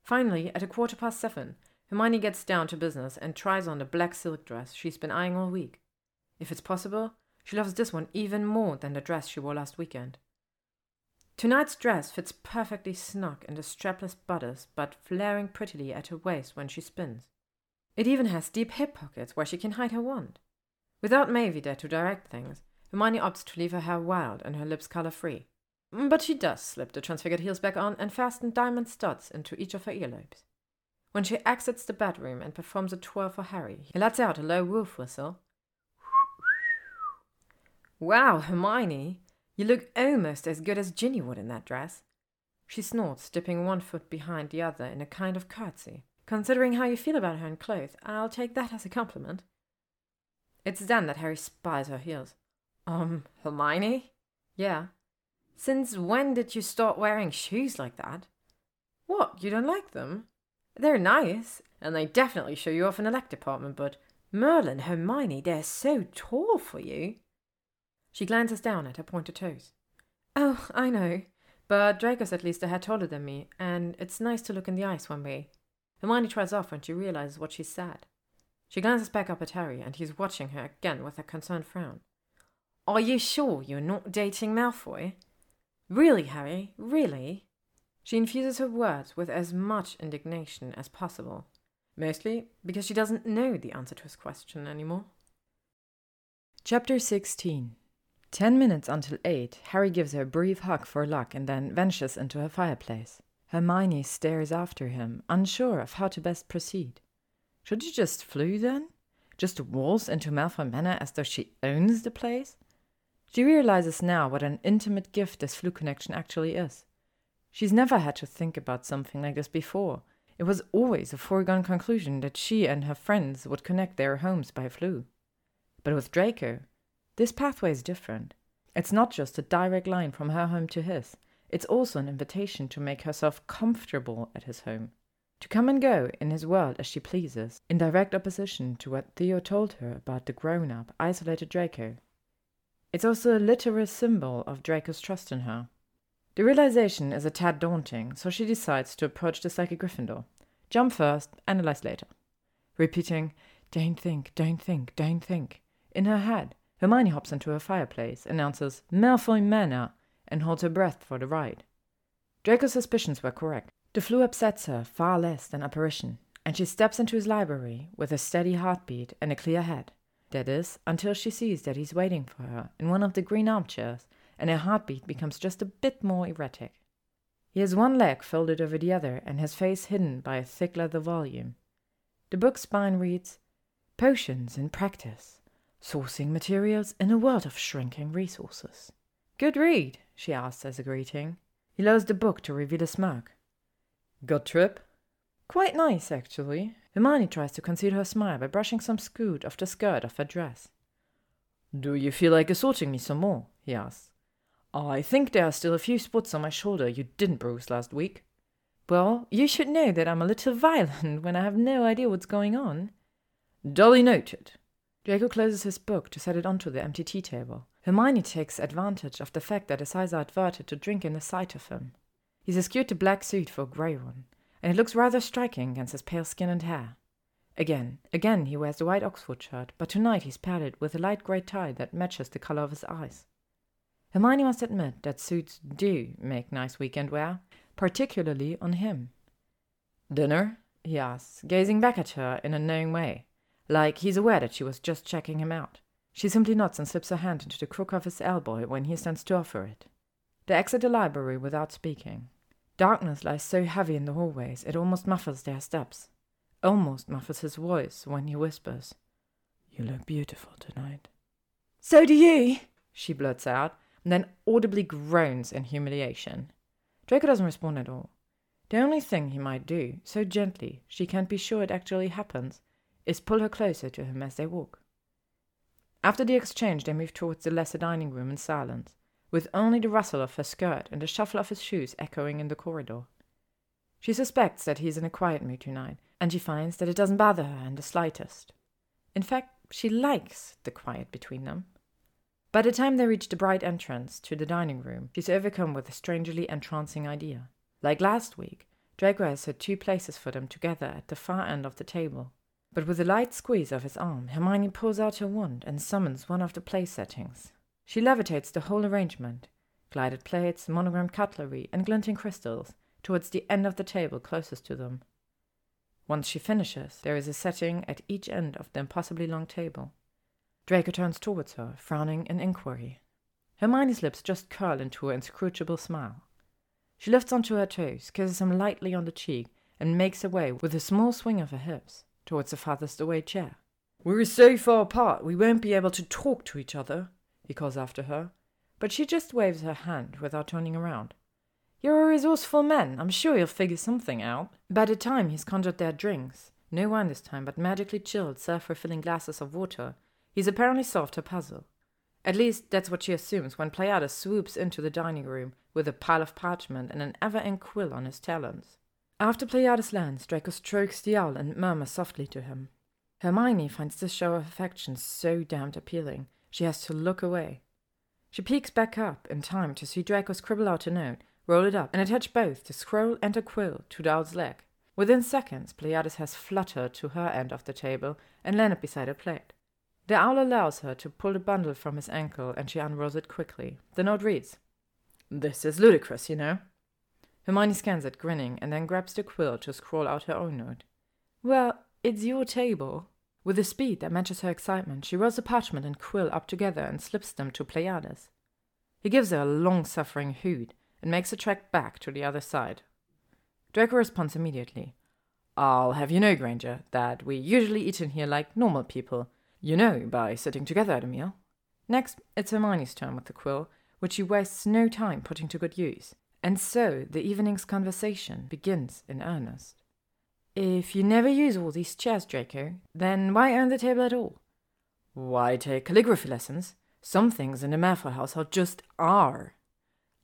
Finally, at a quarter past seven, Hermione gets down to business and tries on the black silk dress she's been eyeing all week. If it's possible, she loves this one even more than the dress she wore last weekend. Tonight's dress fits perfectly snug in the strapless bodice, but flaring prettily at her waist when she spins. It even has deep hip pockets where she can hide her wand. Without Mavie there to direct things, Hermione opts to leave her hair wild and her lips color free. Mm, but she does slip the transfigured heels back on and fasten diamond studs into each of her earlobes. When she exits the bedroom and performs a twirl for Harry, he lets out a low wolf whistle. Wow, Hermione, you look almost as good as Ginny would in that dress. She snorts, dipping one foot behind the other in a kind of curtsy. Considering how you feel about her in clothes, I'll take that as a compliment. It's then that Harry spies her heels. Um, Hermione? Yeah. Since when did you start wearing shoes like that? What, you don't like them? They're nice, and they definitely show you off in the leg department, but Merlin, Hermione, they're so tall for you. She glances down at her pointed toes. Oh, I know. But Draco's at least a hair taller than me, and it's nice to look in the eyes one way. Hermione tries off when she realizes what she's said. She glances back up at Harry, and he's watching her again with a concerned frown. Are you sure you're not dating Malfoy? Really, Harry? Really? She infuses her words with as much indignation as possible, mostly because she doesn't know the answer to his question anymore. Chapter 16 Ten minutes until eight, Harry gives her a brief hug for luck and then ventures into her fireplace. Hermione stares after him, unsure of how to best proceed. Should she just flee then? Just waltz into Malfoy Manor as though she owns the place? She realizes now what an intimate gift this Floo connection actually is. She's never had to think about something like this before. It was always a foregone conclusion that she and her friends would connect their homes by Floo. But with Draco, this pathway is different. It's not just a direct line from her home to his, it's also an invitation to make herself comfortable at his home, to come and go in his world as she pleases, in direct opposition to what Theo told her about the grown up, isolated Draco. It's also a literal symbol of Draco's trust in her. The realization is a tad daunting, so she decides to approach this like a Gryffindor. Jump first, analyze later. Repeating, don't think, don't think, don't think, in her head Hermione hops into her fireplace, announces Malfoy Manor, and holds her breath for the ride. Draco's suspicions were correct. The Floo upsets her far less than apparition, and she steps into his library with a steady heartbeat and a clear head. That is, until she sees that he's waiting for her in one of the green armchairs, and her heartbeat becomes just a bit more erratic. He has one leg folded over the other and his face hidden by a thick leather volume. The book's spine reads Potions in Practice Sourcing materials in a world of shrinking resources. Good read, she asks as a greeting. He lowers the book to reveal a smirk. Good trip? Quite nice, actually. Hermione tries to conceal her smile by brushing some scoot off the skirt of her dress. Do you feel like assaulting me some more? he asks. I think there are still a few spots on my shoulder you didn't bruise last week. Well, you should know that I'm a little violent when I have no idea what's going on. Dolly noted, Draco closes his book to set it onto the empty tea table. Hermione takes advantage of the fact that his eyes are averted to drink in the sight of him. He's eschewed the black suit for a grey one, and it looks rather striking against his pale skin and hair. Again, again he wears the white Oxford shirt, but tonight he's paired it with a light grey tie that matches the colour of his eyes. Hermione must admit that suits do make nice weekend wear, particularly on him. Dinner? he asks, gazing back at her in a knowing way like he's aware that she was just checking him out. She simply nods and slips her hand into the crook of his elbow when he stands to offer it. They exit the library without speaking. Darkness lies so heavy in the hallways it almost muffles their steps, almost muffles his voice when he whispers, You look beautiful tonight. So do you, she blurts out, and then audibly groans in humiliation. Draco doesn't respond at all. The only thing he might do, so gently she can't be sure it actually happens, is pull her closer to him as they walk. After the exchange, they move towards the lesser dining room in silence, with only the rustle of her skirt and the shuffle of his shoes echoing in the corridor. She suspects that he is in a quiet mood tonight, and she finds that it doesn't bother her in the slightest. In fact, she likes the quiet between them. By the time they reach the bright entrance to the dining room, she's overcome with a strangely entrancing idea. Like last week, Draco has set two places for them together at the far end of the table. But with a light squeeze of his arm, Hermione pulls out her wand and summons one of the place settings. She levitates the whole arrangement gilded plates, monogrammed cutlery, and glinting crystals towards the end of the table closest to them. Once she finishes, there is a setting at each end of the impossibly long table. Draco turns towards her, frowning in inquiry. Hermione's lips just curl into an inscrutable smile. She lifts onto her toes, kisses him lightly on the cheek, and makes away with a small swing of her hips towards the farthest away chair. We're so far apart we won't be able to talk to each other, he calls after her, but she just waves her hand without turning around. You're a resourceful man. I'm sure you'll figure something out. By the time he's conjured their drinks, no wine this time, but magically chilled, self refilling glasses of water, he's apparently solved her puzzle. At least that's what she assumes when Pleiades swoops into the dining room with a pile of parchment and an ever ink quill on his talons. After Pleiades lands, Draco strokes the owl and murmurs softly to him. Hermione finds this show of affection so damned appealing, she has to look away. She peeks back up in time to see Draco scribble out a note, roll it up, and attach both the scroll and a quill to the owl's leg. Within seconds, Pleiades has fluttered to her end of the table and landed beside her plate. The owl allows her to pull the bundle from his ankle, and she unrolls it quickly. The note reads, This is ludicrous, you know. Hermione scans it, grinning, and then grabs the quill to scrawl out her own note. Well, it's your table. With a speed that matches her excitement, she rolls the parchment and quill up together and slips them to Pleiades. He gives her a long suffering hoot and makes a trek back to the other side. Draco responds immediately. I'll have you know, Granger, that we usually eat in here like normal people, you know, by sitting together at a meal. Next, it's Hermione's turn with the quill, which she wastes no time putting to good use. And so the evening's conversation begins in earnest. If you never use all these chairs, Draco, then why own the table at all? Why take calligraphy lessons? Some things in the Malfoy household just are.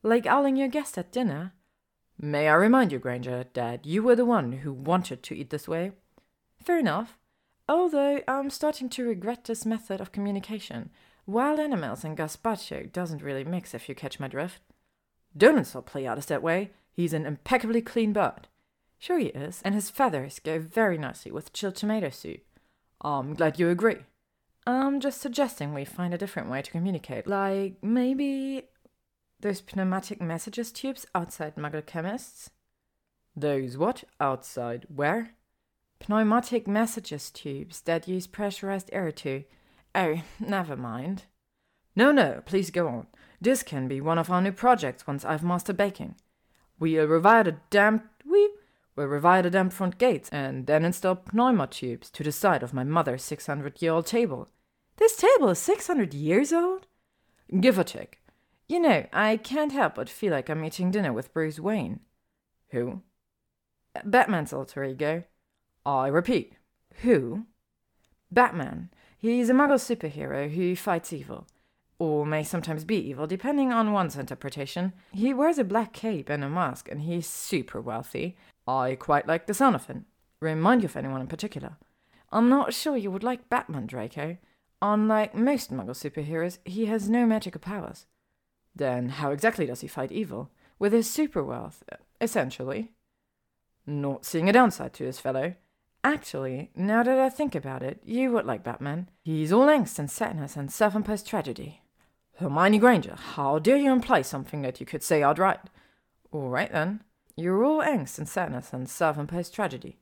Like owling your guest at dinner. May I remind you, Granger, that you were the one who wanted to eat this way? Fair enough. Although I'm starting to regret this method of communication. Wild animals and gazpacho doesn't really mix if you catch my drift. Don't insult Pleiades that way. He's an impeccably clean bird. Sure he is, and his feathers go very nicely with chilled tomato soup. I'm glad you agree. I'm just suggesting we find a different way to communicate, like maybe those pneumatic messages tubes outside Muggle chemists. Those what? Outside where? Pneumatic messages tubes that use pressurized air to. Oh, never mind. No, no, please go on. This can be one of our new projects once I've mastered baking. We'll revive the damp we will revive the damp front gates and then install pneuma tubes to the side of my mother's six hundred year old table. This table is six hundred years old? Give or take. You know, I can't help but feel like I'm eating dinner with Bruce Wayne. Who? Batman's alter ego. I repeat, who? Batman. He's a muggle superhero who fights evil. Or may sometimes be evil, depending on one's interpretation. He wears a black cape and a mask, and he's super wealthy. I quite like the sound of him. Remind you of anyone in particular? I'm not sure you would like Batman, Draco. Unlike most muggle superheroes, he has no magical powers. Then how exactly does he fight evil? With his super wealth, essentially. Not seeing a downside to this fellow. Actually, now that I think about it, you would like Batman. He's all angst and sadness and self-imposed tragedy. Hermione Granger, how dare you imply something that you could say outright? All right then. You're all angst and sadness and self-imposed tragedy.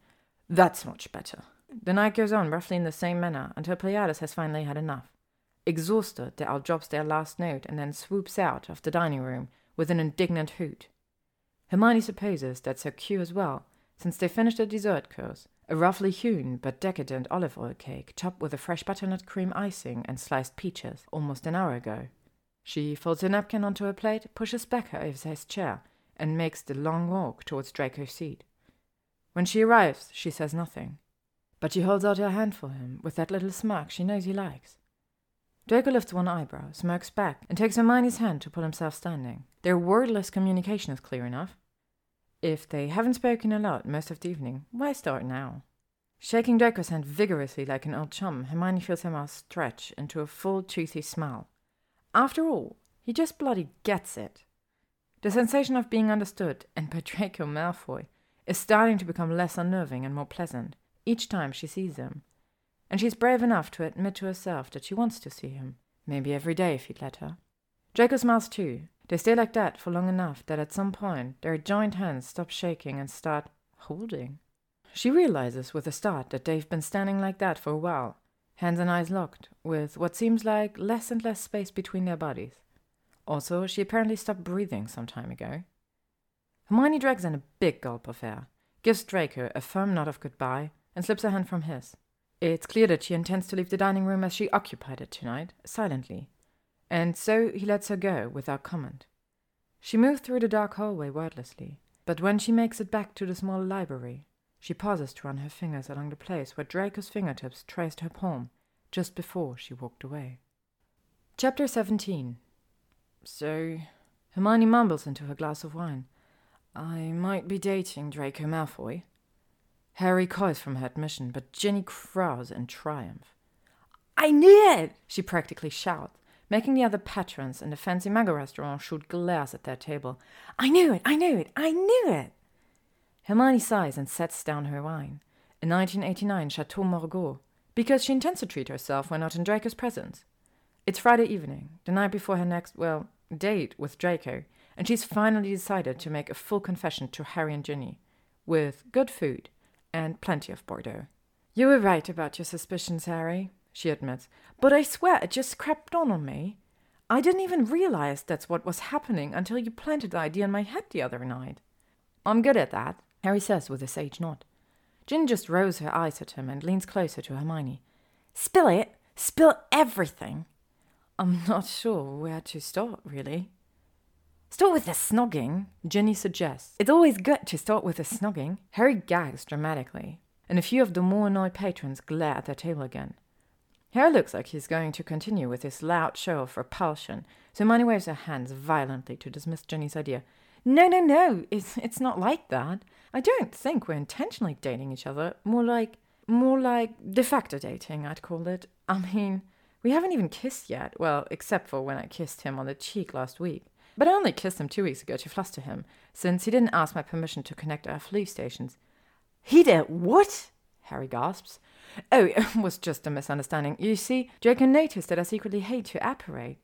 That's much better. The night goes on roughly in the same manner until Pleiades has finally had enough. Exhausted, the owl drops their last note and then swoops out of the dining room with an indignant hoot. Hermione supposes that's her cue as well, since they finished the dessert course, a roughly hewn but decadent olive oil cake topped with a fresh butternut cream icing and sliced peaches, almost an hour ago. She folds a napkin onto her plate, pushes back her oversized chair, and makes the long walk towards Draco's seat. When she arrives, she says nothing, but she holds out her hand for him with that little smirk she knows he likes. Draco lifts one eyebrow, smirks back, and takes Hermione's hand to pull himself standing. Their wordless communication is clear enough. If they haven't spoken a lot most of the evening, why start now? Shaking Draco's hand vigorously like an old chum, Hermione feels her mouth stretch into a full, toothy smile. After all, he just bloody gets it. The sensation of being understood, and by Draco Malfoy, is starting to become less unnerving and more pleasant each time she sees him. And she's brave enough to admit to herself that she wants to see him, maybe every day if he'd let her. Draco smiles too. They stay like that for long enough that at some point their joint hands stop shaking and start holding. She realizes with a start that they've been standing like that for a while, hands and eyes locked, with what seems like less and less space between their bodies. Also, she apparently stopped breathing some time ago. Hermione drags in a big gulp of air, gives Draco a firm nod of goodbye, and slips her hand from his. It's clear that she intends to leave the dining room as she occupied it tonight, silently, and so he lets her go without comment. She moves through the dark hallway wordlessly, but when she makes it back to the small library, she pauses to run her fingers along the place where Draco's fingertips traced her palm just before she walked away. Chapter 17 So, Hermione mumbles into her glass of wine. I might be dating Draco Malfoy. Harry coys from her admission, but Ginny crows in triumph. I knew it! she practically shouts, making the other patrons in the fancy Muggle restaurant shoot glares at their table. I knew it! I knew it! I knew it! Hermione sighs and sets down her wine, a 1989 Chateau Margaux, because she intends to treat herself when not in Draco's presence. It's Friday evening, the night before her next, well, date with Draco, and she's finally decided to make a full confession to Harry and Ginny, with good food and plenty of Bordeaux. You were right about your suspicions, Harry, she admits, but I swear it just crept on on me. I didn't even realize that's what was happening until you planted the idea in my head the other night. I'm good at that, Harry says with a sage nod. Ginny just rolls her eyes at him and leans closer to Hermione. Spill it! Spill everything! I'm not sure where to start, really. Start with the snogging, Ginny suggests. It's always good to start with the snogging. Harry gags dramatically, and a few of the more annoyed patrons glare at their table again. Harry looks like he's going to continue with his loud show of repulsion, so Hermione waves her hands violently to dismiss Ginny's idea. No, no, no, it's, it's not like that. I don't think we're intentionally dating each other. More like, more like de facto dating, I'd call it. I mean, we haven't even kissed yet. Well, except for when I kissed him on the cheek last week. But I only kissed him two weeks ago to fluster him, since he didn't ask my permission to connect our fleet stations. He did what? Harry gasps. Oh, it was just a misunderstanding. You see, Draco noticed that I secretly hate to apparate.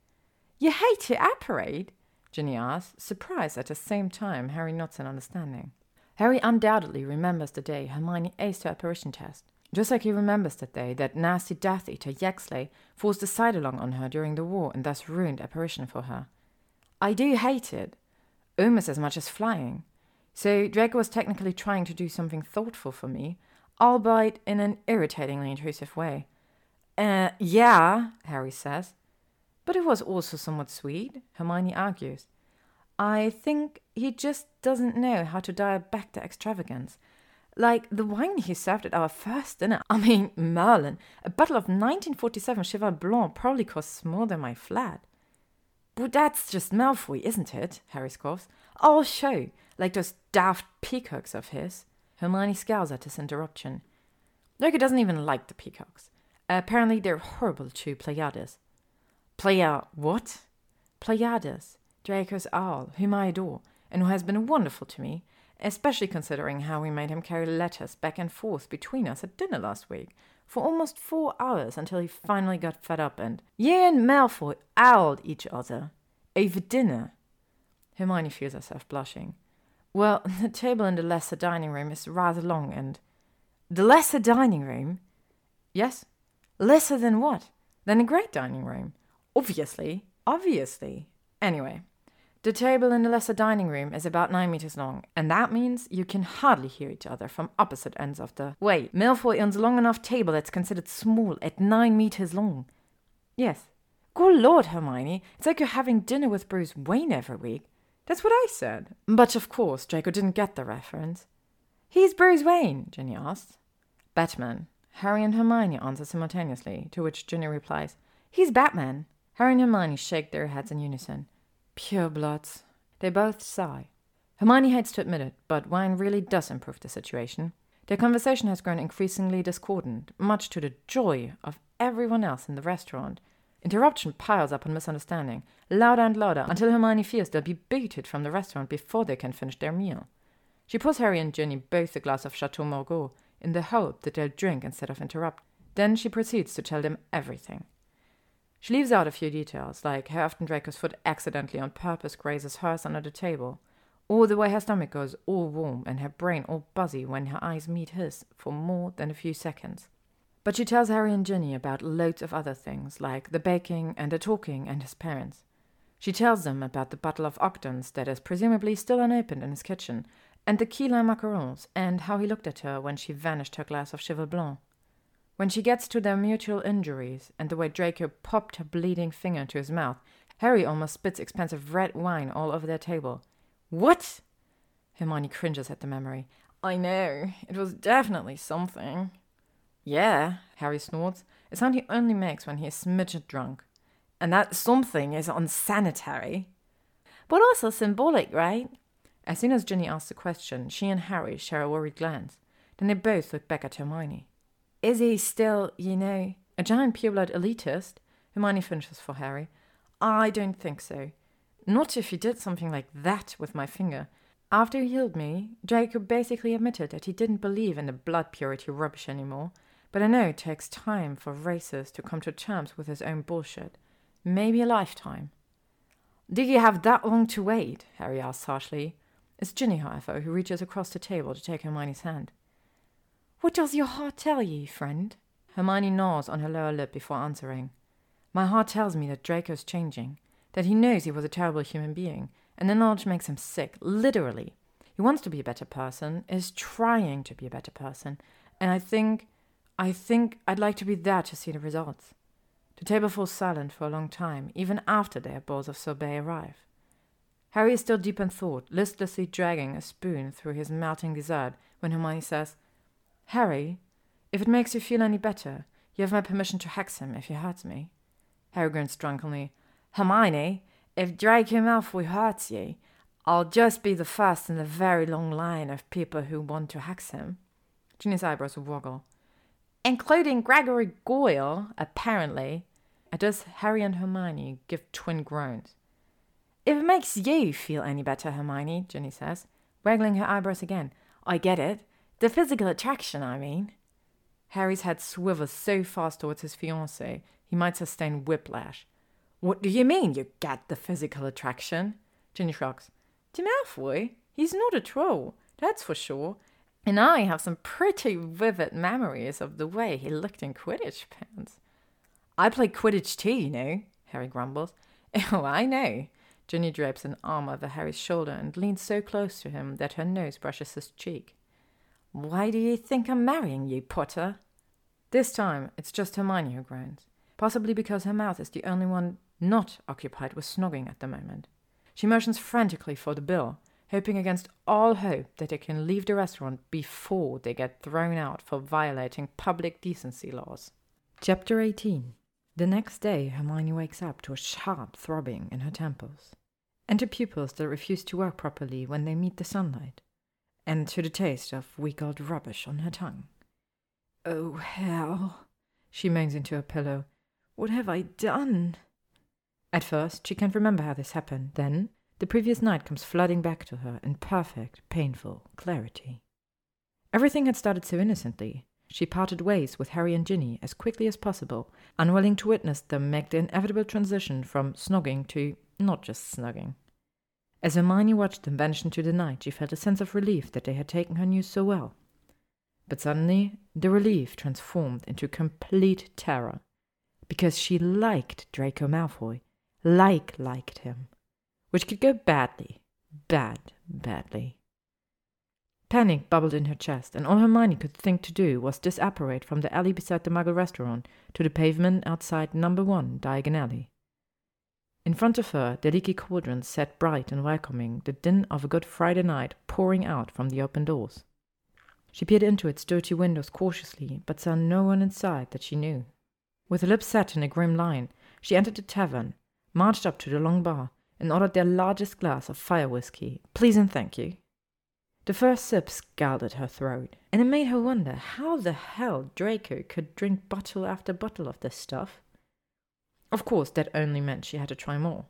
You hate to apparate? Ginny asks, surprised at the same time Harry nods in understanding. Harry undoubtedly remembers the day Hermione aced her apparition test, just like he remembers that day that nasty Death Eater Yaxley forced a side-along on her during the war and thus ruined apparition for her. I do hate it, almost as much as flying. So Draco was technically trying to do something thoughtful for me, albeit in an irritatingly intrusive way. Uh, yeah, Harry says. But it was also somewhat sweet, Hermione argues. I think he just doesn't know how to dial back the extravagance. Like the wine he served at our first dinner. I mean, Merlin, a bottle of 1947 Cheval Blanc probably costs more than my flat. But that's just Malfoy, isn't it? Harry scoffs. I'll show, like those daft peacocks of his. Hermione scowls at his interruption. Draco doesn't even like the peacocks. apparently, they're horrible to Pleiades. Playa what? Pleiades, Draco's owl, whom I adore, and who has been wonderful to me, especially considering how we made him carry letters back and forth between us at dinner last week, for almost four hours until he finally got fed up and you and Malfoy owled each other over dinner. Hermione feels herself blushing. Well, the table in the lesser dining room is rather long and. The lesser dining room? Yes. Lesser than what? Than a great dining room. Obviously. Obviously. Anyway, the table in the lesser dining room is about nine meters long, and that means you can hardly hear each other from opposite ends of the. Wait, Malfoy owns a long enough table that's considered small at nine meters long. Yes. Good lord, Hermione, it's like you're having dinner with Bruce Wayne every week. That's what I said. But of course, Draco didn't get the reference. He's Bruce Wayne, Ginny asks. Batman. Harry and Hermione answer simultaneously, to which Ginny replies, He's Batman. Harry and Hermione shake their heads in unison. Pure bloods. They both sigh. Hermione hates to admit it, but wine really does improve the situation. Their conversation has grown increasingly discordant, much to the joy of everyone else in the restaurant, Interruption piles up on misunderstanding, louder and louder, until Hermione fears they'll be booted from the restaurant before they can finish their meal. She pours Harry and Ginny both a glass of Chateau Margaux in the hope that they'll drink instead of interrupt. Then she proceeds to tell them everything. She leaves out a few details, like how often Draco's foot accidentally on purpose grazes hers under the table, or the way her stomach goes all warm and her brain all buzzy when her eyes meet his for more than a few seconds. But she tells Harry and Ginny about loads of other things, like the baking and the talking and his parents. She tells them about the bottle of Octans that is presumably still unopened in his kitchen, and the key lime macarons, and how he looked at her when she vanished her glass of Cheval Blanc. When she gets to their mutual injuries and the way Draco popped her bleeding finger to his mouth, Harry almost spits expensive red wine all over their table. What? Hermione cringes at the memory. I know, it was definitely something. Yeah, Harry snorts, a sound he only makes when he is smidget drunk. And that something is unsanitary. But also symbolic, right? As soon as Ginny asks the question, she and Harry share a worried glance. Then they both look back at Hermione. Is he still, you know, a giant pureblood elitist? Hermione finishes for Harry. I don't think so. Not if he did something like that with my finger. After he healed me, Draco basically admitted that he didn't believe in the blood purity rubbish anymore. But I know it takes time for races to come to terms with his own bullshit. Maybe a lifetime. Did you have that long to wait? Harry asks harshly. It's Ginny, however, who reaches across the table to take Hermione's hand. What does your heart tell you, friend? Hermione gnaws on her lower lip before answering. My heart tells me that Draco's changing, that he knows he was a terrible human being, and the knowledge makes him sick, literally. He wants to be a better person, is trying to be a better person, and I think I think I'd like to be there to see the results. The table falls silent for a long time, even after their bowls of sorbet arrive. Harry is still deep in thought, listlessly dragging a spoon through his melting dessert, when Hermione says, Harry, if it makes you feel any better, you have my permission to hex him if he hurts me. Harry grins drunkenly. Hermione, if Draco Malfoy hurts you, I'll just be the first in a very long line of people who want to hex him. Ginny's eyebrows woggle including Gregory Goyle, apparently. At this, Harry and Hermione give twin groans. If it makes you feel any better, Hermione, Ginny says, waggling her eyebrows again. I get it. The physical attraction, I mean. Harry's head swivels so fast towards his fiancée, he might sustain whiplash. What do you mean, you get the physical attraction? Ginny shrugs. To Malfoy? He's not a troll, that's for sure. And I have some pretty vivid memories of the way he looked in Quidditch pants. I play Quidditch too, you know, Harry grumbles. Oh, I know. Ginny drapes an arm over Harry's shoulder and leans so close to him that her nose brushes his cheek. Why do you think I'm marrying you, Potter? This time, it's just Hermione who groans, possibly because her mouth is the only one not occupied with snogging at the moment. She motions frantically for the bill, hoping against all hope that they can leave the restaurant before they get thrown out for violating public decency laws. Chapter 18 The next day, Hermione wakes up to a sharp throbbing in her temples, and to pupils that refuse to work properly when they meet the sunlight, and to the taste of weak old rubbish on her tongue. Oh, hell, she moans into her pillow. What have I done? At first, she can't remember how this happened. Then, the previous night comes flooding back to her in perfect, painful clarity. Everything had started so innocently. She parted ways with Harry and Ginny as quickly as possible, unwilling to witness them make the inevitable transition from snogging to not just snugging. As Hermione watched them vanish into the night, she felt a sense of relief that they had taken her news so well. But suddenly, the relief transformed into complete terror, because she liked Draco Malfoy, like liked him which could go badly, bad, badly. Panic bubbled in her chest, and all Hermione could think to do was disapparate from the alley beside the Muggle restaurant to the pavement outside number one Diagon Alley. In front of her, the leaky cauldron sat bright and welcoming, the din of a good Friday night pouring out from the open doors. She peered into its dirty windows cautiously, but saw no one inside that she knew. With her lips set in a grim line, she entered the tavern, marched up to the long bar, and ordered their largest glass of fire whiskey. Please and thank you. The first sip scalded her throat, and it made her wonder how the hell Draco could drink bottle after bottle of this stuff. Of course, that only meant she had to try more.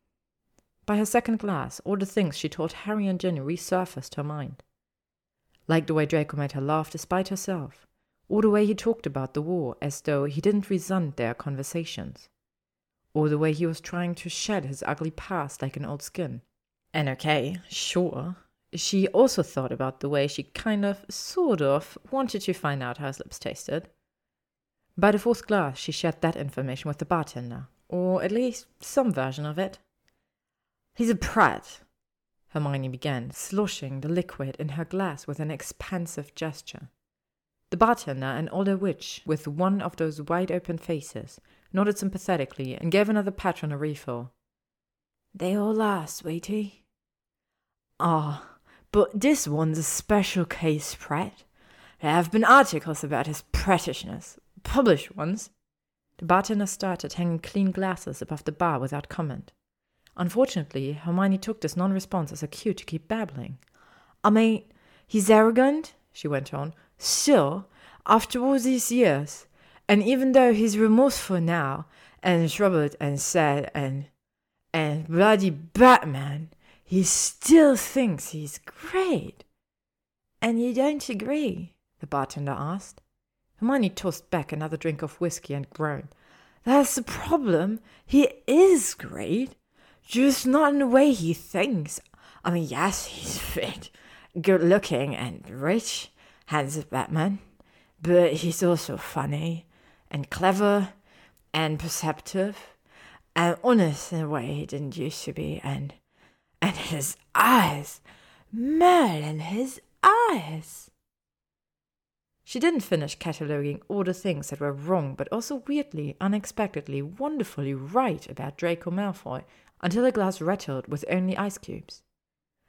By her second glass, all the things she taught Harry and Ginny resurfaced her mind. Like the way Draco made her laugh despite herself, or the way he talked about the war as though he didn't resent their conversations, or the way he was trying to shed his ugly past like an old skin. And okay, sure, she also thought about the way she kind of, sort of, wanted to find out how his lips tasted. By the fourth glass, she shared that information with the bartender, or at least some version of it. He's a prat, Hermione began, sloshing the liquid in her glass with an expansive gesture. The bartender, an older witch with one of those wide open faces, nodded sympathetically and gave another patron a refill. They all are, sweetie. Ah, but this one's a special case, Pratt. There have been articles about his pratishness, published ones. The bartender started hanging clean glasses above the bar without comment. Unfortunately, Hermione took this non response as a cue to keep babbling. I mean, he's arrogant, she went on, still, after all these years. And even though he's remorseful now, and troubled and sad and and bloody Batman, he still thinks he's great. And you don't agree? the bartender asked. Hermione tossed back another drink of whiskey and groaned. That's the problem. He is great. Just not in the way he thinks. I mean, yes, he's fit, good looking, and rich, handsome Batman. But he's also funny, and clever, and perceptive, and honest in a way he didn't used to be, and and his eyes, Merlin, his eyes. She didn't finish cataloguing all the things that were wrong, but also weirdly, unexpectedly, wonderfully right about Draco Malfoy until the glass rattled with only ice cubes.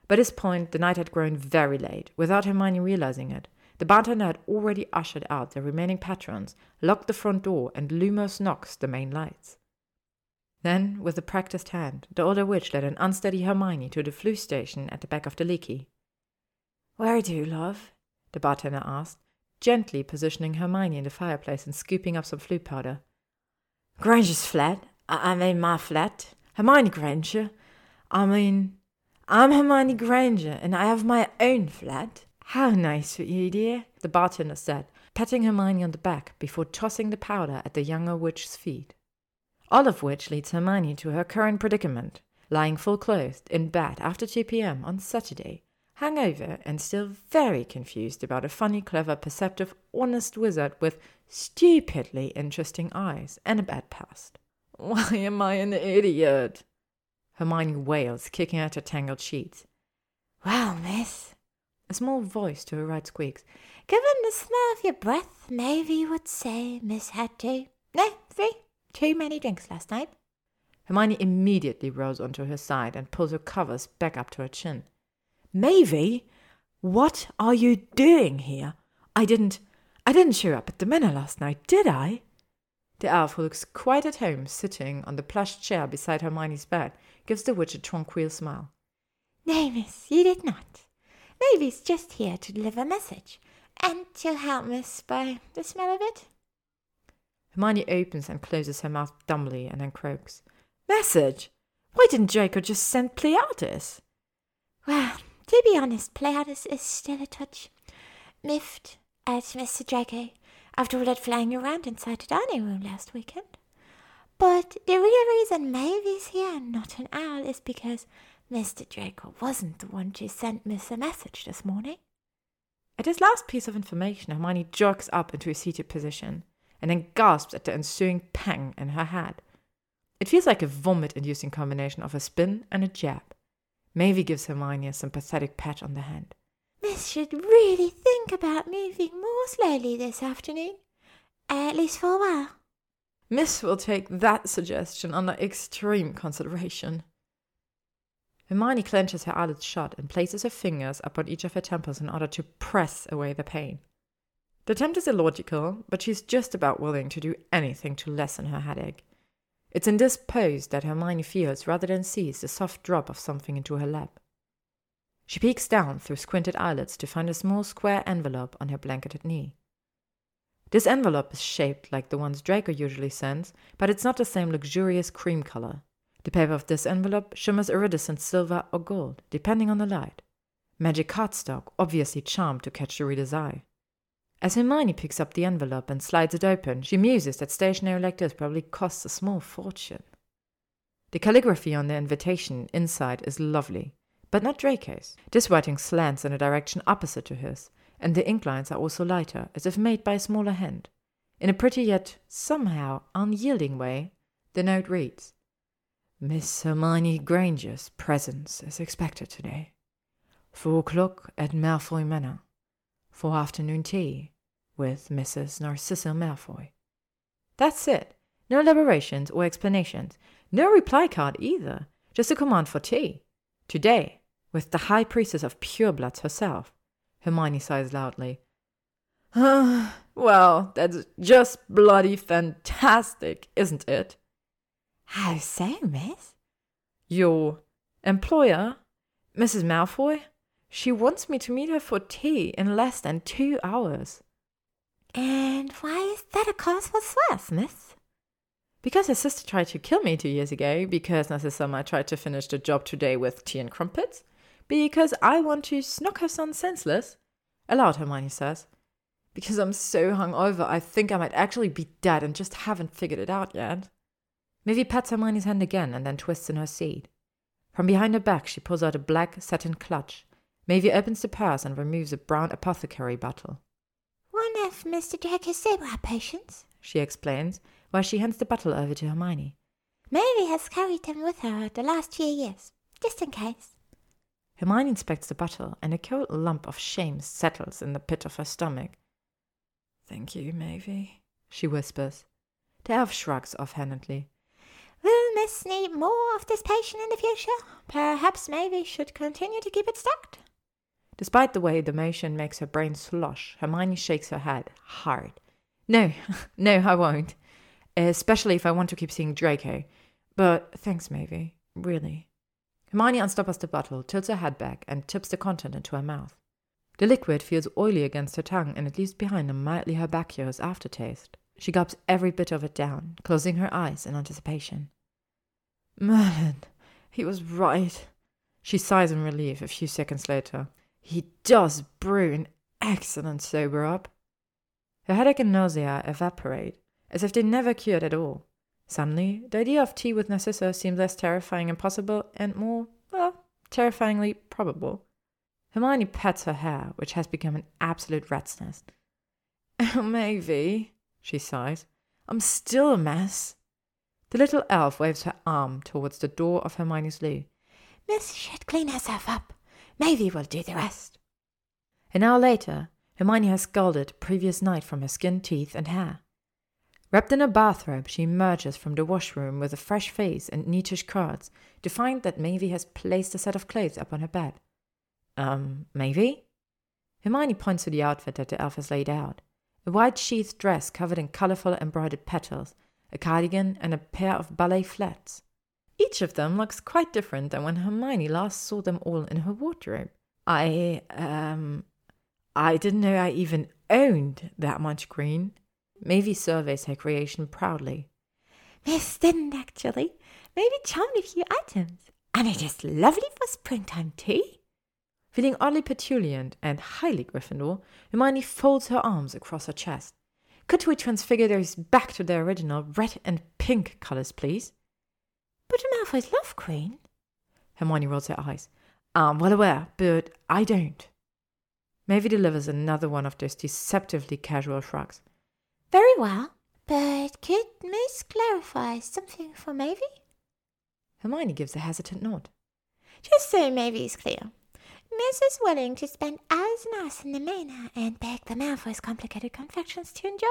By this point, the night had grown very late, without Hermione realizing it. The bartender had already ushered out the remaining patrons, locked the front door, and Lumos Nox the main lights. Then, with a practiced hand, the older witch led an unsteady Hermione to the Floo station at the back of the leaky. Where to, love? the bartender asked, gently positioning Hermione in the fireplace and scooping up some Floo powder. Granger's flat. I, I mean, my flat. Hermione Granger. I mean, I'm Hermione Granger, and I have my own flat. How nice of you, dear, the bartender said, patting Hermione on the back before tossing the powder at the younger witch's feet. All of which leads Hermione to her current predicament, lying full clothed in bed after 2 p.m. on Saturday, hungover and still very confused about a funny, clever, perceptive, honest wizard with stupidly interesting eyes and a bad past. Why am I an idiot? Hermione wails, kicking at her tangled sheets. Well, miss, a small voice to her right squeaks. Given the smell of your breath, maybe you would say Miss had two, no, three, too many drinks last night. Hermione immediately rose onto her side and pulled her covers back up to her chin. Mavie, what are you doing here? I didn't, I didn't show up at the manor last night, did I? The elf, who looks quite at home sitting on the plush chair beside Hermione's bed, gives the witch a tranquil smile. No, miss, you did not. Mavie's just here to deliver a message, and to help miss by the smell of it. Hermione opens and closes her mouth dumbly and then croaks. Message? Why didn't Draco just send Pleiades? Well, to be honest, Pleiades is still a touch miffed at Mr. Draco after all that flying around inside the dining room last weekend. But the real reason Mavie's here and not an owl is because Mr. Draco wasn't the one to send Miss a message this morning. At this last piece of information, Hermione jerks up into a seated position and then gasps at the ensuing pang in her head. It feels like a vomit inducing combination of a spin and a jab. Mavie gives Hermione a sympathetic pat on the hand. Miss should really think about moving more slowly this afternoon, at least for a while. Miss will take that suggestion under extreme consideration. Hermione clenches her eyelids shut and places her fingers upon each of her temples in order to press away the pain. The attempt is illogical, but she's just about willing to do anything to lessen her headache. It's in this pose that Hermione feels rather than sees the soft drop of something into her lap. She peeks down through squinted eyelids to find a small square envelope on her blanketed knee. This envelope is shaped like the ones Draco usually sends, but it's not the same luxurious cream color. The paper of this envelope shimmers iridescent silver or gold, depending on the light. Magic cardstock, obviously charmed to catch the reader's eye. As Hermione picks up the envelope and slides it open, she muses that stationery like this probably costs a small fortune. The calligraphy on the invitation inside is lovely, but not Draco's. This writing slants in a direction opposite to his, and the ink lines are also lighter, as if made by a smaller hand. In a pretty yet somehow unyielding way, the note reads Miss Hermione Granger's presence is expected today. Four o'clock at Malfoy Manor. For afternoon tea with Mrs. Narcissa Malfoy. That's it. No elaborations or explanations. No reply card either. Just a command for tea. Today, with the High Priestess of Purebloods herself. Hermione sighs loudly. well, that's just bloody fantastic, isn't it? How so, miss? Your employer, Mrs. Malfoy? She wants me to meet her for tea in less than two hours. And why is that a cause for swears, miss? Because her sister tried to kill me two years ago, because might try to finish the job today with tea and crumpets, because I want to snock her son senseless. Aloud, Hermione says. Because I'm so hungover, I think I might actually be dead and just haven't figured it out yet. Maeve pats Hermione's hand again and then twists in her seat. From behind her back, she pulls out a black satin clutch. Maeve opens the purse and removes a brown apothecary bottle. One of Mr. Draco's sober-up potions, she explains, while she hands the bottle over to Hermione. Maeve has carried them with her the last few years, just in case. Hermione inspects the bottle, and a cold lump of shame settles in the pit of her stomach. Thank you, Maeve, she whispers. The elf shrugs offhandedly. Will Miss need more of this potion in the future? Perhaps Maeve should continue to keep it stocked. Despite the way the motion makes her brain slosh, Hermione shakes her head hard. No, no, I won't. Especially if I want to keep seeing Draco. But thanks, Maeve. Really. Hermione unstoppers the bottle, tilts her head back, and tips the content into her mouth. The liquid feels oily against her tongue, and it leaves behind a mildly herbaceous aftertaste. She gulps every bit of it down, closing her eyes in anticipation. Merlin, he was right. She sighs in relief a few seconds later. He does brew an excellent sober up. Her headache and nausea evaporate, as if they never cured at all. Suddenly, the idea of tea with Narcissa seems less terrifying and possible and more, well, terrifyingly probable. Hermione pats her hair, which has become an absolute rat's nest. Oh, Maeve, she sighs. I'm still a mess. The little elf waves her arm towards the door of Hermione's loo. Miss should clean herself up. Maeve will do the rest. An hour later, Hermione has scalded previous night from her skin, teeth, and hair. Wrapped in a bathrobe, she emerges from the washroom with a fresh face and neatish curls to find that Maeve has placed a set of clothes upon her bed. Um, Maeve? Hermione points to the outfit that the elf has laid out a white sheathed dress covered in colorful embroidered petals, a cardigan, and a pair of ballet flats. Each of them looks quite different than when Hermione last saw them all in her wardrobe. I, um, I didn't know I even owned that much green. Maeve surveys her creation proudly. Miss didn't actually. Mavie charmed a few items. And it is lovely for springtime tea. Feeling oddly petulant and highly Gryffindor, Hermione folds her arms across her chest. Could we transfigure those back to their original red and pink colours, please? But a Malfoy's love queen. Hermione rolls her eyes. I'm well aware, but I don't. Maeve delivers another one of those deceptively casual shrugs. Very well, but could Miss clarify something for Maeve? Hermione gives a hesitant nod. Just so Maeve is clear, Miss is willing to spend hours and hours in the manor and beg the Malfoys complicated confections to enjoy,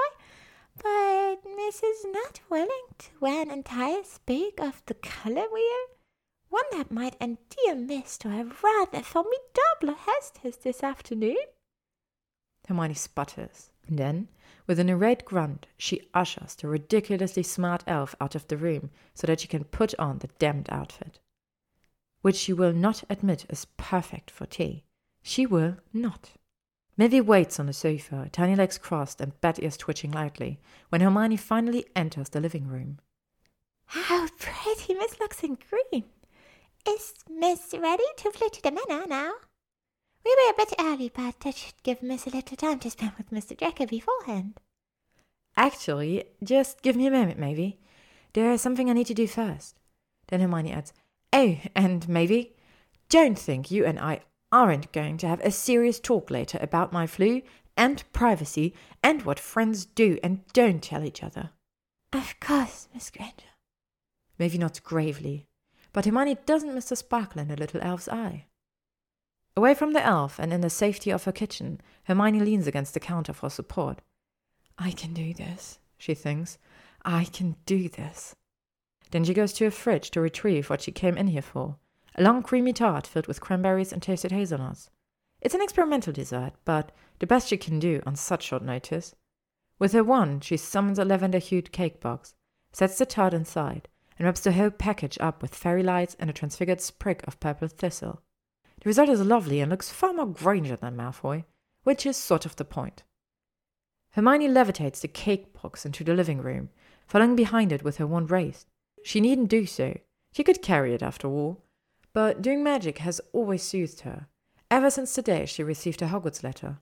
but Miss is not willing to wear an entire sprig of the color wheel, one that might endear Miss to a rather formidable hostess this afternoon. Hermione sputters, and then, with an irate grunt, she ushers the ridiculously smart elf out of the room so that she can put on the damned outfit which she will not admit is perfect for tea. She will not. Maeve waits on the sofa, tiny legs crossed and bat ears twitching lightly, when Hermione finally enters the living room. How pretty Miss looks in green! Is Miss ready to fly to the manor now? We were a bit early, but that should give Miss a little time to spend with Mr. Draco beforehand. Actually, just give me a moment, Maeve. There is something I need to do first. Then Hermione adds, Oh, and Maeve, don't think you and I aren't going to have a serious talk later about my Floo and privacy and what friends do and don't tell each other. Of course, Miss Granger. Maeve nods gravely, but Hermione doesn't miss the sparkle in the little elf's eye. Away from the elf and in the safety of her kitchen, Hermione leans against the counter for support. I can do this, she thinks. I can do this. Then she goes to her fridge to retrieve what she came in here for a long creamy tart filled with cranberries and toasted hazelnuts. It's an experimental dessert, but the best she can do on such short notice. With her wand, she summons a lavender hued cake box, sets the tart inside, and wraps the whole package up with fairy lights and a transfigured sprig of purple thistle. The result is lovely and looks far more Granger than Malfoy, which is sort of the point. Hermione levitates the cake box into the living room, following behind it with her wand raised. She needn't do so. She could carry it after all. But doing magic has always soothed her, ever since the day she received her Hogwarts letter.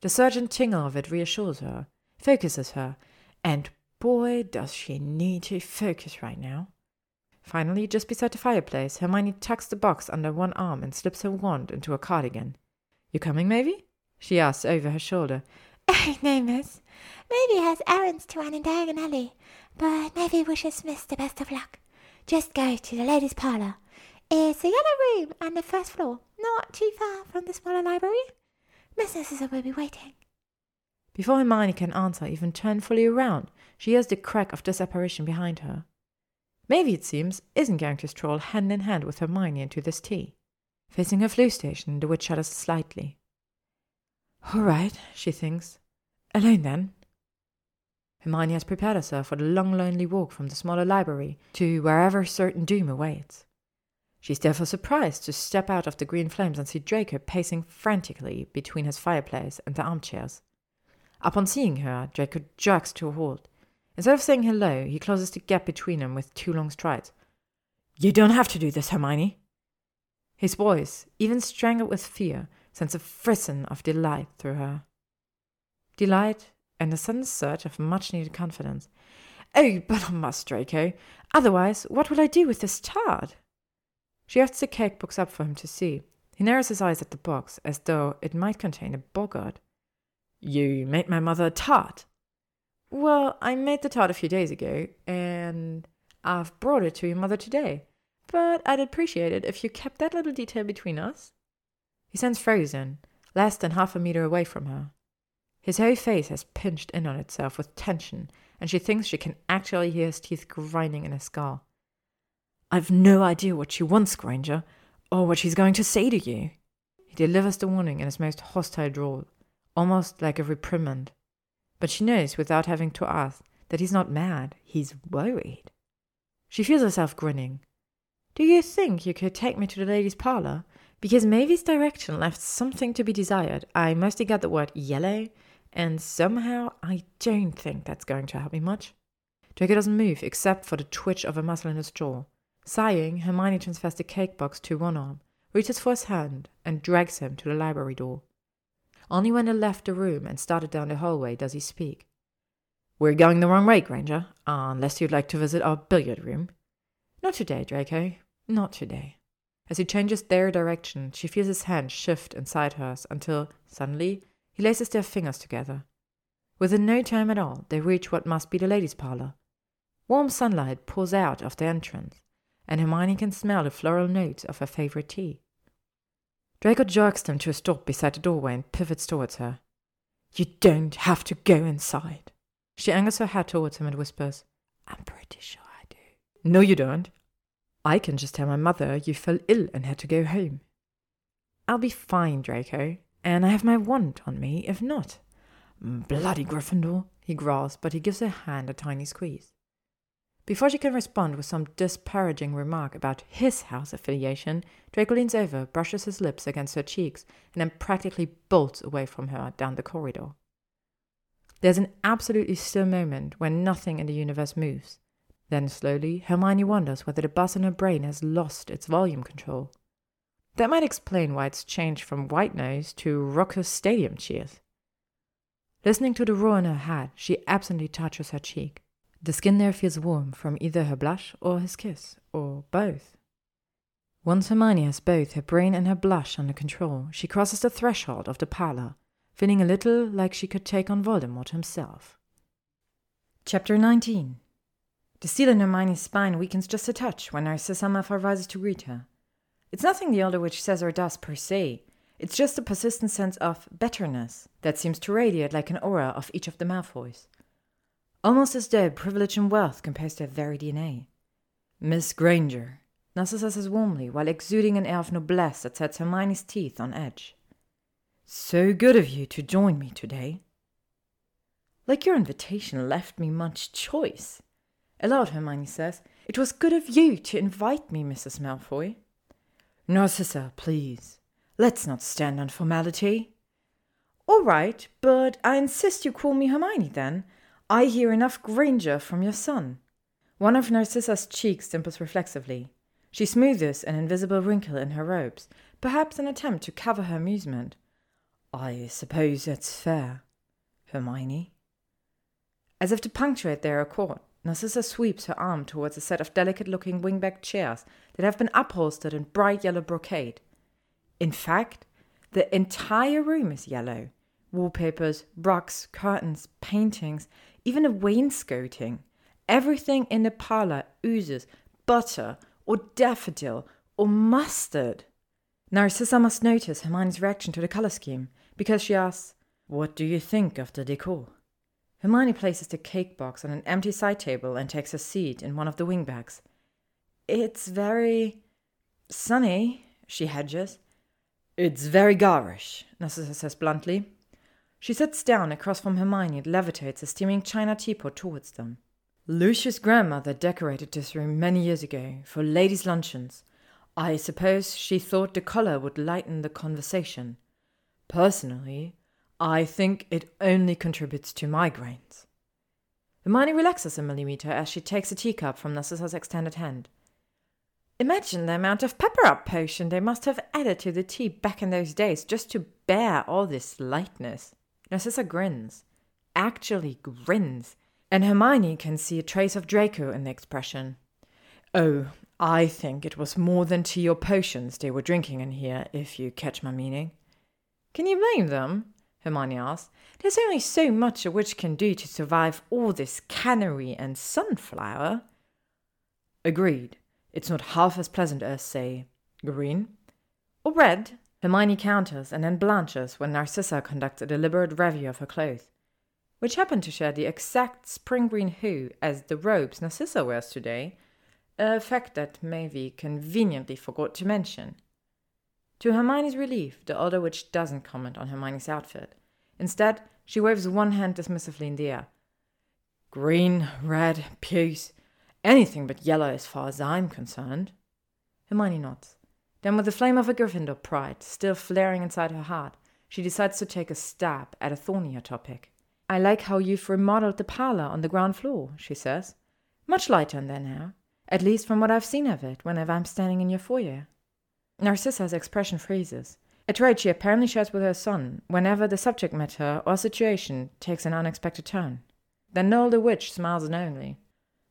The surgeon tingle of it reassures her, focuses her, and boy, does she need to focus right now. Finally, just beside the fireplace, Hermione tucks the box under one arm and slips her wand into her cardigan. You coming, Maeve? she asks over her shoulder. Oh, no, miss. Maeve has errands to run in Diagon Alley, but Maeve wishes Miss the best of luck. Just go to the ladies' parlour. Eh, it's a yellow room on the first floor, not too far from the smaller library. Miss Narcissa will be waiting. Before Hermione can answer, even turn fully around, she hears the crack of apparition behind her. Maeve, it seems, isn't going to stroll hand in hand with Hermione into this tea. Facing her Floo station, the witch shudders slightly. All right, she thinks. Alone then. Hermione has prepared herself for the long, lonely walk from the smaller library to wherever certain doom awaits. She's therefore surprised to step out of the green flames and see Draco pacing frantically between his fireplace and the armchairs. Upon seeing her, Draco jerks to a halt. Instead of saying hello, he closes the gap between them with two long strides. You don't have to do this, Hermione. His voice, even strangled with fear, sends a frisson of delight through her. Delight and a sudden surge of much needed confidence. Oh, but I must, Draco. Otherwise, what will I do with this tart? She hefts the cake box up for him to see. He narrows his eyes at the box, as though it might contain a boggart. You made my mother a tart. Well, I made the tart a few days ago, and I've brought it to your mother today. But I'd appreciate it if you kept that little detail between us. He stands frozen, less than half a meter away from her. His whole face has pinched in on itself with tension, and she thinks she can actually hear his teeth grinding in his skull. I've no idea what she wants, Granger, or what she's going to say to you. He delivers the warning in his most hostile drawl, almost like a reprimand. But she knows, without having to ask, that he's not mad, he's worried. She feels herself grinning. Do you think you could take me to the ladies' parlour? Because Maeve's direction left something to be desired. I mostly got the word yellow, and somehow I don't think that's going to help me much. Draco doesn't move except for the twitch of a muscle in his jaw. Sighing, Hermione transfers the cake box to one arm, reaches for his hand, and drags him to the library door. Only when they left the room and started down the hallway does he speak. We're going the wrong way, Granger, unless you'd like to visit our billiard room. Not today, Draco. Not today. As he changes their direction, she feels his hand shift inside hers until, suddenly, he laces their fingers together. Within no time at all, they reach what must be the ladies' parlour. Warm sunlight pours out of the entrance, and Hermione can smell the floral notes of her favorite tea. Draco jerks them to a stop beside the doorway and pivots towards her. You don't have to go inside. She angles her head towards him and whispers, I'm pretty sure I do. No, you don't. I can just tell my mother you fell ill and had to go home. I'll be fine, Draco, and I have my wand on me if not. Bloody Gryffindor, he growls, but he gives her hand a tiny squeeze. Before she can respond with some disparaging remark about his house affiliation, Draco leans over, brushes his lips against her cheeks, and then practically bolts away from her down the corridor. There's an absolutely still moment when nothing in the universe moves. Then slowly, Hermione wonders whether the buzz in her brain has lost its volume control. That might explain why it's changed from white noise to raucous stadium cheers. Listening to the roar in her head, she absently touches her cheek. The skin there feels warm from either her blush or his kiss, or both. Once Hermione has both her brain and her blush under control, she crosses the threshold of the parlor, feeling a little like she could take on Voldemort himself. Chapter 19 The steel in Hermione's spine weakens just a touch when Narcissa Malfoy rises to greet her. It's nothing the Elder Witch says or does per se. It's just a persistent sense of betterness that seems to radiate like an aura of each of the Malfoys almost as though privilege and wealth compares to their very DNA. Miss Granger, Narcissa says warmly while exuding an air of noblesse that sets Hermione's teeth on edge. So good of you to join me today. Like your invitation left me much choice. Aloud, Hermione says, It was good of you to invite me, Mrs. Malfoy. Narcissa, please. Let's not stand on formality. All right, but I insist you call me Hermione then. I hear enough Granger from your son. One of Narcissa's cheeks dimples reflexively. She smoothes an invisible wrinkle in her robes, perhaps an attempt to cover her amusement. I suppose that's fair, Hermione. As if to punctuate their accord, Narcissa sweeps her arm towards a set of delicate looking wingback chairs that have been upholstered in bright yellow brocade. In fact, the entire room is yellow wallpapers, rugs, curtains, paintings, even a wainscoting. Everything in the parlor oozes butter or daffodil or mustard. Narcissa must notice Hermione's reaction to the color scheme because she asks, What do you think of the decor? Hermione places the cake box on an empty side table and takes a seat in one of the wingbacks. It's very sunny, she hedges. It's very garish, Narcissa says bluntly. She sits down across from Hermione and levitates a steaming china teapot towards them. Lucius' grandmother decorated this room many years ago for ladies' luncheons. I suppose she thought the color would lighten the conversation. Personally, I think it only contributes to migraines. Hermione relaxes a millimeter as she takes a teacup from Narcissa's extended hand. Imagine the amount of pepper up potion they must have added to the tea back in those days just to bear all this lightness. Narcissa grins, actually grins, and Hermione can see a trace of Draco in the expression. Oh, I think it was more than tea or potions they were drinking in here, if you catch my meaning. Can you blame them? Hermione asked. There's only so much a witch can do to survive all this canary and sunflower. Agreed. It's not half as pleasant as, say, green. Or red, Hermione counters and then blanches when Narcissa conducts a deliberate review of her clothes, which happen to share the exact spring green hue as the robes Narcissa wears today, a fact that Maeve conveniently forgot to mention. To Hermione's relief, the older witch doesn't comment on Hermione's outfit. Instead, she waves one hand dismissively in the air. Green, red, puce, anything but yellow as far as I'm concerned. Hermione nods. Then, with the flame of a Gryffindor pride still flaring inside her heart, she decides to take a stab at a thornier topic. I like how you've remodeled the parlor on the ground floor, she says. Much lighter in there now, at least from what I've seen of it whenever I'm standing in your foyer. Narcissa's expression freezes, a trait she apparently shares with her son whenever the subject matter or situation takes an unexpected turn. Then Noel the Witch smiles knowingly.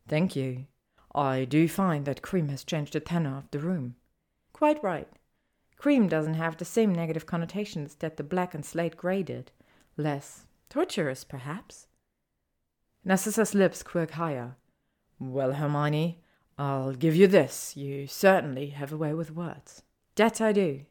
Thank you. I do find that cream has changed the tenor of the room. Quite right. Cream doesn't have the same negative connotations that the black and slate grey did. Less torturous, perhaps. Narcissa's lips quirk higher. Well, Hermione, I'll give you this. You certainly have a way with words. That I do.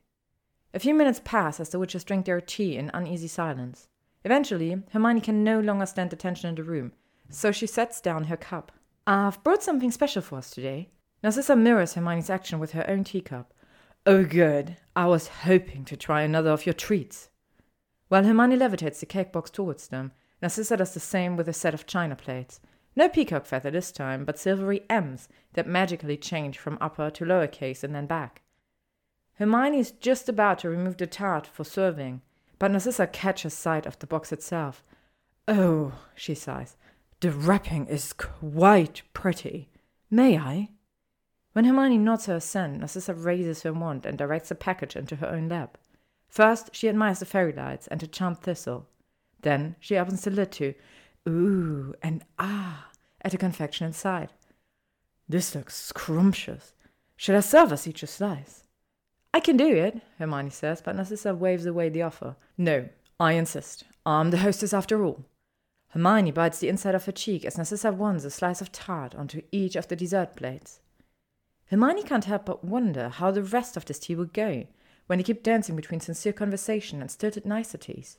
A few minutes pass as the witches drink their tea in uneasy silence. Eventually, Hermione can no longer stand the tension in the room, so she sets down her cup. I've brought something special for us today. Narcissa mirrors Hermione's action with her own teacup. Oh, good. I was hoping to try another of your treats. While Hermione levitates the cake box towards them, Narcissa does the same with a set of china plates. No peacock feather this time, but silvery M's that magically change from upper to lower case and then back. Hermione is just about to remove the tart for serving, but Narcissa catches sight of the box itself. Oh, she sighs, the wrapping is quite pretty. May I? When Hermione nods her assent, Narcissa raises her wand and directs the package into her own lap. First, she admires the fairy lights and the charmed thistle. Then she opens the lid to ooh and ah at the confection inside. This looks scrumptious. Should I serve us each a slice? I can do it, Hermione says, but Narcissa waves away the offer. No, I insist. I'm the hostess after all. Hermione bites the inside of her cheek as Narcissa wants a slice of tart onto each of the dessert plates. Hermione can't help but wonder how the rest of this tea would go when they keep dancing between sincere conversation and stilted niceties.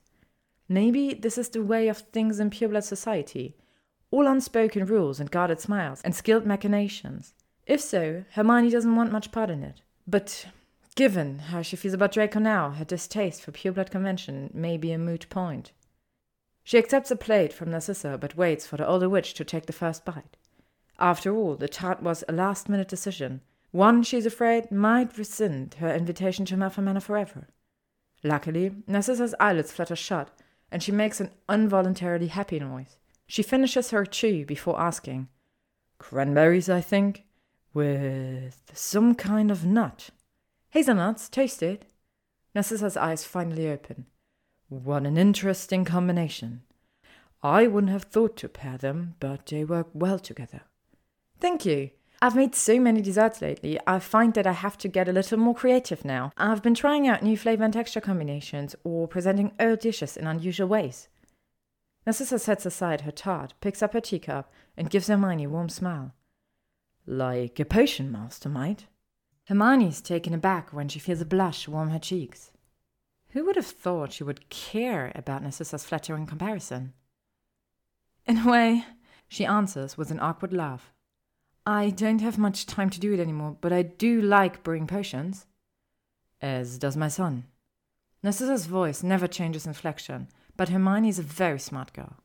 Maybe this is the way of things in pureblood society all unspoken rules and guarded smiles and skilled machinations. If so, Hermione doesn't want much part in it. But given how she feels about Draco now, her distaste for pureblood convention may be a moot point. She accepts a plate from Narcissa, but waits for the older witch to take the first bite. After all, the tart was a last minute decision, one she's afraid might rescind her invitation to Malfoy Manor forever. Luckily, Narcissa's eyelids flutter shut, and she makes an involuntarily happy noise. She finishes her chew before asking, Cranberries, I think, with some kind of nut. Hazelnuts, toasted. Narcissa's eyes finally open. What an interesting combination. I wouldn't have thought to pair them, but they work well together. Thank you. I've made so many desserts lately, I find that I have to get a little more creative now. I've been trying out new flavor and texture combinations or presenting old dishes in unusual ways. Narcissa sets aside her tart, picks up her teacup, and gives Hermione a warm smile. Like a potion master might. Hermione's taken aback when she feels a blush warm her cheeks. Who would have thought she would care about Narcissa's flattering comparison? In a way, she answers with an awkward laugh. I don't have much time to do it anymore, but I do like brewing potions. As does my son. Narcissa's voice never changes inflection, but Hermione is a very smart girl.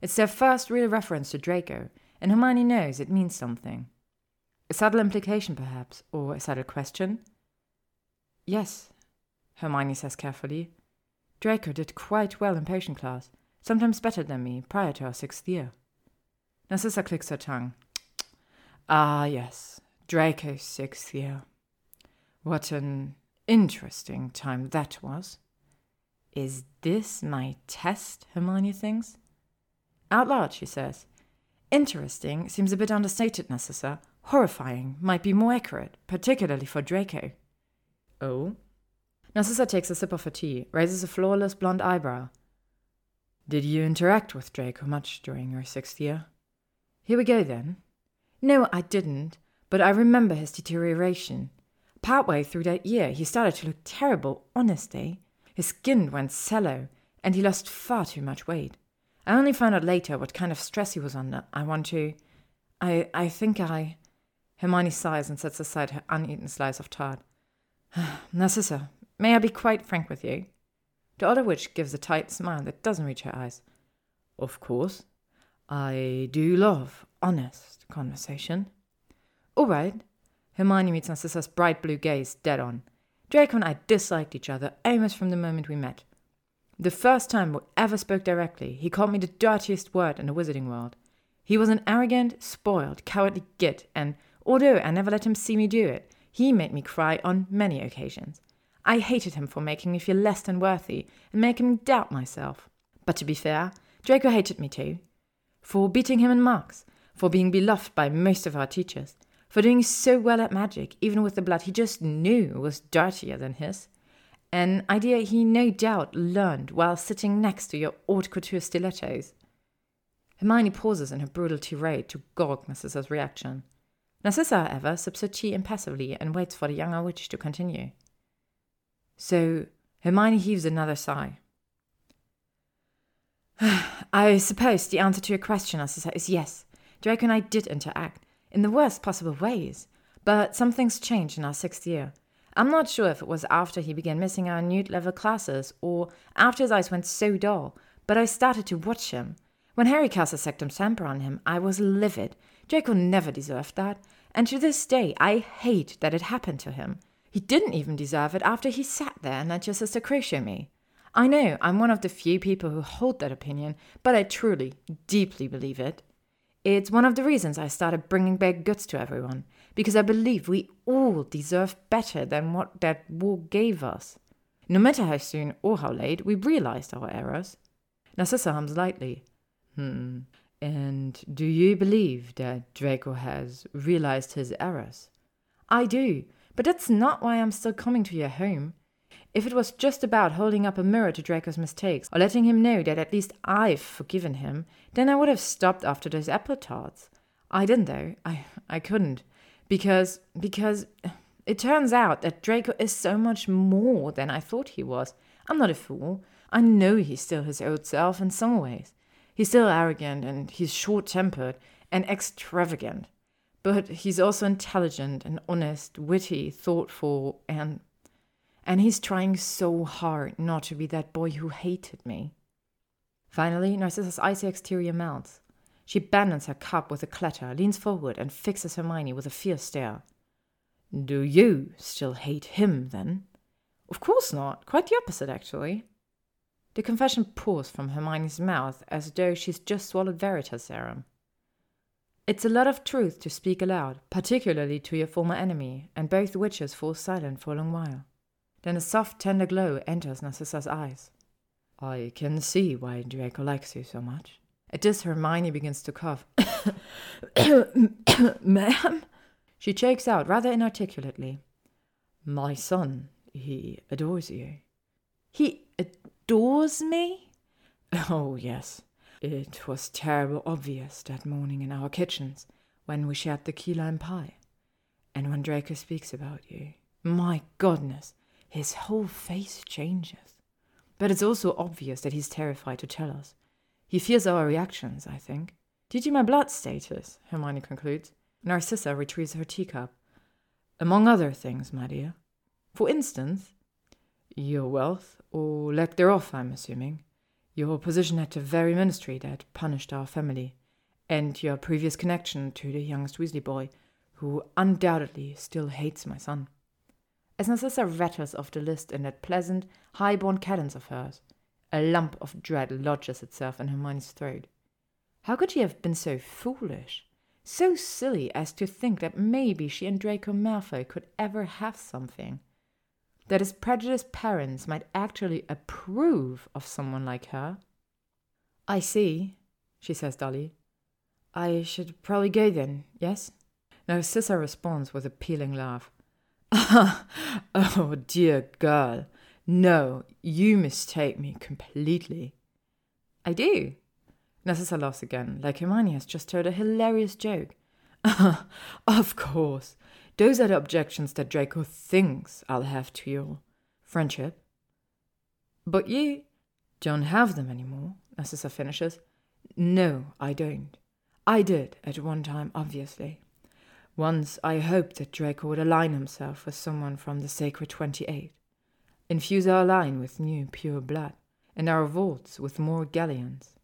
It's their first real reference to Draco, and Hermione knows it means something. A subtle implication, perhaps, or a subtle question? Yes, Hermione says carefully. Draco did quite well in potion class, sometimes better than me, prior to our sixth year. Narcissa clicks her tongue. Ah, yes, Draco's sixth year. What an interesting time that was. Is this my test? Hermione thinks. Out loud, she says. Interesting seems a bit understated, Narcissa. Horrifying might be more accurate, particularly for Draco. Oh? Narcissa takes a sip of her tea, raises a flawless blonde eyebrow. Did you interact with Draco much during your sixth year? Here we go then. No, I didn't, but I remember his deterioration. Partway through that year, he started to look terrible, honestly. His skin went sallow, and he lost far too much weight. I only found out later what kind of stress he was under. I want to. I. I think I. Hermione sighs and sets aside her uneaten slice of tart. Narcissa, May I be quite frank with you? The other witch gives a tight smile that doesn't reach her eyes. Of course. I do love honest conversation. All right. Hermione meets Narcissa's bright blue gaze dead on. Draco and I disliked each other almost from the moment we met. The first time we ever spoke directly, he called me the dirtiest word in the wizarding world. He was an arrogant, spoiled, cowardly git, and although I never let him see me do it, he made me cry on many occasions. I hated him for making me feel less than worthy and making me doubt myself. But to be fair, Draco hated me too. For beating him in marks, for being beloved by most of our teachers, for doing so well at magic, even with the blood he just knew was dirtier than his. An idea he no doubt learned while sitting next to your haute couture stilettos. Hermione pauses in her brutal tirade to gog Narcissa's reaction. Narcissa, however, sips her tea impassively and waits for the younger witch to continue. So Hermione heaves another sigh. I suppose the answer to your question, Narcissa, is yes. Draco and I did interact, in the worst possible ways, but some things changed in our sixth year. I'm not sure if it was after he began missing our NEWT level classes or after his eyes went so dull, but I started to watch him. When Harry cast a Sectumsempra on him, I was livid. Draco never deserved that, and to this day I hate that it happened to him. He didn't even deserve it after he sat there and let your sister Crucio me. I know I'm one of the few people who hold that opinion, but I truly, deeply believe it. It's one of the reasons I started bringing back goods to everyone, because I believe we all deserve better than what that war gave us. No matter how soon or how late we realized our errors. Narcissa hums lightly. Hmm. And do you believe that Draco has realized his errors? I do, but that's not why I'm still coming to your home. If it was just about holding up a mirror to Draco's mistakes, or letting him know that at least I've forgiven him, then I would have stopped after those apple tarts. I didn't, though. I, I couldn't. Because, because it turns out that Draco is so much more than I thought he was. I'm not a fool. I know he's still his old self in some ways. He's still arrogant and he's short tempered and extravagant. But he's also intelligent and honest, witty, thoughtful, and and he's trying so hard not to be that boy who hated me. Finally, Narcissa's icy exterior melts. She abandons her cup with a clatter, leans forward, and fixes Hermione with a fierce stare. Do you still hate him, then? Of course not. Quite the opposite, actually. The confession pours from Hermione's mouth as though she's just swallowed Veritaserum. It's a lot of truth to speak aloud, particularly to your former enemy, and both witches fall silent for a long while. Then a soft, tender glow enters Narcissa's eyes. I can see why Draco likes you so much. At this, Hermione begins to cough. Ma'am? She chokes out rather inarticulately. My son, he adores you. He adores me? Oh, yes. It was terrible obvious that morning in our kitchens when we shared the key lime pie. And when Draco speaks about you, my goodness, his whole face changes. But it's also obvious that he's terrified to tell us. He fears our reactions, I think. Due to my blood status, Hermione concludes. Narcissa retrieves her teacup. Among other things, my dear. For instance, your wealth, or lack thereof, I'm assuming, your position at the very ministry that punished our family, and your previous connection to the youngest Weasley boy, who undoubtedly still hates my son. As Narcissa rattles off the list in that pleasant, high-born cadence of hers, a lump of dread lodges itself in Hermione's throat. How could she have been so foolish, so silly as to think that maybe she and Draco Malfoy could ever have something? That his prejudiced parents might actually approve of someone like her? I see, she says dully. I should probably go then, yes? Narcissa responds with a pealing laugh. oh, dear girl. No, you mistake me completely. I do. Narcissa laughs again, like Hermione has just heard a hilarious joke. of course. Those are the objections that Draco thinks I'll have to your friendship. But you don't have them anymore, Narcissa finishes. No, I don't. I did at one time, obviously. Once I hoped that Draco would align himself with someone from the Sacred Twenty Eight, infuse our line with new pure blood, and our vaults with more galleons.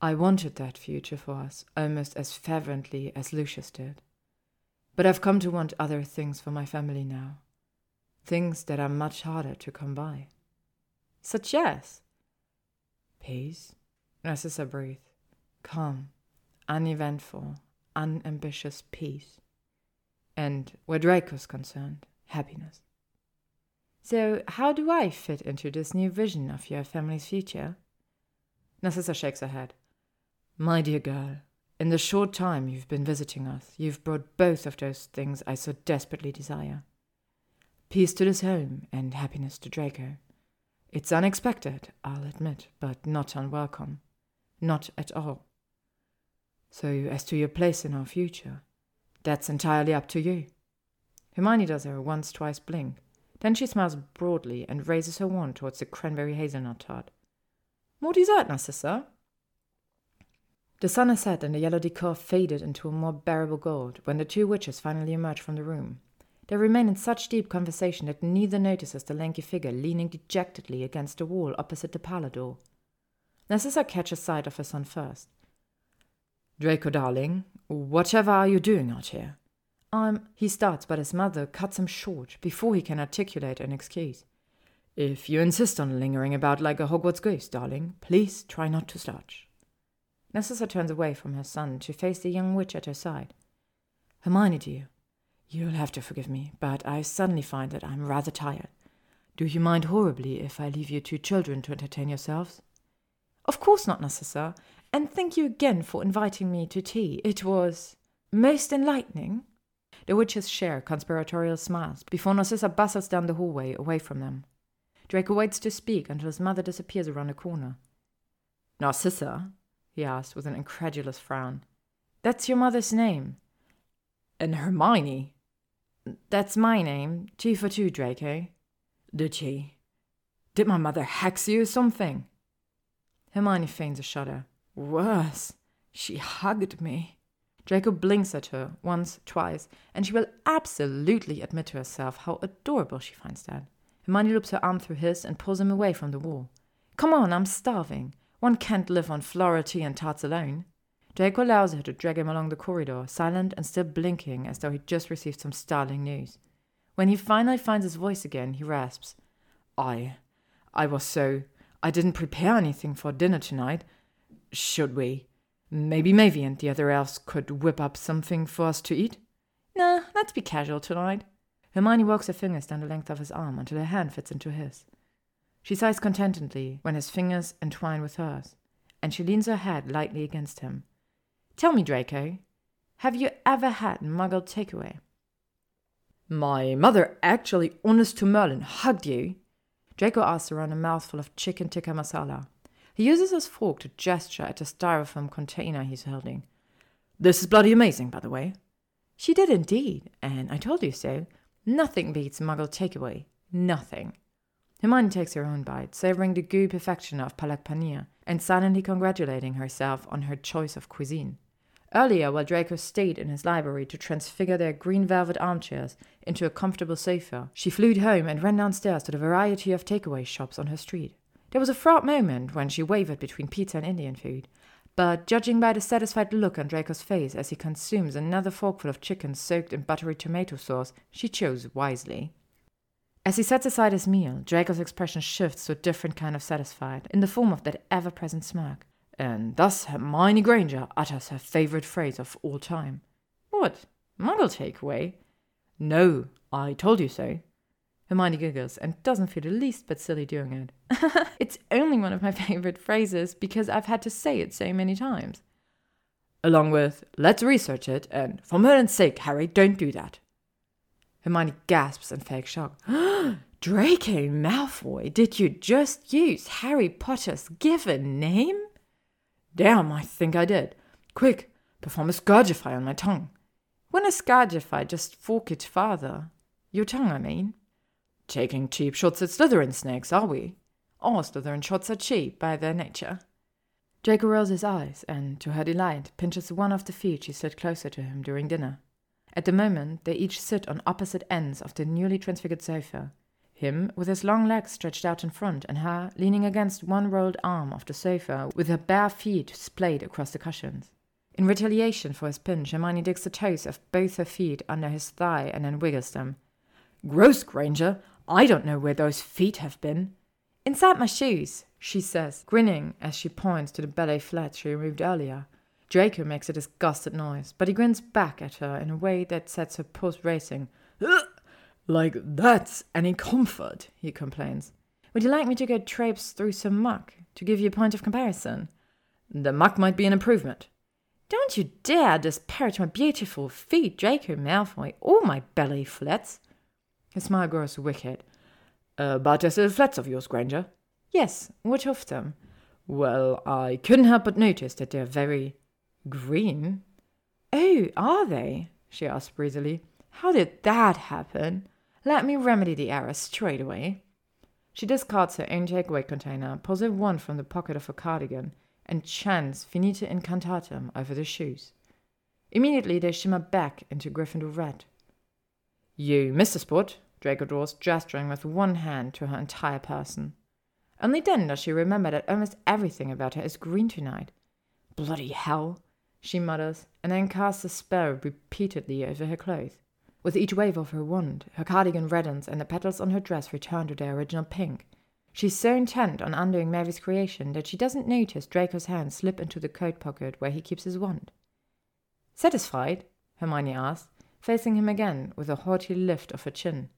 I wanted that future for us almost as fervently as Lucius did. But I've come to want other things for my family now. Things that are much harder to come by. Such as peace, Narcissa breathed, calm, uneventful, unambitious peace, and where Draco's concerned, happiness. So, how do I fit into this new vision of your family's future? Narcissa shakes her head. My dear girl, in the short time you've been visiting us, you've brought both of those things I so desperately desire peace to this home and happiness to Draco. It's unexpected, I'll admit, but not unwelcome. Not at all. So, as to your place in our future, that's entirely up to you. Hermione does her once twice blink. Then she smiles broadly and raises her wand towards the cranberry hazelnut tart. More dessert, Narcissa? The sun has set and the yellow decor faded into a more bearable gold when the two witches finally emerge from the room. They remain in such deep conversation that neither notices the lanky figure leaning dejectedly against the wall opposite the parlor door. Narcissa catches sight of her son first. Draco, darling, whatever are you doing out here? I'm. He starts, but his mother cuts him short before he can articulate an excuse. If you insist on lingering about like a Hogwarts ghost, darling, please try not to slouch. Narcissa turns away from her son to face the young witch at her side. Hermione, dear, you'll have to forgive me, but I suddenly find that I'm rather tired. Do you mind horribly if I leave you two children to entertain yourselves? Of course not, Narcissa, and thank you again for inviting me to tea. It was most enlightening. The witches share conspiratorial smiles before Narcissa bustles down the hallway away from them. Draco waits to speak until his mother disappears around a corner. Narcissa? he asked with an incredulous frown. That's your mother's name. And Hermione? That's my name. Two for two, Draco. Did she? Did my mother hex you or something? Hermione feigns a shudder. Worse, she hugged me. Draco blinks at her once, twice, and she will absolutely admit to herself how adorable she finds that. Hermione loops her arm through his and pulls him away from the wall. Come on, I'm starving. One can't live on flower tea and tarts alone. Draco allows her to drag him along the corridor, silent and still blinking as though he'd just received some startling news. When he finally finds his voice again, he rasps, I. I was so. I didn't prepare anything for dinner tonight. Should we? Maybe Mavie and the other elves could whip up something for us to eat? Nah, let's be casual tonight. Hermione walks her fingers down the length of his arm until her hand fits into his. She sighs contentedly when his fingers entwine with hers, and she leans her head lightly against him. Tell me, Draco, have you ever had muggle takeaway? My mother actually, honest to Merlin, hugged you? Draco asks around a mouthful of chicken tikka masala. He uses his fork to gesture at the styrofoam container he's holding. This is bloody amazing, by the way. She did indeed, and I told you so. Nothing beats Muggle takeaway. Nothing. Hermione takes her own bite, savoring the goo perfection of palak paneer, and silently congratulating herself on her choice of cuisine. Earlier, while Draco stayed in his library to transfigure their green velvet armchairs into a comfortable sofa, she flew home and ran downstairs to the variety of takeaway shops on her street. There was a fraught moment when she wavered between pizza and Indian food, but judging by the satisfied look on Draco's face as he consumes another forkful of chicken soaked in buttery tomato sauce, she chose wisely. As he sets aside his meal, Draco's expression shifts to a different kind of satisfied, in the form of that ever present smirk. And thus Hermione Granger utters her favorite phrase of all time. What? Muggle takeaway? No, I told you so. Hermione giggles and doesn't feel the least bit silly doing it. it's only one of my favorite phrases because I've had to say it so many times. Along with, let's research it, and for Merlin's sake, Harry, don't do that. Hermione gasps in fake shock. Draco Malfoy, did you just use Harry Potter's given name? Damn, I think I did. Quick, perform a Scourgify on my tongue. When a Scourgify, just fork it farther. Your tongue, I mean. Taking cheap shots at Slytherin snakes, are we? All Slytherin shots are cheap by their nature. Draco rolls his eyes and, to her delight, pinches one of the feet she slid closer to him during dinner. At the moment, they each sit on opposite ends of the newly transfigured sofa, him with his long legs stretched out in front, and her leaning against one rolled arm of the sofa with her bare feet splayed across the cushions. In retaliation for his pinch, Hermione digs the toes of both her feet under his thigh and then wiggles them. Gross, Granger! I don't know where those feet have been. Inside my shoes, she says, grinning as she points to the ballet flats she removed earlier. Draco makes a disgusted noise, but he grins back at her in a way that sets her pulse racing. Like that's any comfort, he complains. Would you like me to go traipse through some muck to give you a point of comparison? The muck might be an improvement. Don't you dare disparage my beautiful feet, Draco Malfoy, or my belly flats. His smile grows wicked. Uh, but there's the flats of yours, Granger. Yes, which of them? Well, I couldn't help but notice that they're very green. Oh, are they? she asked breezily. How did that happen? Let me remedy the error straight away. She discards her own takeaway container, pulls a wand from the pocket of her cardigan, and chants Finita Incantatem over the shoes. Immediately they shimmer back into Gryffindor red. You missed a spot, Draco draws, gesturing with one hand to her entire person. Only then does she remember that almost everything about her is green tonight. Bloody hell, she mutters, and then casts a spell repeatedly over her clothes. With each wave of her wand, her cardigan reddens and the petals on her dress return to their original pink. She's so intent on undoing Mavie's creation that she doesn't notice Draco's hand slip into the coat pocket where he keeps his wand. Satisfied? Hermione asks, facing him again with a haughty lift of her chin.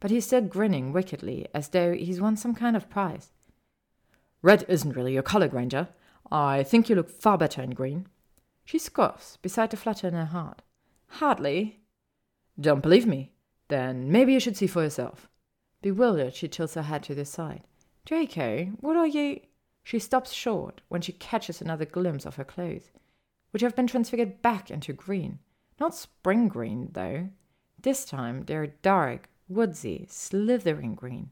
But he's still grinning wickedly, as though he's won some kind of prize. Red isn't really your color, Granger. I think you look far better in green. She scoffs, beside the flutter in her heart. Hardly. Don't believe me? Then maybe you should see for yourself. Bewildered, she tilts her head to the side. Draco, what are you? She stops short when she catches another glimpse of her clothes, which have been transfigured back into green. Not spring green, though. This time they're dark, woodsy, slithering green.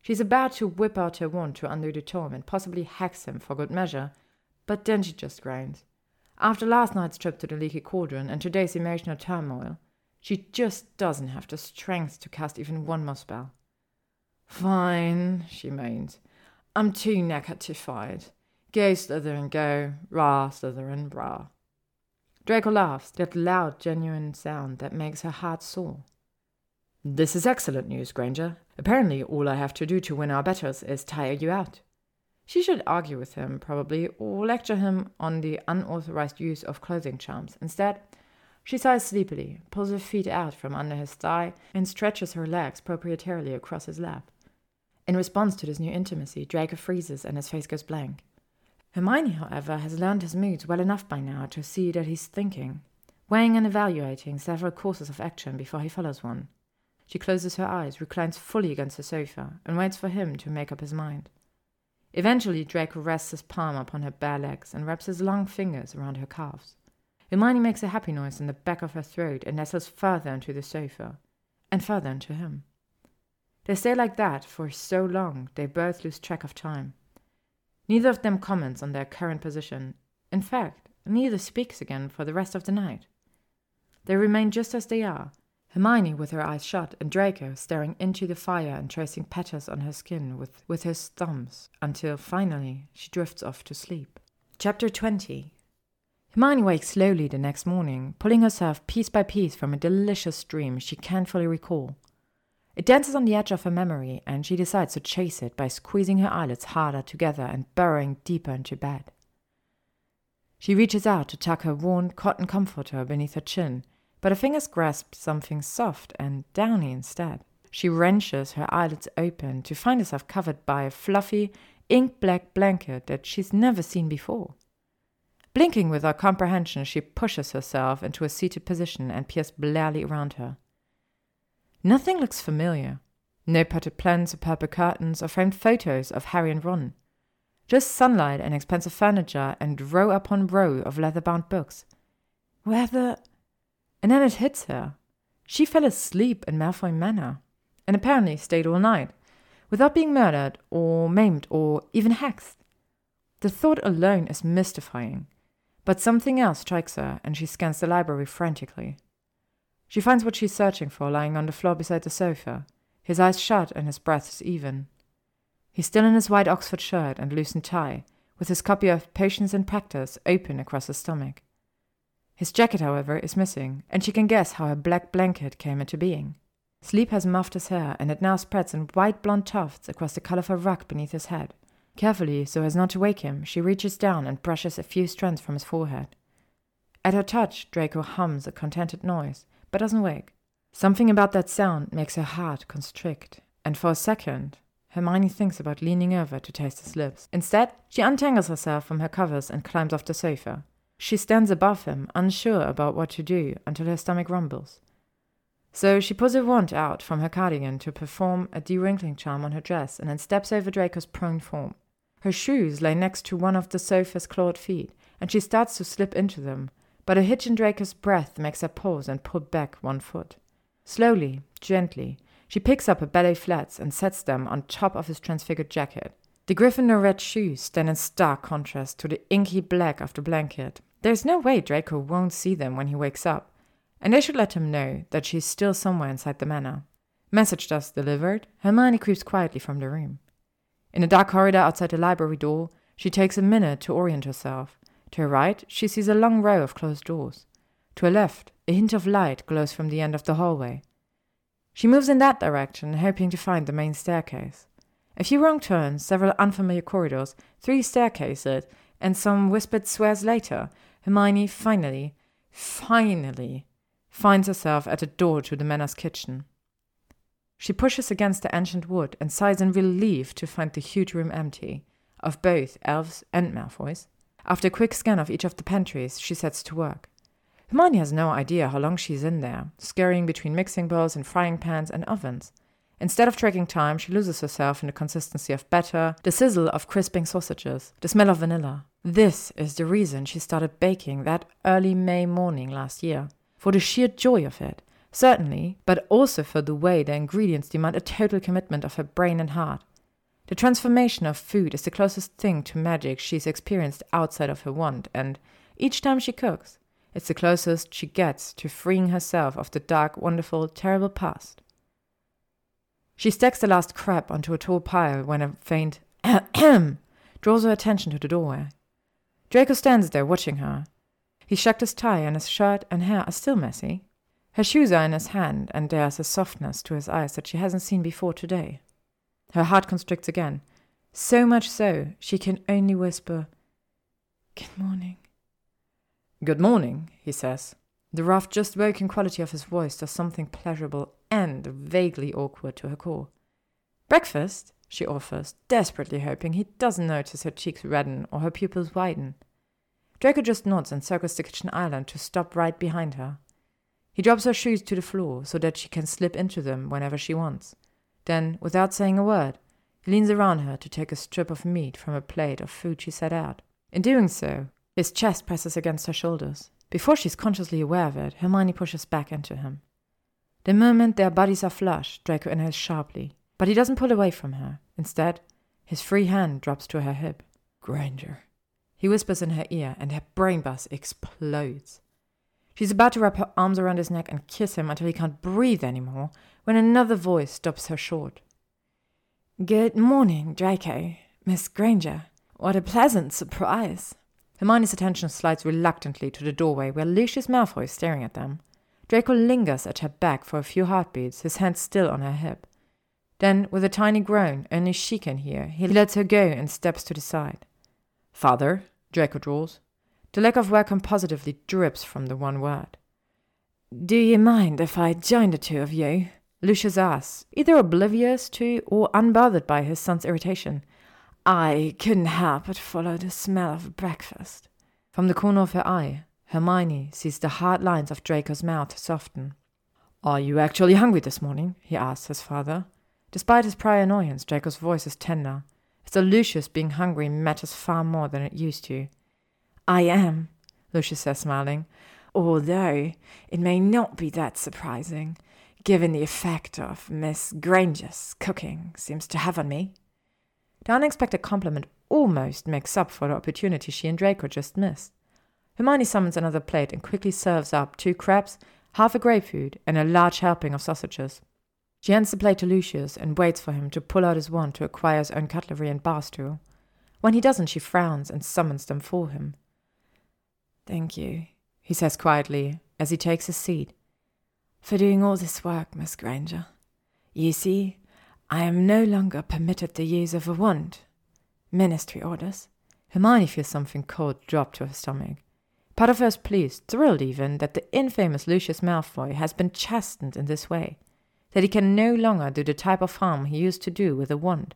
She's about to whip out her wand to undo the torm and possibly hex him for good measure, but then she just groans. After last night's trip to the leaky cauldron and today's emotional turmoil, she just doesn't have the strength to cast even one more spell. Fine, she moans. I'm too knackered to fight. Go, Slytherin, go. Rah, Slytherin, rah. Draco laughs, that loud, genuine sound that makes her heart soar. This is excellent news, Granger. Apparently, all I have to do to win our battles is tire you out. She should argue with him, probably, or lecture him on the unauthorized use of clothing charms. Instead, she sighs sleepily, pulls her feet out from under his thigh, and stretches her legs proprietarily across his lap. In response to this new intimacy, Draco freezes and his face goes blank. Hermione, however, has learned his moods well enough by now to see that he's thinking, weighing and evaluating several courses of action before he follows one. She closes her eyes, reclines fully against the sofa, and waits for him to make up his mind. Eventually, Draco rests his palm upon her bare legs and wraps his long fingers around her calves. Hermione makes a happy noise in the back of her throat and nestles further into the sofa, and further into him. They stay like that for so long they both lose track of time. Neither of them comments on their current position. In fact, neither speaks again for the rest of the night. They remain just as they are, Hermione with her eyes shut, and Draco staring into the fire and tracing patterns on her skin with, with his thumbs, until finally she drifts off to sleep. Chapter 20 Hermione wakes slowly the next morning, pulling herself piece by piece from a delicious dream she can't fully recall. It dances on the edge of her memory, and she decides to chase it by squeezing her eyelids harder together and burrowing deeper into bed. She reaches out to tuck her worn cotton comforter beneath her chin but her fingers grasp something soft and downy instead. She wrenches her eyelids open to find herself covered by a fluffy, ink black blanket that she's never seen before. Blinking without comprehension, she pushes herself into a seated position and peers blearily around her. Nothing looks familiar. No potted plants or purple curtains or framed photos of Harry and Ron. Just sunlight and expensive furniture and row upon row of leather bound books. Where the. And then it hits her. She fell asleep in Malfoy Manor, and apparently stayed all night, without being murdered, or maimed, or even hexed. The thought alone is mystifying, but something else strikes her, and she scans the library frantically. She finds what she's searching for lying on the floor beside the sofa, his eyes shut and his breath is even. He's still in his white Oxford shirt and loosened tie, with his copy of Patience and Practice open across his stomach. His jacket, however, is missing, and she can guess how her black blanket came into being. Sleep has muffed his hair, and it now spreads in white blonde tufts across the colorful rug beneath his head. Carefully, so as not to wake him, she reaches down and brushes a few strands from his forehead. At her touch, Draco hums a contented noise, but doesn't wake. Something about that sound makes her heart constrict, and for a second, Hermione thinks about leaning over to taste his lips. Instead, she untangles herself from her covers and climbs off the sofa. She stands above him, unsure about what to do, until her stomach rumbles. So she pulls a wand out from her cardigan to perform a dewrinkling charm on her dress and then steps over Draco's prone form. Her shoes lay next to one of the sofa's clawed feet, and she starts to slip into them, but a hitch in Draco's breath makes her pause and pull back one foot. Slowly, gently, she picks up her ballet flats and sets them on top of his transfigured jacket. The Gryffindor red shoes stand in stark contrast to the inky black of the blanket, there's no way Draco won't see them when he wakes up, and they should let him know that she's still somewhere inside the manor. Message thus delivered, Hermione creeps quietly from the room. In a dark corridor outside the library door, she takes a minute to orient herself. To her right, she sees a long row of closed doors. To her left, a hint of light glows from the end of the hallway. She moves in that direction, hoping to find the main staircase. A few wrong turns, several unfamiliar corridors, three staircases, and some whispered swears later, Hermione finally, finally finds herself at a door to the manor's kitchen. She pushes against the ancient wood and sighs in relief to find the huge room empty, of both elves and Malfoys. After a quick scan of each of the pantries, she sets to work. Hermione has no idea how long she's in there, scurrying between mixing bowls and frying pans and ovens. Instead of tracking time, she loses herself in the consistency of batter, the sizzle of crisping sausages, the smell of vanilla. This is the reason she started baking that early May morning last year. For the sheer joy of it, certainly, but also for the way the ingredients demand a total commitment of her brain and heart. The transformation of food is the closest thing to magic she's experienced outside of her wand, and each time she cooks, it's the closest she gets to freeing herself of the dark, wonderful, terrible past. She stacks the last crepe onto a tall pile when a faint ahem draws her attention to the doorway. Draco stands there watching her. He's shucked his tie, and his shirt and hair are still messy. Her shoes are in his hand, and there's a softness to his eyes that she hasn't seen before today. Her heart constricts again, so much so she can only whisper, Good morning. Good morning, he says. The rough, just woken quality of his voice does something pleasurable and vaguely awkward to her core. Breakfast? she offers, desperately hoping he doesn't notice her cheeks redden or her pupils widen. Draco just nods and circles the kitchen island to stop right behind her. He drops her shoes to the floor so that she can slip into them whenever she wants. Then, without saying a word, he leans around her to take a strip of meat from a plate of food she set out. In doing so, his chest presses against her shoulders. Before she's consciously aware of it, Hermione pushes back into him. The moment their bodies are flush, Draco inhales sharply, but he doesn't pull away from her. Instead, his free hand drops to her hip. Granger. He whispers in her ear, and her brain buzz explodes. She's about to wrap her arms around his neck and kiss him until he can't breathe anymore when another voice stops her short. Good morning, Draco. Miss Granger. What a pleasant surprise. Hermione's attention slides reluctantly to the doorway where Lucius Malfoy is staring at them. Draco lingers at her back for a few heartbeats, his hand still on her hip. Then, with a tiny groan only she can hear, he lets her go and steps to the side. Father, Draco drawls. The lack of welcome positively drips from the one word. Do you mind if I join the two of you? Lucius asks, either oblivious to or unbothered by his son's irritation. I couldn't help but follow the smell of breakfast. From the corner of her eye, Hermione sees the hard lines of Draco's mouth soften. Are you actually hungry this morning? he asks his father. Despite his prior annoyance, Draco's voice is tender, as though Lucius being hungry matters far more than it used to. I am, Lucius says, smiling, although it may not be that surprising given the effect of Miss Granger's cooking seems to have on me. The unexpected compliment almost makes up for the opportunity she and Draco just missed. Hermione summons another plate and quickly serves up two crepes, half a grapefruit, and a large helping of sausages. She hands the plate to Lucius and waits for him to pull out his wand to acquire his own cutlery and bar stool. When he doesn't, she frowns and summons them for him. Thank you, he says quietly as he takes his seat for doing all this work, Miss Granger. You see, I am no longer permitted the use of a wand. Ministry orders. Hermione feels something cold drop to her stomach. Part of her is pleased, thrilled even, that the infamous Lucius Malfoy has been chastened in this way, that he can no longer do the type of harm he used to do with a wand.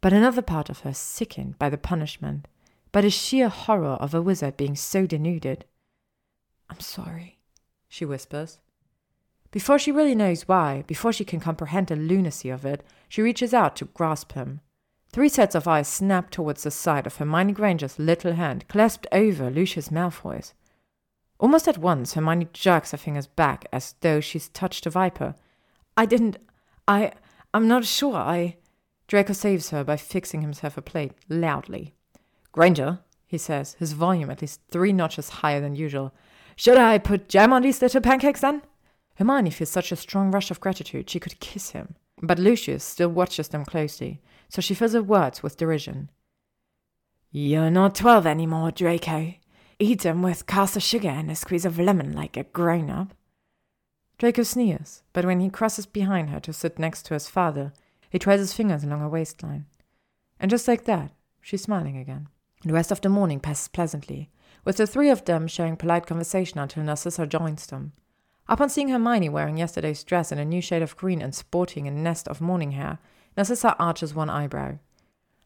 But another part of her is sickened by the punishment, by the sheer horror of a wizard being so denuded. I'm sorry, she whispers. Before she really knows why, before she can comprehend the lunacy of it, she reaches out to grasp him. Three sets of eyes snap towards the side of Hermione Granger's little hand, clasped over Lucius Malfoy's. Almost at once, Hermione jerks her fingers back as though she's touched a viper. I didn't. I. I'm not sure I. Draco saves her by fixing himself a plate loudly. Granger, he says, his volume at least three notches higher than usual. Should I put jam on these little pancakes then? Hermione feels such a strong rush of gratitude she could kiss him. But Lucius still watches them closely, so she fills her words with derision. You're not twelve any more, Draco. Eat them with caster sugar and a squeeze of lemon like a grown up. Draco sneers, but when he crosses behind her to sit next to his father, he trails his fingers along her waistline. And just like that, she's smiling again. The rest of the morning passes pleasantly, with the three of them sharing polite conversation until Narcissa joins them. Upon seeing Hermione wearing yesterday's dress in a new shade of green and sporting a nest of morning hair, Narcissa arches one eyebrow.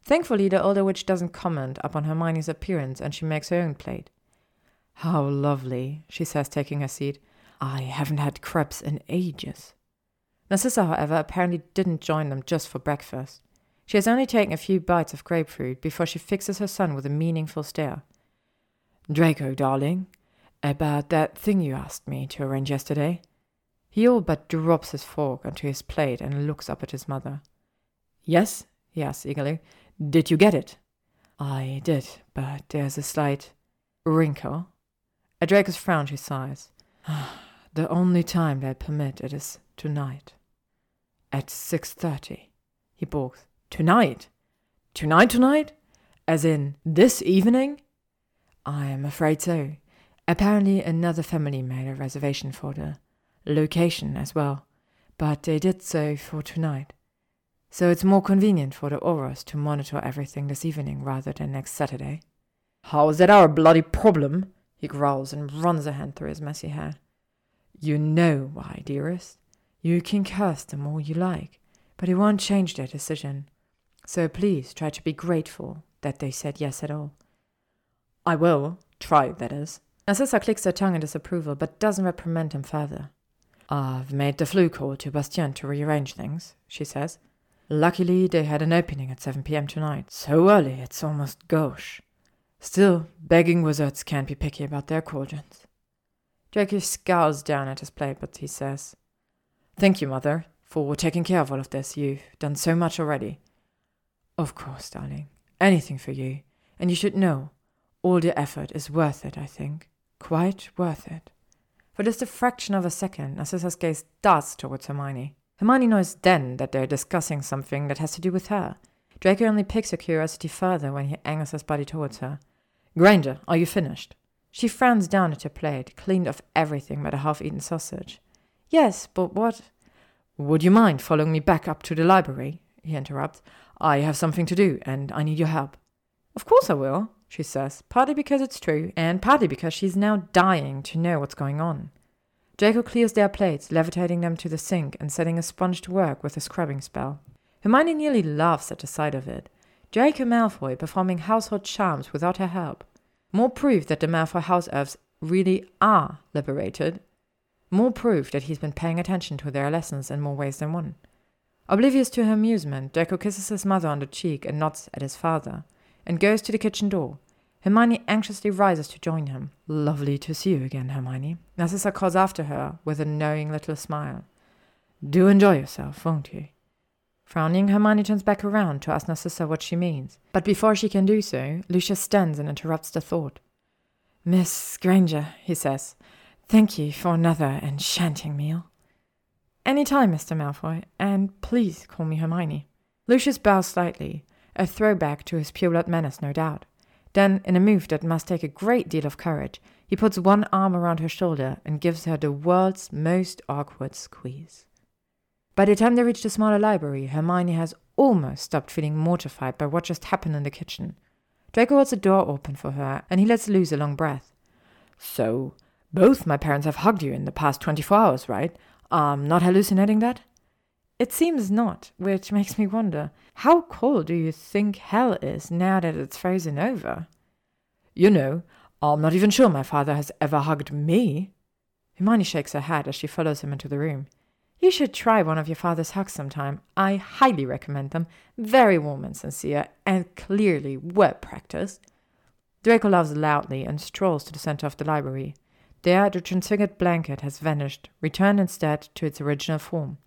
Thankfully, the older witch doesn't comment upon Hermione's appearance and she makes her own plate. How lovely, she says, taking her seat. I haven't had crepes in ages. Narcissa, however, apparently didn't join them just for breakfast. She has only taken a few bites of grapefruit before she fixes her son with a meaningful stare. Draco, darling, about that thing you asked me to arrange yesterday? He all but drops his fork onto his plate and looks up at his mother. Yes, he asked eagerly. Did you get it? I did, but there's a slight wrinkle. At Draco's frown, she sighs. the only time they permit it is tonight. At six thirty. He balks. Tonight? Tonight, tonight? As in this evening? I am afraid so. Apparently, another family made a reservation for the location as well, but they did so for tonight. So it's more convenient for the Aurors to monitor everything this evening rather than next Saturday. How is that our bloody problem? He growls and runs a hand through his messy hair. You know why, dearest. You can curse them all you like, but it won't change their decision. So please try to be grateful that they said yes at all. I will. Try, that is. Narcissa clicks her tongue in disapproval, but doesn't reprimand him further. I've made the Floo call to Bastien to rearrange things, she says. Luckily, they had an opening at 7 p.m. tonight. So early, it's almost gauche. Still, begging wizards can't be picky about their cauldrons. Draco scowls down at his plate, but he says, Thank you, Mother, for taking care of all of this. You've done so much already. Of course, darling. Anything for you. And you should know, all the effort is worth it, I think. Quite worth it. For just a fraction of a second, Narcissa's gaze darts towards Hermione. Hermione knows then that they're discussing something that has to do with her. Draco only piques her curiosity further when he angles his body towards her. Granger, are you finished? She frowns down at her plate, cleaned of everything but a half eaten sausage. Yes, but what? Would you mind following me back up to the library? He interrupts. I have something to do, and I need your help. Of course I will, she says, partly because it's true, and partly because she's now dying to know what's going on. Draco clears their plates, levitating them to the sink and setting a sponge to work with a scrubbing spell. Hermione nearly laughs at the sight of it. Draco Malfoy performing household charms without her help. More proof that the Malfoy house elves really are liberated. More proof that he's been paying attention to their lessons in more ways than one. Oblivious to her amusement, Draco kisses his mother on the cheek and nods at his father, and goes to the kitchen door. Hermione anxiously rises to join him. Lovely to see you again, Hermione. Narcissa calls after her with a knowing little smile. Do enjoy yourself, won't you? Frowning, Hermione turns back around to ask Narcissa what she means. But before she can do so, Lucius stands and interrupts the thought. Miss Granger, he says, thank you for another enchanting meal. Any time, Mr. Malfoy, and please call me Hermione. Lucius bows slightly, a throwback to his pure-blood menace, no doubt. Then, in a move that must take a great deal of courage, he puts one arm around her shoulder and gives her the world's most awkward squeeze. By the time they reach the smaller library, Hermione has almost stopped feeling mortified by what just happened in the kitchen. Draco holds the door open for her, and he lets loose a long breath. So, both my parents have hugged you in the past 24 hours, right? I'm not hallucinating that? It seems not, which makes me wonder how cold do you think hell is now that it's frozen over? You know, I'm not even sure my father has ever hugged me. Hermione shakes her head as she follows him into the room. You should try one of your father's hugs sometime. I highly recommend them. Very warm and sincere, and clearly well practiced. Draco laughs loudly and strolls to the center of the library. There, the transfigured blanket has vanished, returned instead to its original form.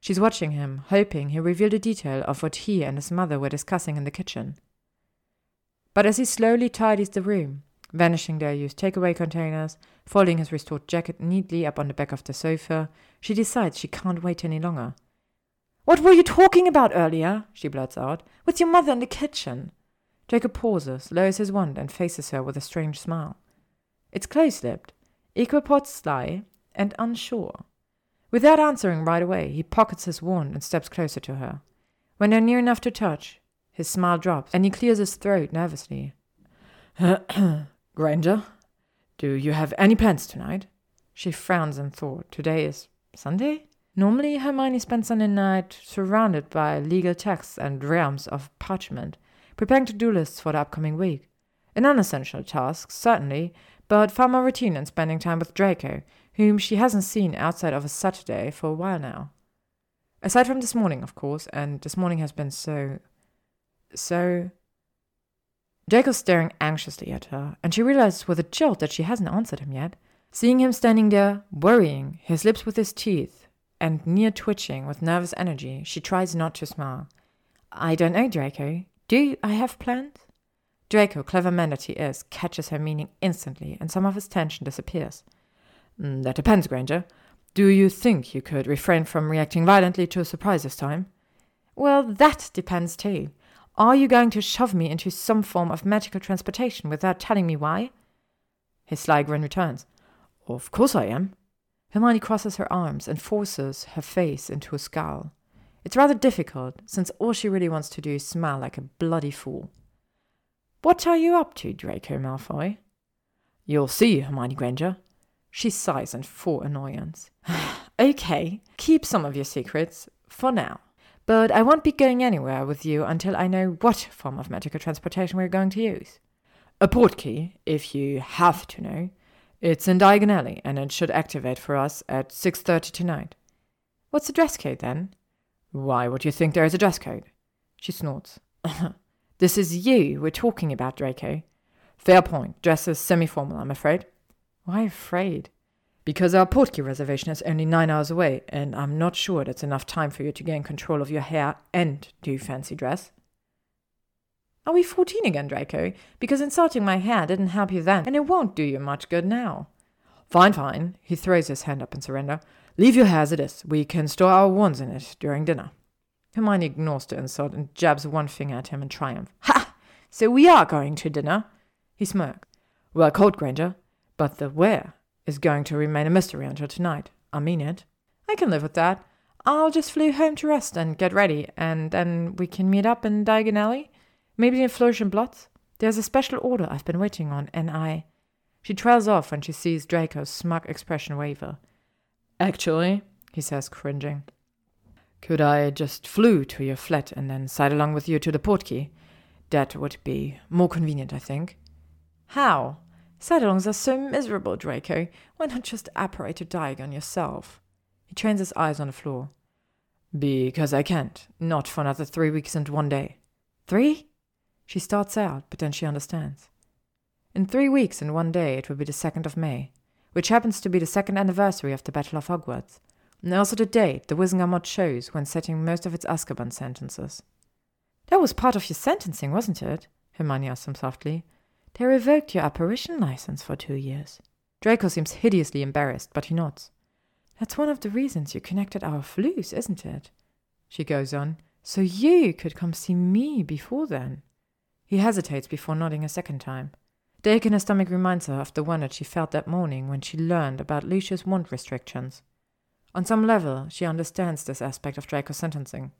She's watching him, hoping he'll reveal the detail of what he and his mother were discussing in the kitchen. But as he slowly tidies the room, vanishing their used takeaway containers, folding his restored jacket neatly up on the back of the sofa, she decides she can't wait any longer. What were you talking about earlier? she blurts out. With your mother in the kitchen. Draco pauses, lowers his wand, and faces her with a strange smile. It's close lipped, equal sly, and unsure. Without answering right away, he pockets his wand and steps closer to her. When they're near enough to touch, his smile drops, and he clears his throat nervously. Granger, do you have any plans tonight? She frowns in thought. Today is Sunday? Normally, Hermione spends Sunday night surrounded by legal texts and realms of parchment, preparing to-do lists for the upcoming week. An unessential task, certainly, but far more routine than spending time with Draco, whom she hasn't seen outside of a Saturday for a while now. Aside from this morning, of course, and this morning has been so. so. Draco's staring anxiously at her, and she realizes with a jolt that she hasn't answered him yet. Seeing him standing there, worrying, his lips with his teeth, and near twitching with nervous energy, she tries not to smile. I don't know, Draco. Do I have plans? Draco, clever man that he is, catches her meaning instantly, and some of his tension disappears. Mm, that depends, Granger. Do you think you could refrain from reacting violently to a surprise this time? Well, that depends too. Are you going to shove me into some form of magical transportation without telling me why? His sly grin returns. Of course I am. Hermione crosses her arms and forces her face into a scowl. It's rather difficult, since all she really wants to do is smile like a bloody fool. What are you up to, Draco Malfoy? You'll see, Hermione Granger. She sighs in full annoyance. okay, keep some of your secrets, for now. But I won't be going anywhere with you until I know what form of magical transportation we're going to use. A portkey, if you have to know, it's in Diagon Alley, and it should activate for us at 6.30 tonight. What's the dress code, then? Why would you think there is a dress code? She snorts. this is you we're talking about, Draco. Fair point. Dress is semi-formal, I'm afraid. Why afraid? Because our portkey reservation is only nine hours away, and I'm not sure that's enough time for you to gain control of your hair and do fancy dress. Are we 14 again, Draco? Because insulting my hair didn't help you then, and it won't do you much good now. Fine, fine. He throws his hand up in surrender. Leave your hair as it is. We can store our wands in it during dinner. Hermione ignores the insult and jabs one finger at him in triumph. Ha! So we are going to dinner? He smirks. Well Cold Granger. But the where is going to remain a mystery until tonight. I mean it. I can live with that. I'll just Floo home to rest and get ready, and then we can meet up in Diagon Alley. Maybe in Flourish and Blotts? There's a special order I've been waiting on, and I. She trails off when she sees Draco's smug expression waver. Actually, he says, cringing, could I just Floo to your flat and then side along with you to the portkey? That would be more convenient, I think. How? Side-alongs are so miserable, Draco. Why not just apparate to Diagon yourself? He trains his eyes on the floor. Because I can't. Not for another three weeks and one day. Three? She starts out, but then she understands. In three weeks and one day, it will be the 2nd of May, which happens to be the second anniversary of the Battle of Hogwarts, and also the date the Wizengamot chose when setting most of its Azkaban sentences. That was part of your sentencing, wasn't it? Hermione asked him softly. They revoked your apparition license for two years. Draco seems hideously embarrassed, but he nods. That's one of the reasons you connected our floos, isn't it? She goes on. So you could come see me before then. He hesitates before nodding a second time. The ache in her stomach reminds her of the one that she felt that morning when she learned about Lucius' wand restrictions. On some level, she understands this aspect of Draco's sentencing.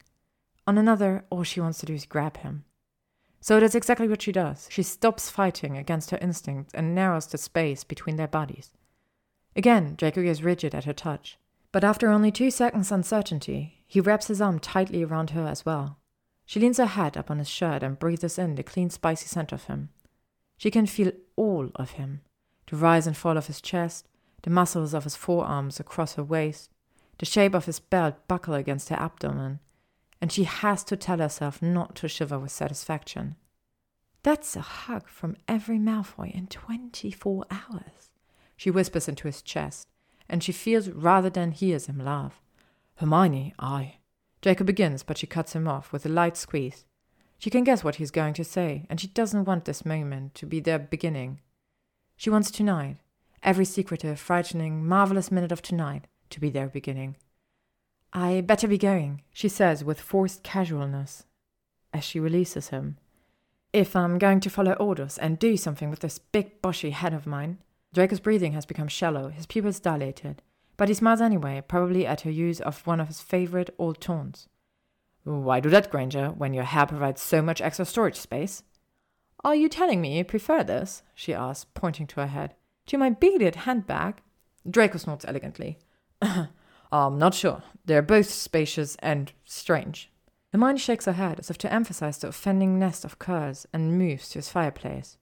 On another, all she wants to do is grab him. So that's exactly what she does. She stops fighting against her instincts and narrows the space between their bodies. Again, Draco is rigid at her touch. But after only two seconds' uncertainty, he wraps his arm tightly around her as well. She leans her head up on his shirt and breathes in the clean, spicy scent of him. She can feel all of him the rise and fall of his chest, the muscles of his forearms across her waist, the shape of his belt buckle against her abdomen, and she has to tell herself not to shiver with satisfaction. That's a hug from every Malfoy in twenty four hours, she whispers into his chest, and she feels rather than hears him laugh. Hermione, I. Draco begins, but she cuts him off with a light squeeze. She can guess what he's going to say, and she doesn't want this moment to be their beginning. She wants tonight, every secretive, frightening, marvelous minute of tonight, to be their beginning. I better be going, she says with forced casualness as she releases him. If I'm going to follow orders and do something with this big bushy head of mine. Draco's breathing has become shallow, his pupils dilated, but he smiles anyway, probably at her use of one of his favorite old taunts. Why do that, Granger, when your hair provides so much extra storage space? Are you telling me you prefer this? she asks, pointing to her head. To my beaded handbag? Draco snorts elegantly. I'm not sure. They're both spacious and strange. Hermione shakes her head as if to emphasize the offending nest of curls and moves to his fireplace.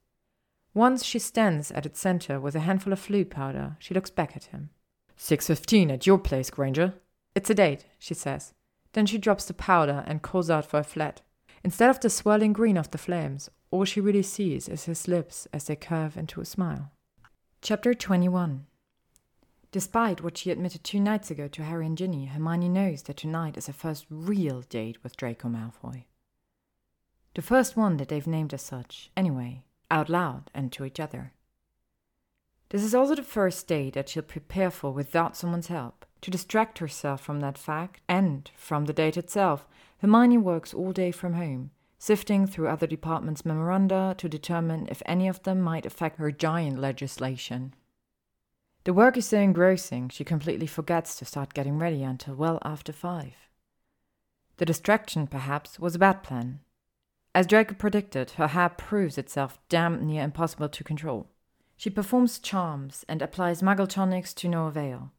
Once she stands at its center with a handful of Floo powder, she looks back at him. Six fifteen at your place, Granger. It's a date, she says. Then she drops the powder and calls out for a flat. Instead of the swirling green of the flames, all she really sees is his lips as they curve into a smile. Chapter 21 Despite what she admitted two nights ago to Harry and Ginny, Hermione knows that tonight is her first real date with Draco Malfoy. The first one that they've named as such, anyway, out loud and to each other. This is also the first date that she'll prepare for without someone's help. To distract herself from that fact and from the date itself, Hermione works all day from home, sifting through other departments' memoranda to determine if any of them might affect her giant legislation. The work is so engrossing she completely forgets to start getting ready until well after five. The distraction, perhaps, was a bad plan. As Draco predicted, her hair proves itself damn near impossible to control. She performs charms and applies muggle tonics to no avail.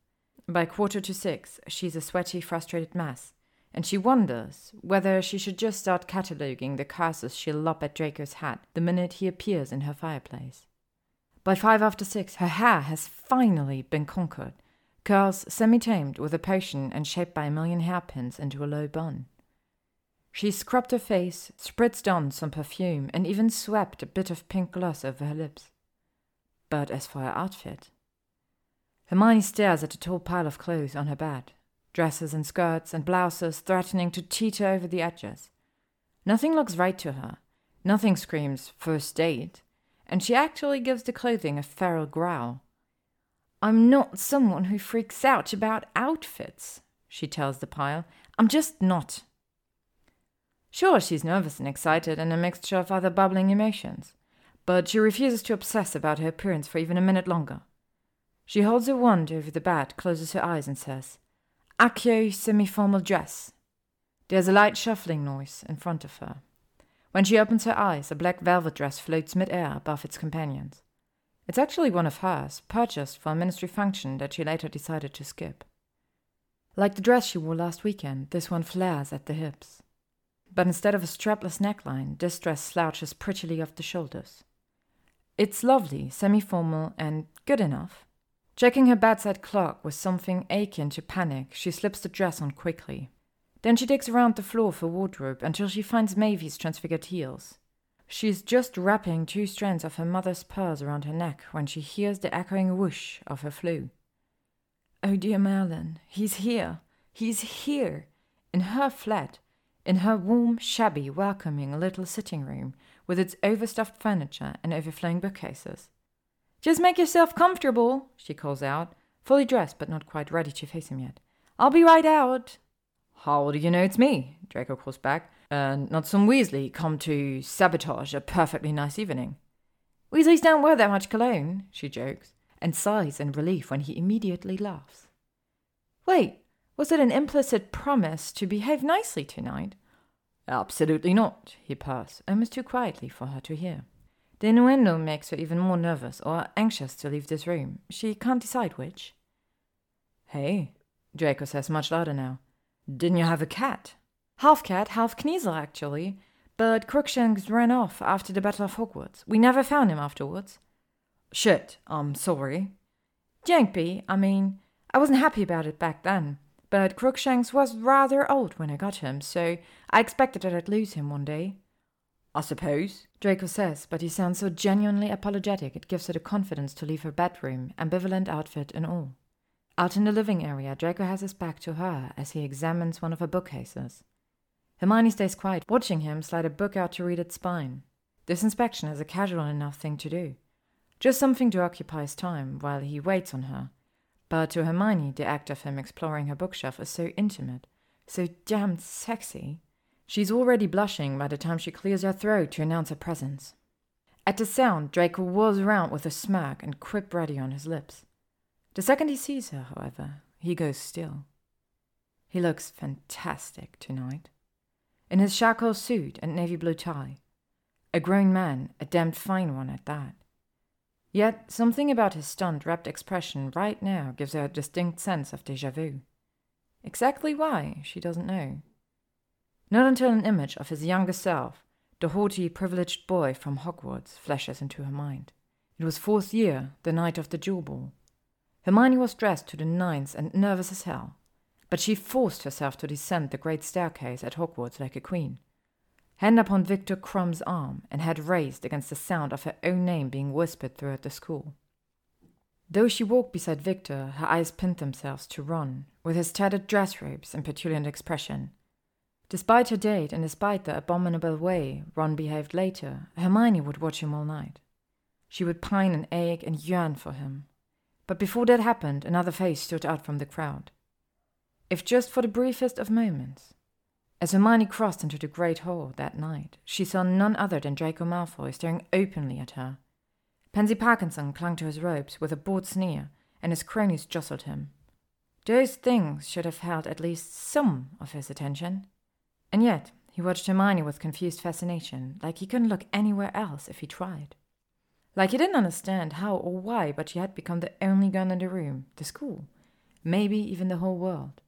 By quarter to six, she's a sweaty, frustrated mess, and she wonders whether she should just start cataloguing the curses she'll lob at Draco's head the minute he appears in her fireplace. By five after six, her hair has finally been conquered, curls semi tamed with a potion and shaped by a million hairpins into a low bun. She scrubbed her face, spritzed on some perfume, and even swept a bit of pink gloss over her lips. But as for her outfit, Hermione stares at the tall pile of clothes on her bed dresses and skirts and blouses threatening to teeter over the edges. Nothing looks right to her. Nothing screams first date and she actually gives the clothing a feral growl. I'm not someone who freaks out about outfits, she tells the pile. I'm just not. Sure, she's nervous and excited and a mixture of other bubbling emotions, but she refuses to obsess about her appearance for even a minute longer. She holds her wand over the bed, closes her eyes, and says, Accio semi formal dress. There's a light shuffling noise in front of her. When she opens her eyes, a black velvet dress floats mid-air above its companions. It's actually one of hers, purchased for a ministry function that she later decided to skip. Like the dress she wore last weekend, this one flares at the hips. But instead of a strapless neckline, this dress slouches prettily off the shoulders. It's lovely, semi formal, and good enough. Checking her bedside clock with something akin to panic, she slips the dress on quickly. Then she digs around the floor for wardrobe until she finds Mavie's transfigured heels. She is just wrapping two strands of her mother's pearls around her neck when she hears the echoing whoosh of her Floo. Oh dear Merlin, he's here, he's here, in her flat, in her warm, shabby, welcoming little sitting room with its overstuffed furniture and overflowing bookcases. Just make yourself comfortable, she calls out, fully dressed but not quite ready to face him yet. I'll be right out. How do you know it's me? Draco calls back. And not some Weasley come to sabotage a perfectly nice evening. Weasleys don't wear that much cologne, she jokes, and sighs in relief when he immediately laughs. Wait, was it an implicit promise to behave nicely tonight? Absolutely not, he purrs, almost too quietly for her to hear. The innuendo makes her even more nervous or anxious to leave this room. She can't decide which. Hey, Draco says much louder now. Didn't you have a cat? Half cat, half Kneazle, actually. But Crookshanks ran off after the Battle of Hogwarts. We never found him afterwards. Shit, I'm sorry. Don't. I mean, I wasn't happy about it back then. But Crookshanks was rather old when I got him, so I expected that I'd lose him one day. I suppose, Draco says, but he sounds so genuinely apologetic it gives her the confidence to leave her bedroom, ambivalent outfit and all. Out in the living area, Draco has his back to her as he examines one of her bookcases. Hermione stays quiet, watching him slide a book out to read its spine. This inspection is a casual enough thing to do. Just something to occupy his time while he waits on her. But to Hermione, the act of him exploring her bookshelf is so intimate, so damned sexy. She's already blushing by the time she clears her throat to announce her presence. At the sound, Draco whirls around with a smirk and quip ready on his lips. The second he sees her, however, he goes still. He looks fantastic tonight. In his charcoal suit and navy blue tie. A grown man, a damned fine one at that. Yet something about his stunned, rapt expression right now gives her a distinct sense of deja vu. Exactly why, she doesn't know. Not until an image of his younger self, the haughty, privileged boy from Hogwarts, flashes into her mind. It was fourth year, the night of the Yule Ball. Hermione was dressed to the nines and nervous as hell, but she forced herself to descend the great staircase at Hogwarts like a queen. Hand upon Viktor Krum's arm, and head raised against the sound of her own name being whispered throughout the school. Though she walked beside Viktor, her eyes pinned themselves to Ron, with his tattered dress robes and petulant expression. Despite her date and despite the abominable way Ron behaved later, Hermione would watch him all night. She would pine and ache and yearn for him, but before that happened, another face stood out from the crowd. If just for the briefest of moments. As Hermione crossed into the great hall that night, she saw none other than Draco Malfoy staring openly at her. Pansy Parkinson clung to his robes with a bored sneer, and his cronies jostled him. Those things should have held at least some of his attention. And yet, he watched Hermione with confused fascination, like he couldn't look anywhere else if he tried. Like he didn't understand how or why, but she had become the only girl in the room, the school, maybe even the whole world.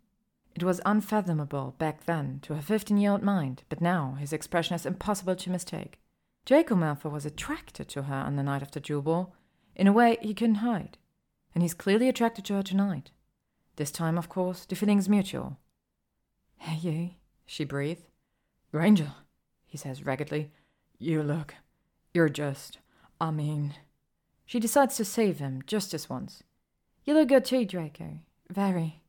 It was unfathomable back then to her fifteen year old mind, but now his expression is impossible to mistake. Draco Malfoy was attracted to her on the night of the Yule Ball, in a way he couldn't hide, and he's clearly attracted to her tonight. This time, of course, the feeling's mutual. Hey, you, she breathed. Granger, he says raggedly. You look. You're just. I mean. She decides to save him just this once. You look good too, Draco. Very.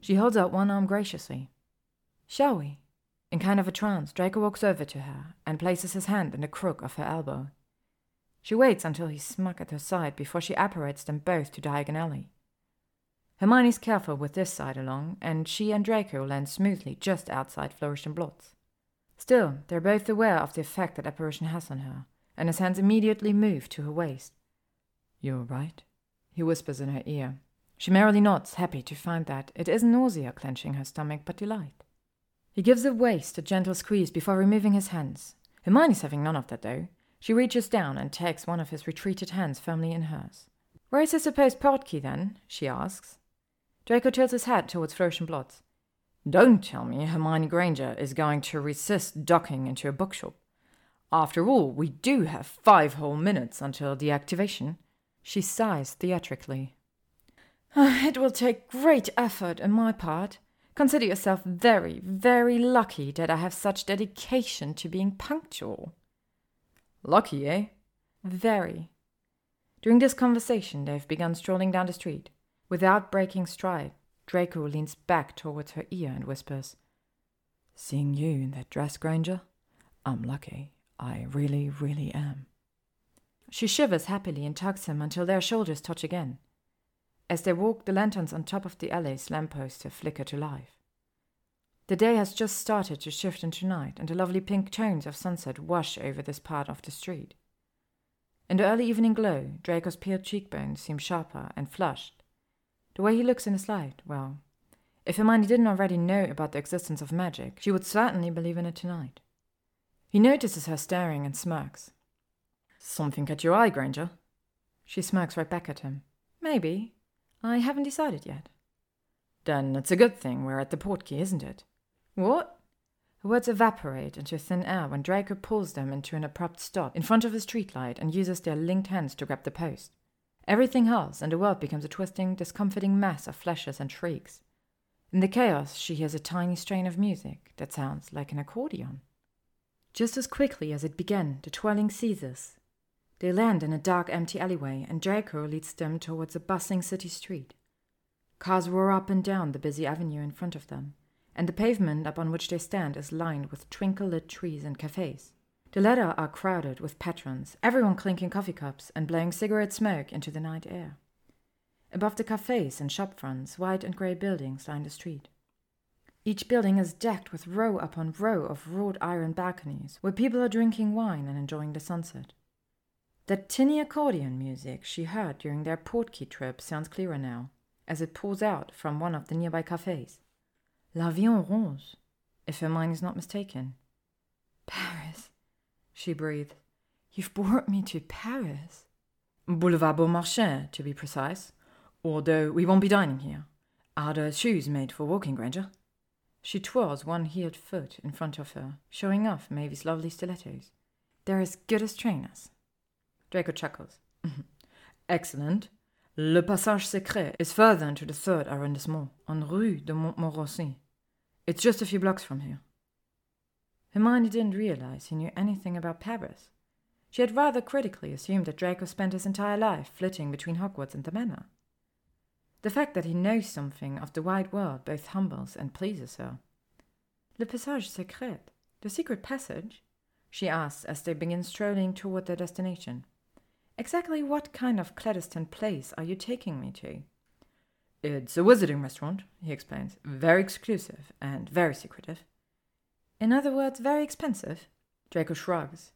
She holds out one arm graciously. Shall we? In kind of a trance, Draco walks over to her and places his hand in the crook of her elbow. She waits until he's smug at her side before she apparates them both to Diagon Alley. Hermione's careful with this side along, and she and Draco land smoothly just outside Flourish and Blotts. Still, they're both aware of the effect that apparition has on her, and his hands immediately move to her waist. You're right, he whispers in her ear. She merrily nods, happy to find that it isn't nausea clenching her stomach, but delight. He gives her waist a gentle squeeze before removing his hands. Hermione's having none of that, though. She reaches down and takes one of his retreated hands firmly in hers. Where is his supposed portkey, then? she asks. Draco tilts his head towards Flourish. Don't tell me Hermione Granger is going to resist ducking into a bookshop. After all, we do have five whole minutes until the activation. She sighs theatrically. It will take great effort on my part. Consider yourself very, very lucky that I have such dedication to being punctual. Lucky, eh? Very. During this conversation, they've begun strolling down the street. Without breaking stride, Draco leans back towards her ear and whispers, Seeing you in that dress, Granger? I'm lucky. I really, really am. She shivers happily and tugs him until their shoulders touch again. As they walk, the lanterns on top of the alley's lampposts flicker to life. The day has just started to shift into night, and the lovely pink tones of sunset wash over this part of the street. In the early evening glow, Draco's peeled cheekbones seem sharper and flushed. The way he looks in his light, well, if Hermione didn't already know about the existence of magic, she would certainly believe in it tonight. He notices her staring and smirks. Something caught your eye, Granger? She smirks right back at him. Maybe. I haven't decided yet. Then it's a good thing we're at the portkey, isn't it? What? Her words evaporate into thin air when Draco pulls them into an abrupt stop in front of a streetlight and uses their linked hands to grab the post. Everything else and the world becomes a twisting, discomforting mass of flashes and shrieks. In the chaos, she hears a tiny strain of music that sounds like an accordion. Just as quickly as it began, the twirling ceases. They land in a dark, empty alleyway, and Draco leads them towards a bustling city street. Cars roar up and down the busy avenue in front of them, and the pavement upon which they stand is lined with twinkle lit trees and cafes. The latter are crowded with patrons, everyone clinking coffee cups and blowing cigarette smoke into the night air. Above the cafes and shop fronts, white and grey buildings line the street. Each building is decked with row upon row of wrought iron balconies, where people are drinking wine and enjoying the sunset. The tinny accordion music she heard during their Portkey trip sounds clearer now, as it pours out from one of the nearby cafes. La Rose, if her mind is not mistaken. Paris, she breathed. You've brought me to Paris. Boulevard Beaumarchais, to be precise. Although we won't be dining here. Are the shoes made for walking, Granger? She twirls one heeled foot in front of her, showing off Mavie's lovely stilettos. They're as good as trainers. Draco chuckles. Excellent. Le Passage Secret is further into the third arrondissement, on Rue de Montmorency. It's just a few blocks from here. Hermione didn't realize he knew anything about Paris. She had rather critically assumed that Draco spent his entire life flitting between Hogwarts and the Manor. The fact that he knows something of the wide world both humbles and pleases her. Le passage secret, the secret passage? she asks as they begin strolling toward their destination. Exactly what kind of clandestine place are you taking me to? It's a wizarding restaurant, he explains. Very exclusive and very secretive. In other words, very expensive? Draco shrugs.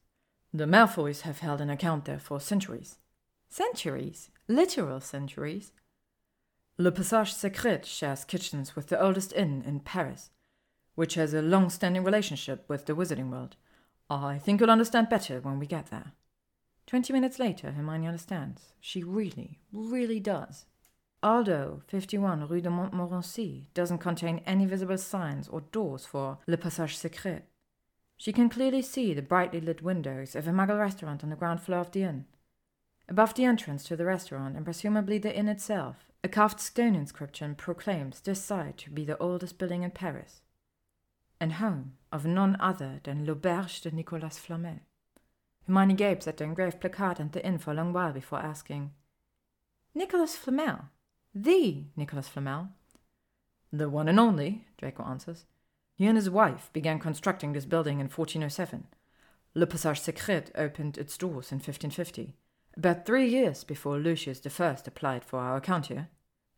The Malfoys have held an account there for centuries. Centuries? Literal centuries? Le Passage Secret shares kitchens with the oldest inn in Paris, which has a long standing relationship with the wizarding world. I think you'll understand better when we get there. Twenty minutes later, Hermione understands. She really, really does. Although 51 Rue de Montmorency doesn't contain any visible signs or doors for Le Passage Secret, she can clearly see the brightly lit windows of a muggle restaurant on the ground floor of the inn. Above the entrance to the restaurant, and presumably the inn itself, a carved stone inscription proclaims this site to be the oldest building in Paris, and home of none other than l'Auberge de Nicolas Flamel. Hermione gapes at the engraved placard and the inn for a long while before asking, Nicolas Flamel? The Nicolas Flamel? The one and only, Draco answers. He and his wife began constructing this building in 1407. Le Passage Secret opened its doors in 1550 about three years before Lucius I applied for our account here.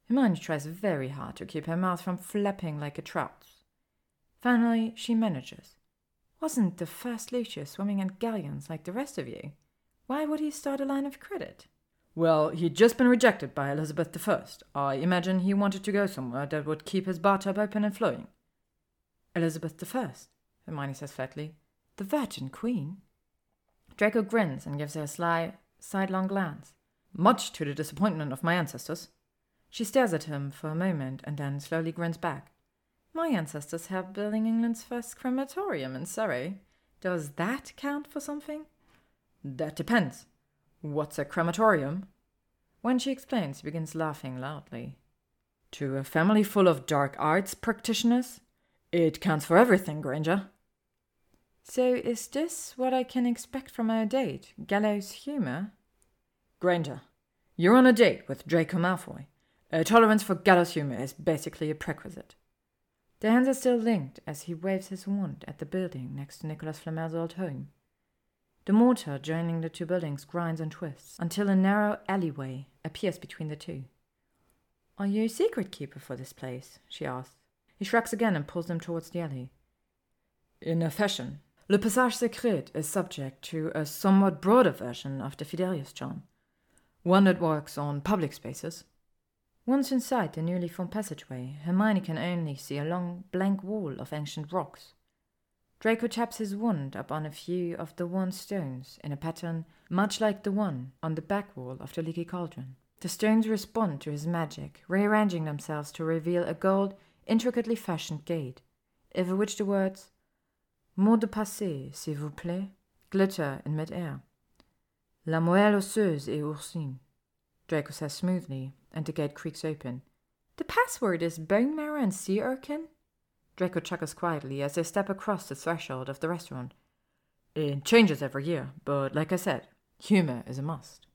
Hermione tries very hard to keep her mouth from flapping like a trout's. Finally, she manages. Wasn't the first Lucius swimming in galleons like the rest of you? Why would he start a line of credit? Well, he'd just been rejected by Elizabeth I. I imagine he wanted to go somewhere that would keep his bathtub open and flowing. Elizabeth I, Hermione says flatly. The Virgin Queen? Draco grins and gives her a sly, sidelong glance, much to the disappointment of my ancestors. She stares at him for a moment and then slowly grins back. My ancestors helped building England's first crematorium in Surrey. Does that count for something? That depends. What's a crematorium? When she explains, he begins laughing loudly. To a family full of dark arts practitioners, it counts for everything, Granger. So is this what I can expect from our date? Gallows humor? Granger, you're on a date with Draco Malfoy. A tolerance for gallows humor is basically a prerequisite. Their hands are still linked as he waves his wand at the building next to Nicolas Flamel's old home. The mortar joining the two buildings grinds and twists until a narrow alleyway appears between the two. Are you a secret keeper for this place? she asks. He shrugs again and pulls them towards the alley. In a fashion, Le Passage Secret is subject to a somewhat broader version of the Fidelius charm, one that works on public spaces. Once inside the newly formed passageway, Hermione can only see a long, blank wall of ancient rocks. Draco taps his wand upon a few of the worn stones in a pattern much like the one on the back wall of the leaky cauldron. The stones respond to his magic, rearranging themselves to reveal a gold, intricately fashioned gate, over which the words Mot de passé, s'il vous plaît, glitter in mid-air. La moelle osseuse et oursine, Draco says smoothly, and the gate creaks open. The password is bone marrow and sea urchin? Draco chuckles quietly as they step across the threshold of the restaurant. It changes every year, but like I said, humor is a must.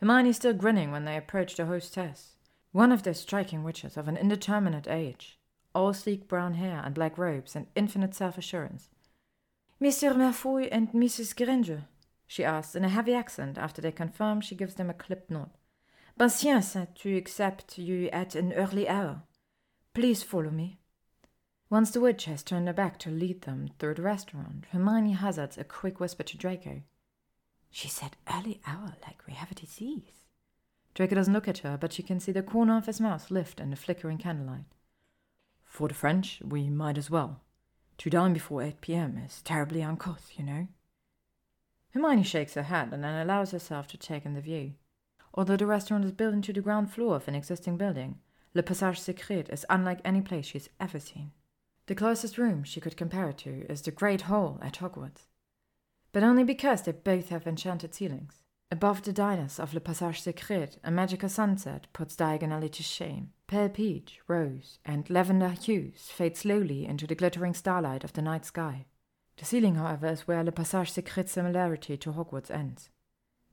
Hermione is still grinning when they approach the hostess, one of those striking witches of an indeterminate age, all sleek brown hair and black robes and infinite self assurance. Mr. Malfoy and Mrs. Granger, she asks in a heavy accent after they confirm she gives them a clipped nod. Patience to accept you at an early hour. Please follow me. Once the witch has turned her back to lead them through the restaurant, Hermione hazards a quick whisper to Draco. She said early hour like we have a disease. Draco doesn't look at her, but she can see the corner of his mouth lift in the flickering candlelight. For the French, we might as well. To dine before 8 p.m. is terribly uncouth, you know. Hermione shakes her head and then allows herself to take in the view. Although the restaurant is built into the ground floor of an existing building, Le Passage Secret is unlike any place she's ever seen. The closest room she could compare it to is the Great Hall at Hogwarts. But only because they both have enchanted ceilings. Above the diners of Le Passage Secret, a magical sunset puts Diagon Alley to shame. Pale peach, rose, and lavender hues fade slowly into the glittering starlight of the night sky. The ceiling, however, is where Le Passage Secret's similarity to Hogwarts ends.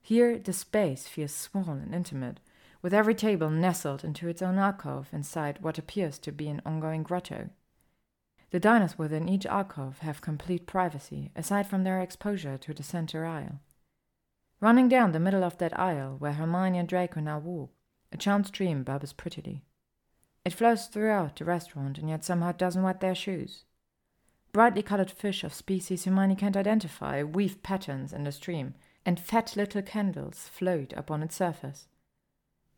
Here, the space feels small and intimate, with every table nestled into its own alcove inside what appears to be an ongoing grotto. The diners within each alcove have complete privacy, aside from their exposure to the center aisle. Running down the middle of that aisle, where Hermione and Draco now walk, a charmed stream bubbles prettily. It flows throughout the restaurant and yet somehow doesn't wet their shoes. Brightly colored fish of species Hermione can't identify weave patterns in the stream, and fat little candles float upon its surface.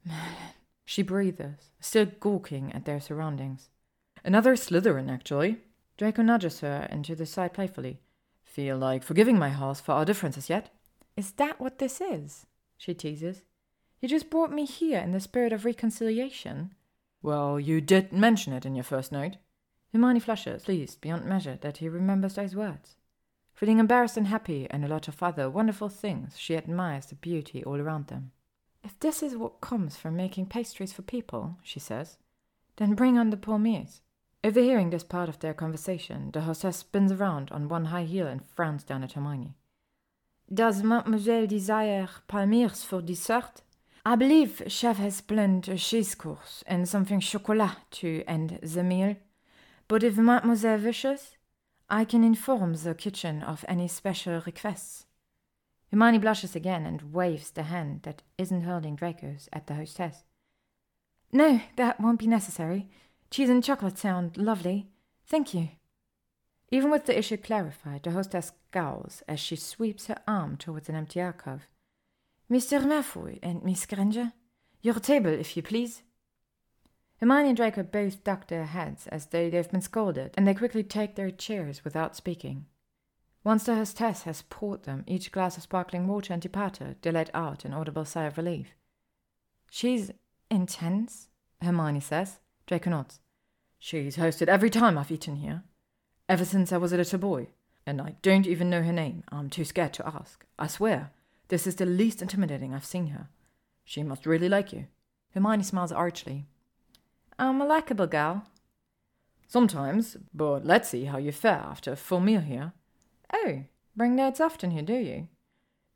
Merlin, she breathes, still gawking at their surroundings. Another Slytherin, actually. Draco nudges her into the side playfully. Feel like forgiving my house for our differences yet? Is that what this is? she teases. You just brought me here in the spirit of reconciliation. Well, you did mention it in your first note. Hermione flushes, pleased beyond measure that he remembers those words. Feeling embarrassed and happy, and a lot of other wonderful things, she admires the beauty all around them. If this is what comes from making pastries for people, she says, then bring on the palmiers. Overhearing this part of their conversation, the hostess spins around on one high heel and frowns down at Hermione. Does mademoiselle desire palmiers for dessert? I believe chef has planned a cheese course and something chocolat to end the meal. But if mademoiselle wishes, I can inform the kitchen of any special requests. Hermione blushes again and waves the hand that isn't holding Draco's at the hostess. No, that won't be necessary. Cheese and chocolate sound lovely. Thank you. Even with the issue clarified, the hostess scowls as she sweeps her arm towards an empty alcove. Mr. Malfoy and Miss Granger, your table, if you please. Hermione and Draco both duck their heads as though they've been scolded, and they quickly take their chairs without speaking. Once the hostess has poured them each glass of sparkling water and departed, they let out an audible sigh of relief. She's intense, Hermione says. Draco nods. She's hosted every time I've eaten here. Ever since I was a little boy. And I don't even know her name. I'm too scared to ask. I swear, this is the least intimidating I've seen her. She must really like you. Hermione smiles archly. I'm a likable gal. Sometimes, but let's see how you fare after a full meal here. Oh, bring dates often here, do you?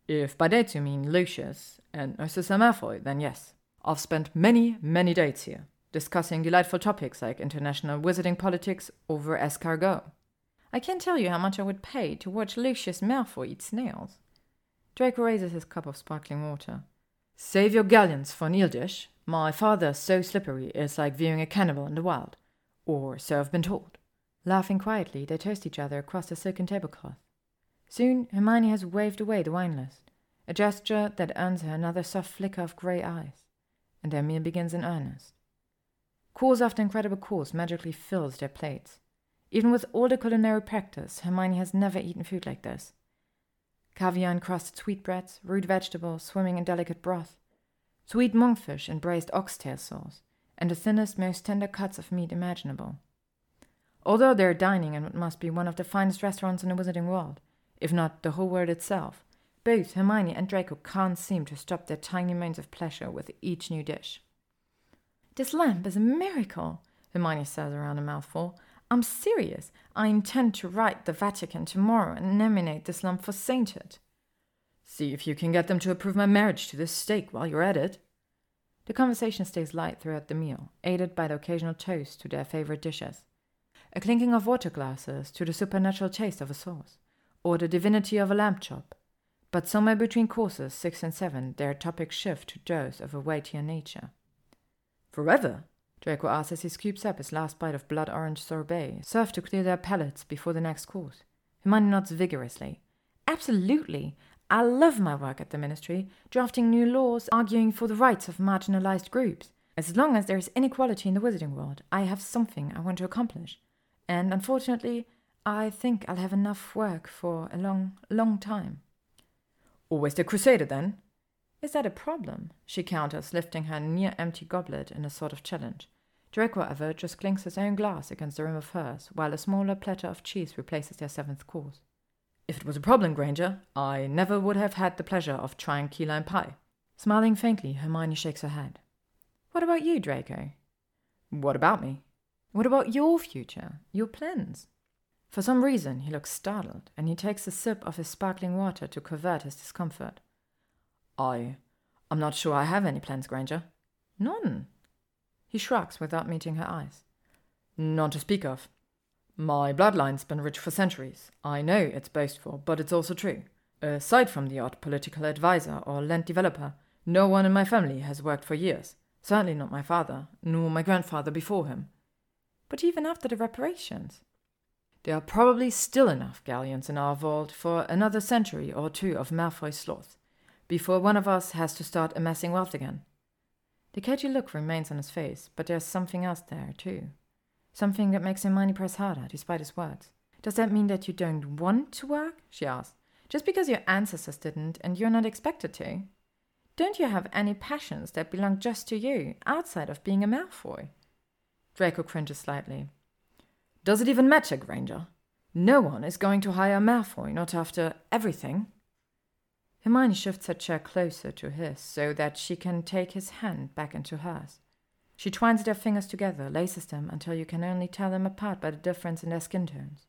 If by dates you mean Lucius and Narcissa Malfoy, then yes. I've spent many, many dates here discussing delightful topics like international wizarding politics over escargot. I can't tell you how much I would pay to watch Lucius Malfoy eat snails. Draco raises his cup of sparkling water. Save your galleons for an eel dish. My father's so slippery it's like viewing a cannibal in the wild. Or so I've been told. Laughing quietly, they toast each other across the silken tablecloth. Soon Hermione has waved away the wine list, a gesture that earns her another soft flicker of grey eyes, and their meal begins in earnest. Course after incredible course magically fills their plates. Even with all the culinary practice, Hermione has never eaten food like this. Caviar encrusted sweetbreads, root vegetables swimming in delicate broth, sweet monkfish in braised oxtail sauce, and the thinnest, most tender cuts of meat imaginable. Although they're dining in what must be one of the finest restaurants in the wizarding world, if not the whole world itself, both Hermione and Draco can't seem to stop their tiny moans of pleasure with each new dish. This lamp is a miracle, Hermione says around a mouthful. I'm serious. I intend to write the Vatican tomorrow and nominate this lump for sainthood. See if you can get them to approve my marriage to this steak while you're at it. The conversation stays light throughout the meal, aided by the occasional toast to their favorite dishes. A clinking of water glasses to the supernatural taste of a sauce, or the divinity of a lamb chop. But somewhere between courses six and seven, their topics shift to those of a weightier nature. Forever? Draco asks as he scoops up his last bite of blood orange sorbet, served to clear their palates before the next course. Hermione nods vigorously. Absolutely. I love my work at the Ministry, drafting new laws, arguing for the rights of marginalized groups. As long as there is inequality in the wizarding world, I have something I want to accomplish. And unfortunately, I think I'll have enough work for a long, long time. Always the Crusader, then? Is that a problem? She counters, lifting her near empty goblet in a sort of challenge. Draco, however, just clinks his own glass against the rim of hers, while a smaller platter of cheese replaces their seventh course. If it was a problem, Granger, I never would have had the pleasure of trying key lime pie. Smiling faintly, Hermione shakes her head. What about you, Draco? What about me? What about your future, your plans? For some reason, he looks startled, and he takes a sip of his sparkling water to covert his discomfort. I. I'm not sure I have any plans, Granger. None. He shrugs without meeting her eyes. None to speak of. My bloodline's been rich for centuries. I know it's boastful, but it's also true. Aside from the odd political advisor or land developer, no one in my family has worked for years. Certainly not my father, nor my grandfather before him. But even after the reparations? There are probably still enough galleons in our vault for another century or two of Malfoy sloth, before one of us has to start amassing wealth again. The catchy look remains on his face, but there's something else there, too. Something that makes Hermione press harder, despite his words. Does that mean that you don't want to work? she asked. Just because your ancestors didn't and you're not expected to? Don't you have any passions that belong just to you, outside of being a Malfoy? Draco cringes slightly. Does it even matter, Granger? No one is going to hire a Malfoy, not after everything. Hermione shifts her chair closer to his so that she can take his hand back into hers. She twines their fingers together, laces them until you can only tell them apart by the difference in their skin tones.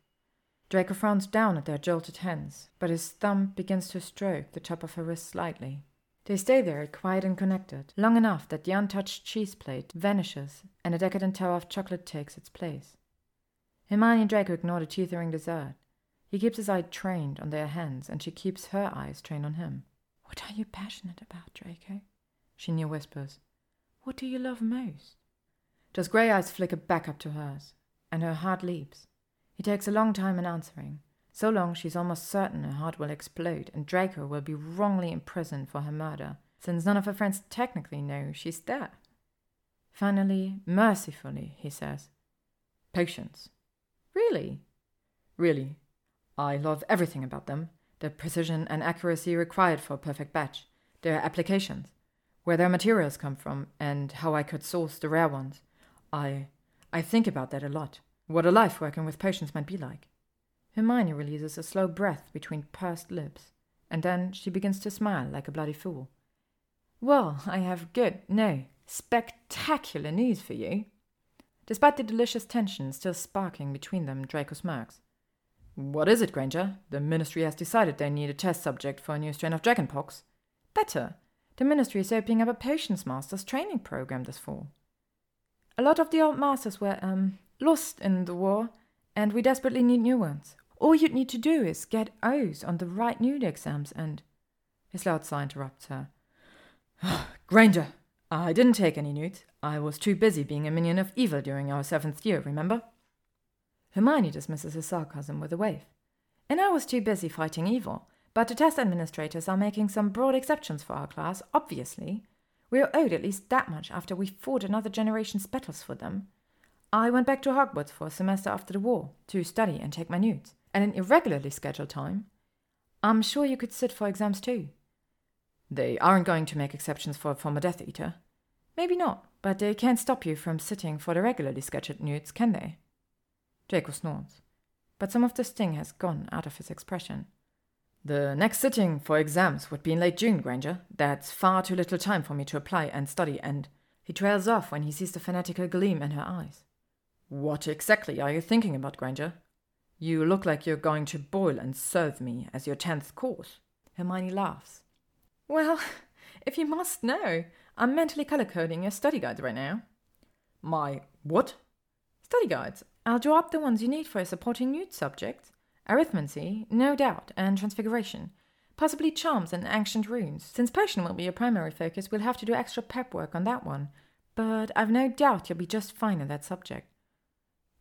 Draco frowns down at their jolted hands, but his thumb begins to stroke the top of her wrist slightly. They stay there, quiet and connected, long enough that the untouched cheese plate vanishes and a decadent tower of chocolate takes its place. Hermione and Draco ignore the teetering dessert. He keeps his eye trained on their hands, and she keeps her eyes trained on him. What are you passionate about, Draco? She near whispers. What do you love most? Does grey eyes flicker back up to hers, and her heart leaps. He takes a long time in answering, so long she's almost certain her heart will explode and Draco will be wrongly imprisoned for her murder, since none of her friends technically know she's there. Finally, mercifully, he says, Potions. Really? Really. I love everything about them the precision and accuracy required for a perfect batch, their applications, where their materials come from, and how I could source the rare ones. I I think about that a lot. What a life working with potions might be like. Hermione releases a slow breath between pursed lips, and then she begins to smile like a bloody fool. Well, I have good, no, spectacular news for you. Despite the delicious tension still sparking between them, Draco smirks. What is it, Granger? The Ministry has decided they need a test subject for a new strain of dragonpox. Better. The Ministry is opening up a Potions Masters training program this fall. A lot of the old masters were, um, lost in the war, and we desperately need new ones. All you'd need to do is get O's on the right NEWT exams and. His loud sigh interrupts her. Granger, I didn't take any NEWT. I was too busy being a minion of evil during our seventh year, remember? Hermione dismisses his sarcasm with a wave. And I was too busy fighting evil. But the test administrators are making some broad exceptions for our class, obviously. We are owed at least that much after we fought another generation's battles for them. I went back to Hogwarts for a semester after the war to study and take my NEWTs, at an irregularly scheduled time. I'm sure you could sit for exams too. They aren't going to make exceptions for a former Death Eater. Maybe not, but they can't stop you from sitting for the regularly scheduled NEWTs, can they? Draco snorts, but some of the sting has gone out of his expression. The next sitting for exams would be in late June, Granger. That's far too little time for me to apply and study, and he trails off when he sees the fanatical gleam in her eyes. What exactly are you thinking about, Granger? You look like you're going to boil and serve me as your tenth course. Hermione laughs. Well, if you must know, I'm mentally color coding your study guides right now. My what? Study guides. I'll draw up the ones you need for your supporting NEWT subjects arithmancy, no doubt, and transfiguration. Possibly charms and ancient runes. Since potion will be your primary focus, we'll have to do extra prep work on that one. But I've no doubt you'll be just fine in that subject.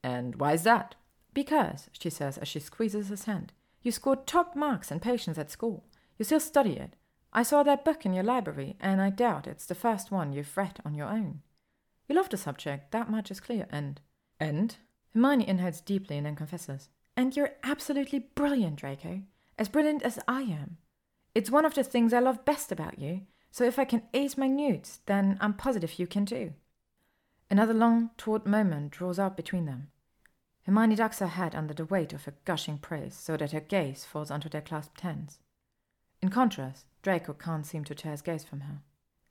And why is that? Because, she says as she squeezes his hand, you scored top marks in potions at school. You still study it. I saw that book in your library, and I doubt it's the first one you've read on your own. You love the subject, that much is clear, and. And? Hermione inhales deeply and then confesses. And you're absolutely brilliant, Draco. As brilliant as I am. It's one of the things I love best about you, so if I can ace my NEWTs, then I'm positive you can too. Another long, taut moment draws out between them. Hermione ducks her head under the weight of her gushing praise so that her gaze falls onto their clasped hands. In contrast, Draco can't seem to tear his gaze from her.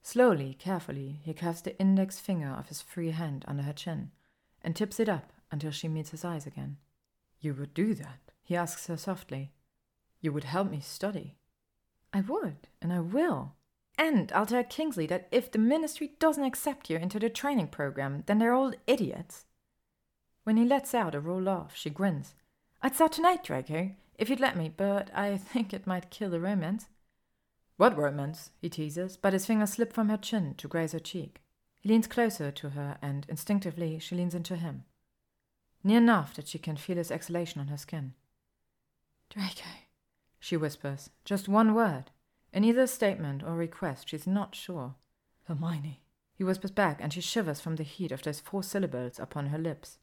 Slowly, carefully, he curves the index finger of his free hand under her chin and tips it up until she meets his eyes again. You would do that? He asks her softly. You would help me study? I would, and I will. And I'll tell Kingsley that if the ministry doesn't accept you into the training program, then they're all idiots. When he lets out a raw laugh, she grins. I'd start tonight, Draco, if you'd let me, but I think it might kill the romance. What romance? he teases, but his fingers slip from her chin to graze her cheek. He leans closer to her, and instinctively she leans into him. Near enough that she can feel his exhalation on her skin. Draco, she whispers, just one word. In either statement or request, she's not sure. Hermione, he whispers back, and she shivers from the heat of those four syllables upon her lips.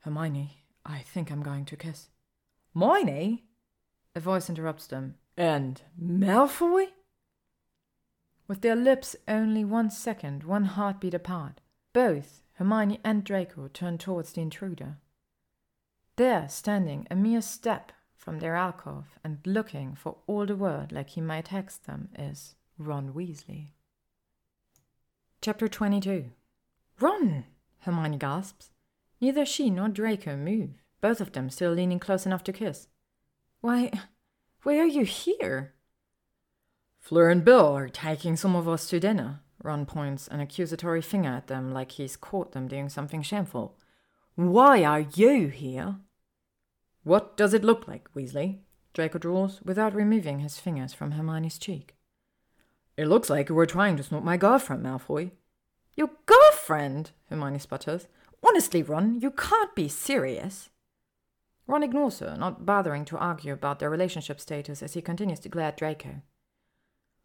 Hermione, I think I'm going to kiss. Hermione? A voice interrupts them. And Malfoy? With their lips only one second, one heartbeat apart, both Hermione and Draco turn towards the intruder. There, standing a mere step from their alcove and looking for all the world like he might hex them, is Ron Weasley. Chapter 22 Ron! Hermione gasps. Neither she nor Draco move, both of them still leaning close enough to kiss. Why, why are you here? Fleur and Bill are taking some of us to dinner. Ron points an accusatory finger at them like he's caught them doing something shameful. Why are you here? What does it look like, Weasley? Draco drawls, without removing his fingers from Hermione's cheek. It looks like you were trying to snort my girlfriend, Malfoy. Your girlfriend? Hermione sputters. Honestly, Ron, you can't be serious. Ron ignores her, not bothering to argue about their relationship status as he continues to glare at Draco.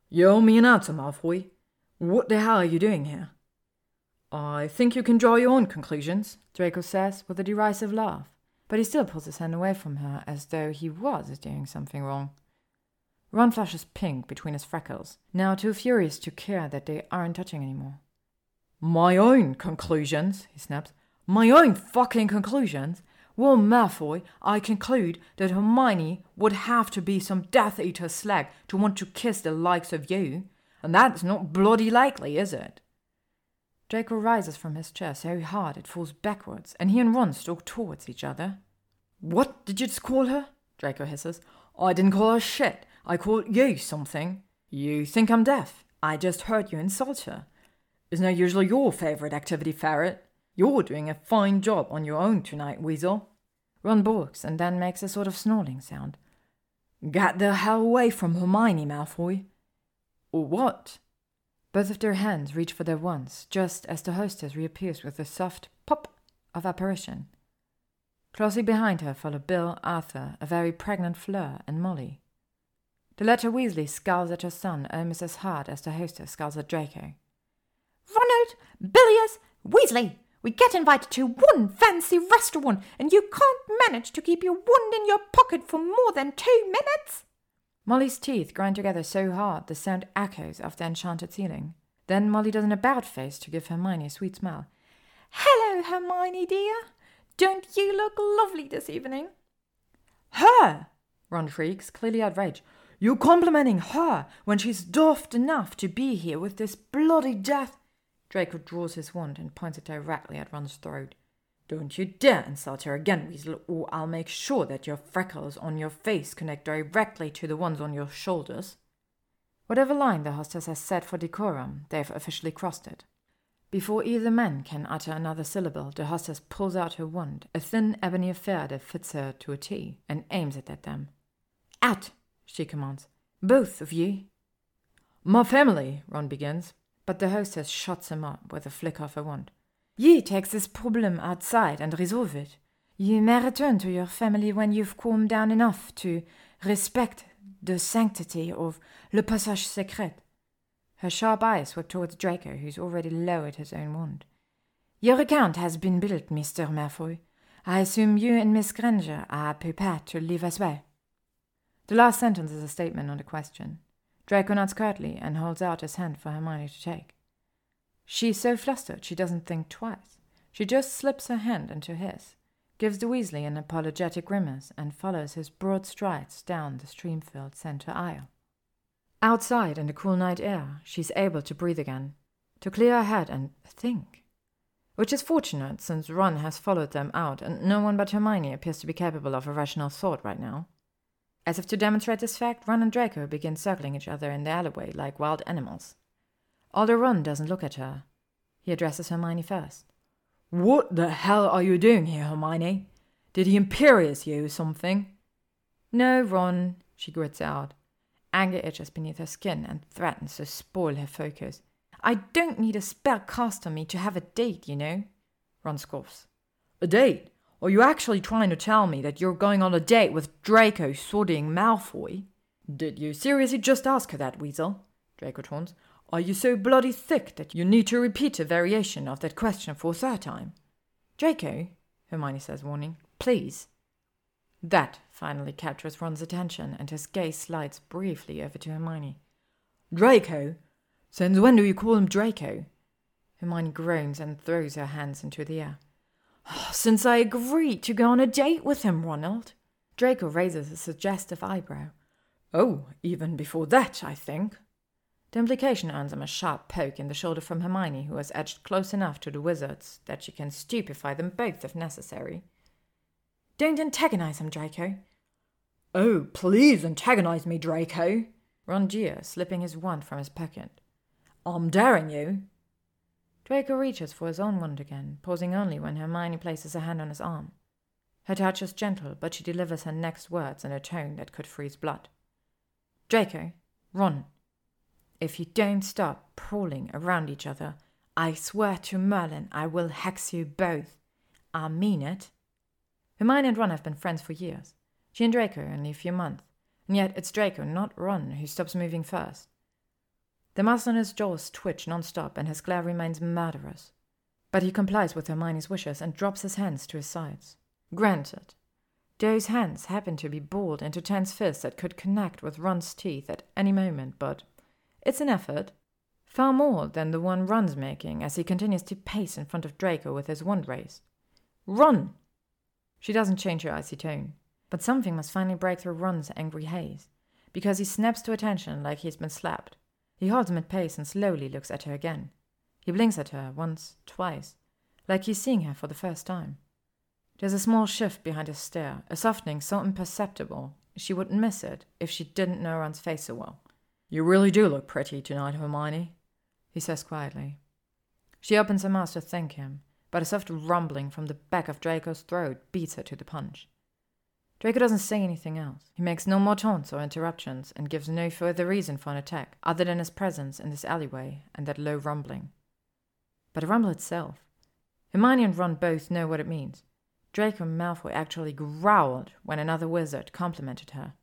You owe me an answer, Malfoy. What the hell are you doing here? I think you can draw your own conclusions, Draco says with a derisive laugh, but he still pulls his hand away from her as though he was doing something wrong. Ron flushes pink between his freckles, now too furious to care that they aren't touching anymore. My own conclusions, he snaps. My own fucking conclusions? Well, Malfoy, I conclude that Hermione would have to be some Death Eater slag to want to kiss the likes of you, and that's not bloody likely, is it? Draco rises from his chair so hard it falls backwards, and he and Ron stalk towards each other. What did you just call her? Draco hisses. I didn't call her shit. I called you something. You think I'm deaf? I just heard you insult her. Isn't that usually your favorite activity, Ferret? You're doing a fine job on your own tonight, Weasel. Ron balks and then makes a sort of snorting sound. Get the hell away from Hermione, Malfoy. Or what? Both of their hands reach for their wands, just as the hostess reappears with a soft pop of apparition. Closely behind her follow Bill, Arthur, a very pregnant Fleur, and Molly. The latter Weasley scowls at her son almost as hard as the hostess scowls at Draco. Ronald, Bilius Weasley, we get invited to one fancy restaurant, and you can't manage to keep your wand in your pocket for more than two minutes. Molly's teeth grind together so hard the sound echoes off the enchanted ceiling. Then Molly does an about face to give Hermione a sweet smile. Hello, Hermione dear. Don't you look lovely this evening? Her! Ron shrieks, clearly outraged. You're complimenting her when she's daft enough to be here with this bloody death. Draco draws his wand and points it directly at Ron's throat. Don't you dare insult her again, Weasel, or I'll make sure that your freckles on your face connect directly to the ones on your shoulders. Whatever line the hostess has set for decorum, they've officially crossed it. Before either man can utter another syllable, the hostess pulls out her wand, a thin ebony affair that fits her to a T, and aims it at them. Out! she commands. Both of you? My family, Ron begins. But the hostess shuts him up with a flick of her wand. You take this problem outside and resolve it. Ye may return to your family when you've calmed down enough to respect the sanctity of Le Passage Secret. Her sharp eyes were towards Draco, who's already lowered his own wand. Your account has been built, Mr. Malfoy. I assume you and Miss Granger are prepared to leave as well. The last sentence is a statement, not a question. Draco nods curtly and holds out his hand for Hermione to take. She's so flustered she doesn't think twice. She just slips her hand into his, gives the Weasley an apologetic grimace, and follows his broad strides down the stream filled centre aisle. Outside in the cool night air, she's able to breathe again, to clear her head and think. Which is fortunate, since Ron has followed them out, and no one but Hermione appears to be capable of a rational thought right now. As if to demonstrate this fact, Ron and Draco begin circling each other in the alleyway like wild animals. Ron doesn't look at her, he addresses Hermione first. What the hell are you doing here, Hermione? Did he Imperius you or something? No, Ron, she grits out. Anger itches beneath her skin and threatens to spoil her focus. I don't need a spell cast on me to have a date, you know. Ron scoffs. A date? Are you actually trying to tell me that you're going on a date with Draco Sorting Malfoy? Did you seriously just ask her that, Weasel? Draco taunts. Are you so bloody thick that you need to repeat a variation of that question for a third time? Draco, Hermione says, warning, please. That finally captures Ron's attention, and his gaze slides briefly over to Hermione. Draco? Since when do you call him Draco? Hermione groans and throws her hands into the air. Oh, since I agreed to go on a date with him, Ronald. Draco raises a suggestive eyebrow. Oh, even before that, I think. The implication earns him a sharp poke in the shoulder from Hermione, who has edged close enough to the wizards that she can stupefy them both if necessary. Don't antagonize him, Draco. Oh, please antagonize me, Draco. Ron jeers, slipping his wand from his pocket. I'm daring you. Draco reaches for his own wand again, pausing only when Hermione places a hand on his arm. Her touch is gentle, but she delivers her next words in a tone that could freeze blood. Draco, Ron, if you don't stop prowling around each other, I swear to Merlin I will hex you both. I mean it. Hermione and Ron have been friends for years. She and Draco only a few months, and yet it's Draco, not Ron, who stops moving first. The muscle in his jaws twitch non-stop, and his glare remains murderous. But he complies with Hermione's wishes and drops his hands to his sides. Granted, those hands happen to be balled into tense fists that could connect with Ron's teeth at any moment, but it's an effort. Far more than the one Ron's making as he continues to pace in front of Draco with his wand raised. Ron! She doesn't change her icy tone, but something must finally break through Ron's angry haze, because he snaps to attention like he's been slapped. He holds him at pace and slowly looks at her again. He blinks at her once, twice, like he's seeing her for the first time. There's a small shift behind his stare, a softening so imperceptible she wouldn't miss it if she didn't know Ron's face so well. You really do look pretty tonight, Hermione, he says quietly. She opens her mouth to thank him, but a soft rumbling from the back of Draco's throat beats her to the punch. Draco doesn't say anything else. He makes no more taunts or interruptions and gives no further reason for an attack other than his presence in this alleyway and that low rumbling. But the rumble itself. Hermione and Ron both know what it means. Draco Malfoy actually growled when another wizard complimented her.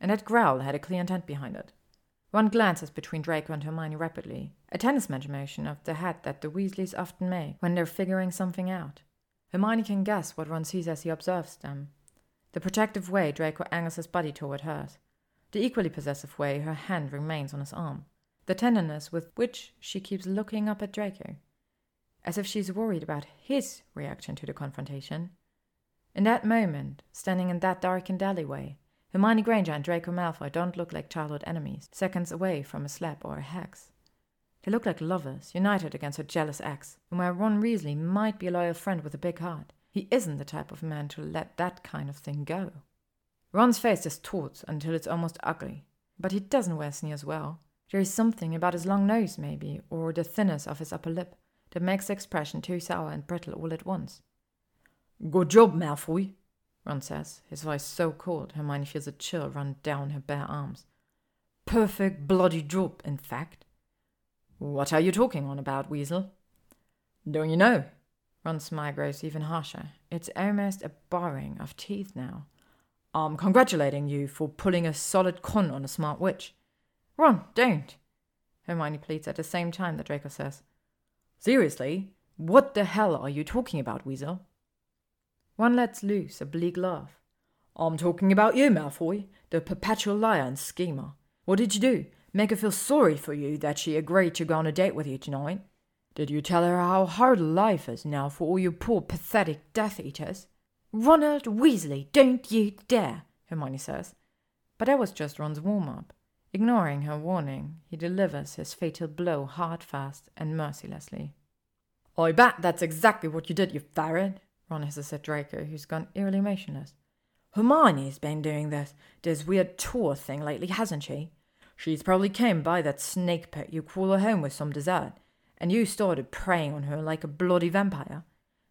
And that growl had a clear intent behind it. Ron glances between Draco and Hermione rapidly, a tennis match motion of the head that the Weasleys often make when they're figuring something out. Hermione can guess what Ron sees as he observes them, the protective way Draco angles his body toward hers, the equally possessive way her hand remains on his arm, the tenderness with which she keeps looking up at Draco, as if she's worried about his reaction to the confrontation. In that moment, standing in that darkened alleyway, Hermione Granger and Draco Malfoy don't look like childhood enemies, seconds away from a slap or a hex. They look like lovers, united against a jealous ex, and where Ron Weasley might be a loyal friend with a big heart, he isn't the type of man to let that kind of thing go. Ron's face distorts until it's almost ugly, but he doesn't wear sneers well. There is something about his long nose, maybe, or the thinness of his upper lip, that makes the expression too sour and brittle all at once. Good job, Malfoy, Ron says, his voice so cold Hermione feels a chill run down her bare arms. Perfect bloody drop, in fact. What are you talking on about, Weasel? Don't you know? Ron's smile grows even harsher. It's almost a baring of teeth now. I'm congratulating you for pulling a solid con on a smart witch. Ron, don't. Hermione pleads at the same time that Draco says. Seriously? What the hell are you talking about, Weasel? Ron lets loose a bleak laugh. I'm talking about you, Malfoy, the perpetual liar and schemer. What did you do? Make her feel sorry for you that she agreed to go on a date with you tonight? Did you tell her how hard life is now for all you poor pathetic Death Eaters? Ronald Weasley, don't you dare, Hermione says. But that was just Ron's warm up. Ignoring her warning, he delivers his fatal blow hard, fast, and mercilessly. I bet that's exactly what you did, you ferret, Ron hisses at Draco, who's gone eerily motionless. Hermione's been doing this, this weird tour thing lately, hasn't she? She's probably came by that snake pit you call her home with some dessert, and you started preying on her like a bloody vampire.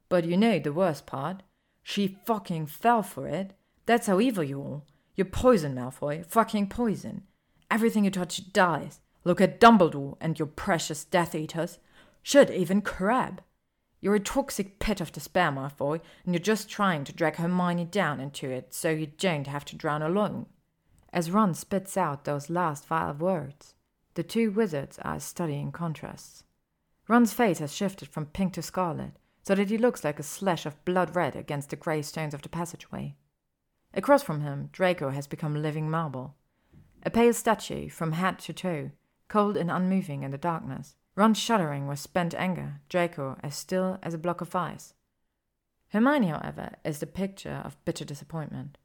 But you know the worst part? She fucking fell for it. That's how evil you are. You're poison, Malfoy. Fucking poison. Everything you touch dies. Look at Dumbledore and your precious Death Eaters. Should even Crabbe. You're a toxic pit of despair, Malfoy, and you're just trying to drag Hermione down into it so you don't have to drown alone. As Ron spits out those last vile words, the two wizards are studying contrasts. Ron's face has shifted from pink to scarlet, so that he looks like a slash of blood red against the grey stones of the passageway. Across from him, Draco has become living marble. A pale statue from head to toe, cold and unmoving in the darkness. Ron shuddering with spent anger, Draco as still as a block of ice. Hermione, however, is the picture of bitter disappointment.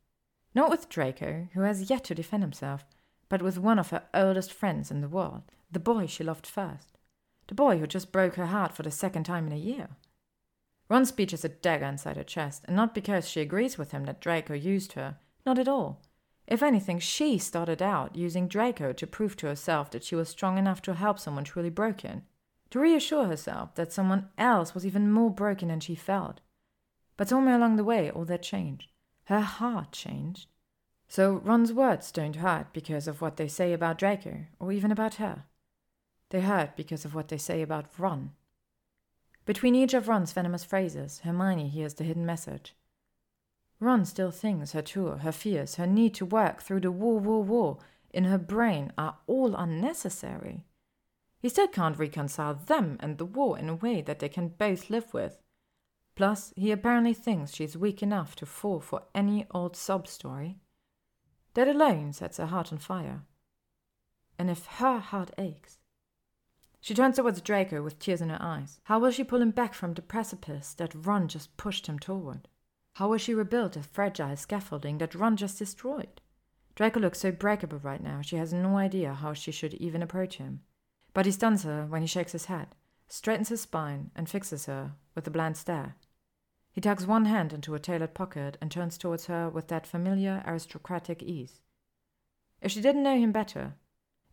Not with Draco, who has yet to defend himself, but with one of her oldest friends in the world, the boy she loved first. The boy who just broke her heart for the second time in a year. Ron's speech is a dagger inside her chest, and not because she agrees with him that Draco used her. Not at all. If anything, she started out using Draco to prove to herself that she was strong enough to help someone truly broken, to reassure herself that someone else was even more broken than she felt. But somewhere along the way, all that changed. Her heart changed. So Ron's words don't hurt because of what they say about Draco, or even about her. They hurt because of what they say about Ron. Between each of Ron's venomous phrases, Hermione hears the hidden message. Ron still thinks her tour, her fears, her need to work through the war, war, war in her brain are all unnecessary. He still can't reconcile them and the war in a way that they can both live with. Plus, he apparently thinks she's weak enough to fall for any old sob story. That alone sets her heart on fire. And if her heart aches, she turns towards Draco with tears in her eyes. How will she pull him back from the precipice that Ron just pushed him toward? How will she rebuild the fragile scaffolding that Ron just destroyed? Draco looks so breakable right now, she has no idea how she should even approach him. But he stuns her when he shakes his head, straightens his spine, and fixes her with a bland stare. He tucks one hand into a tailored pocket and turns towards her with that familiar aristocratic ease. If she didn't know him better,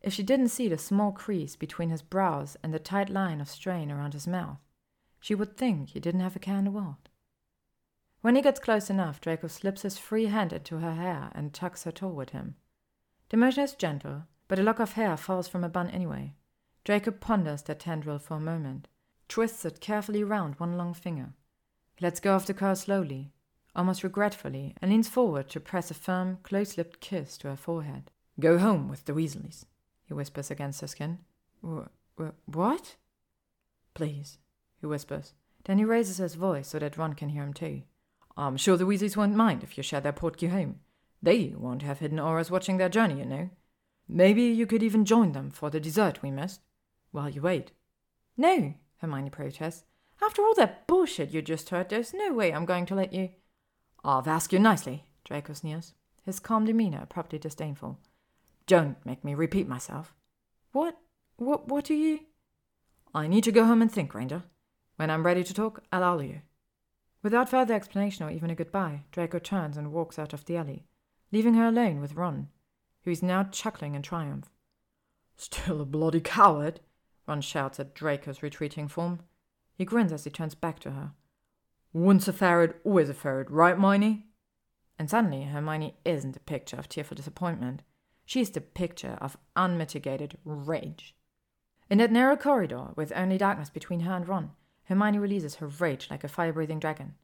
if she didn't see the small crease between his brows and the tight line of strain around his mouth, she would think he didn't have a care in the world. When he gets close enough, Draco slips his free hand into her hair and tucks her toward him. The motion is gentle, but a lock of hair falls from a bun anyway. Draco ponders that tendril for a moment, twists it carefully round one long finger. He lets go of the curl slowly, almost regretfully, and leans forward to press a firm, close lipped kiss to her forehead. Go home with the Weasleys, he whispers against her skin. what? Please, he whispers. Then he raises his voice so that Ron can hear him too. I'm sure the Weasleys won't mind if you share their portkey home. They won't have hidden Aurors watching their journey, you know. Maybe you could even join them for the dessert we missed, while you wait. No, Hermione protests. After all that bullshit you just heard, there's no way I'm going to let you. I've asked you nicely, Draco sneers, his calm demeanor abruptly disdainful. Don't make me repeat myself. What? What? What do you? I need to go home and think, Granger. When I'm ready to talk, I'll allow you. Without further explanation or even a goodbye, Draco turns and walks out of the alley, leaving her alone with Ron, who is now chuckling in triumph. Still a bloody coward, Ron shouts at Draco's retreating form. He grins as he turns back to her. Once a ferret, always a ferret, right, Mione? And suddenly Hermione isn't a picture of tearful disappointment. She's the picture of unmitigated rage. In that narrow corridor, with only darkness between her and Ron, Hermione releases her rage like a fire breathing dragon.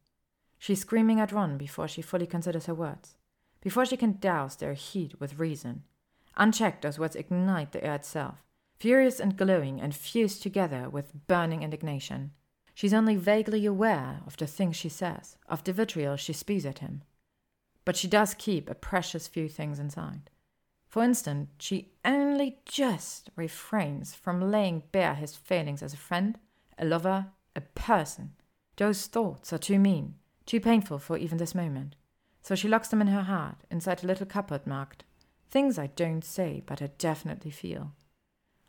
She's screaming at Ron before she fully considers her words, before she can douse their heat with reason. Unchecked, those words ignite the air itself, furious and glowing and fused together with burning indignation. She's only vaguely aware of the things she says, of the vitriol she spews at him. But she does keep a precious few things inside. For instance, she only just refrains from laying bare his failings as a friend, a lover, a person. Those thoughts are too mean, too painful for even this moment. So she locks them in her heart, inside a little cupboard marked Things I don't say, but I definitely feel.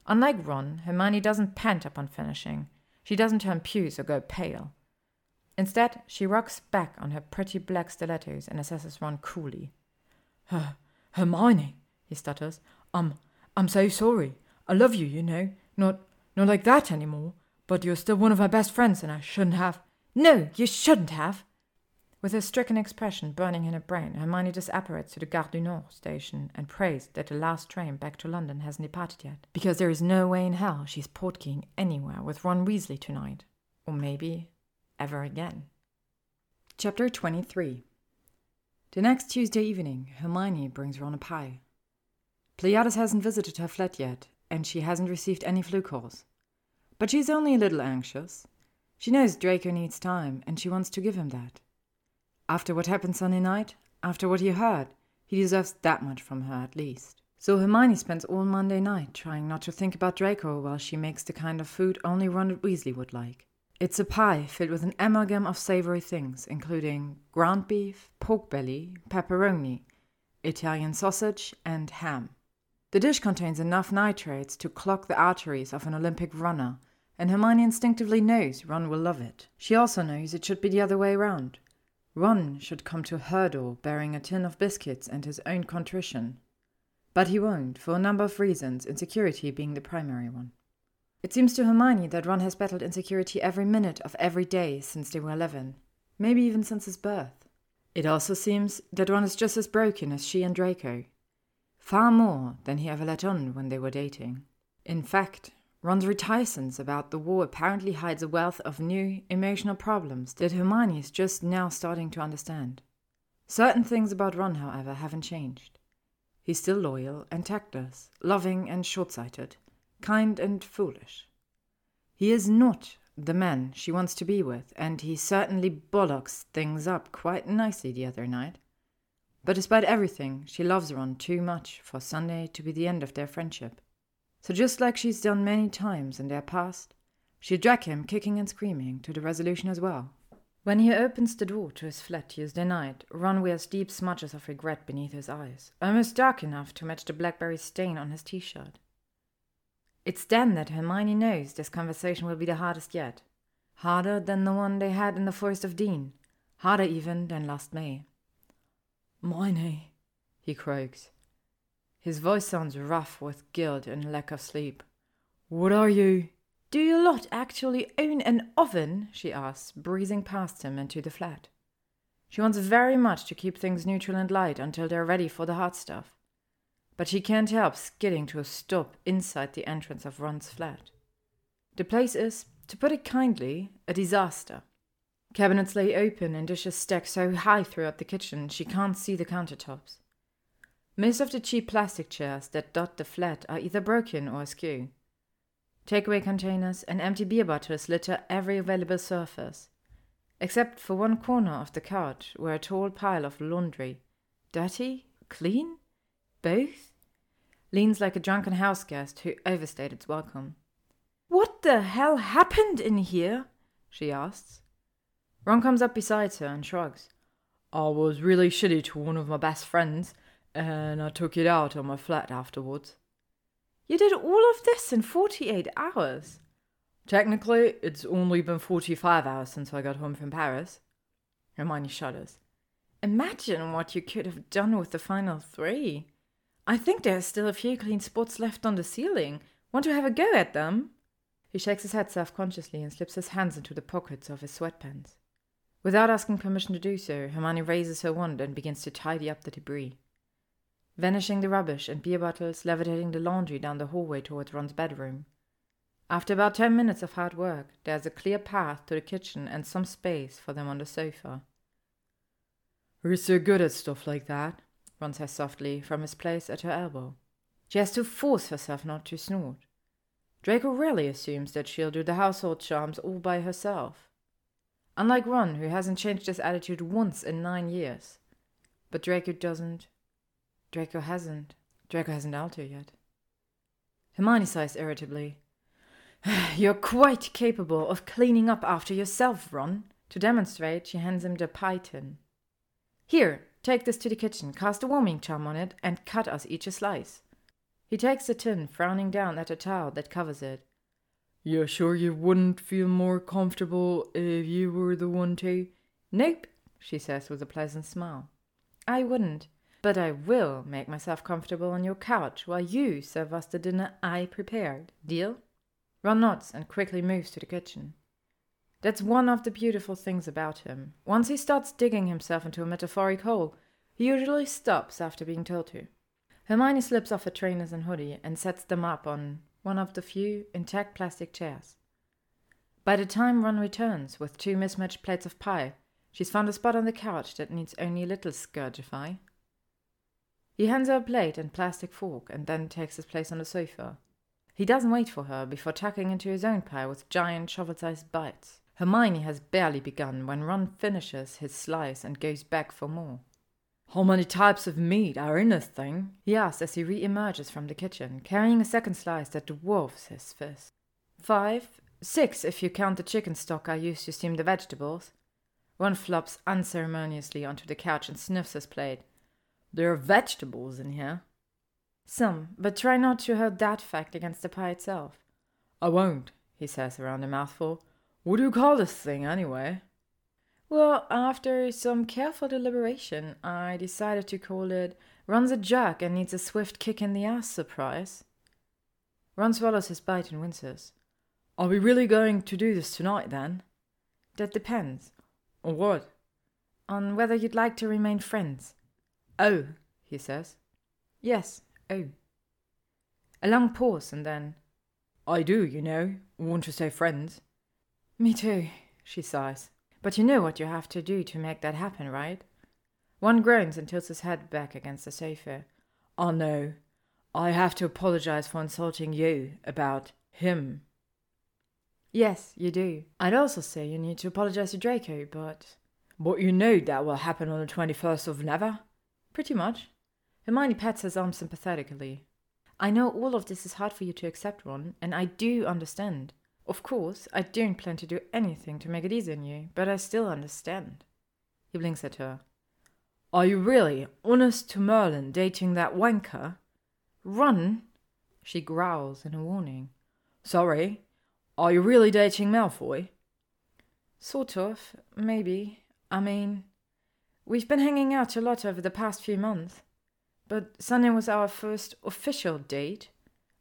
Unlike Ron, Hermione doesn't pant upon finishing. She doesn't turn puce or go pale. Instead, she rocks back on her pretty black stilettos and assesses Ron coolly. Her, Hermione, he stutters. I'm, I'm so sorry. I love you, you know. Not, not like that anymore. But you're still one of my best friends, and I shouldn't have. No, you shouldn't have. With a stricken expression burning in her brain, Hermione disapparates to the Gare du Nord station and prays that the last train back to London hasn't departed yet, because there is no way in hell she's portkeying anywhere with Ron Weasley tonight, or maybe ever again. Chapter 23 The next Tuesday evening, Hermione brings Ron a pie. Pleiades hasn't visited her flat yet, and she hasn't received any Floo calls. But she's only a little anxious. She knows Draco needs time, and she wants to give him that. After what happened Sunday night, after what he heard, he deserves that much from her at least. So Hermione spends all Monday night trying not to think about Draco while she makes the kind of food only Ronald Weasley would like. It's a pie filled with an amalgam of savory things, including ground beef, pork belly, pepperoni, Italian sausage, and ham. The dish contains enough nitrates to clog the arteries of an Olympic runner, and Hermione instinctively knows Ron will love it. She also knows it should be the other way round. Ron should come to her door bearing a tin of biscuits and his own contrition. But he won't, for a number of reasons, insecurity being the primary one. It seems to Hermione that Ron has battled insecurity every minute of every day since they were eleven, maybe even since his birth. It also seems that Ron is just as broken as she and Draco, far more than he ever let on when they were dating. In fact, Ron's reticence about the war apparently hides a wealth of new emotional problems that Hermione is just now starting to understand. Certain things about Ron, however, haven't changed. He's still loyal and tactless, loving and short sighted, kind and foolish. He is not the man she wants to be with, and he certainly bollocks things up quite nicely the other night. But despite everything, she loves Ron too much for Sunday to be the end of their friendship. So just like she's done many times in their past, she'll drag him kicking and screaming to the resolution as well. When he opens the door to his flat Tuesday night, Ron wears deep smudges of regret beneath his eyes, almost dark enough to match the blackberry stain on his t shirt. It's then that Hermione knows this conversation will be the hardest yet. Harder than the one they had in the Forest of Dean. Harder even than last May. Mione, he croaks. His voice sounds rough with guilt and lack of sleep. What are you? Do you lot actually own an oven? she asks, breezing past him into the flat. She wants very much to keep things neutral and light until they're ready for the hot stuff. But she can't help skidding to a stop inside the entrance of Ron's flat. The place is, to put it kindly, a disaster. Cabinets lay open and dishes stacked so high throughout the kitchen she can't see the countertops. Most of the cheap plastic chairs that dot the flat are either broken or askew. Takeaway containers and empty beer bottles litter every available surface, except for one corner of the couch where a tall pile of laundry, dirty, clean, both, leans like a drunken house guest who overstayed its welcome. What the hell happened in here? she asks. Ron comes up beside her and shrugs. I was really shitty to one of my best friends and I took it out on my flat afterwards. You did all of this in 48 hours? Technically, it's only been 45 hours since I got home from Paris. Hermione shudders. Imagine what you could have done with the final three. I think there are still a few clean spots left on the ceiling. Want to have a go at them? He shakes his head self consciously and slips his hands into the pockets of his sweatpants. Without asking permission to do so, Hermione raises her wand and begins to tidy up the debris. Vanishing the rubbish and beer bottles, levitating the laundry down the hallway towards Ron's bedroom. After about ten minutes of hard work, there's a clear path to the kitchen and some space for them on the sofa. You're so good at stuff like that, Ron says softly from his place at her elbow. She has to force herself not to snort. Draco rarely assumes that she'll do the household charms all by herself. Unlike Ron, who hasn't changed his attitude once in nine years. But Draco doesn't. Draco hasn't. Draco hasn't altered yet. Hermione sighs irritably. You're quite capable of cleaning up after yourself, Ron. To demonstrate, she hands him the pie tin. Here, take this to the kitchen, cast a warming charm on it, and cut us each a slice. He takes the tin, frowning down at the towel that covers it. You're sure you wouldn't feel more comfortable if you were the one to? Nope, she says with a pleasant smile. I wouldn't, but I will make myself comfortable on your couch while you serve us the dinner I prepared. Deal? Ron nods and quickly moves to the kitchen. That's one of the beautiful things about him. Once he starts digging himself into a metaphoric hole, he usually stops after being told to. Hermione slips off her trainers and hoodie and sets them up on one of the few intact plastic chairs. By the time Ron returns with two mismatched plates of pie, she's found a spot on the couch that needs only a little scourgify. He hands her a plate and plastic fork and then takes his place on the sofa. He doesn't wait for her before tucking into his own pie with giant shovel sized bites. Hermione has barely begun when Ron finishes his slice and goes back for more. How many types of meat are in this thing? he asks as he re emerges from the kitchen, carrying a second slice that dwarfs his fist. Five, six if you count the chicken stock I used to steam the vegetables. Ron flops unceremoniously onto the couch and sniffs his plate. There are vegetables in here. Some, but try not to hold that fact against the pie itself. I won't, he says around a mouthful. What do you call this thing, anyway? Well, after some careful deliberation, I decided to call it Ron's a jerk and needs a swift kick in the ass surprise. Ron swallows his bite and winces. Are we really going to do this tonight, then? That depends. On what? On whether you'd like to remain friends. Oh, he says. Yes, Oh. A long pause and then. I do, you know. Want to stay friends. Me too, she sighs. But you know what you have to do to make that happen, right? Ron groans and tilts his head back against the sofa. Oh no. I have to apologize for insulting you about him. Yes, you do. I'd also say you need to apologize to Draco, but. But you know that will happen on the 21st of Never? Pretty much. Hermione pats his arm sympathetically. I know all of this is hard for you to accept, Ron, and I do understand. Of course, I don't plan to do anything to make it easy on you, but I still understand. He blinks at her. Are you really, honest to Merlin, dating that wanker? Ron! She growls in a warning. Sorry. Are you really dating Malfoy? Sort of, maybe. I mean, we've been hanging out a lot over the past few months. But Sunday was our first official date.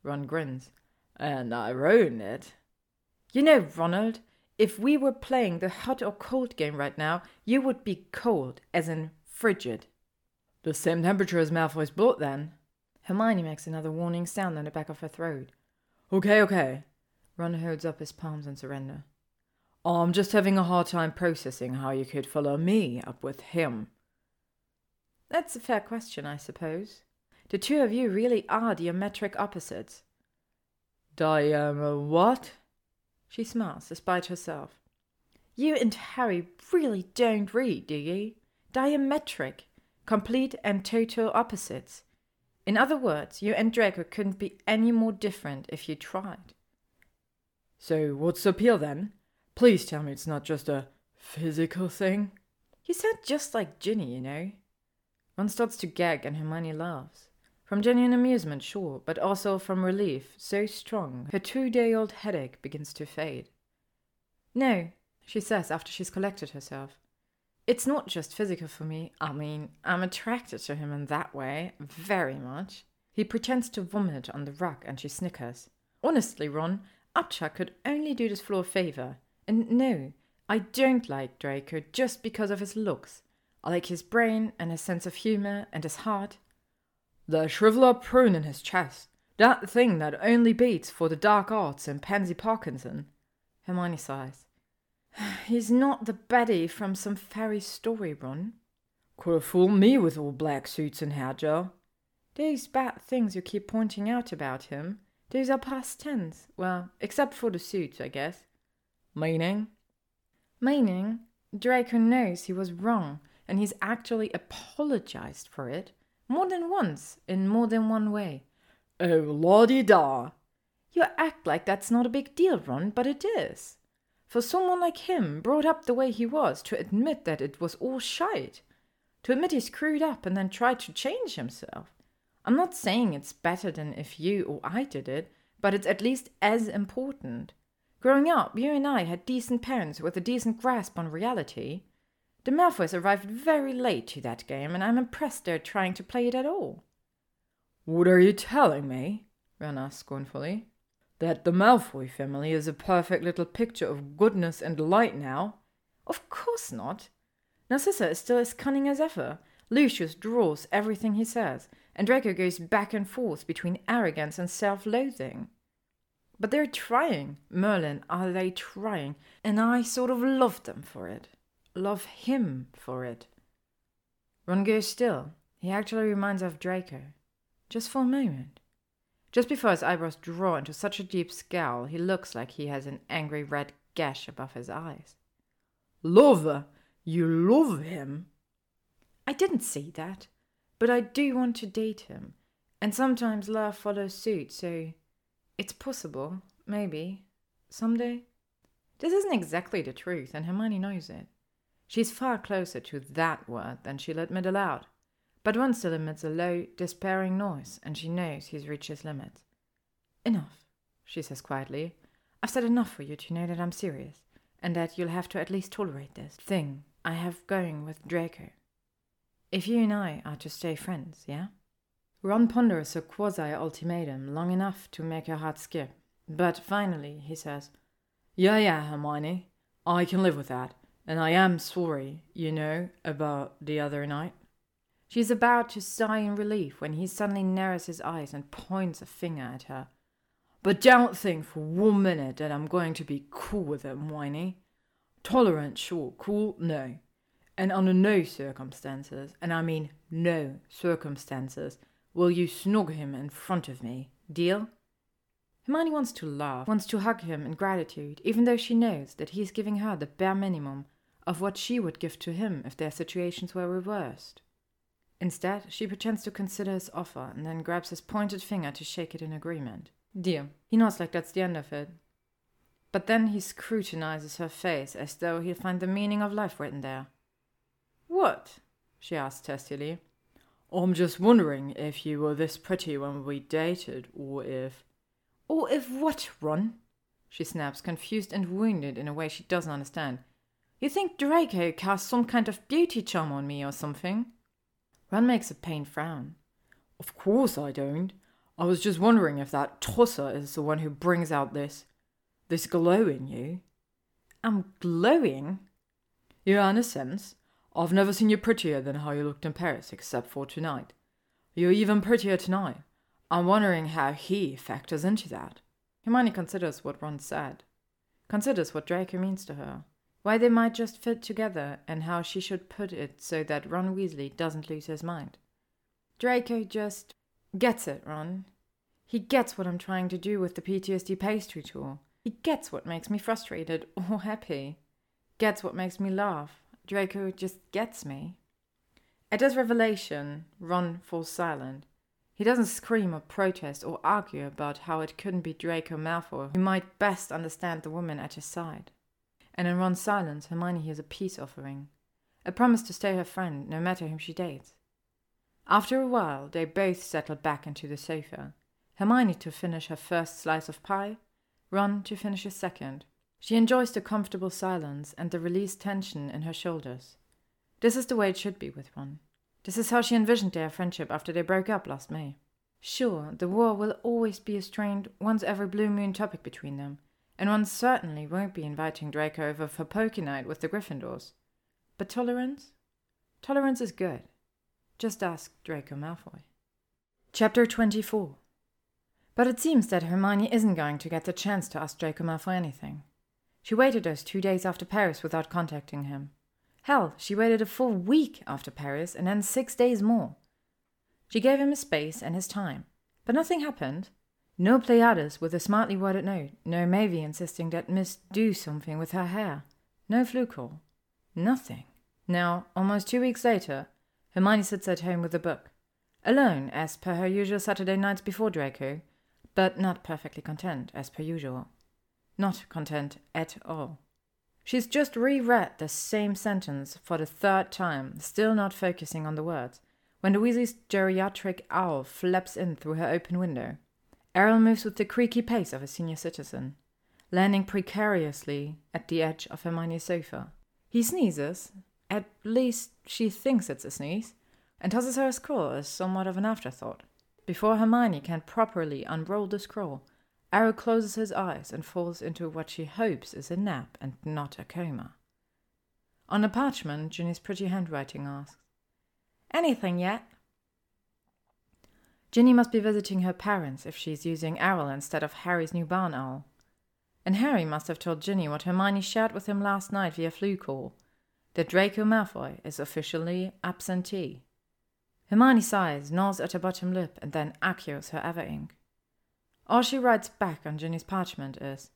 Ron grins. And I ruined it. You know, Ronald, if we were playing the hot or cold game right now, you would be cold, as in frigid. The same temperature as Malfoy's blood, then. Hermione makes another warning sound on the back of her throat. Okay, okay. Ron holds up his palms in surrender. Oh, I'm just having a hard time processing how you could follow me up with him. That's a fair question, I suppose. The two of you really are diametric opposites. Diam what? She smiles, despite herself. You and Harry really don't read, do you? Diametric. Complete and total opposites. In other words, you and Draco couldn't be any more different if you tried. So, what's the appeal then? Please tell me it's not just a physical thing. You sound just like Ginny, you know. Ron starts to gag and Hermione laughs. From genuine amusement, sure, but also from relief, so strong, her two day old headache begins to fade. No, she says after she's collected herself. It's not just physical for me. I mean, I'm attracted to him in that way, very much. He pretends to vomit on the rug and she snickers. Honestly, Ron, Utcha could only do this floor a favor. And no, I don't like Draco just because of his looks. I like his brain and his sense of humor and his heart. The shrivel-up prune in his chest. That thing that only beats for the dark arts and Pansy Parkinson. Hermione sighs. He's not the baddie from some fairy story, Ron. Could have fooled me with all black suits and hair gel. Those bad things you keep pointing out about him, those are past tense. Well, except for the suits, I guess. Meaning? Meaning, Draco knows he was wrong, and he's actually apologized for it more than once, in more than one way. Oh, lordy da! You act like that's not a big deal, Ron, but it is. For someone like him, brought up the way he was, to admit that it was all shite, to admit he screwed up and then try to change himself. I'm not saying it's better than if you or I did it, but it's at least as important. Growing up, you and I had decent parents with a decent grasp on reality. The Malfoys arrived very late to that game, and I'm impressed they're trying to play it at all. What are you telling me? Ron asked scornfully. That the Malfoy family is a perfect little picture of goodness and light now? Of course not. Narcissa is still as cunning as ever. Lucius draws everything he says, and Draco goes back and forth between arrogance and self loathing. But they're trying. Merlin, are they trying? And I sort of love them for it love him for it. Ron goes still. He actually reminds of Draco. Just for a moment. Just before his eyebrows draw into such a deep scowl, he looks like he has an angry red gash above his eyes. Love? You love him? I didn't say that, but I do want to date him, and sometimes love follows suit, so it's possible, maybe, someday. This isn't exactly the truth, and Hermione knows it. She's far closer to that word than she'll admit aloud. But Ron still emits a low, despairing noise, and she knows he's reached his limit. Enough, she says quietly. I've said enough for you to know that I'm serious, and that you'll have to at least tolerate this thing I have going with Draco. If you and I are to stay friends, yeah? Ron ponders a quasi ultimatum long enough to make her heart skip, but finally he says, Yeah, yeah, Hermione. I can live with that. And I am sorry, you know, about the other night. She is about to sigh in relief when he suddenly narrows his eyes and points a finger at her. But don't think for one minute that I'm going to be cool with it, Whiny. Tolerant, sure. Cool, no. And under no circumstances, and I mean no circumstances, will you snog him in front of me. Deal? Hermione wants to laugh, wants to hug him in gratitude, even though she knows that he is giving her the bare minimum of what she would give to him if their situations were reversed. Instead, she pretends to consider his offer and then grabs his pointed finger to shake it in agreement. Dear. He nods like that's the end of it. But then he scrutinizes her face as though he'll find the meaning of life written there. What? she asks testily. I'm just wondering if you were this pretty when we dated, or if. Or if what, Ron? She snaps, confused and wounded in a way she doesn't understand. You think Draco cast some kind of beauty charm on me or something? Ron makes a pained frown. Of course I don't. I was just wondering if that tosser is the one who brings out this. this glow in you. I'm glowing? Yeah, in a sense. I've never seen you prettier than how you looked in Paris, except for tonight. You're even prettier tonight. I'm wondering how he factors into that. Hermione considers what Ron said, considers what Draco means to her why they might just fit together, and how she should put it so that Ron Weasley doesn't lose his mind. Draco just gets it, Ron. He gets what I'm trying to do with the PTSD pastry tool. He gets what makes me frustrated or happy. Gets what makes me laugh. Draco just gets me. At this revelation, Ron falls silent. He doesn't scream or protest or argue about how it couldn't be Draco Malfoy who might best understand the woman at his side and in Ron's silence, Hermione hears a peace offering, a promise to stay her friend no matter whom she dates. After a while, they both settle back into the sofa. Hermione to finish her first slice of pie, Ron to finish his second. She enjoys the comfortable silence and the released tension in her shoulders. This is the way it should be with Ron. This is how she envisioned their friendship after they broke up last May. Sure, the war will always be a strained, once every blue moon topic between them, and Ron certainly won't be inviting Draco over for poker night with the Gryffindors. But tolerance? Tolerance is good. Just ask Draco Malfoy. Chapter 24 But it seems that Hermione isn't going to get the chance to ask Draco Malfoy anything. She waited us two days after Paris without contacting him. Hell, she waited a full week after Paris and then six days more. She gave him his space and his time, but nothing happened. No Pleiades with a smartly worded note, no Maeve insisting that Miss do something with her hair, no Floo call. Nothing. Now, almost two weeks later, Hermione sits at home with a book, alone as per her usual Saturday nights before Draco, but not perfectly content as per usual. Not content at all. She's just reread the same sentence for the third time, still not focusing on the words, when the Weasley's geriatric owl flaps in through her open window. Errol moves with the creaky pace of a senior citizen, landing precariously at the edge of Hermione's sofa. He sneezes, at least she thinks it's a sneeze, and tosses her a scroll as somewhat of an afterthought. Before Hermione can properly unroll the scroll, Errol closes his eyes and falls into what she hopes is a nap and not a coma. On the parchment, Ginny's pretty handwriting asks, Anything yet? Ginny must be visiting her parents if she's using Errol instead of Harry's new barn owl. And Harry must have told Ginny what Hermione shared with him last night via Floo call, that Draco Malfoy is officially absentee. Hermione sighs, gnaws at her bottom lip, and then accios her ever ink. All she writes back on Ginny's parchment is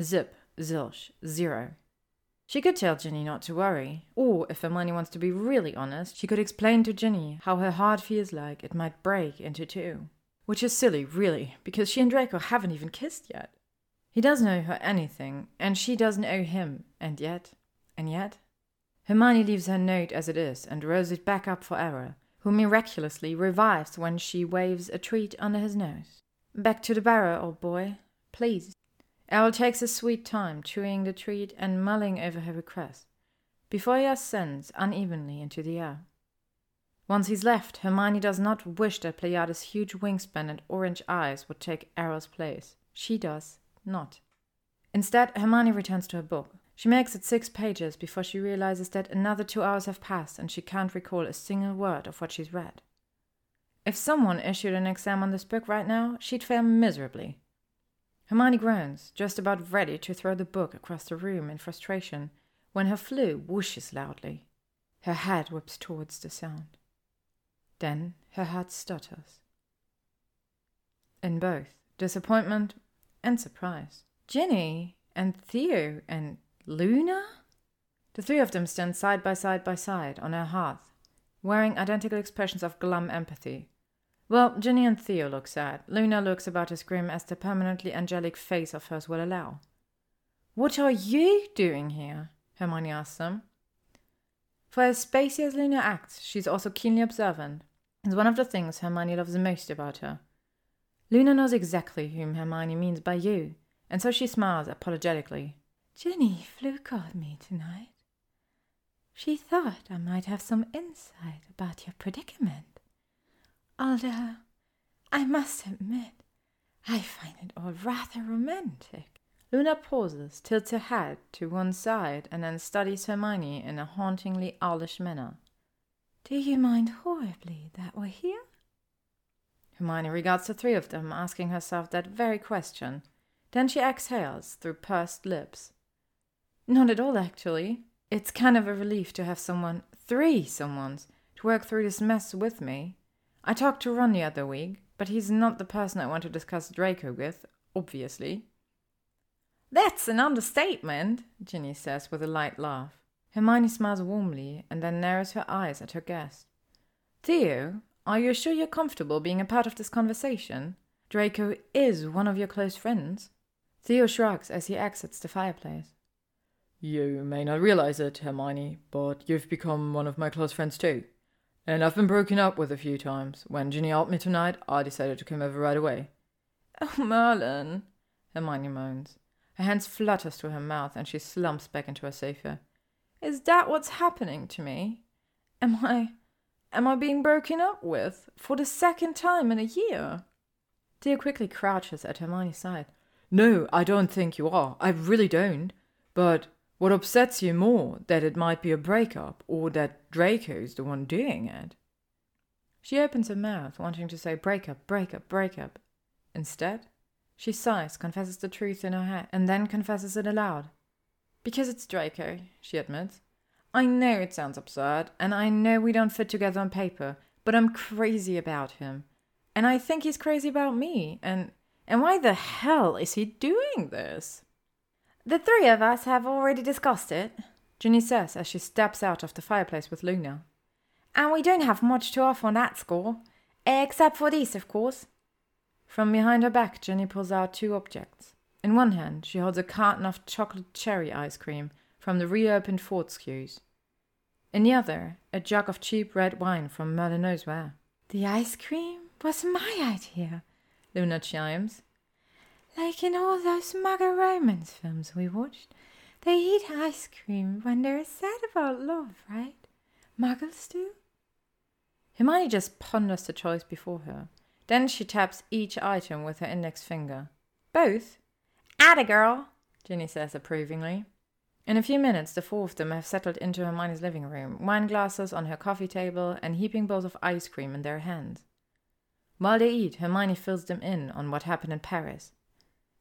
Zip, Zilch, Zero. She could tell Ginny not to worry, or if Hermione wants to be really honest, she could explain to Ginny how her heart feels like it might break into two. Which is silly, really, because she and Draco haven't even kissed yet. He doesn't owe her anything, and she doesn't owe him, and yet, and yet. Hermione leaves her note as it is and rolls it back up for Errol, who miraculously revives when she waves a treat under his nose. Back to the Burrow, old boy, please. Errol takes a sweet time chewing the treat and mulling over her request, before he ascends unevenly into the air. Once he's left, Hermione does not wish that Pleiades' huge wingspan and orange eyes would take Errol's place. She does not. Instead, Hermione returns to her book. She makes it six pages before she realizes that another two hours have passed and she can't recall a single word of what she's read. If someone issued an exam on this book right now, she'd fail miserably. Hermione groans, just about ready to throw the book across the room in frustration, when her Floo whooshes loudly. Her head whips towards the sound. Then her heart stutters. In both disappointment and surprise. Ginny and Theo and Luna? The three of them stand side by side by side on her hearth, wearing identical expressions of glum empathy, well, Ginny and Theo look sad. Luna looks about as grim as the permanently angelic face of hers will allow. What are you doing here? Hermione asks them. For as spacey as Luna acts, she's also keenly observant. It's one of the things Hermione loves most about her. Luna knows exactly whom Hermione means by you, and so she smiles apologetically. Ginny Floo called me tonight. She thought I might have some insight about your predicament. Although, I must admit, I find it all rather romantic. Luna pauses, tilts her head to one side, and then studies Hermione in a hauntingly owlish manner. Do you mind horribly that we're here? Hermione regards the three of them, asking herself that very question. Then she exhales through pursed lips. Not at all, actually. It's kind of a relief to have someone, three someones, to work through this mess with me. I talked to Ron the other week, but he's not the person I want to discuss Draco with, obviously. That's an understatement, Ginny says with a light laugh. Hermione smiles warmly and then narrows her eyes at her guest. Theo, are you sure you're comfortable being a part of this conversation? Draco is one of your close friends. Theo shrugs as he exits the fireplace. You may not realize it, Hermione, but you've become one of my close friends too. And I've been broken up with a few times. When Ginny helped me tonight, I decided to come over right away. Oh, Merlin, Hermione moans. Her hands flutters to her mouth and she slumps back into her sofa. Is that what's happening to me? Am I am I being broken up with for the second time in a year? Theo quickly crouches at Hermione's side. No, I don't think you are. I really don't. But what upsets you more, that it might be a breakup, or that Draco's the one doing it? She opens her mouth, wanting to say break up, break up, break up. Instead, she sighs, confesses the truth in her head, and then confesses it aloud. Because it's Draco, she admits. I know it sounds absurd, and I know we don't fit together on paper, but I'm crazy about him. And I think he's crazy about me, and and why the hell is he doing this? The three of us have already discussed it, Ginny says as she steps out of the fireplace with Luna. And we don't have much to offer on that score, except for these, of course. From behind her back, Ginny pulls out two objects. In one hand, she holds a carton of chocolate cherry ice cream from the reopened Fortescue's. In the other, a jug of cheap red wine from Merlin knows where. The ice cream was my idea, Luna chimes. Like in all those Muggle romance films we watched, they eat ice cream when they're sad about love, right? Muggles do? Hermione just ponders the choice before her. Then she taps each item with her index finger. Both? Atta girl, Ginny says approvingly. In a few minutes, the four of them have settled into Hermione's living room, wine glasses on her coffee table and heaping bowls of ice cream in their hands. While they eat, Hermione fills them in on what happened in Paris.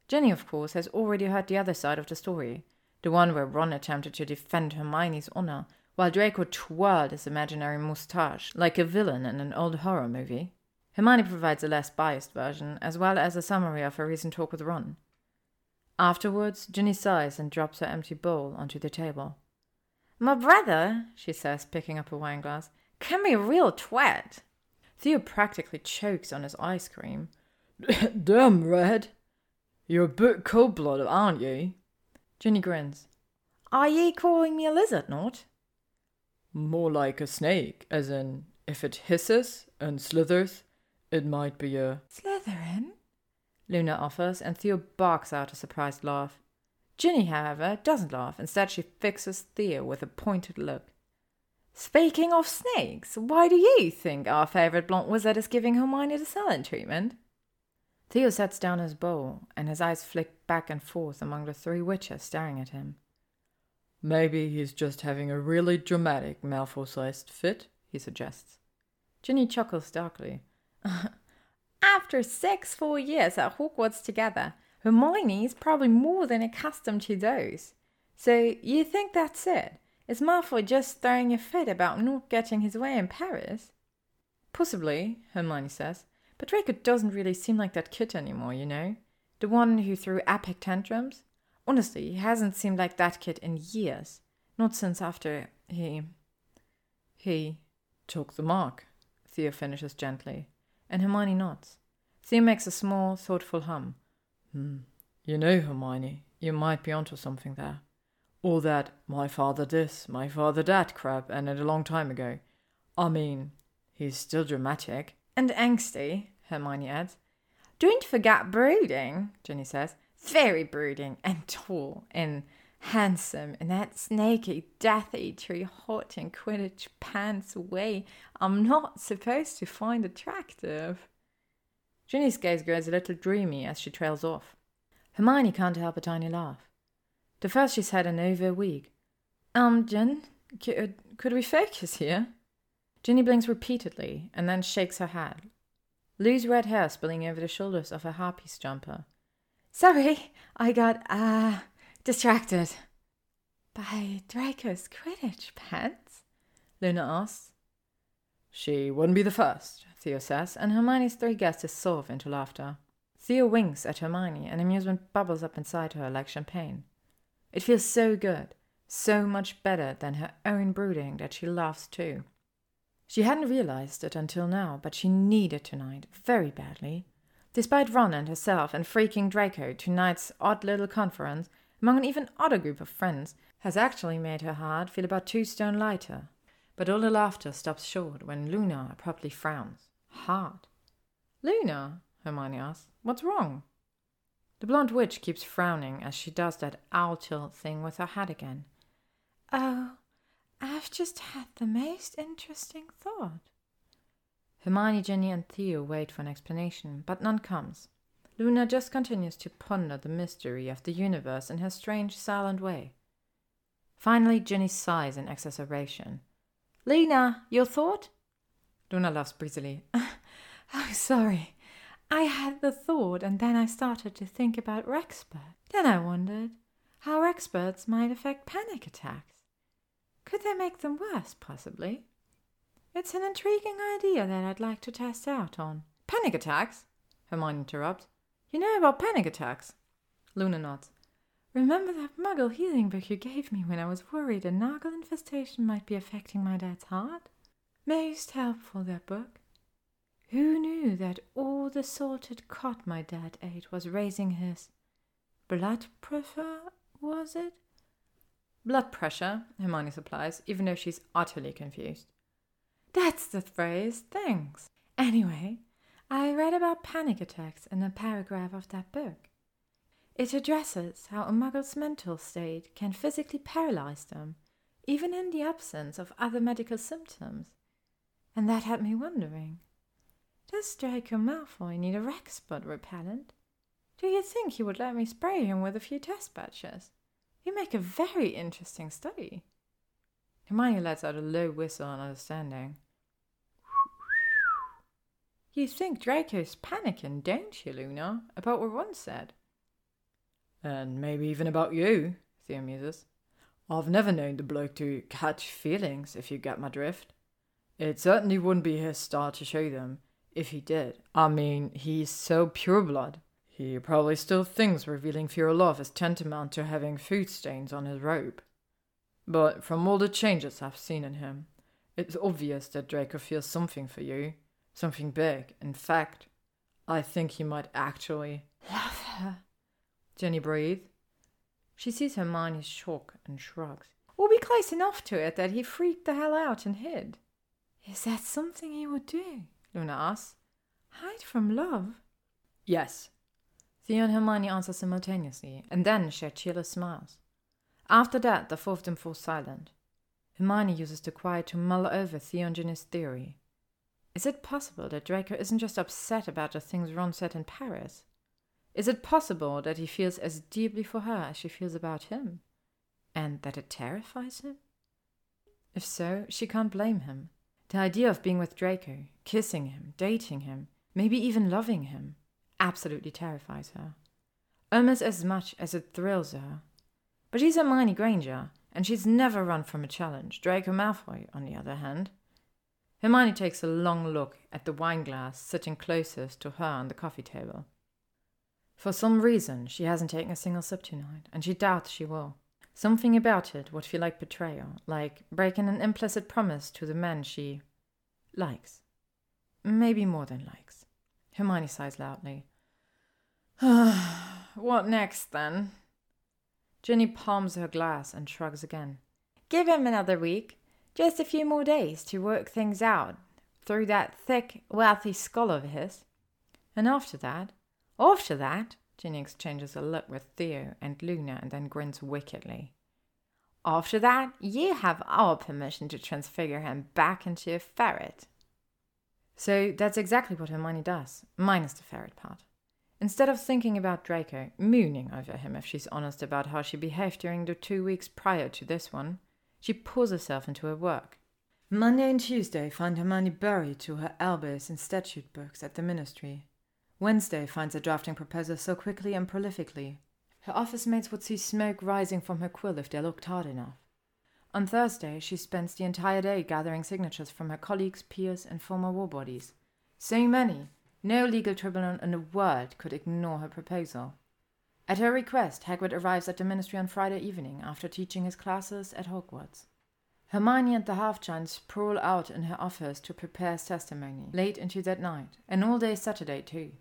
Ginny, of course, has already heard the other side of the story, the one where Ron attempted to defend Hermione's honor, while Draco twirled his imaginary moustache like a villain in an old horror movie. Hermione provides a less biased version, as well as a summary of her recent talk with Ron. Afterwards, Ginny sighs and drops her empty bowl onto the table. My brother, she says, picking up a wine glass, can be a real twat. Theo practically chokes on his ice cream. Damn, Red. You're a bit cold blooded, aren't you? Ginny grins. Are ye calling me a lizard, Nott? More like a snake, as in, if it hisses and slithers, it might be a. Slytherin? Luna offers, and Theo barks out a surprised laugh. Ginny, however, doesn't laugh. Instead, she fixes Theo with a pointed look. Speaking of snakes, why do you think our favourite blonde wizard is giving Hermione the silent treatment? Theo sets down his bowl, and his eyes flick back and forth among the three witches staring at him. Maybe he's just having a really dramatic Malfoy-sized fit, he suggests. Ginny chuckles darkly. After six full years at Hogwarts together, Hermione's probably more than accustomed to those. So you think that's it? Is Malfoy just throwing a fit about not getting his way in Paris? Possibly, Hermione says. But Draco doesn't really seem like that kid anymore, you know? The one who threw epic tantrums? Honestly, he hasn't seemed like that kid in years. Not since after he. he. took the mark, Theo finishes gently, and Hermione nods. Theo makes a small, thoughtful hum. Hmm. You know, Hermione, you might be onto something there. All that my father this, my father that crap, ended a long time ago. I mean, he's still dramatic. And angsty, Hermione adds. Don't forget brooding, Ginny says. Very brooding and tall and handsome in that snaky, death eatery, hot in Quidditch pants way I'm not supposed to find attractive. Ginny's gaze grows a little dreamy as she trails off. Hermione can't help a tiny laugh. The first she's had in over a week. Um, Gin, could, could we focus here? Ginny blinks repeatedly and then shakes her head. Loose red hair spilling over the shoulders of her harpies jumper. Sorry, I got, uh, distracted. By Draco's Quidditch pants? Luna asks. She wouldn't be the first, Theo says, and Hermione's three guests dissolve into laughter. Theo winks at Hermione, and amusement bubbles up inside her like champagne. It feels so good, so much better than her own brooding that she laughs too. She hadn't realized it until now, but she needed tonight very badly. Despite Ron and herself and freaking Draco, tonight's odd little conference, among an even odder group of friends, has actually made her heart feel about two stone lighter. But all the laughter stops short when Luna abruptly frowns. Hard. Luna, Hermione asks, what's wrong? The blonde witch keeps frowning as she does that owl tilt thing with her head again. Oh, I've just had the most interesting thought. Hermione, Ginny, and Theo wait for an explanation, but none comes. Luna just continues to ponder the mystery of the universe in her strange, silent way. Finally, Ginny sighs in exasperation. Luna, your thought? Luna laughs breezily. oh, sorry. I had the thought, and then I started to think about Wrackspurt. Then I wondered how Wrackspurts might affect panic attacks. Could they make them worse, possibly? It's an intriguing idea that I'd like to test out on. Panic attacks? Hermione interrupts. You know about panic attacks? Luna nods. Remember that muggle healing book you gave me when I was worried a Nargle infestation might be affecting my dad's heart? Most helpful, that book. Who knew that all the salted cod my dad ate was raising his blood pressure, was it? Blood pressure, Hermione supplies, even though she's utterly confused. That's the phrase, thanks. Anyway, I read about panic attacks in a paragraph of that book. It addresses how a muggle's mental state can physically paralyze them, even in the absence of other medical symptoms. And that had me wondering does Draco Malfoy need a Wrackspurt repellent? Do you think he would let me spray him with a few test batches? You make a very interesting study. Hermione lets out a low whistle in understanding. You think Draco's panicking, don't you, Luna, about what Ron said? And maybe even about you, Theo muses. I've never known the bloke to catch feelings, if you get my drift. It certainly wouldn't be his style to show them, if he did. I mean, he's so pure blood. He probably still thinks revealing pure love is tantamount to having food stains on his robe. But from all the changes I've seen in him, it's obvious that Draco feels something for you. Something big. In fact, I think he might actually love her. Ginny breathes. She sees Hermione's shock and shrugs. We'll be close enough to it that he freaked the hell out and hid. Is that something he would do? Luna asks. Hide from love? Yes. Theo and Hermione answer simultaneously, and then share cheerless smiles. After that, the four of them fall silent. Hermione uses the quiet to mull over Theo and Ginny's theory. Is it possible that Draco isn't just upset about the things Ron said in Paris? Is it possible that he feels as deeply for her as she feels about him? And that it terrifies him? If so, she can't blame him. The idea of being with Draco, kissing him, dating him, maybe even loving him, absolutely terrifies her. Almost as much as it thrills her. But she's Hermione Granger, and she's never run from a challenge. Draco Malfoy, on the other hand. Hermione takes a long look at the wine glass sitting closest to her on the coffee table. For some reason, she hasn't taken a single sip tonight, and she doubts she will. Something about it would feel like betrayal, like breaking an implicit promise to the man she likes. Maybe more than likes. Hermione sighs loudly. what next, then? Ginny palms her glass and shrugs again. Give him another week. Just a few more days to work things out through that thick, wealthy skull of his. And after that, after that, Ginny exchanges a look with Theo and Luna and then grins wickedly. After that, you have our permission to transfigure him back into a ferret. So that's exactly what Hermione does, minus the ferret part. Instead of thinking about Draco, mooning over him if she's honest about how she behaved during the two weeks prior to this one, she pours herself into her work. Monday and Tuesday find Hermione buried to her elbows in statute books at the ministry. Wednesday finds her drafting proposals so quickly and prolifically. Her office mates would see smoke rising from her quill if they looked hard enough. On Thursday, she spends the entire day gathering signatures from her colleagues, peers, and former war bodies. So many, no legal tribunal in the world could ignore her proposal. At her request, Hagrid arrives at the ministry on Friday evening after teaching his classes at Hogwarts. Hermione and the half-giant sprawl out in her office to prepare testimony, late into that night, and all day Saturday too.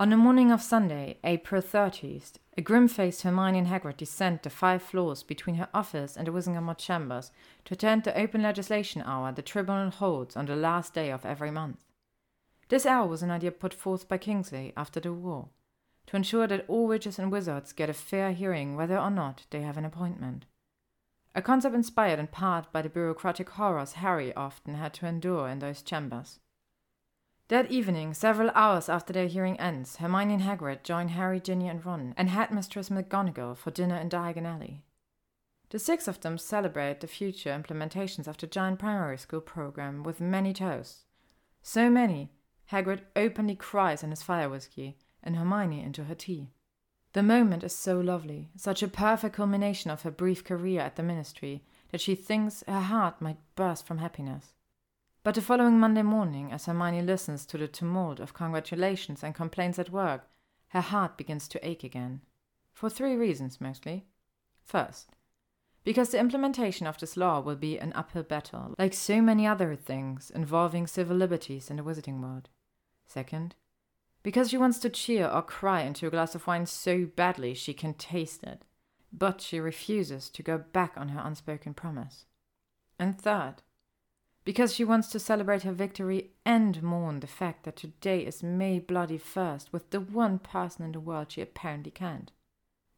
On the morning of Sunday, April 30th, a grim-faced Hermione Hagrid descend the five floors between her office and the Wizengamot chambers to attend the open legislation hour the tribunal holds on the last day of every month. This hour was an idea put forth by Kingsley after the war, to ensure that all witches and wizards get a fair hearing whether or not they have an appointment. A concept inspired in part by the bureaucratic horrors Harry often had to endure in those chambers. That evening, several hours after their hearing ends, Hermione and Hagrid join Harry, Ginny, and Ron and Headmistress McGonagall for dinner in Diagon Alley. The six of them celebrate the future implementations of the giant primary school program with many toasts. So many, Hagrid openly cries in his fire whiskey, and Hermione into her tea. The moment is so lovely, such a perfect culmination of her brief career at the ministry, that she thinks her heart might burst from happiness. But the following Monday morning, as Hermione listens to the tumult of congratulations and complaints at work, her heart begins to ache again. For three reasons mostly. First, because the implementation of this law will be an uphill battle, like so many other things involving civil liberties in the wizarding world. Second, because she wants to cheer or cry into a glass of wine so badly she can taste it, but she refuses to go back on her unspoken promise. And third, because she wants to celebrate her victory and mourn the fact that today is May bloody first with the one person in the world she apparently can't.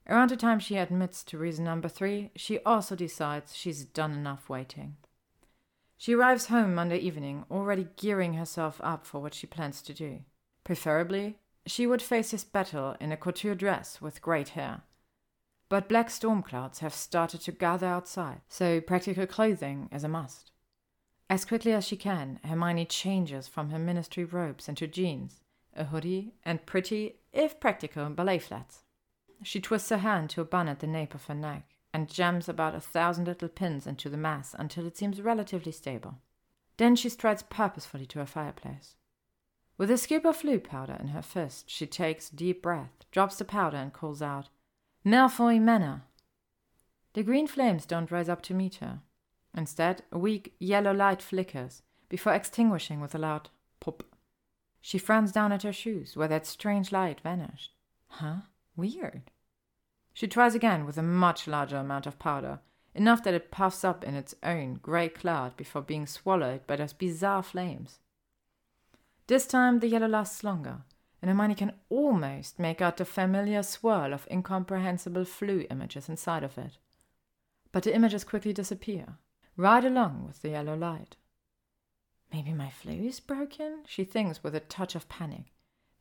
Around the time she admits to reason number three, she also decides she's done enough waiting. She arrives home Monday evening, already gearing herself up for what she plans to do. Preferably, she would face this battle in a couture dress with great hair. But black storm clouds have started to gather outside, so practical clothing is a must. As quickly as she can, Hermione changes from her ministry robes into jeans, a hoodie, and pretty, if practical, ballet flats. She twists her hand to a bun at the nape of her neck and jams about a thousand little pins into the mass until it seems relatively stable. Then she strides purposefully to her fireplace. With a scoop of Floo powder in her fist, she takes a deep breath, drops the powder, and calls out, Malfoy Manor! The green flames don't rise up to meet her. Instead, a weak yellow light flickers before extinguishing with a loud pop. She frowns down at her shoes, where that strange light vanished. Huh? Weird. She tries again with a much larger amount of powder, enough that it puffs up in its own grey cloud before being swallowed by those bizarre flames. This time the yellow lasts longer, and Hermione can almost make out the familiar swirl of incomprehensible Floo images inside of it. But the images quickly disappear, right along with the yellow light. Maybe my Floo is broken, she thinks with a touch of panic.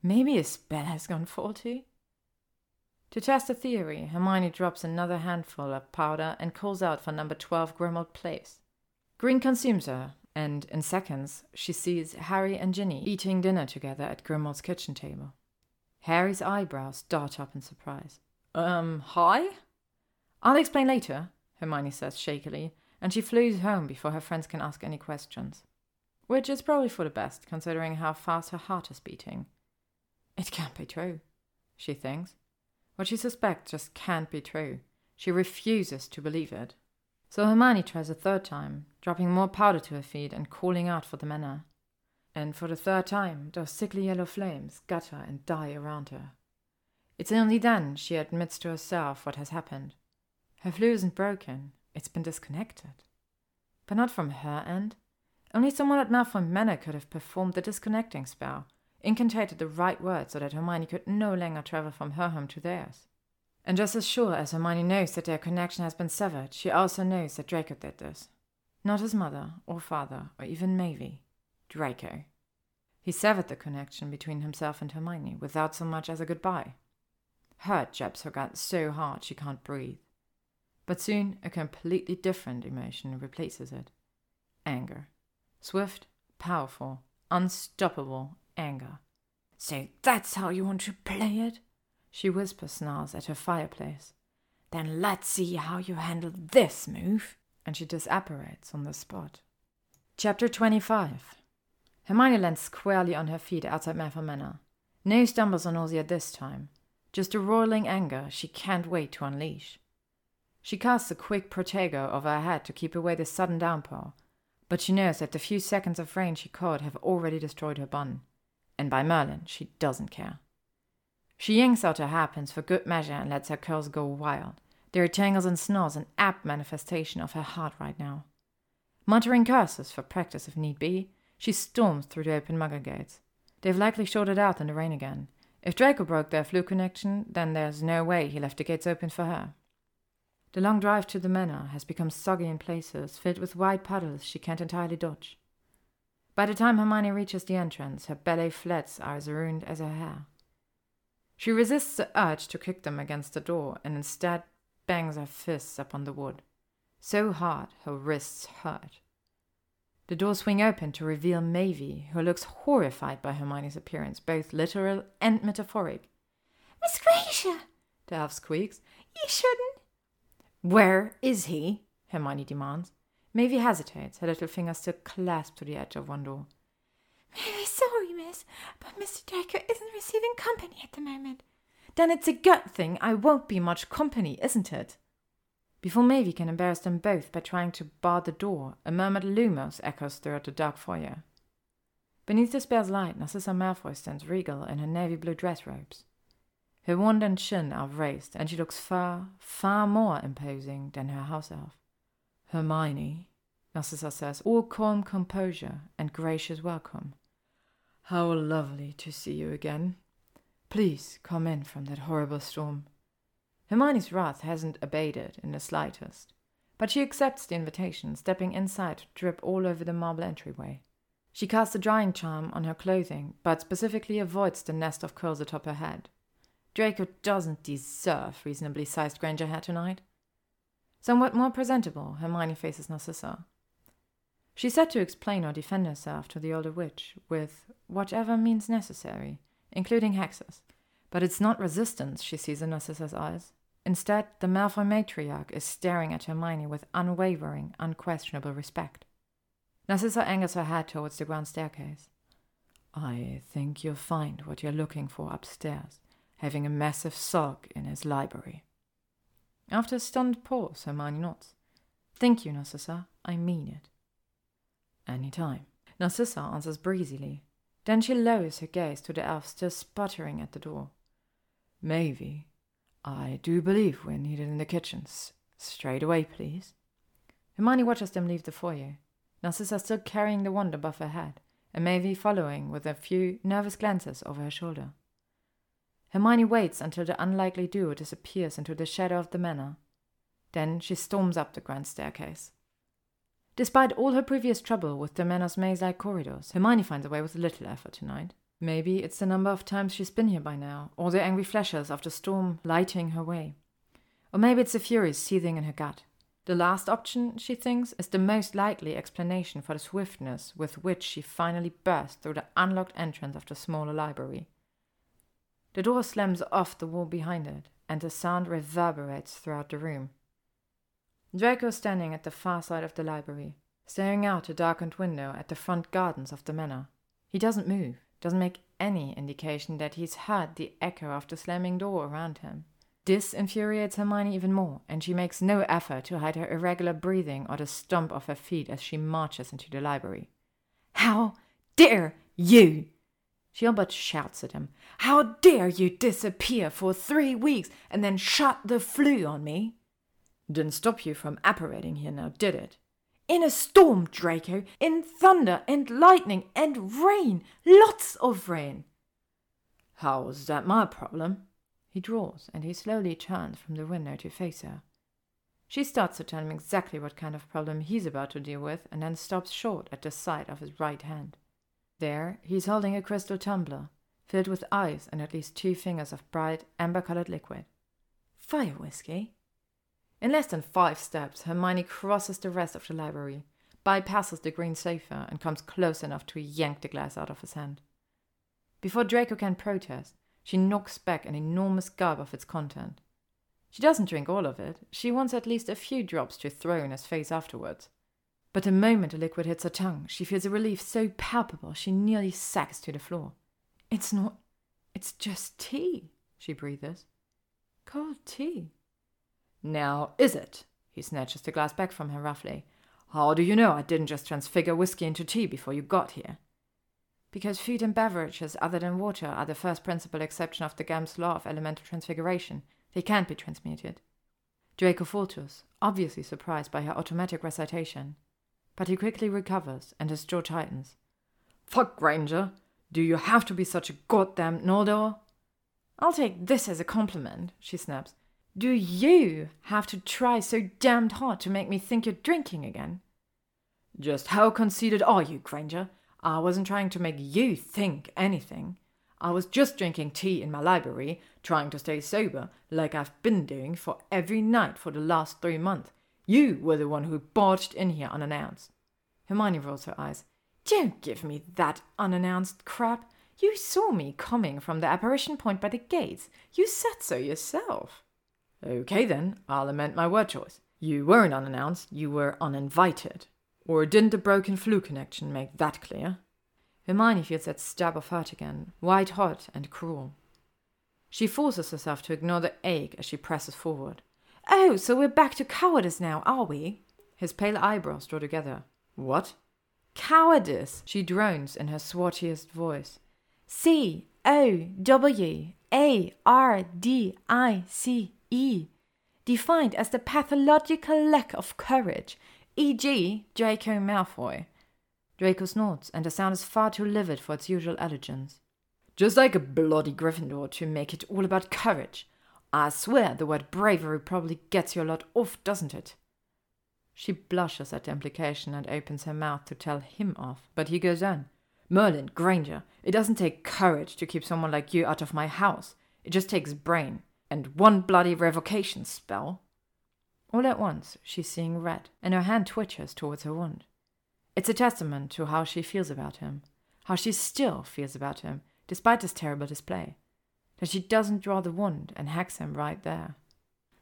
Maybe a spell has gone faulty. To test the theory, Hermione drops another handful of powder and calls out for number 12 Grimmauld Place. Green consumes her, and in seconds she sees Harry and Ginny eating dinner together at Grimmauld's kitchen table. Harry's eyebrows dart up in surprise. Um, hi? I'll explain later, Hermione says shakily, and she flees home before her friends can ask any questions. Which is probably for the best, considering how fast her heart is beating. It can't be true, she thinks. What she suspects just can't be true. She refuses to believe it. So Hermione tries a third time, dropping more powder to her feet and calling out for the manor. And for the third time, those sickly yellow flames gutter and die around her. It's only then she admits to herself what has happened. Her Floo isn't broken, it's been disconnected. But not from her end. Only someone at Malfoy Manor could have performed the disconnecting spell, incantated the right word so that Hermione could no longer travel from her home to theirs. And just as sure as Hermione knows that their connection has been severed, she also knows that Draco did this. Not his mother, or father, or even Mavie. Draco. He severed the connection between himself and Hermione without so much as a goodbye. Hurt jabs her gut so hard she can't breathe. But soon a completely different emotion replaces it anger. Swift, powerful, unstoppable, anger. So that's how you want to play it? She whispers snarls at her fireplace. Then let's see how you handle this move. And she disapparates on the spot. Chapter 25 Hermione lands squarely on her feet outside Malfoy Manor. No stumbles or nausea this time. Just a roiling anger she can't wait to unleash. She casts a quick protego over her head to keep away the sudden downpour, but she knows that the few seconds of rain she caught have already destroyed her bun and by Merlin, she doesn't care. She yanks out her hairpins for good measure and lets her curls go wild. There are tangles and snarls, an apt manifestation of her heart right now. Muttering curses for practice if need be, she storms through the open muggle gates. They've likely shorted out in the rain again. If Draco broke their Floo connection, then there's no way he left the gates open for her. The long drive to the manor has become soggy in places, filled with white puddles she can't entirely dodge. By the time Hermione reaches the entrance, her ballet flats are as ruined as her hair. She resists the urge to kick them against the door and instead bangs her fists upon the wood. so hard her wrists hurt. The doors swing open to reveal Mavie, who looks horrified by Hermione's appearance, both literal and metaphoric. Miss Granger, the elf squeaks. You shouldn't. Where is he? Hermione demands. Mavie hesitates, her little finger still clasped to the edge of one door. Very sorry, miss, but Mr. Draco isn't receiving company at the moment. Then it's a good thing I won't be much company, isn't it? Before Mavie can embarrass them both by trying to bar the door, a murmured Lumos echoes throughout the dark foyer. Beneath the spare's light, Narcissa Malfoy stands regal in her navy blue dress robes. Her wand and chin are raised, and she looks far, far more imposing than her house elf. Hermione, Narcissa says, all calm composure and gracious welcome. How lovely to see you again. Please come in from that horrible storm. Hermione's wrath hasn't abated in the slightest, but she accepts the invitation, stepping inside to drip all over the marble entryway. She casts a drying charm on her clothing, but specifically avoids the nest of curls atop her head. Draco doesn't deserve reasonably sized Granger hair tonight. Somewhat more presentable, Hermione faces Narcissa. She set to explain or defend herself to the older witch with whatever means necessary, including hexes. But it's not resistance she sees in Narcissa's eyes. Instead, the Malfoy matriarch is staring at Hermione with unwavering, unquestionable respect. Narcissa angles her head towards the grand staircase. I think you'll find what you're looking for upstairs, having a massive sulk in his library. After a stunned pause, Hermione nods. Thank you, Narcissa. I mean it. Any time. Narcissa answers breezily. Then she lowers her gaze to the elf still sputtering at the door. Mavie, I do believe we're needed in the kitchens. Straight away, please. Hermione watches them leave the foyer. Narcissa still carrying the wand above her head, and Mavie following with a few nervous glances over her shoulder. Hermione waits until the unlikely duo disappears into the shadow of the manor. Then she storms up the grand staircase. Despite all her previous trouble with the manor's maze-like corridors, Hermione finds a way with little effort tonight. Maybe it's the number of times she's been here by now, or the angry flashes of the storm lighting her way. Or maybe it's the furies seething in her gut. The last option, she thinks, is the most likely explanation for the swiftness with which she finally burst through the unlocked entrance of the smaller library. The door slams off the wall behind it, and the sound reverberates throughout the room. Draco standing at the far side of the library, staring out a darkened window at the front gardens of the manor. He doesn't move doesn't make any indication that he's heard the echo of the slamming door around him. This infuriates Hermione even more, and she makes no effort to hide her irregular breathing or the stomp of her feet as she marches into the library. How dare you! She but shouts at him. How dare you disappear for three weeks and then shut the Floo on me? Didn't stop you from apparating here now, did it? In a storm, Draco, in thunder and lightning and rain, lots of rain. How's that my problem? He draws, and he slowly turns from the window to face her. She starts to tell him exactly what kind of problem he's about to deal with, and then stops short at the sight of his right hand. There, he's holding a crystal tumbler, filled with ice and at least two fingers of bright, amber colored liquid. Fire whiskey? In less than five steps, Hermione crosses the rest of the library, bypasses the green sofa, and comes close enough to yank the glass out of his hand. Before Draco can protest, she knocks back an enormous gulp of its content. She doesn't drink all of it, she wants at least a few drops to throw in his face afterwards. But the moment the liquid hits her tongue, she feels a relief so palpable she nearly sacks to the floor. It's not. It's just tea, she breathes. Cold tea. Now, is it? He snatches the glass back from her roughly. How do you know I didn't just transfigure whiskey into tea before you got here? Because food and beverages other than water are the first principal exception of the Gamp's law of elemental transfiguration. They can't be transmuted. Draco falters, obviously surprised by her automatic recitation. But he quickly recovers, and his jaw tightens. Fuck, Granger! Do you have to be such a goddamn Noldor? I'll take this as a compliment, she snaps. Do you have to try so damned hard to make me think you're drinking again? Just how conceited are you, Granger? I wasn't trying to make you think anything. I was just drinking tea in my library, trying to stay sober, like I've been doing for every night for the last three months. You were the one who barged in here unannounced. Hermione rolls her eyes. Don't give me that unannounced crap. You saw me coming from the apparition point by the gates. You said so yourself. Okay then, I'll amend my word choice. You weren't unannounced, you were uninvited. Or didn't the broken Floo connection make that clear? Hermione feels that stab of hurt again, white hot and cruel. She forces herself to ignore the ache as she presses forward. Oh, so we're back to cowardice now, are we? His pale eyebrows draw together. What? Cowardice, she drones in her swartiest voice. C O W A R D I C E. Defined as the pathological lack of courage, e.g., Draco Malfoy. Draco snorts, and the sound is far too livid for its usual elegance. Just like a bloody Gryffindor to make it all about courage. I swear the word bravery probably gets you a lot off, doesn't it? She blushes at the implication and opens her mouth to tell him off, but he goes on. Merlin, Granger, it doesn't take courage to keep someone like you out of my house. It just takes brain. And one bloody revocation spell. All at once, she's seeing red, and her hand twitches towards her wound. It's a testament to how she feels about him, how she still feels about him, despite this terrible display. That she doesn't draw the wand and hacks him right there.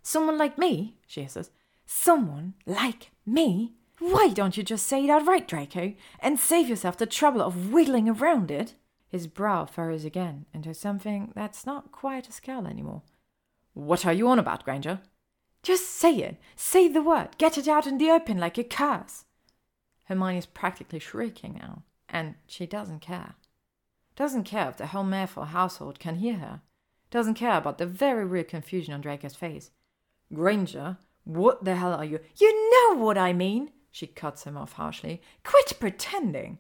Someone like me, she hisses. Someone like me? Why don't you just say it outright, Draco, and save yourself the trouble of wiggling around it? His brow furrows again into something that's not quite a scowl anymore. What are you on about, Granger? Just say it. Say the word. Get it out in the open like a curse. Hermione's practically shrieking now, and she doesn't care. Doesn't care if the whole Malfoy household can hear her. Doesn't care about the very real confusion on Draco's face. Granger, what the hell are you? You know what I mean! She cuts him off harshly. Quit pretending!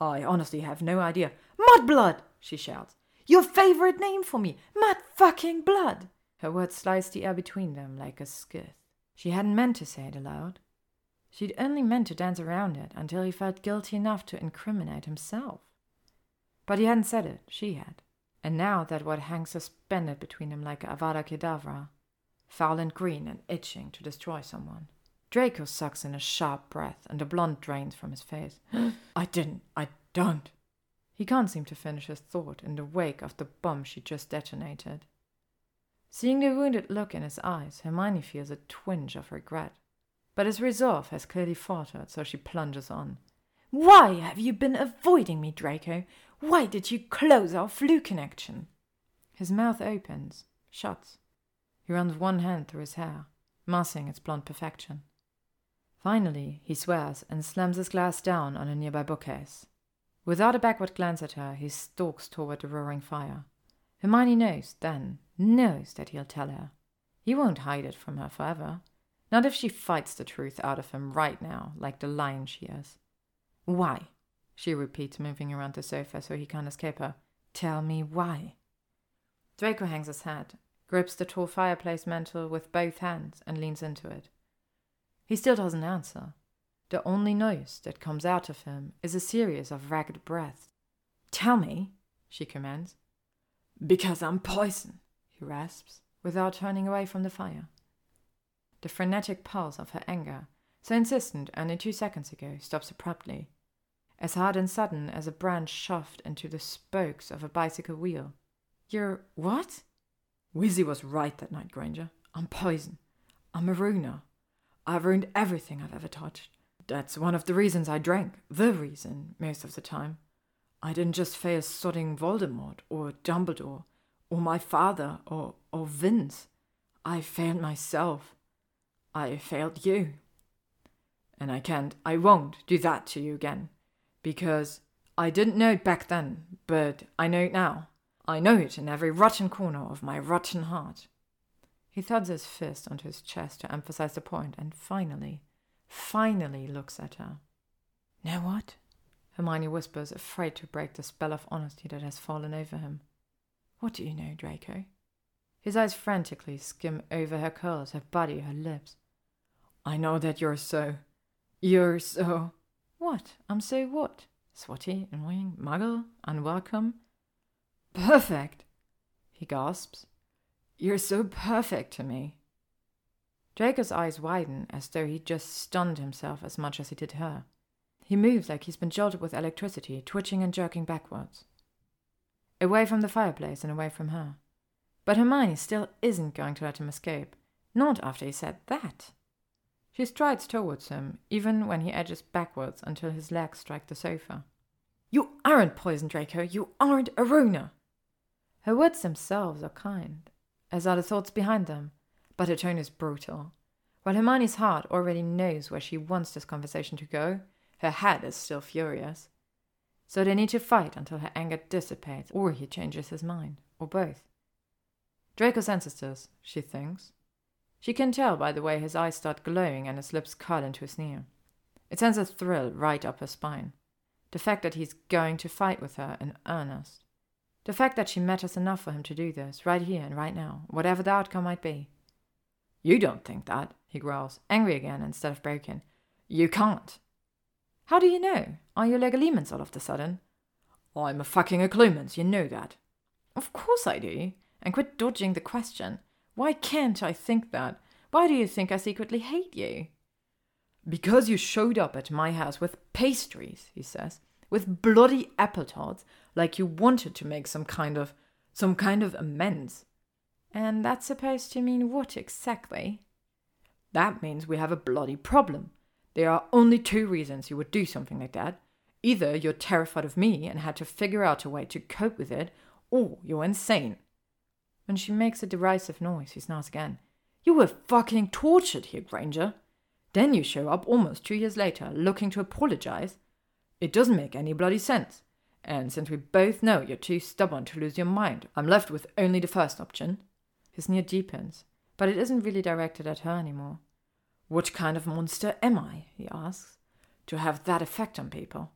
I honestly have no idea. Mudblood! she shouts. Your favorite name for me! Mud fucking blood! Her words slice the air between them like a skiff. She hadn't meant to say it aloud. She'd only meant to dance around it until he felt guilty enough to incriminate himself. But he hadn't said it, she had. And now that what hangs suspended between them like a Avada Kedavra, foul and green and itching to destroy someone. Draco sucks in a sharp breath, and the blood drains from his face. I didn't. I don't. He can't seem to finish his thought in the wake of the bomb she just detonated. Seeing the wounded look in his eyes, Hermione feels a twinge of regret. But his resolve has clearly faltered, so she plunges on. Why have you been avoiding me, Draco? Why did you close our Floo connection? His mouth opens, shuts. He runs one hand through his hair, massing its blonde perfection. Finally, he swears and slams his glass down on a nearby bookcase. Without a backward glance at her, he stalks toward the roaring fire. Hermione knows, then, knows that he'll tell her. He won't hide it from her forever. Not if she fights the truth out of him right now, like the lion she is. Why? She repeats, moving around the sofa so he can't escape her. Tell me why. Draco hangs his head, grips the tall fireplace mantel with both hands, and leans into it. He still doesn't answer. The only noise that comes out of him is a series of ragged breaths. Tell me, she commands. Because I'm poison, he rasps, without turning away from the fire. The frenetic pulse of her anger, so insistent only two seconds ago, stops abruptly, as hard and sudden as a branch shoved into the spokes of a bicycle wheel. You're what? Weasley was right that night, Granger. I'm poison. I'm a ruiner. I've ruined everything I've ever touched. That's one of the reasons I drank. The reason, most of the time. I didn't just fail sodding Voldemort or Dumbledore or my father or, or Vince. I failed myself. I failed you. And I can't, I won't do that to you again. Because I didn't know it back then, but I know it now. I know it in every rotten corner of my rotten heart. He thuds his fist onto his chest to emphasize the point, and finally, finally looks at her. Know what? Hermione whispers, afraid to break the spell of honesty that has fallen over him. What do you know, Draco? His eyes frantically skim over her curls, her body, her lips. I know that you're so. You're so. What? I'm so what? Swotty, annoying, muggle, unwelcome? Perfect! He gasps. You're so perfect to me. Draco's eyes widen as though he just stunned himself as much as he did her. He moves like he's been jolted with electricity, twitching and jerking backwards. Away from the fireplace and away from her. But Hermione still isn't going to let him escape. Not after he said that. She strides towards him, even when he edges backwards until his legs strike the sofa. You aren't poison, Draco. You aren't a ruiner. Her words themselves are kind, as are the thoughts behind them but her tone is brutal. While Hermione's heart already knows where she wants this conversation to go, her head is still furious. So they need to fight until her anger dissipates, or he changes his mind, or both. Draco senses this, she thinks. She can tell by the way his eyes start glowing and his lips curl into a sneer. It sends a thrill right up her spine. The fact that he's going to fight with her in earnest. The fact that she matters enough for him to do this, right here and right now, whatever the outcome might be. You don't think that, he growls, angry again instead of broken. You can't. How do you know? Are you Legilimens all of a sudden? I'm a fucking Occlumens, you know that. Of course I do. And quit dodging the question. Why can't I think that? Why do you think I secretly hate you? Because you showed up at my house with pastries, he says, with bloody apple tarts, like you wanted to make some kind of some kind of amends. And that's supposed to mean what exactly? That means we have a bloody problem. There are only two reasons you would do something like that. Either you're terrified of me and had to figure out a way to cope with it, or you're insane. When she makes a derisive noise, he snarls again. You were fucking tortured here, Granger. Then you show up almost two years later, looking to apologize. It doesn't make any bloody sense. And since we both know you're too stubborn to lose your mind, I'm left with only the first option. His sneer deepens, but it isn't really directed at her anymore. What kind of monster am I? he asks. To have that effect on people.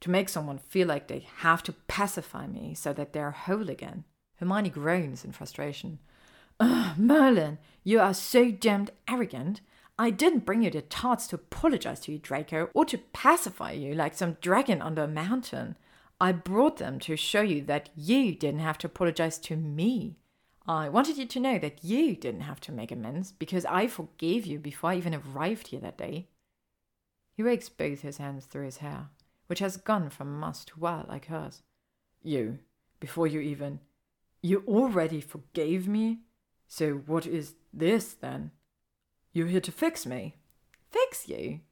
To make someone feel like they have to pacify me so that they're whole again. Hermione groans in frustration. Ugh, Merlin, you are so damned arrogant. I didn't bring you the tarts to apologize to you, Draco, or to pacify you like some dragon under a mountain. I brought them to show you that you didn't have to apologize to me. I wanted you to know that you didn't have to make amends because I forgave you before I even arrived here that day. He rakes both his hands through his hair, which has gone from musk to wild like hers. You, before you even. You already forgave me? So what is this then? You're here to fix me. Fix you?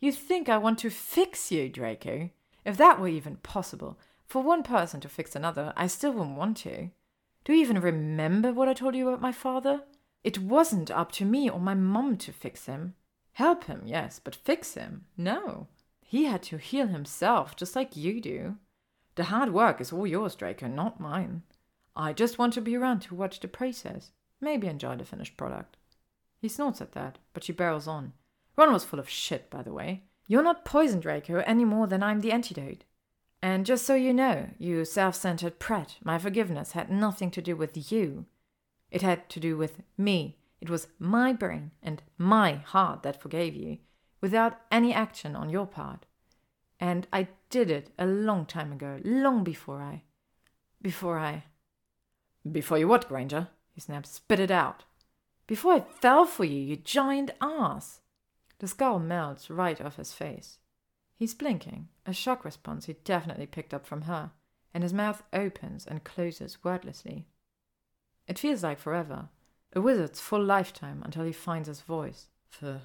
You think I want to fix you, Draco? If that were even possible, for one person to fix another, I still wouldn't want to. Do you even remember what I told you about my father? It wasn't up to me or my mum to fix him. Help him, yes, but fix him? No. He had to heal himself, just like you do. The hard work is all yours, Draco, not mine. I just want to be around to watch the process, maybe enjoy the finished product. He snorts at that, but she barrels on. Ron was full of shit, by the way. You're not poison, Draco, any more than I'm the antidote. And just so you know, you self centered prat, my forgiveness had nothing to do with you. It had to do with me. It was my brain and my heart that forgave you, without any action on your part. And I did it a long time ago, long before I. Before I. Before you what, Granger? He snaps. Spit it out. Before I fell for you, you giant ass. The scowl melts right off his face. He's blinking, a shock response he definitely picked up from her, and his mouth opens and closes wordlessly. It feels like forever, a wizard's full lifetime until he finds his voice. For.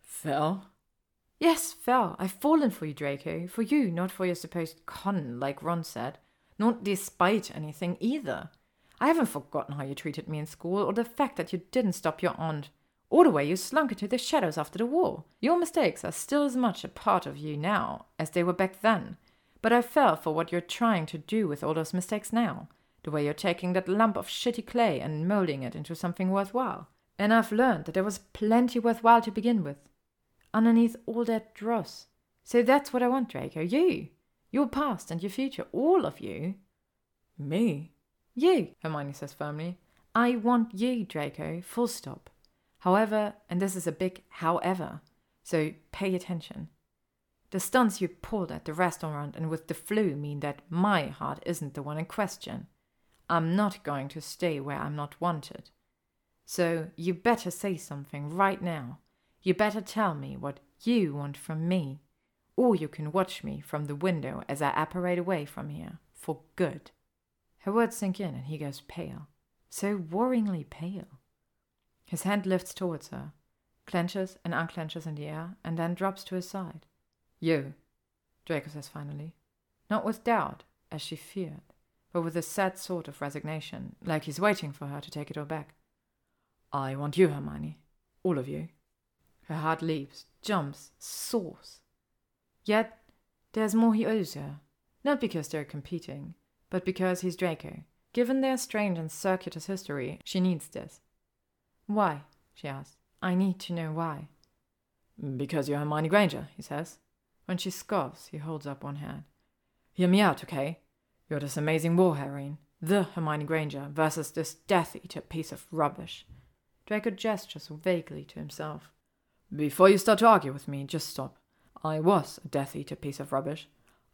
Fell? Yes, fell. I've fallen for you, Draco. For you, not for your supposed con, like Ron said. Not despite anything either. I haven't forgotten how you treated me in school, or the fact that you didn't stop your aunt or the way you slunk into the shadows after the war. Your mistakes are still as much a part of you now as they were back then, but I fell for what you're trying to do with all those mistakes now. The way you're taking that lump of shitty clay and molding it into something worthwhile. And I've learned that there was plenty worthwhile to begin with, underneath all that dross. So that's what I want, Draco. You. Your past and your future. All of you. Me? You, Hermione says firmly. I want you, Draco. Full stop. However, and this is a big however, so pay attention. The stunts you pulled at the restaurant and with the Floo mean that my heart isn't the one in question. I'm not going to stay where I'm not wanted. So you better say something right now. You better tell me what you want from me, or you can watch me from the window as I apparate away from here, for good. Her words sink in, and he goes pale, so worryingly pale. His hand lifts towards her, clenches and unclenches in the air, and then drops to his side. You, Draco says finally, not with doubt, as she feared, but with a sad sort of resignation, like he's waiting for her to take it all back. I want you, Hermione. All of you. Her heart leaps, jumps, soars. Yet there's more he owes her. Not because they're competing, but because he's Draco. Given their strange and circuitous history, she needs this. Why? she asks. I need to know why. Because you're Hermione Granger, he says. When she scoffs, he holds up one hand. Hear me out, okay? You're this amazing war heroine, the Hermione Granger, versus this Death Eater piece of rubbish. Draco gestures vaguely to himself. Before you start to argue with me, just stop. I was a Death Eater piece of rubbish.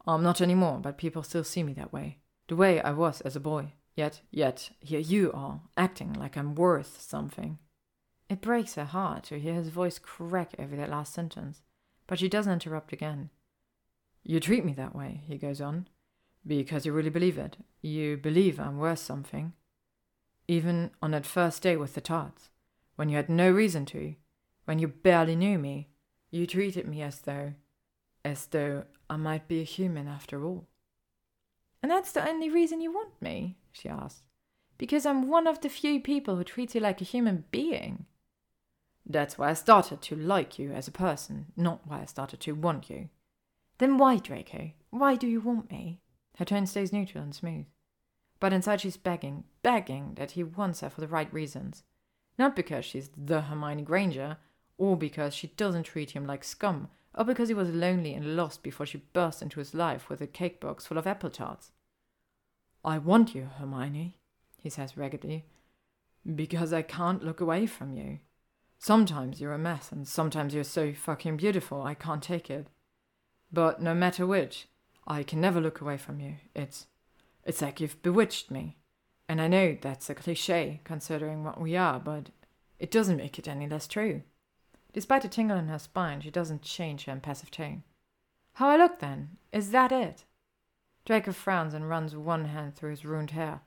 I'm not anymore, but people still see me that way. The way I was as a boy. Yet, yet, here you are, acting like I'm worth something. It breaks her heart to hear his voice crack over that last sentence, but she doesn't interrupt again. You treat me that way, he goes on, because you really believe it. You believe I'm worth something. Even on that first day with the tarts when you had no reason to, when you barely knew me, you treated me as though, as though I might be a human after all. And that's the only reason you want me? she asked. Because I'm one of the few people who treats you like a human being. That's why I started to like you as a person, not why I started to want you. Then why, Draco? Why do you want me? Her tone stays neutral and smooth. But inside she's begging, begging that he wants her for the right reasons. Not because she's the Hermione Granger, or because she doesn't treat him like scum, or because he was lonely and lost before she burst into his life with a cake box full of apple tarts. I want you, Hermione, he says raggedly, because I can't look away from you. Sometimes you're a mess, and sometimes you're so fucking beautiful I can't take it. But no matter which, I can never look away from you. It's it's like you've bewitched me. And I know that's a cliche considering what we are, but it doesn't make it any less true. Despite a tingle in her spine, she doesn't change her impassive tone. How I look then? Is that it? Draco frowns and runs one hand through his ruined hair.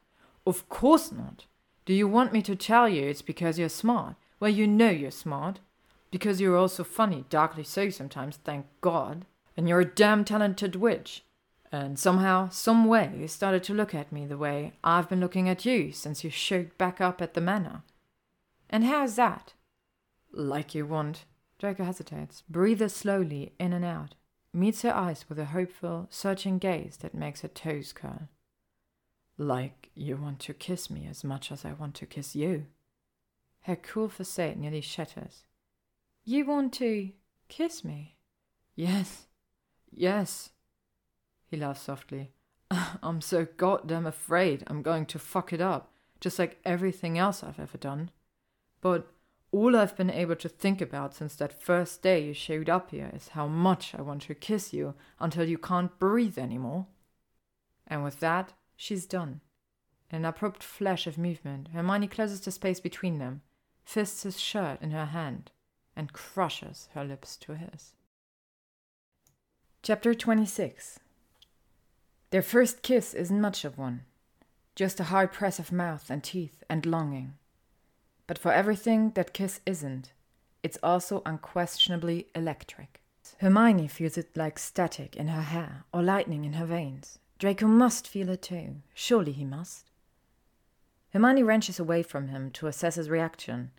Of course not. Do you want me to tell you it's because you're smart? Well, you know you're smart. Because you're also funny, darkly so sometimes, thank God. And you're a damn talented witch. And somehow, some way, you started to look at me the way I've been looking at you since you showed back up at the manor. And how's that? Like you want. Draco hesitates, breathes slowly in and out, meets her eyes with a hopeful, searching gaze that makes her toes curl. Like you want to kiss me as much as I want to kiss you. Her cool facade nearly shatters. You want to kiss me? Yes, yes. He laughs softly. I'm so goddamn afraid I'm going to fuck it up, just like everything else I've ever done. But all I've been able to think about since that first day you showed up here is how much I want to kiss you until you can't breathe anymore. And with that, she's done. In an abrupt flash of movement, Hermione closes the space between them, fists his shirt in her hand, and crushes her lips to his. Chapter 26 their first kiss isn't much of one, just a hard press of mouth and teeth and longing. But for everything that kiss isn't, it's also unquestionably electric. Hermione feels it like static in her hair or lightning in her veins. Draco must feel it too. Surely he must. Hermione wrenches away from him to assess his reaction.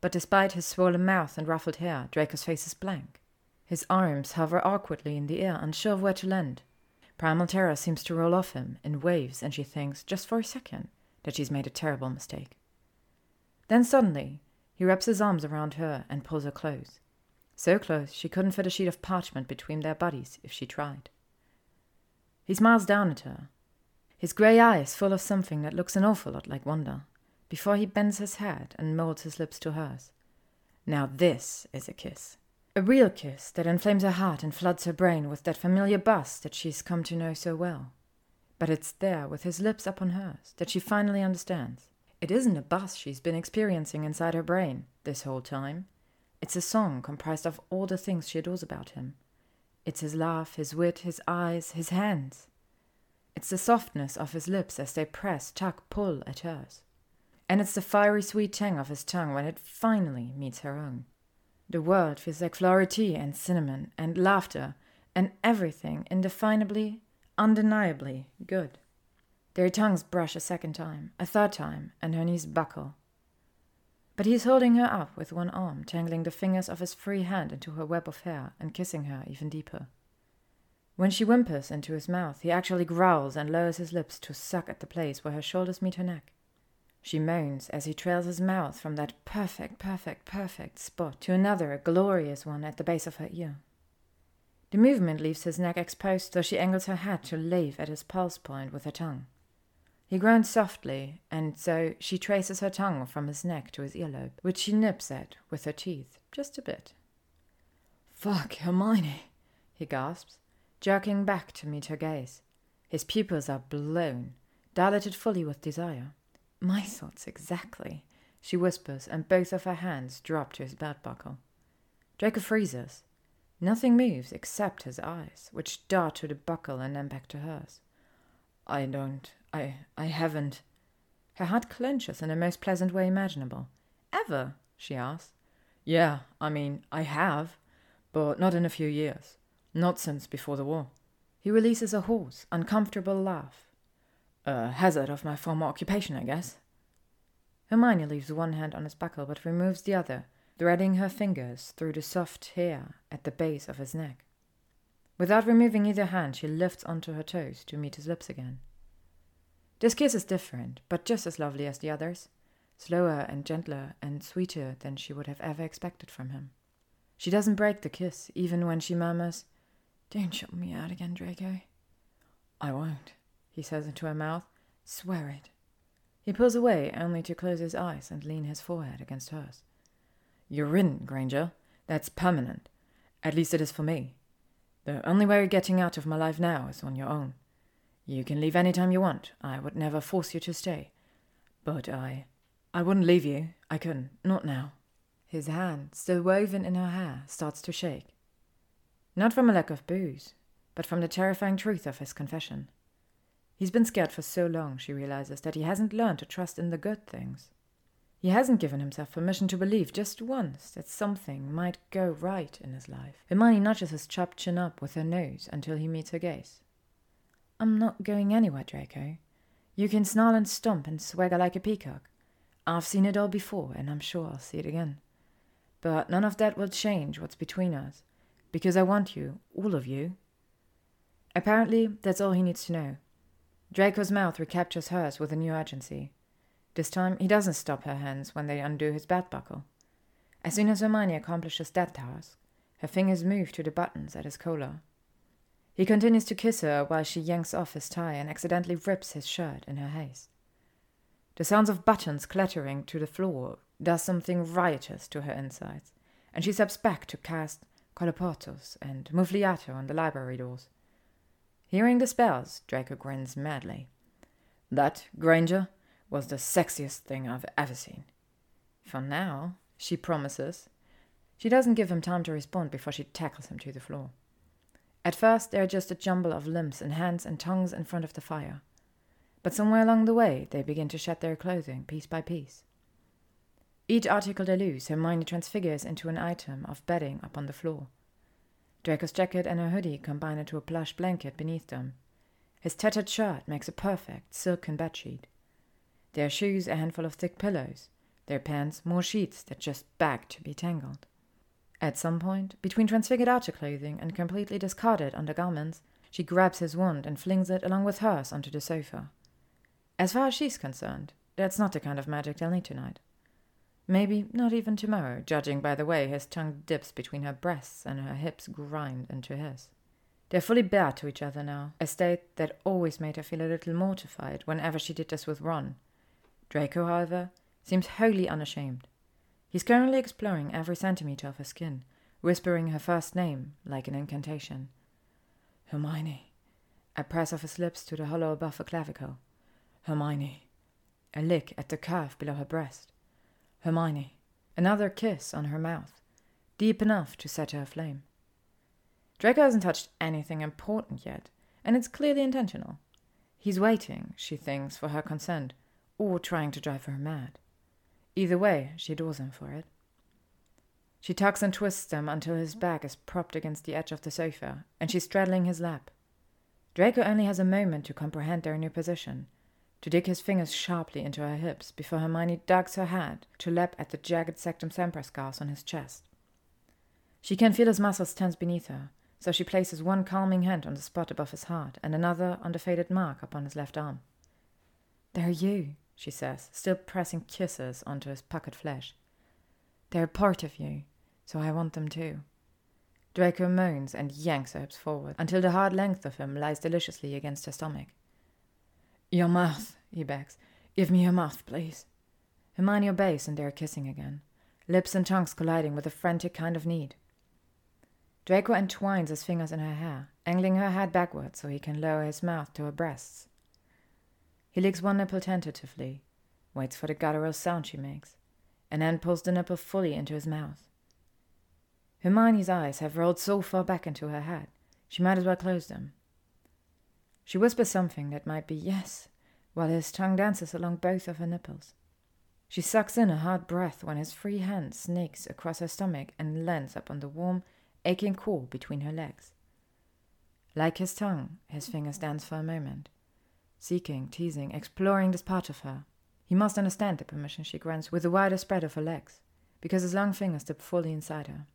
But despite his swollen mouth and ruffled hair, Draco's face is blank. His arms hover awkwardly in the air, unsure of where to land. Primal terror seems to roll off him in waves, and she thinks, just for a second, that she's made a terrible mistake. Then suddenly, he wraps his arms around her and pulls her close. So close she couldn't fit a sheet of parchment between their bodies if she tried. He smiles down at her, his grey eyes full of something that looks an awful lot like wonder, before he bends his head and molds his lips to hers. Now this is a kiss. A real kiss that inflames her heart and floods her brain with that familiar buzz that she's come to know so well. But it's there, with his lips upon hers, that she finally understands. It isn't a buzz she's been experiencing inside her brain this whole time. It's a song comprised of all the things she adores about him. It's his laugh, his wit, his eyes, his hands. It's the softness of his lips as they press, tug, pull at hers. And it's the fiery sweet tang of his tongue when it finally meets her own. The world feels like flowery tea and cinnamon and laughter and everything indefinably, undeniably good. Their tongues brush a second time, a third time, and her knees buckle. But he is holding her up with one arm, tangling the fingers of his free hand into her web of hair and kissing her even deeper. When she whimpers into his mouth, he actually growls and lowers his lips to suck at the place where her shoulders meet her neck. She moans as he trails his mouth from that perfect, perfect, perfect spot to another a glorious one at the base of her ear. The movement leaves his neck exposed, so she angles her head to lave at his pulse point with her tongue. He groans softly, and so she traces her tongue from his neck to his earlobe, which she nips at with her teeth, just a bit. Fuck, Hermione, he gasps, jerking back to meet her gaze. His pupils are blown, dilated fully with desire. My thoughts exactly, she whispers, and both of her hands drop to his belt buckle. Draco freezes. Nothing moves except his eyes, which dart to the buckle and then back to hers. I don't. I. I haven't. Her heart clenches in the most pleasant way imaginable. Ever? she asks. Yeah, I mean, I have, but not in a few years. Not since before the war. He releases a hoarse, uncomfortable laugh. A hazard of my former occupation, I guess. Hermione leaves one hand on his buckle but removes the other, threading her fingers through the soft hair at the base of his neck. Without removing either hand, she lifts onto her toes to meet his lips again. This kiss is different, but just as lovely as the others, slower and gentler and sweeter than she would have ever expected from him. She doesn't break the kiss, even when she murmurs, Don't shut me out again, Draco. I won't, he says into her mouth. Swear it. He pulls away, only to close his eyes and lean his forehead against hers. You're in, Granger. That's permanent. At least it is for me. The only way you're getting out of my life now is on your own. You can leave any time you want. I would never force you to stay. But I. I wouldn't leave you. I couldn't. Not now. His hand, still woven in her hair, starts to shake. Not from a lack of booze, but from the terrifying truth of his confession. He's been scared for so long, she realizes, that he hasn't learned to trust in the good things. He hasn't given himself permission to believe just once that something might go right in his life. Hermione nudges his chopped chin up with her nose until he meets her gaze. I'm not going anywhere, Draco. You can snarl and stomp and swagger like a peacock. I've seen it all before, and I'm sure I'll see it again. But none of that will change what's between us, because I want you, all of you. Apparently, that's all he needs to know. Draco's mouth recaptures hers with a new urgency. This time, he doesn't stop her hands when they undo his belt buckle. As soon as Hermione accomplishes that task, her fingers move to the buttons at his collar. He continues to kiss her while she yanks off his tie and accidentally rips his shirt in her haste. The sounds of buttons clattering to the floor does something riotous to her insides, and she steps back to cast Colloportus and Muffliato on the library doors. Hearing the spells, Draco grins madly. That, Granger, was the sexiest thing I've ever seen. For now, she promises. She doesn't give him time to respond before she tackles him to the floor. At first, they're just a jumble of limbs and hands and tongues in front of the fire. But somewhere along the way, they begin to shed their clothing piece by piece. Each article they lose, Hermione transfigures into an item of bedding upon the floor. Draco's jacket and a hoodie combine into a plush blanket beneath them. His tattered shirt makes a perfect silken bedsheet. Their shoes a handful of thick pillows, their pants more sheets that just beg to be tangled. At some point, between transfigured outer clothing and completely discarded undergarments, she grabs his wand and flings it along with hers onto the sofa. As far as she's concerned, that's not the kind of magic they'll need tonight. Maybe not even tomorrow, judging by the way his tongue dips between her breasts and her hips grind into his. They're fully bare to each other now, a state that always made her feel a little mortified whenever she did this with Ron, Draco, however, seems wholly unashamed. He's currently exploring every centimeter of her skin, whispering her first name like an incantation. Hermione. A press of his lips to the hollow above her clavicle. Hermione. A lick at the curve below her breast. Hermione. Another kiss on her mouth, deep enough to set her aflame. Draco hasn't touched anything important yet, and it's clearly intentional. He's waiting, she thinks, for her consent, or trying to drive her mad. Either way, she adores him for it. She tugs and twists him until his back is propped against the edge of the sofa, and she's straddling his lap. Draco only has a moment to comprehend their new position, to dig his fingers sharply into her hips before Hermione ducks her head to lap at the jagged Sectumsempra scars on his chest. She can feel his muscles tense beneath her, so she places one calming hand on the spot above his heart and another on the faded mark upon his left arm. They're you, she says, still pressing kisses onto his puckered flesh. They're part of you, so I want them too. Draco moans and yanks her hips forward until the hard length of him lies deliciously against her stomach. Your mouth, he begs. Give me your mouth, please. Hermione obeys and they are kissing again, lips and tongues colliding with a frantic kind of need. Draco entwines his fingers in her hair, angling her head backward so he can lower his mouth to her breasts. He licks one nipple tentatively, waits for the guttural sound she makes, and then pulls the nipple fully into his mouth. Hermione's eyes have rolled so far back into her head, she might as well close them. She whispers something that might be yes, while his tongue dances along both of her nipples. She sucks in a hard breath when his free hand snakes across her stomach and lands upon the warm, aching core between her legs. Like his tongue, his fingers dance for a moment, seeking, teasing, exploring this part of her. He must understand the permission she grants with the wider spread of her legs, because his long fingers dip fully inside her.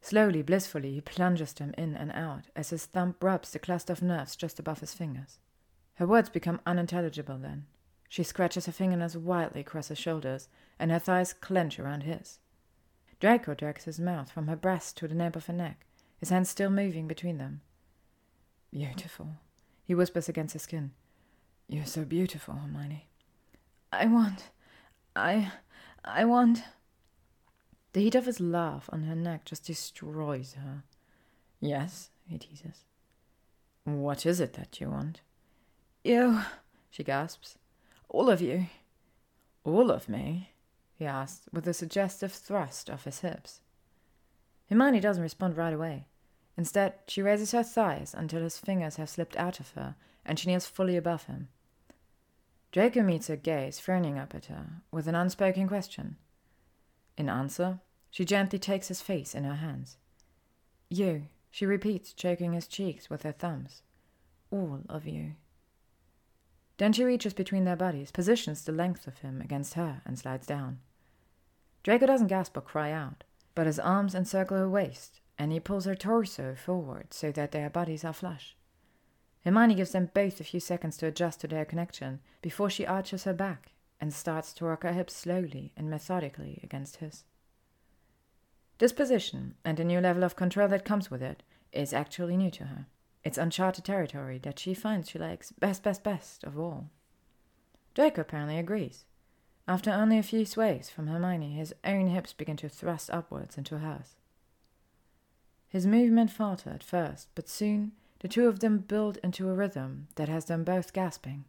Slowly, blissfully, he plunges them in and out as his thumb rubs the cluster of nerves just above his fingers. Her words become unintelligible then. She scratches her fingernails wildly across his shoulders, and her thighs clench around his. Draco drags his mouth from her breast to the nape of her neck, his hands still moving between them. Beautiful, he whispers against her skin. You're so beautiful, Hermione. I want. I. I want. The heat of his laugh on her neck just destroys her. Yes, he teases. What is it that you want? You, she gasps. All of you. All of me? he asks, with a suggestive thrust of his hips. Hermione doesn't respond right away. Instead, she raises her thighs until his fingers have slipped out of her and she kneels fully above him. Draco meets her gaze, frowning up at her, with an unspoken question. In answer, she gently takes his face in her hands. You, she repeats, choking his cheeks with her thumbs. All of you. Then she reaches between their bodies, positions the length of him against her, and slides down. Draco doesn't gasp or cry out, but his arms encircle her waist, and he pulls her torso forward so that their bodies are flush. Hermione gives them both a few seconds to adjust to their connection before she arches her back and starts to rock her hips slowly and methodically against his. This position, and the new level of control that comes with it, is actually new to her. It's uncharted territory that she finds she likes best, best, best of all. Draco apparently agrees. After only a few sways from Hermione, his own hips begin to thrust upwards into hers. His movement falter at first, but soon the two of them build into a rhythm that has them both gasping.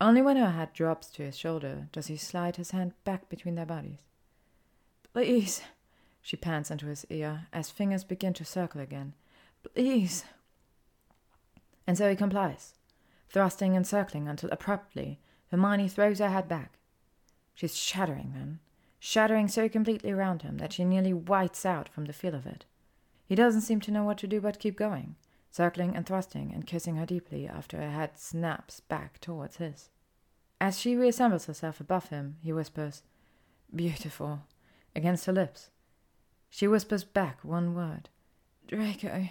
Only when her head drops to his shoulder does he slide his hand back between their bodies. Please, she pants into his ear as fingers begin to circle again. Please. And so he complies, thrusting and circling until abruptly Hermione throws her head back. She's shattering then, shattering so completely around him that she nearly whites out from the feel of it. He doesn't seem to know what to do but keep going, circling and thrusting and kissing her deeply after her head snaps back towards his. As she reassembles herself above him, he whispers, Beautiful, against her lips. She whispers back one word, Draco,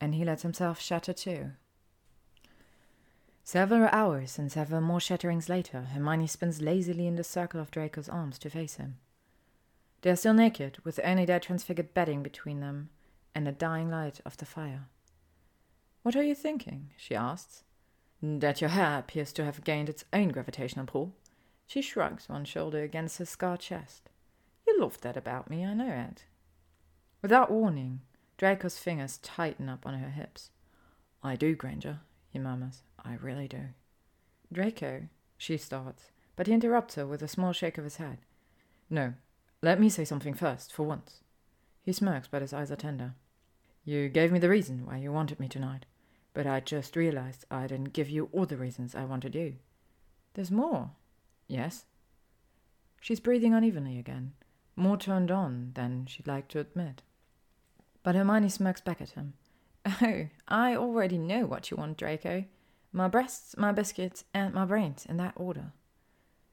and he lets himself shatter too. Several hours and several more shatterings later, Hermione spins lazily in the circle of Draco's arms to face him. They are still naked, with only their transfigured bedding between them and the dying light of the fire. What are you thinking? she asks. That your hair appears to have gained its own gravitational pull. She shrugs one shoulder against her scarred chest. You love that about me, I know it. Without warning, Draco's fingers tighten up on her hips. I do, Granger, he murmurs. I really do. Draco, She starts, but he interrupts her with a small shake of his head. No, let me say something first, for once. He smirks, but his eyes are tender. You gave me the reason why you wanted me tonight, but I just realized I didn't give you all the reasons I wanted you. There's more. Yes? She's breathing unevenly again, more turned on than she'd like to admit. But Hermione smirks back at him. Oh, I already know what you want, Draco. My breasts, my biscuits, and my brains, in that order.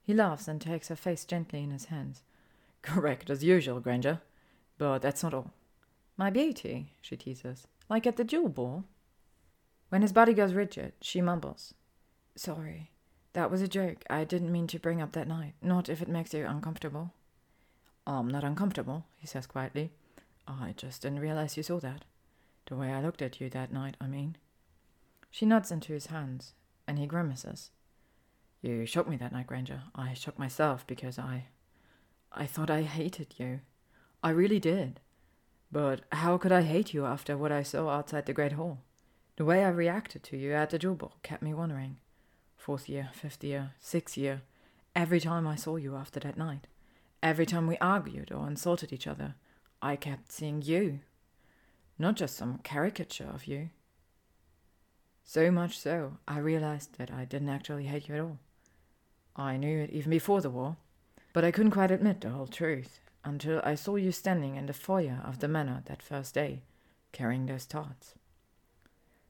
He laughs and takes her face gently in his hands. Correct, as usual, Granger. But that's not all. My beauty, she teases, like at the Yule Ball. When his body goes rigid, she mumbles. Sorry, that was a joke. I didn't mean to bring up that night, not if it makes you uncomfortable. I'm not uncomfortable, he says quietly. I just didn't realize you saw that. The way I looked at you that night, I mean. She nods into his hands, and he grimaces. You shocked me that night, Granger. I shocked myself because I. I thought I hated you. I really did. But how could I hate you after what I saw outside the Great Hall? The way I reacted to you at the Yule kept me wondering. Fourth year, fifth year, sixth year, every time I saw you after that night, every time we argued or insulted each other, I kept seeing you. Not just some caricature of you. So much so, I realized that I didn't actually hate you at all. I knew it even before the war, but I couldn't quite admit the whole truth until I saw you standing in the foyer of the manor that first day, carrying those tarts.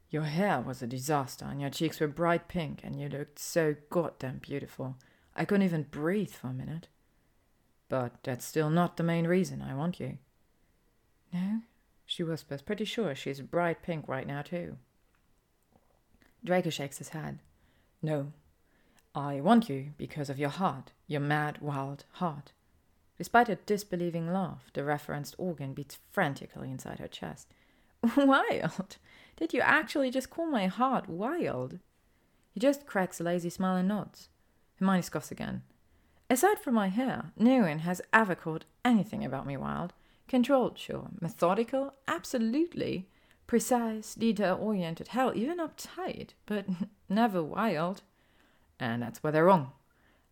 Your hair was a disaster, and your cheeks were bright pink, and you looked so goddamn beautiful. I couldn't even breathe for a minute. But that's still not the main reason I want you. No? She whispers, pretty sure she's bright pink right now, too. Draco shakes his head. No. I want you because of your heart, your mad, wild heart. Despite a disbelieving laugh, the referenced organ beats frantically inside her chest. Wild? Did you actually just call my heart wild? He just cracks a lazy smile and nods. Hermione scoffs again. Aside from my hair, no one has ever called anything about me wild. Controlled, sure. Methodical, absolutely. Precise, detail oriented, hell, even uptight, but never wild. And that's where they're wrong.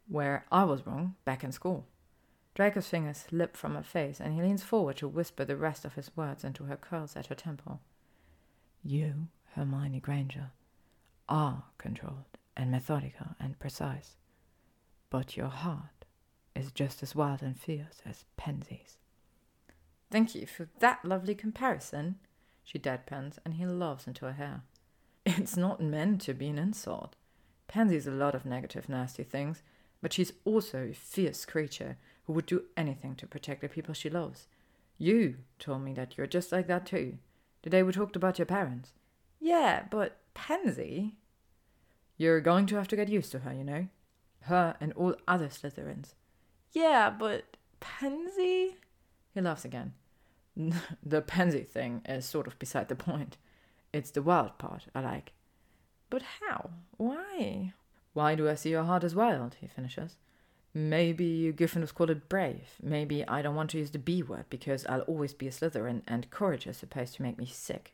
Where I was wrong back in school. Draco's fingers slip from her face, and he leans forward to whisper the rest of his words into her curls at her temple. You, Hermione Granger, are controlled and methodical and precise, but your heart is just as wild and fierce as Pansy's. Thank you for that lovely comparison, she deadpans, and he laughs into her hair. It's not meant to be an insult. Pansy's a lot of negative, nasty things, but she's also a fierce creature who would do anything to protect the people she loves. You told me that you're just like that too. The day we talked about your parents. Yeah, but Pansy. You're going to have to get used to her, you know. Her and all other Slytherins. Yeah, but Pansy? He laughs again. the pansy thing is sort of beside the point. It's the wild part I like. But how? Why? Why do I see your heart as wild? He finishes. Maybe you Gryffindors call it brave. Maybe I don't want to use the B word because I'll always be a Slytherin and courage is supposed to make me sick.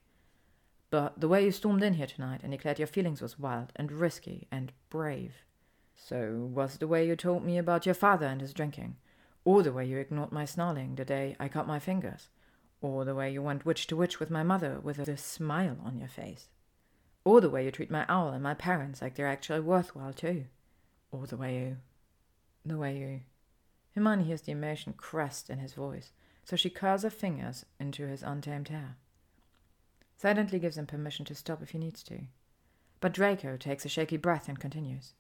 But the way you stormed in here tonight and declared your feelings was wild and risky and brave. So was the way you told me about your father and his drinking, or the way you ignored my snarling the day I cut my fingers, or the way you went witch to witch with my mother with a smile on your face, or the way you treat my owl and my parents like they're actually worthwhile too, or the way you the way you. Hermione hears the emotion crest in his voice, so she curls her fingers into his untamed hair. Silently gives him permission to stop if he needs to. But Draco takes a shaky breath and continues.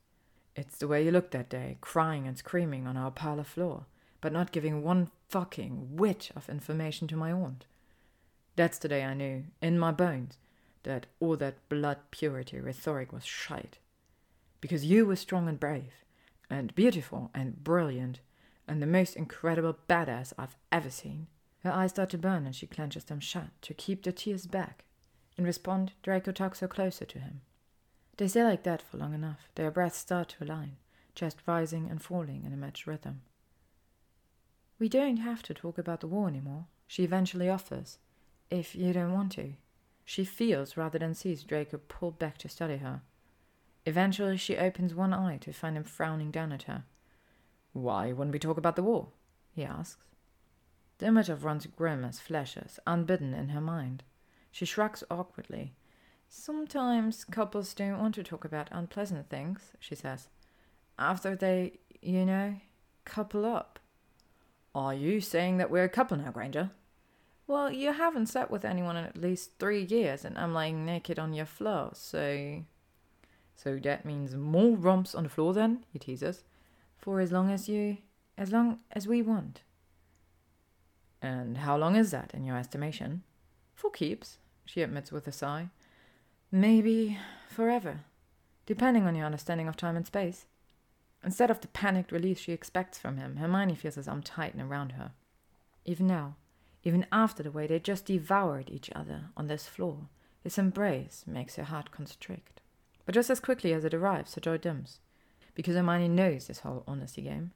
It's the way you looked that day, crying and screaming on our parlor floor, but not giving one fucking whit of information to my aunt. That's the day I knew, in my bones, that all that blood purity rhetoric was shite. Because you were strong and brave, and beautiful and brilliant and the most incredible badass I've ever seen. Her eyes start to burn and she clenches them shut to keep the tears back. In response, Draco tucks her closer to him. They stay like that for long enough. Their breaths start to align, chest rising and falling in a matched rhythm. We don't have to talk about the war anymore, she eventually offers, if you don't want to. She feels rather than sees Draco pull back to study her. Eventually, she opens one eye to find him frowning down at her. Why wouldn't we talk about the war? he asks. The image of Ron's grimace flashes, unbidden in her mind. She shrugs awkwardly. Sometimes couples don't want to talk about unpleasant things, she says. After they, you know, couple up. Are you saying that we're a couple now, Granger? Well, you haven't slept with anyone in at least three years, and I'm lying naked on your floor, so. So that means more romps on the floor then? He teases. For as long as you. as long as we want. And how long is that, in your estimation? For keeps, she admits with a sigh. Maybe forever, depending on your understanding of time and space. Instead of the panicked release she expects from him, Hermione feels his arm tighten around her. Even now, even after the way they just devoured each other on this floor, his embrace makes her heart constrict. But just as quickly as it arrives, her joy dims, because Hermione knows this whole honesty game,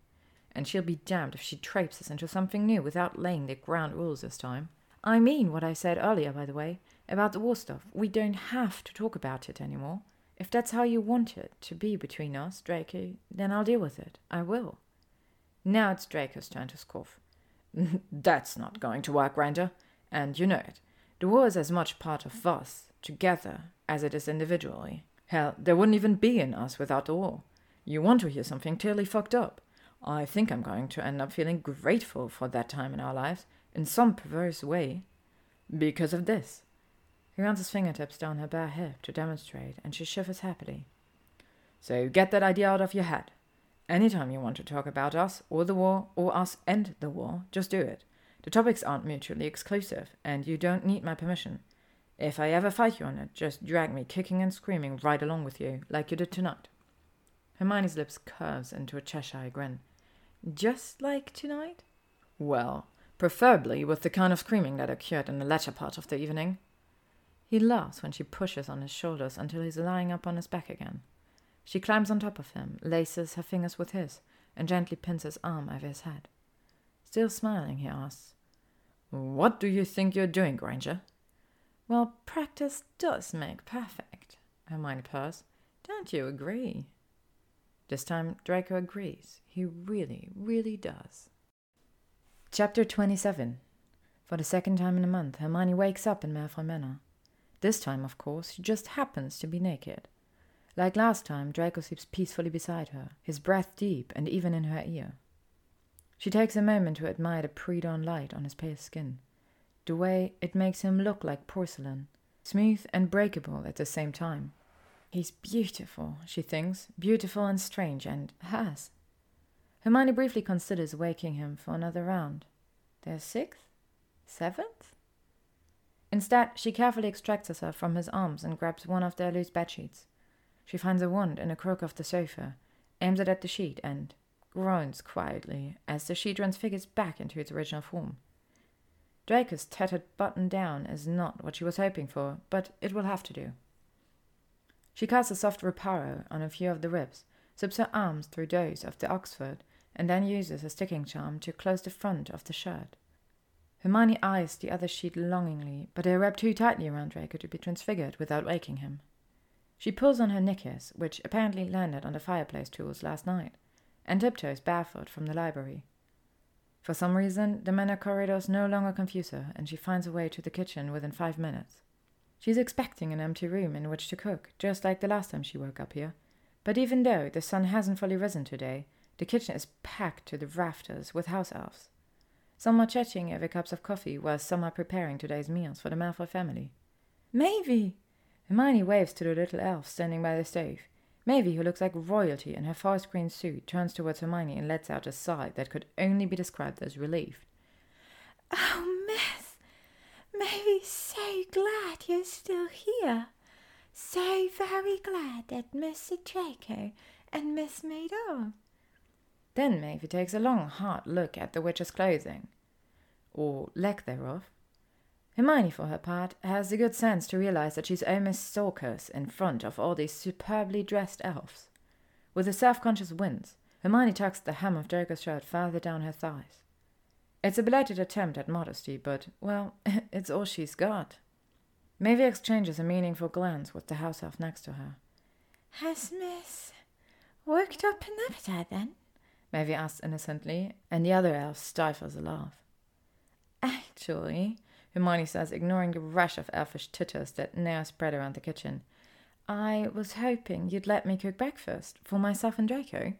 and she'll be damned if she traipses us into something new without laying the ground rules this time. I mean what I said earlier, by the way, about the war stuff. We don't have to talk about it anymore. If that's how you want it to be between us, Draco, then I'll deal with it. I will. Now it's Draco's turn to scoff. that's not going to work, Granger, and you know it. The war is as much part of us, together, as it is individually. Hell, there wouldn't even be in us without the war. You want to hear something clearly fucked up. I think I'm going to end up feeling grateful for that time in our lives, in some perverse way, because of this. He runs his fingertips down her bare hip to demonstrate, and she shivers happily. So get that idea out of your head. Anytime you want to talk about us, or the war, or us and the war, just do it. The topics aren't mutually exclusive, and you don't need my permission. If I ever fight you on it, just drag me kicking and screaming right along with you, like you did tonight. Hermione's lips curves into a Cheshire grin. Just like tonight? Well, preferably with the kind of screaming that occurred in the latter part of the evening. He laughs when she pushes on his shoulders until he's lying up on his back again. She climbs on top of him, laces her fingers with his, and gently pins his arm over his head. Still smiling, he asks, What do you think you're doing, Granger? Well, practice does make perfect, Hermione purrs. Don't you agree? This time Draco agrees. He really, really does. Chapter 27 For the second time in a month, Hermione wakes up in Malfoy Manor. This time, of course, she just happens to be naked. Like last time, Draco sleeps peacefully beside her, his breath deep and even in her ear. She takes a moment to admire the pre-dawn light on his pale skin, the way it makes him look like porcelain, smooth and breakable at the same time. He's beautiful, she thinks, beautiful and strange, and has. Hermione briefly considers waking him for another round. Their sixth? Seventh? Instead, she carefully extracts herself from his arms and grabs one of their loose bedsheets. She finds a wand in a crook of the sofa, aims it at the sheet, and groans quietly as the sheet transfigures back into its original form. Draco's tattered button down is not what she was hoping for, but it will have to do. She casts a soft reparo on a few of the ribs, slips her arms through those of the Oxford, and then uses a sticking charm to close the front of the shirt. Hermione eyes the other sheet longingly, but they wrap too tightly around Draco to be transfigured without waking him. She pulls on her knickers, which apparently landed on the fireplace tools last night, and tiptoes barefoot from the library. For some reason, the manor corridors no longer confuse her, and she finds her way to the kitchen within five minutes. She's expecting an empty room in which to cook, just like the last time she woke up here. But even though the sun hasn't fully risen today, the kitchen is packed to the rafters with house elves. Some are chatting over cups of coffee, while some are preparing today's meals for the Malfoy family. Maeve! Hermione waves to the little elf standing by the stove. Maeve, who looks like royalty in her forest green suit, turns towards Hermione and lets out a sigh that could only be described as relief. Oh, Miss, Maeve's so glad you're still here. So very glad that Mr. Draco and Miss Maid then Maeve takes a long, hard look at the witch's clothing, or lack thereof. Hermione, for her part, has the good sense to realize that she's almost stalkers in front of all these superbly dressed elves. With a self-conscious wince, Hermione tucks the hem of Draco's shirt farther down her thighs. It's a belated attempt at modesty, but, well, it's all she's got. Maeve exchanges a meaningful glance with the house elf next to her. Has Miss worked up an appetite then? Maeve asks innocently, and the other elf stifles a laugh. Actually, Hermione says, ignoring the rush of elfish titters that now spread around the kitchen, I was hoping you'd let me cook breakfast for myself and Draco.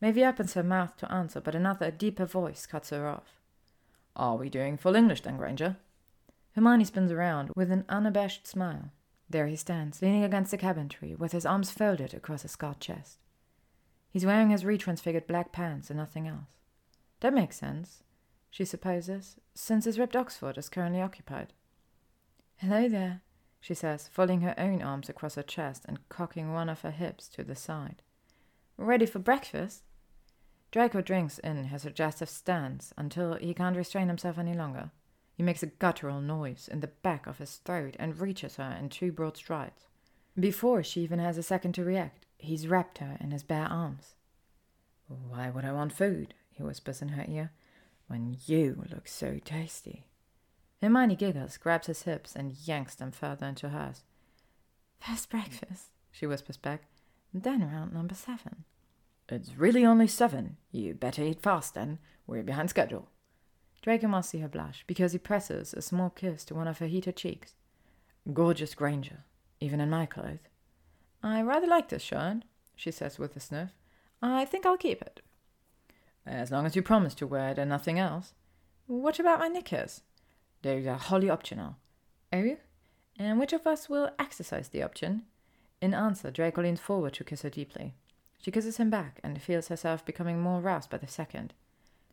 Maeve opens her mouth to answer, but another, deeper voice cuts her off. Are we doing full English then, Granger? Hermione spins around with an unabashed smile. There he stands, leaning against the cabinetry, with his arms folded across his scarred chest. He's wearing his retransfigured black pants and nothing else. That makes sense, she supposes, since his ripped Oxford is currently occupied. Hello there, she says, folding her own arms across her chest and cocking one of her hips to the side. Ready for breakfast? Draco drinks in his suggestive stance until he can't restrain himself any longer. He makes a guttural noise in the back of his throat and reaches her in two broad strides. Before she even has a second to react, he's wrapped her in his bare arms. Why would I want food? he whispers in her ear, when you look so tasty. Hermione giggles, grabs his hips, and yanks them further into hers. First breakfast, she whispers back, then round number seven. It's really only seven. You better eat fast then. We're behind schedule. Draco must see her blush, because he presses a small kiss to one of her heated cheeks. Gorgeous Granger, even in my clothes. I rather like this shirt, she says with a sniff. I think I'll keep it. As long as you promise to wear it and nothing else. What about my knickers? Those are wholly optional. Oh? And which of us will exercise the option? In answer, Draco leans forward to kiss her deeply. She kisses him back and feels herself becoming more roused by the second.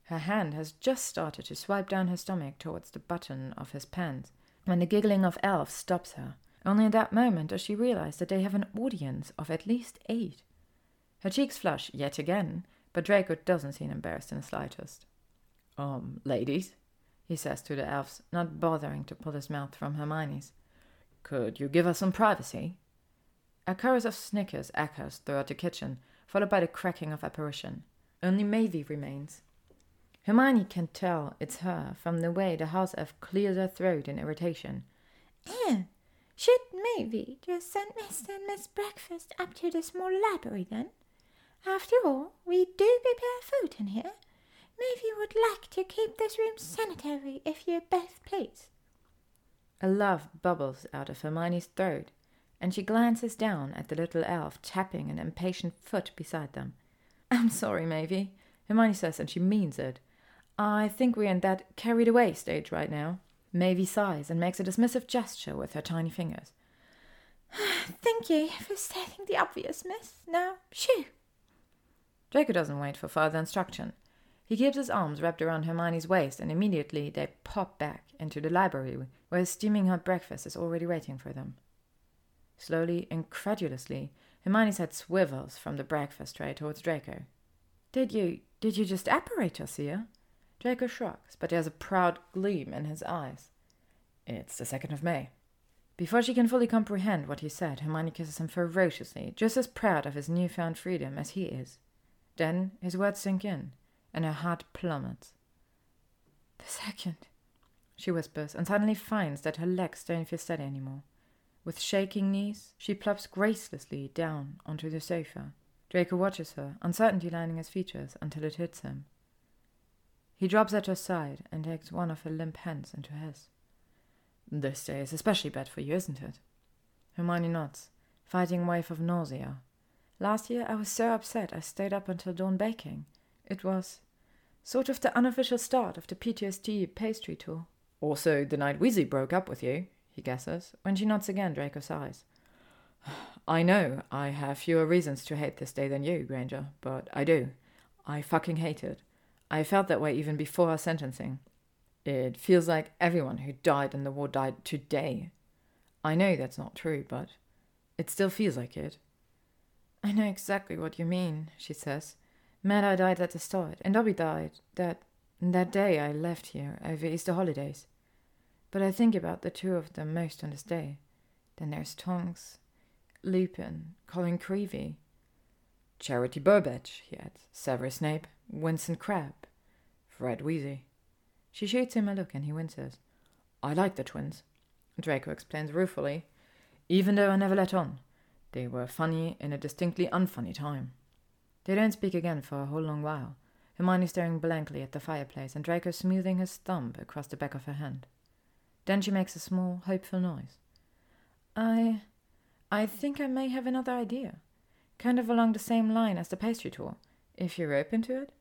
Her hand has just started to swipe down her stomach towards the button of his pants when the giggling of elves stops her. Only at that moment does she realize that they have an audience of at least eight. Her cheeks flush yet again, but Draco doesn't seem embarrassed in the slightest. Um, ladies, he says to the elves, not bothering to pull his mouth from Hermione's. Could you give us some privacy? A chorus of snickers echoes throughout the kitchen, followed by the cracking of apparition. Only Maeve remains. Hermione can tell it's her from the way the house elf clears her throat in irritation. Eh, should maybe just send Mr. and Miss Breakfast up to the small library then? After all, we do prepare food in here. Maybe you would like to keep this room sanitary if you both please. A laugh bubbles out of Hermione's throat, and she glances down at the little elf tapping an impatient foot beside them. I'm sorry, Maeve, Hermione says, and she means it. I think we're in that carried away stage right now. Maeve sighs and makes a dismissive gesture with her tiny fingers. Thank you for stating the obvious, miss. Now, shoo! Draco doesn't wait for further instruction. He keeps his arms wrapped around Hermione's waist, and immediately they pop back into the library, where a steaming hot breakfast is already waiting for them. Slowly, incredulously, Hermione's head swivels from the breakfast tray towards Draco. Did you, did you just apparate us here? Draco shrugs, but there's a proud gleam in his eyes. It's the second of May. Before she can fully comprehend what he said, Hermione kisses him ferociously, just as proud of his newfound freedom as he is. Then his words sink in, and her heart plummets. The second, she whispers, and suddenly finds that her legs don't feel steady anymore. With shaking knees, she plops gracelessly down onto the sofa. Draco watches her, uncertainty lining his features, until it hits him. He drops at her side and takes one of her limp hands into his. This day is especially bad for you, isn't it? Hermione nods, fighting a wave of nausea. Last year I was so upset I stayed up until dawn baking. It was sort of the unofficial start of the PTSD pastry tour. Also, the night Weasley broke up with you, he guesses. When she nods again, Draco sighs. I know I have fewer reasons to hate this day than you, Granger, but I do. I fucking hate it. I felt that way even before our sentencing. It feels like everyone who died in the war died today. I know that's not true, but it still feels like it. I know exactly what you mean, she says. Meta died at the start, and Dobby died that that day I left here over Easter holidays. But I think about the two of them most on this day. Then there's Tonks, Lupin, Colin Creevey, Charity Burbage, he adds, Severus Snape, Winston Crabbe, Fred Weasley. She shoots him a look and he winces. I like the twins, Draco explains ruefully, even though I never let on. They were funny in a distinctly unfunny time. They don't speak again for a whole long while, Hermione staring blankly at the fireplace and Draco smoothing his thumb across the back of her hand. Then she makes a small, hopeful noise. I. I think I may have another idea. Kind of along the same line as the pastry tour, if you're open to it.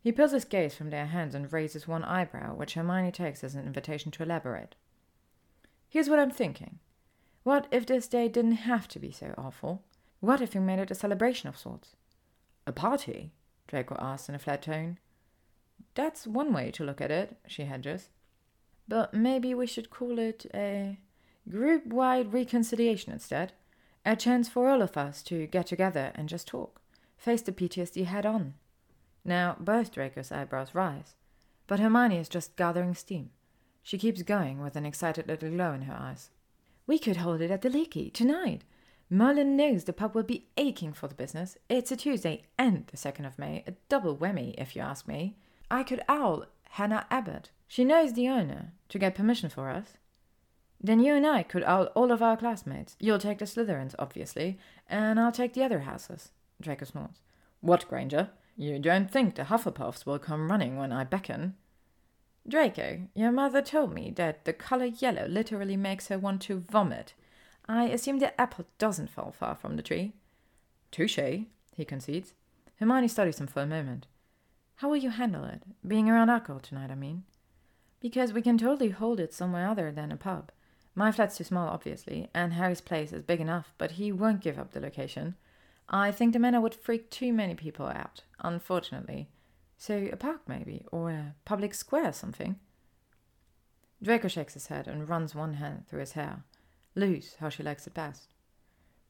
He pulls his gaze from their hands and raises one eyebrow, which Hermione takes as an invitation to elaborate. Here's what I'm thinking. What if this day didn't have to be so awful? What if we made it a celebration of sorts? A party? Draco asked in a flat tone. That's one way to look at it, she hedges. But maybe we should call it a group wide reconciliation instead. A chance for all of us to get together and just talk, face the PTSD head on. Now, both Draco's eyebrows rise, but Hermione is just gathering steam. She keeps going with an excited little glow in her eyes. We could hold it at the Leaky tonight. Merlin knows the pub will be aching for the business. It's a Tuesday and the 2nd of May, a double whammy, if you ask me. I could owl Hannah Abbott. She knows the owner, to get permission for us. Then you and I could owl all of our classmates. You'll take the Slytherins, obviously, and I'll take the other houses. Draco snorts. What, Granger? You don't think the Hufflepuffs will come running when I beckon? Draco, your mother told me that the color yellow literally makes her want to vomit. I assume the apple doesn't fall far from the tree. Touche, he concedes. Hermione studies him for a moment. How will you handle it? Being around alcohol tonight, I mean. Because we can totally hold it somewhere other than a pub. My flat's too small, obviously, and Harry's place is big enough, but he won't give up the location. I think the manor would freak too many people out, unfortunately. So a park, maybe, or a public square something. Draco shakes his head and runs one hand through his hair. Loose, how she likes it best.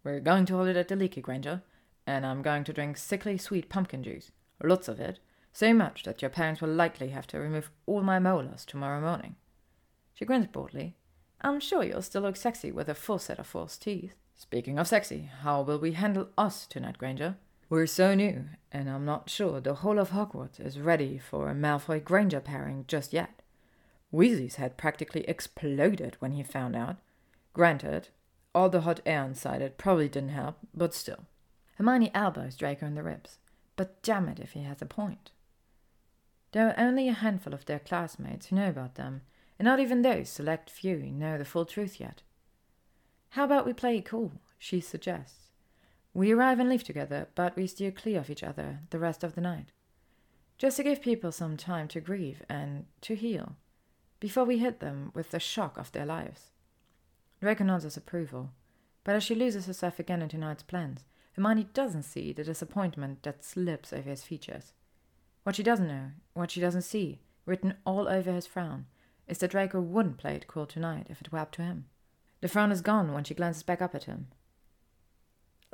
We're going to hold it at the Leaky, Granger, and I'm going to drink sickly sweet pumpkin juice. Lots of it. So much that your parents will likely have to remove all my molars tomorrow morning. She grins broadly. I'm sure you'll still look sexy with a full set of false teeth. Speaking of sexy, how will we handle us tonight, Granger? We're so new, and I'm not sure the whole of Hogwarts is ready for a Malfoy Granger pairing just yet. Weasley's head practically exploded when he found out. Granted, all the hot air inside it probably didn't help, but still. Hermione elbows Draco in the ribs. But damn it if he has a point. There are only a handful of their classmates who know about them, and not even those select few know the full truth yet. How about we play it cool? She suggests. We arrive and leave together, but we steer clear of each other the rest of the night. Just to give people some time to grieve and to heal, before we hit them with the shock of their lives. Draco nods his approval, but as she loses herself again in tonight's plans, Hermione doesn't see the disappointment that slips over his features. What she doesn't know, what she doesn't see, written all over his frown, is that Draco wouldn't play it cool tonight if it were up to him. The frown is gone when she glances back up at him.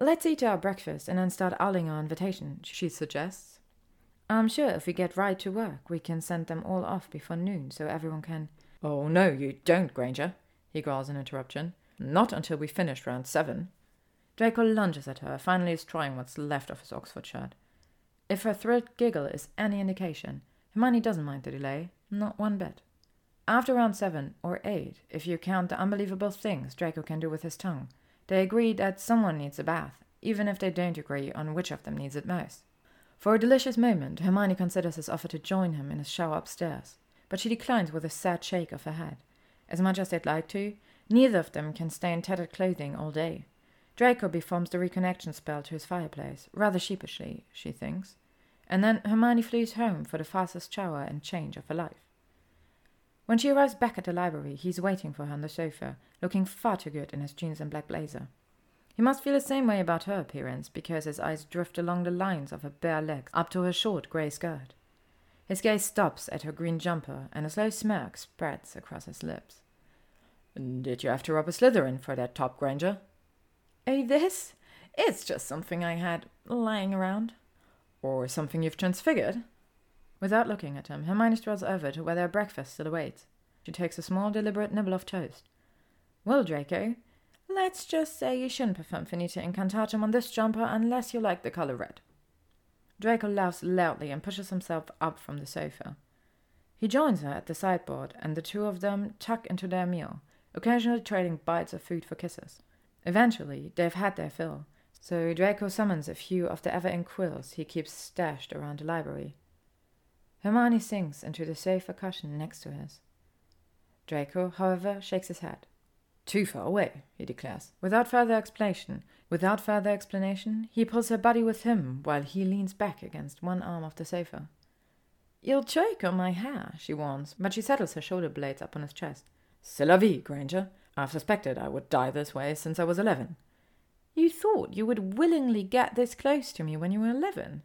Let's eat our breakfast and then start owling our invitation, she suggests. I'm sure if we get right to work, we can send them all off before noon so everyone can. Oh, no, you don't, Granger, he growls in interruption. Not until we finish round seven. Draco lunges at her, finally destroying what's left of his Oxford shirt. If her thrilled giggle is any indication, Hermione doesn't mind the delay, not one bit. After round seven, or eight, if you count the unbelievable things Draco can do with his tongue, they agree that someone needs a bath, even if they don't agree on which of them needs it most. For a delicious moment, Hermione considers his offer to join him in his shower upstairs, but she declines with a sad shake of her head. As much as they'd like to, neither of them can stay in tattered clothing all day. Draco performs the reconnection spell to his fireplace, rather sheepishly, she thinks, and then Hermione flees home for the fastest shower and change of her life. When she arrives back at the library, he's waiting for her on the sofa, looking far too good in his jeans and black blazer. He must feel the same way about her appearance, because his eyes drift along the lines of her bare legs up to her short grey skirt. His gaze stops at her green jumper, and a slow smirk spreads across his lips. Did you have to rob a Slytherin for that top, Granger? Oh, this? It's just something I had lying around. Or something you've transfigured? Without looking at him, Hermione strolls over to where their breakfast still awaits. She takes a small, deliberate nibble of toast. Well, Draco, let's just say you shouldn't perform Finite Incantatem on this jumper unless you like the color red. Draco laughs loudly and pushes himself up from the sofa. He joins her at the sideboard, and the two of them tuck into their meal, occasionally trading bites of food for kisses. Eventually, they've had their fill, So Draco summons a few of the ever-ink quills he keeps stashed around the library. Hermione sinks into the sofa cushion next to his. Draco, however, shakes his head. Too far away, he declares. Without further explanation, without further explanation, he pulls her body with him while he leans back against one arm of the sofa. You'll choke on my hair, she warns, but she settles her shoulder blades up on his chest. C'est la vie, Granger. I've suspected I would die this way since I was eleven. You thought you would willingly get this close to me when you were eleven?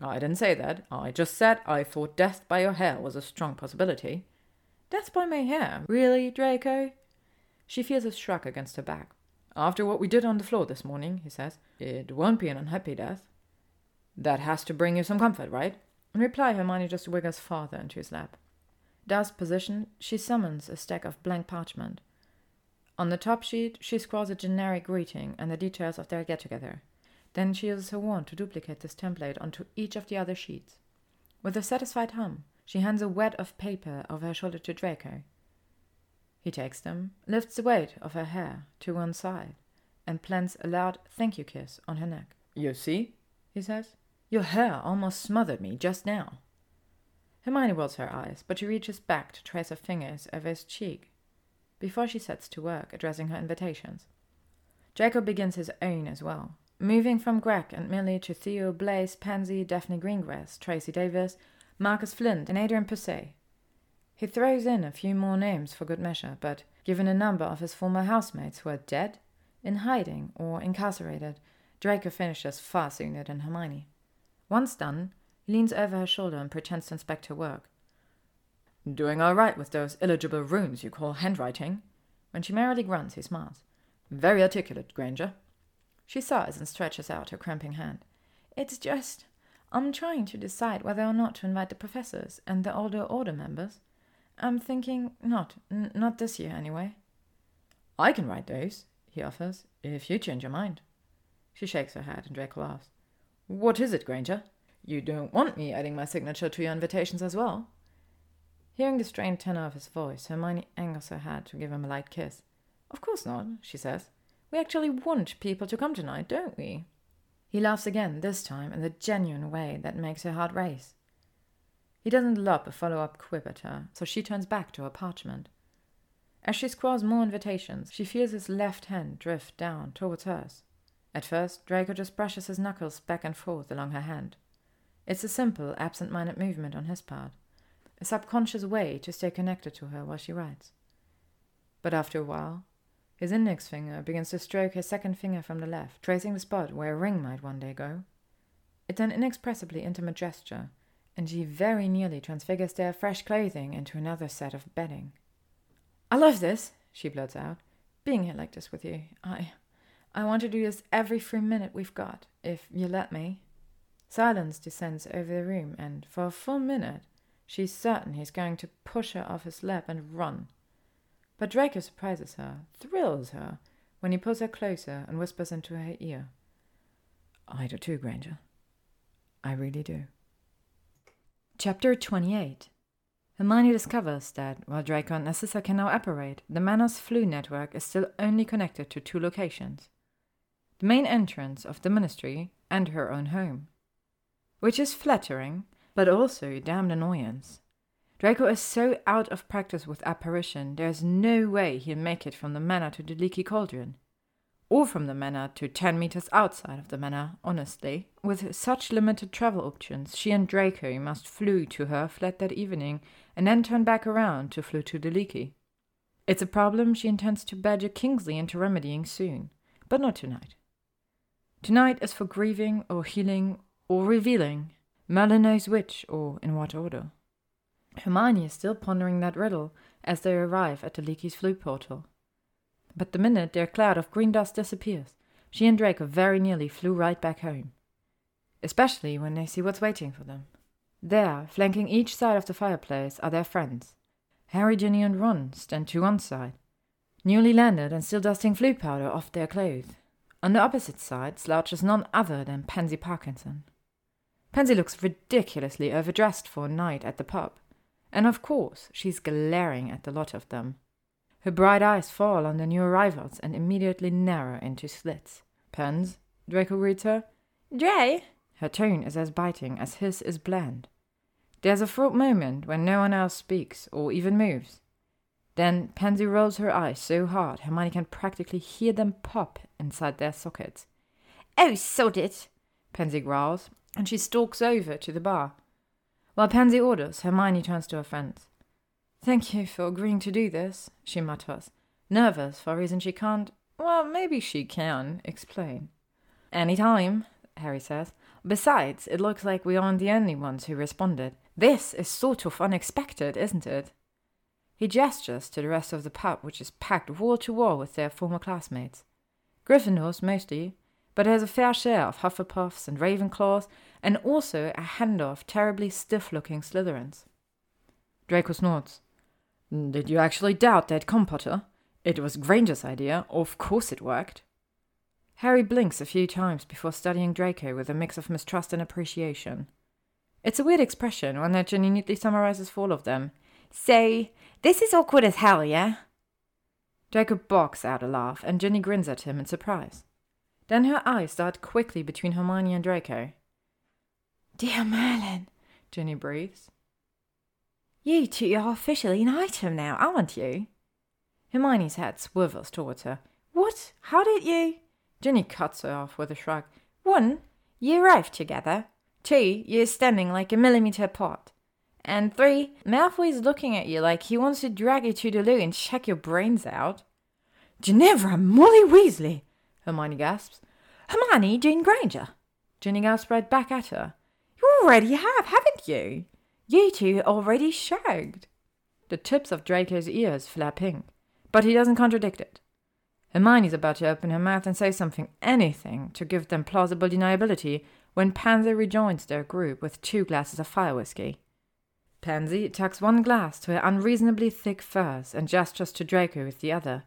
I didn't say that. I just said I thought death by your hair was a strong possibility. Death by my hair? Really, Draco? She feels a shrug against her back. After what we did on the floor this morning, he says, it won't be an unhappy death. That has to bring you some comfort, right? In reply, Hermione just wiggles farther into his lap. Thus positioned, she summons a stack of blank parchment. On the top sheet, she scrawls a generic greeting and the details of their get together. Then she uses her wand to duplicate this template onto each of the other sheets. With a satisfied hum, she hands a wad of paper over her shoulder to Draco. He takes them, lifts the weight of her hair to one side, and plants a loud thank you kiss on her neck. You see, he says, your hair almost smothered me just now. Hermione rolls her eyes, but she reaches back to trace her fingers over his cheek before she sets to work addressing her invitations. Draco begins his own as well, moving from Greg and Millie to Theo, Blaise, Pansy, Daphne Greengrass, Tracey Davis, Marcus Flint, and Adrian Pucey. He throws in a few more names for good measure, but given a number of his former housemates who are dead, in hiding, or incarcerated, Draco finishes far sooner than Hermione. Once done, he leans over her shoulder and pretends to inspect her work. Doing all right with those illegible runes you call handwriting? When she merrily grunts, he smiles. Very articulate, Granger. She sighs and stretches out her cramping hand. It's just, I'm trying to decide whether or not to invite the professors and the older order members. I'm thinking not, n- not this year anyway. I can write those, he offers, if you change your mind. She shakes her head and Draco laughs. What is it, Granger? You don't want me adding my signature to your invitations as well? Hearing the strained tenor of his voice, Hermione angles her head to give him a light kiss. Of course not, she says. We actually want people to come tonight, don't we? He laughs again, this time in the genuine way that makes her heart race. He doesn't lob a follow up quip at her, so she turns back to her parchment. As she scrawls more invitations, she feels his left hand drift down towards hers. At first, Draco just brushes his knuckles back and forth along her hand. It's a simple, absent minded movement on his part a subconscious way to stay connected to her while she writes. But after a while, his index finger begins to stroke his second finger from the left, tracing the spot where a ring might one day go. It's an inexpressibly intimate gesture, and she very nearly transfigures their fresh clothing into another set of bedding. I love this, she blurts out, being here like this with you. I. I want to do this every free minute we've got, if you let me. Silence descends over the room, and for a full minute, She's certain he's going to push her off his lap and run. But Draco surprises her, thrills her, when he pulls her closer and whispers into her ear. I do too, Granger. I really do. Chapter 28 Hermione discovers that, while Draco and Narcissa can now operate, the Manor's Floo network is still only connected to two locations the main entrance of the ministry and her own home. Which is flattering, but also damned annoyance. Draco is so out of practice with apparition, there's no way he'll make it from the manor to the leaky cauldron. Or from the manor to ten meters outside of the manor, honestly. With such limited travel options, she and Draco must floo to her flat that evening, and then turn back around to floo to the leaky. It's a problem she intends to badger Kingsley into remedying soon, but not tonight. Tonight is for grieving or healing or revealing, Merlin knows which, or in what order. Hermione is still pondering that riddle as they arrive at the Leaky's Floo portal. But the minute their cloud of green dust disappears, she and Draco very nearly flew right back home. Especially when they see what's waiting for them. There, flanking each side of the fireplace, are their friends. Harry, Ginny, and Ron stand to one side, newly landed and still dusting Floo powder off their clothes. On the opposite side slouches none other than Pansy Parkinson. Pansy looks ridiculously overdressed for a night at the pub, and of course she's glaring at the lot of them. Her bright eyes fall on the new arrivals and immediately narrow into slits. Pens, Draco greets her. Dray? Her tone is as biting as his is bland. There's a fraught moment when no one else speaks or even moves. Then Pansy rolls her eyes so hard Hermione can practically hear them pop inside their sockets. Oh, sod it! Pansy growls, and she stalks over to the bar. While Pansy orders, Hermione turns to her friends. Thank you for agreeing to do this, she mutters, nervous for a reason she can't, well, maybe she can, explain. Any time, Harry says. Besides, it looks like we aren't the only ones who responded. This is sort of unexpected, isn't it? He gestures to the rest of the pub, which is packed wall to wall with their former classmates. Gryffindors mostly, but has a fair share of Hufflepuffs and Ravenclaws, and also a handful of terribly stiff-looking Slytherins. Draco snorts. Did you actually doubt that, Compotter? It was Granger's idea. Of course it worked. Harry blinks a few times before studying Draco with a mix of mistrust and appreciation. It's a weird expression, one that Ginny neatly summarizes for all of them. Say, this is awkward as hell, yeah? Draco barks out a laugh, and Ginny grins at him in surprise. Then her eyes dart quickly between Hermione and Draco. Dear Merlin, Ginny breathes. You two are officially an item now, aren't you? Hermione's head swivels towards her. What? How did you? Ginny cuts her off with a shrug. One, you arrived together. Two, you're standing like a millimeter apart. And three, Malfoy's looking at you like he wants to drag you to the loo and check your brains out. Ginevra Molly Weasley! Hermione gasps. Hermione Jane Granger. Ginny gasps right back at her. You already have, haven't you? You two already shagged. The tips of Draco's ears flare pink, but he doesn't contradict it. Hermione's about to open her mouth and say something, anything, to give them plausible deniability, when Pansy rejoins their group with two glasses of fire whiskey. Pansy tucks one glass to her unreasonably thick furs and gestures to Draco with the other.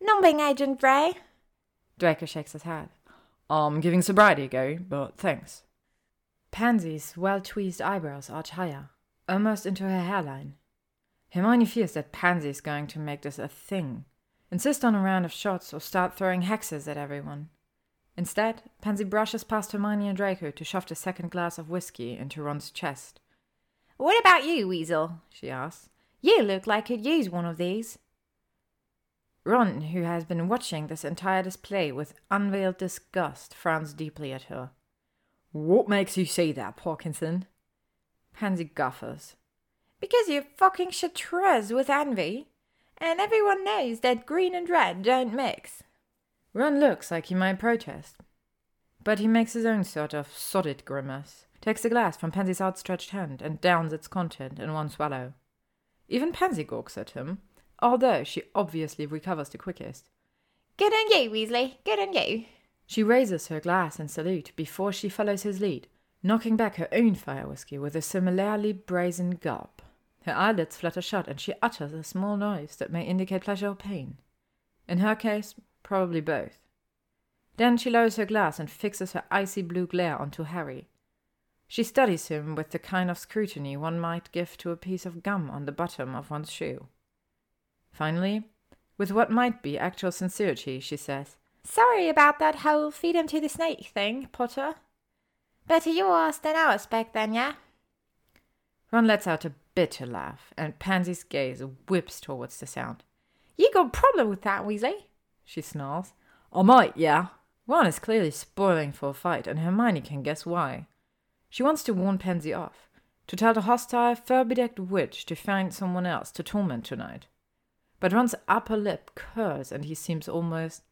Numbing Agent Ray. Draco shakes his head. I'm giving sobriety a go, but thanks. Pansy's well tweezed eyebrows arch higher, almost into her hairline. Hermione fears that Pansy's going to make this a thing, insist on a round of shots, or start throwing hexes at everyone. Instead, Pansy brushes past Hermione and Draco to shove the second glass of whiskey into Ron's chest. What about you, Weasel? she asks. You look like you'd use one of these. Ron, who has been watching this entire display with unveiled disgust, frowns deeply at her. What makes you say that, Parkinson? Pansy guffers. Because you're fucking chartreuse with envy. And everyone knows that green and red don't mix. Ron looks like he might protest. But he makes his own sort of sodded grimace, takes a glass from Pansy's outstretched hand, and downs its content in one swallow. Even Pansy gawks at him, although she obviously recovers the quickest. Good on you, Weasley. Good on you. She raises her glass in salute before she follows his lead, knocking back her own fire whiskey with a similarly brazen gulp. Her eyelids flutter shut, and she utters a small noise that may indicate pleasure or pain. In her case, probably both. Then she lowers her glass and fixes her icy blue glare onto Harry. She studies him with the kind of scrutiny one might give to a piece of gum on the bottom of one's shoe. Finally, with what might be actual sincerity, she says, Sorry about that whole feed him to the snake thing, Potter. Better yours than ours back then, yeah? Ron lets out a bitter laugh, and Pansy's gaze whips towards the sound. You got a problem with that, Weasley? She snarls. I might, yeah. Ron is clearly spoiling for a fight, and Hermione can guess why. She wants to warn Pansy off, to tell the hostile, fur-bedecked witch to find someone else to torment tonight. But Ron's upper lip curls, and he seems almost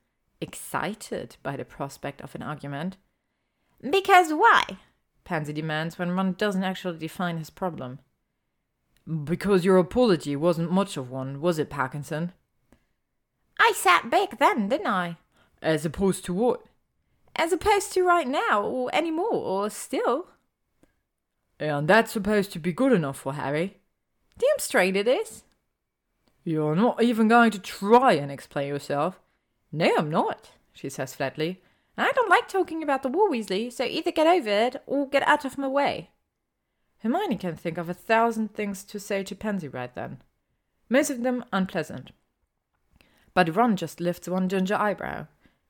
excited by the prospect of an argument. Because why? Pansy demands when Ron doesn't actually define his problem. Because your apology wasn't much of one, was it, Parkinson? I sat back then, didn't I? As opposed to what? As opposed to right now, or any more, or still. And that's supposed to be good enough for Harry. Damn straight it is. You're not even going to try and explain yourself. No, I'm not, she says flatly. I don't like talking about the war, Weasley, so either get over it or get out of my way. Hermione can think of a thousand things to say to Pansy right then, most of them unpleasant. But Ron just lifts one ginger eyebrow,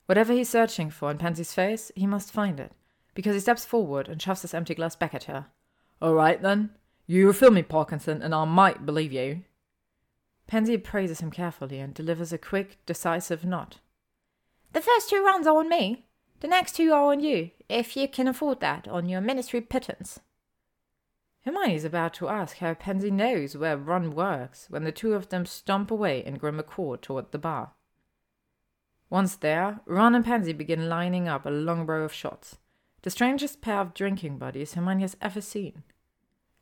Whatever he's searching for in Pansy's face, he must find it, because he steps forward and shoves his empty glass back at her. All right, then. You refill me, Parkinson, and I might believe you. Pansy appraises him carefully and delivers a quick, decisive nod. The first two runs are on me. The next two are on you, if you can afford that on your ministry pittance. Hermione is about to ask how Pansy knows where Ron works when the two of them stomp away in grim accord toward the bar. Once there, Ron and Pansy begin lining up a long row of shots, the strangest pair of drinking buddies Hermione has ever seen.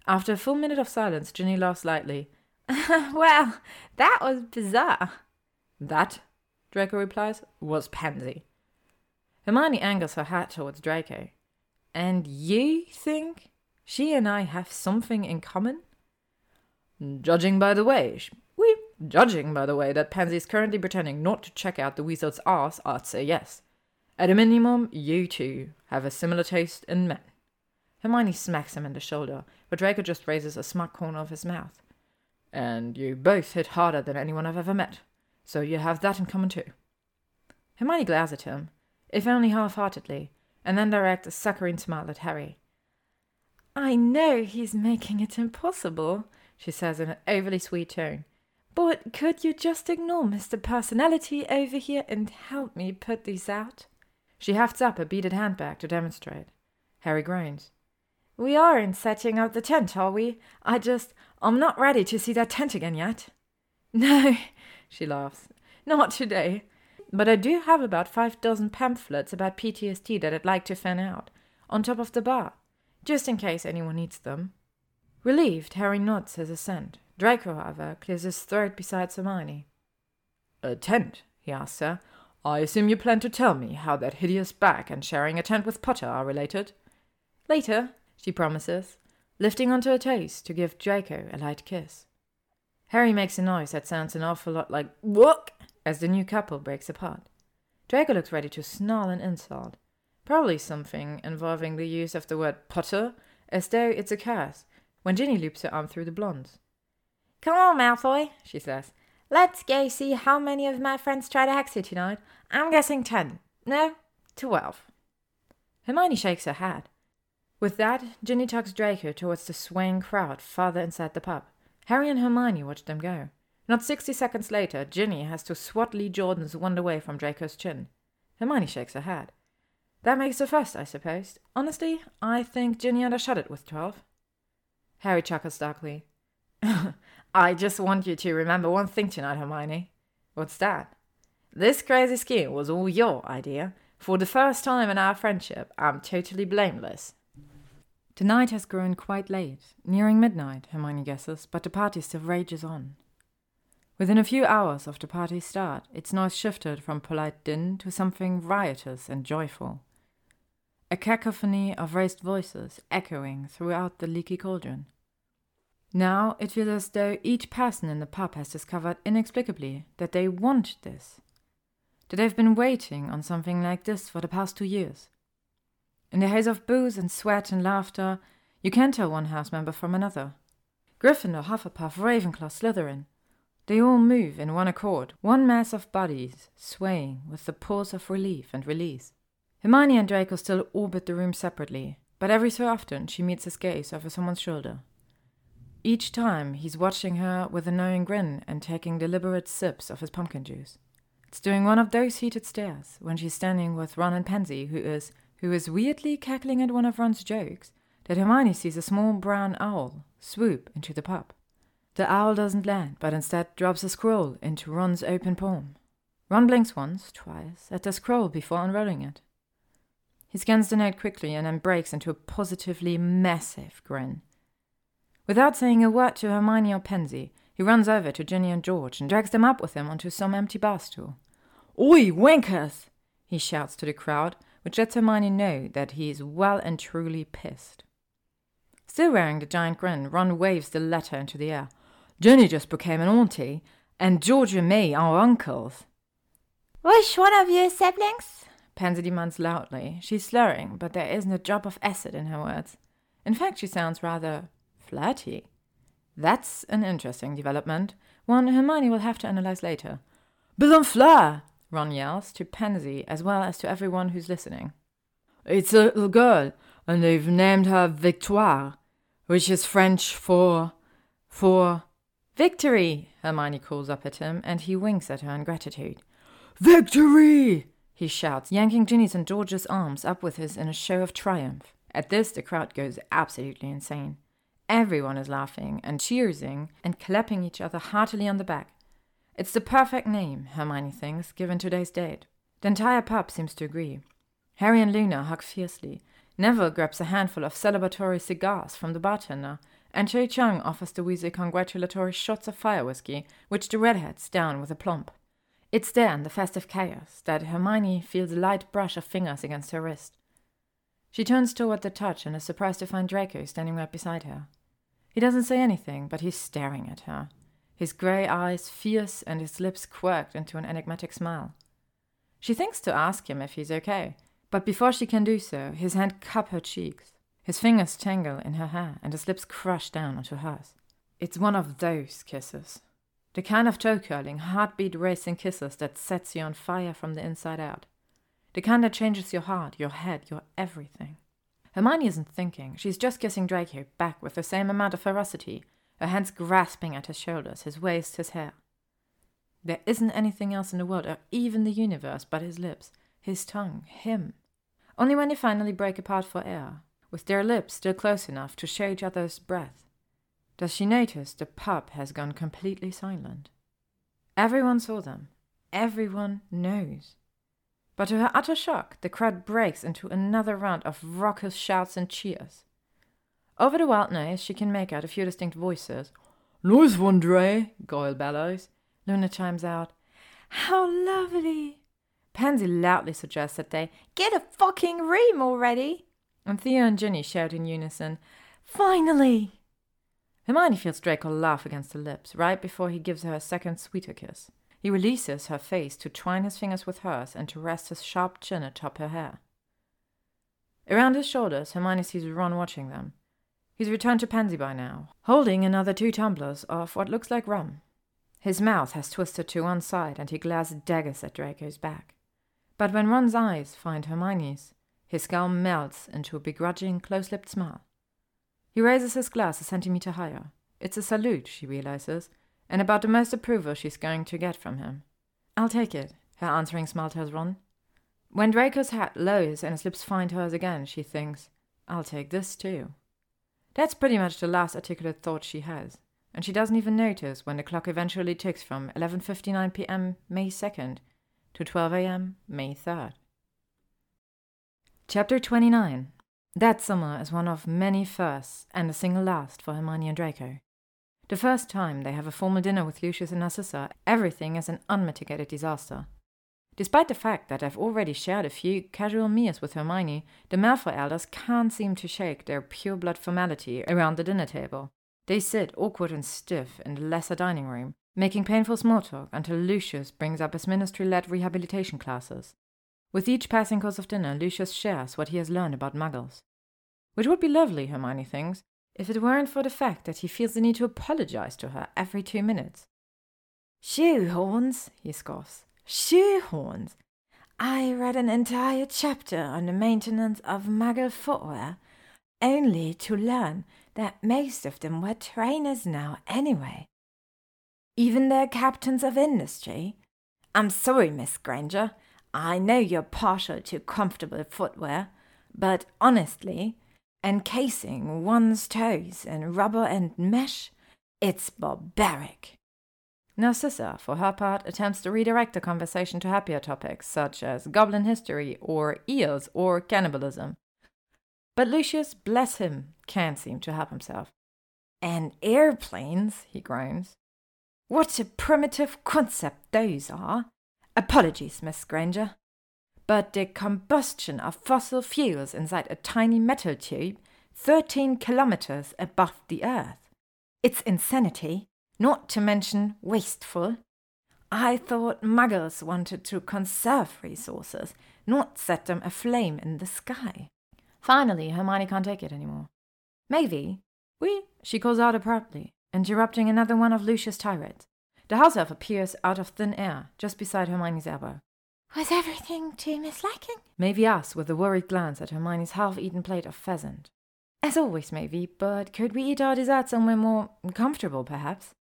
After a full minute of silence, Ginny laughs lightly. well, that was bizarre. That, Draco replies, was Pansy. Hermione angles her hat towards Draco. And you think she and I have something in common? Judging by the way, we, judging by the way that Pansy is currently pretending not to check out the weasel's arse, I'd say yes. At a minimum, you two have a similar taste in men. Hermione smacks him in the shoulder, but Draco just raises a smug corner of his mouth. And you both hit harder than anyone I've ever met, so you have that in common too. Hermione glares at him, if only half-heartedly, and then directs a succouring smile at Harry. I know he's making it impossible, she says in an overly sweet tone. But could you just ignore Mr. Personality over here and help me put these out? She hefts up a beaded handbag to demonstrate. Harry groans. We aren't setting up the tent, are we? I just, I'm not ready to see that tent again yet. No, she laughs. Not today. But I do have about five dozen pamphlets about PTSD that I'd like to fan out, on top of the bar just in case anyone needs them. Relieved, Harry nods his assent. Draco, however, clears his throat beside Hermione. A tent? he asks her. I assume you plan to tell me how that hideous bag and sharing a tent with Potter are related? Later, she promises, lifting onto her toes to give Draco a light kiss. Harry makes a noise that sounds an awful lot like "wook" as the new couple breaks apart. Draco looks ready to snarl an insult, Probably something involving the use of the word Potter, as though it's a curse, when Ginny loops her arm through the blonde's. Come on, Malfoy, she says. Let's go see how many of my friends try to hex you tonight. I'm guessing ten. No, twelve. Hermione shakes her head. With that, Ginny tugs Draco towards the swaying crowd farther inside the pub. Harry and Hermione watch them go. Not sixty seconds later, Ginny has to swat Lee Jordan's wand away from Draco's chin. Hermione shakes her head. That makes a first, I suppose. Honestly, I think Ginny undershot it with twelve. Harry chuckles darkly. I just want you to remember one thing tonight, Hermione. What's that? This crazy scheme was all your idea. For the first time in our friendship, I'm totally blameless. The night has grown quite late, nearing midnight, Hermione guesses, but the party still rages on. Within a few hours of the party's start, its noise shifted from polite din to something riotous and joyful a cacophony of raised voices echoing throughout the leaky cauldron. Now it feels as though each person in the pub has discovered inexplicably that they want this, that they've been waiting on something like this for the past two years. In the haze of booze and sweat and laughter, you can't tell one house member from another. Gryffindor, Hufflepuff, Ravenclaw, Slytherin. They all move in one accord, one mass of bodies swaying with the pulse of relief and release. Hermione and Draco still orbit the room separately, but every so often she meets his gaze over someone's shoulder. Each time he's watching her with a knowing grin and taking deliberate sips of his pumpkin juice. It's during one of those heated stares, when she's standing with Ron and Pansy, who is who is weirdly cackling at one of Ron's jokes, that Hermione sees a small brown owl swoop into the pub. The owl doesn't land, but instead drops a scroll into Ron's open palm. Ron blinks once, twice, at the scroll before unrolling it. He scans the note quickly and then breaks into a positively massive grin. Without saying a word to Hermione or Pansy, he runs over to Ginny and George and drags them up with him onto some empty bar stool. Oi, wankers! he shouts to the crowd, which lets Hermione know that he is well and truly pissed. Still wearing the giant grin, Ron waves the letter into the air. Ginny just became an auntie, and George and me are uncles. Which one of you siblings? Pansy demands loudly. She's slurring, but there isn't a drop of acid in her words. In fact, she sounds rather flirty. That's an interesting development, one Hermione will have to analyze later. Bill and Fleur! Ron yells to Pansy as well as to everyone who's listening. It's a little girl, and they've named her Victoire, which is French for. for. Victory! Hermione calls up at him, and he winks at her in gratitude. Victory! he shouts, yanking Ginny's and George's arms up with his in a show of triumph. At this, the crowd goes absolutely insane. Everyone is laughing and cheering and clapping each other heartily on the back. It's the perfect name, Hermione thinks, given today's date. The entire pub seems to agree. Harry and Luna hug fiercely. Neville grabs a handful of celebratory cigars from the bartender, and Cho Chang offers the Weasley congratulatory shots of fire whiskey, which the redheads down with a plump. It's there in the festive chaos that Hermione feels a light brush of fingers against her wrist. She turns toward the touch and is surprised to find Draco standing right beside her. He doesn't say anything, but he's staring at her, his grey eyes fierce and his lips quirked into an enigmatic smile. She thinks to ask him if he's okay, but before she can do so, his hand cups her cheeks. His fingers tangle in her hair, and his lips crush down onto hers. It's one of those kisses. The kind of toe curling, heartbeat racing kisses that sets you on fire from the inside out. The kind that changes your heart, your head, your everything. Hermione isn't thinking. She's just kissing Draco back with the same amount of ferocity, her hands grasping at his shoulders, his waist, his hair. There isn't anything else in the world, or even the universe, but his lips, his tongue, him. Only when they finally break apart for air, with their lips still close enough to share each other's breath, does she notice the pub has gone completely silent. Everyone saw them. Everyone knows. But to her utter shock, the crowd breaks into another round of raucous shouts and cheers. Over the wild noise, she can make out a few distinct voices. Nice one, Dre, Goyle bellows. Luna chimes out, How lovely! Pansy loudly suggests that they get a fucking ream already. And Theo and Ginny shout in unison, Finally! Hermione feels Draco laugh against her lips right before he gives her a second sweeter kiss. He releases her face to twine his fingers with hers and to rest his sharp chin atop her hair. Around his shoulders, Hermione sees Ron watching them. He's returned to Pansy by now, holding another two tumblers of what looks like rum. His mouth has twisted to one side and he glares daggers at Draco's back. But when Ron's eyes find Hermione's, his skull melts into a begrudging, close lipped smile. He raises his glass a centimeter higher. It's a salute, she realizes, and about the most approval she's going to get from him. I'll take it, her answering smile tells Ron. When Draco's hat lowers and his lips find hers again, she thinks, I'll take this too. That's pretty much the last articulate thought she has, and she doesn't even notice when the clock eventually ticks from 11:59 p.m. May 2nd to 12 a.m. May 3rd. Chapter 29 That summer is one of many firsts and a single last for Hermione and Draco. The first time they have a formal dinner with Lucius and Narcissa, everything is an unmitigated disaster. Despite the fact that they've already shared a few casual meals with Hermione, the Malfoy elders can't seem to shake their pure blood formality around the dinner table. They sit awkward and stiff in the lesser dining room, making painful small talk until Lucius brings up his ministry led rehabilitation classes. With each passing course of dinner, Lucius shares what he has learned about muggles. Which would be lovely, Hermione thinks, if it weren't for the fact that he feels the need to apologize to her every two minutes. Shoehorns, he scoffs. Shoehorns. I read an entire chapter on the maintenance of muggle footwear, only to learn that most of them were trainers now anyway. Even their captains of industry. I'm sorry, Miss Granger. I know you're partial to comfortable footwear, but honestly, encasing one's toes in rubber and mesh, it's barbaric. Narcissa, for her part, attempts to redirect the conversation to happier topics such as goblin history or eels or cannibalism. But Lucius, bless him, can't seem to help himself. And airplanes, he groans. What a primitive concept those are. Apologies, Miss Granger but the combustion of fossil fuels inside a tiny metal tube 13 kilometers above the Earth. It's insanity, not to mention wasteful. I thought muggles wanted to conserve resources, not set them aflame in the sky. Finally, Hermione can't take it anymore. Maybe. We, she calls out abruptly, interrupting another one of Lucius' tirades. The house elf appears out of thin air, just beside Hermione's elbow. Was everything to Miss Liking? Asked with a worried glance at Hermione's half-eaten plate of pheasant. As always, Maeve, but could we eat our dessert somewhere more comfortable, perhaps?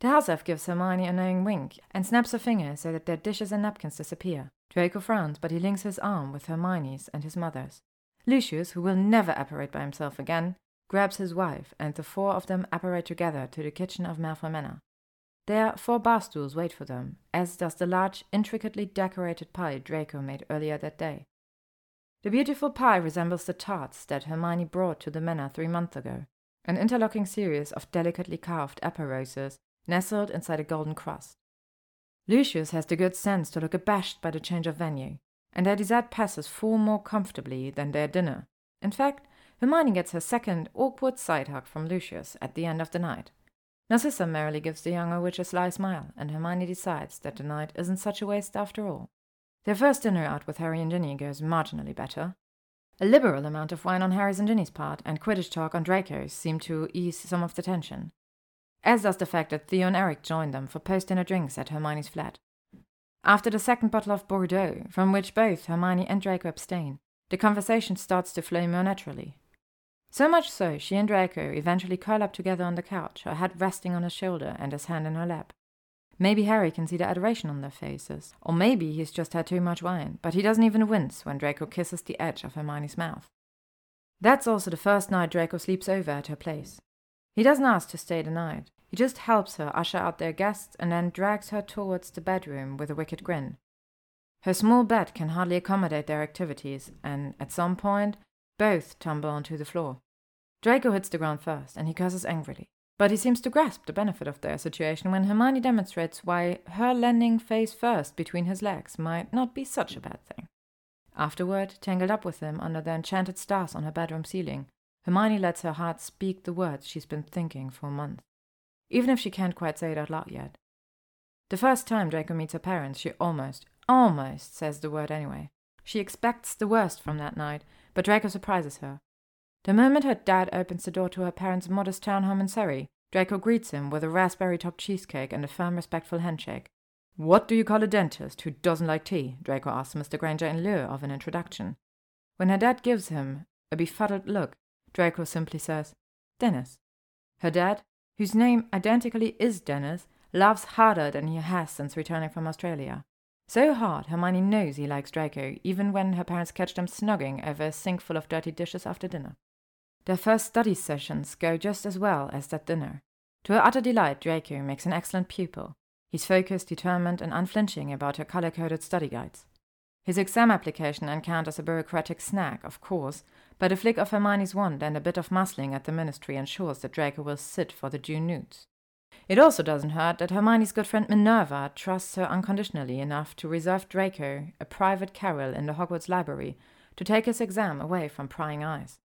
The house elf gives Hermione a knowing wink and snaps her finger so that their dishes and napkins disappear. Draco frowns, but he links his arm with Hermione's and his mother's. Lucius, who will never apparate by himself again, grabs his wife, and the four of them apparate together to the kitchen of Malfoy Manor. There, four bar stools wait for them, as does the large, intricately decorated pie Draco made earlier that day. The beautiful pie resembles the tarts that Hermione brought to the manor three months ago, an interlocking series of delicately carved apple roses nestled inside a golden crust. Lucius has the good sense to look abashed by the change of venue, and their dessert passes far more comfortably than their dinner. In fact, Hermione gets her second awkward side hug from Lucius at the end of the night. Narcissa merrily gives the younger witch a sly smile, and Hermione decides that the night isn't such a waste after all. Their first dinner out with Harry and Ginny goes marginally better. A liberal amount of wine on Harry's and Ginny's part, and Quidditch talk on Draco's seem to ease some of the tension. As does the fact that Theo and Eric join them for post-dinner drinks at Hermione's flat. After the second bottle of Bordeaux, from which both Hermione and Draco abstain, the conversation starts to flow more naturally. So much so, she and Draco eventually curl up together on the couch, her head resting on his shoulder and his hand in her lap. Maybe Harry can see the adoration on their faces, or maybe he's just had too much wine, but he doesn't even wince when Draco kisses the edge of Hermione's mouth. That's also the first night Draco sleeps over at her place. He doesn't ask to stay the night, he just helps her usher out their guests and then drags her towards the bedroom with a wicked grin. Her small bed can hardly accommodate their activities, and at some point, both tumble onto the floor. Draco hits the ground first, and he curses angrily. But he seems to grasp the benefit of their situation when Hermione demonstrates why her landing face first between his legs might not be such a bad thing. Afterward, tangled up with him under the enchanted stars on her bedroom ceiling, Hermione lets her heart speak the words she's been thinking for months even if she can't quite say it out loud yet. The first time Draco meets her parents, she almost, almost says the word anyway. She expects the worst from that night, but Draco surprises her. The moment her dad opens the door to her parents' modest townhome in Surrey, Draco greets him with a raspberry topped cheesecake and a firm, respectful handshake. What do you call a dentist who doesn't like tea? Draco asks Mr. Granger in lieu of an introduction. When her dad gives him a befuddled look, Draco simply says, Dennis. Her dad, whose name identically is Dennis, laughs harder than he has since returning from Australia. So hard, Hermione knows he likes Draco, even when her parents catch them snogging over a sink full of dirty dishes after dinner. Their first study sessions go just as well as that dinner. To her utter delight, Draco makes an excellent pupil. He's focused, determined, and unflinching about her color coded study guides. His exam application encounters a bureaucratic snag, of course, but a flick of Hermione's wand and a bit of muscling at the ministry ensures that Draco will sit for the June NEWTs. It also doesn't hurt that Hermione's good friend Minerva trusts her unconditionally enough to reserve Draco a private carrel in the Hogwarts library to take his exam away from prying eyes.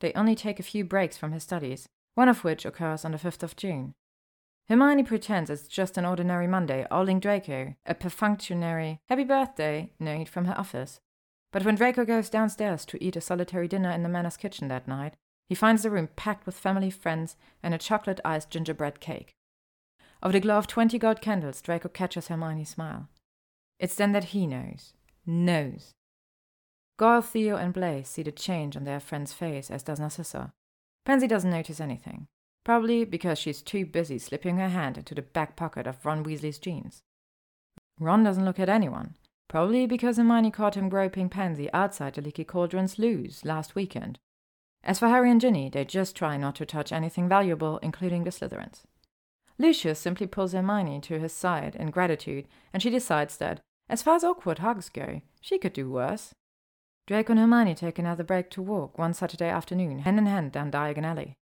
They only take a few breaks from his studies, one of which occurs on the 5th of June. Hermione pretends it's just an ordinary Monday, owling Draco a perfunctory happy birthday note from her office. But when Draco goes downstairs to eat a solitary dinner in the manor's kitchen that night, he finds the room packed with family friends and a chocolate iced gingerbread cake. Of the glow of twenty gold candles, Draco catches Hermione's smile. It's then that he knows. Knows. Goyle, Theo, and Blaise see the change on their friend's face, as does Narcissa. Pansy doesn't notice anything probably because she's too busy slipping her hand into the back pocket of Ron Weasley's jeans. Ron doesn't look at anyone, probably because Hermione caught him groping Pansy outside the Leaky Cauldron's loos last weekend. As for Harry and Ginny, they just try not to touch anything valuable, including the Slytherins. Lucius simply pulls Hermione to his side in gratitude, and she decides that, as far as awkward hugs go, she could do worse. Draco and Hermione take another break to walk one Saturday afternoon, hand in hand down Diagon Alley.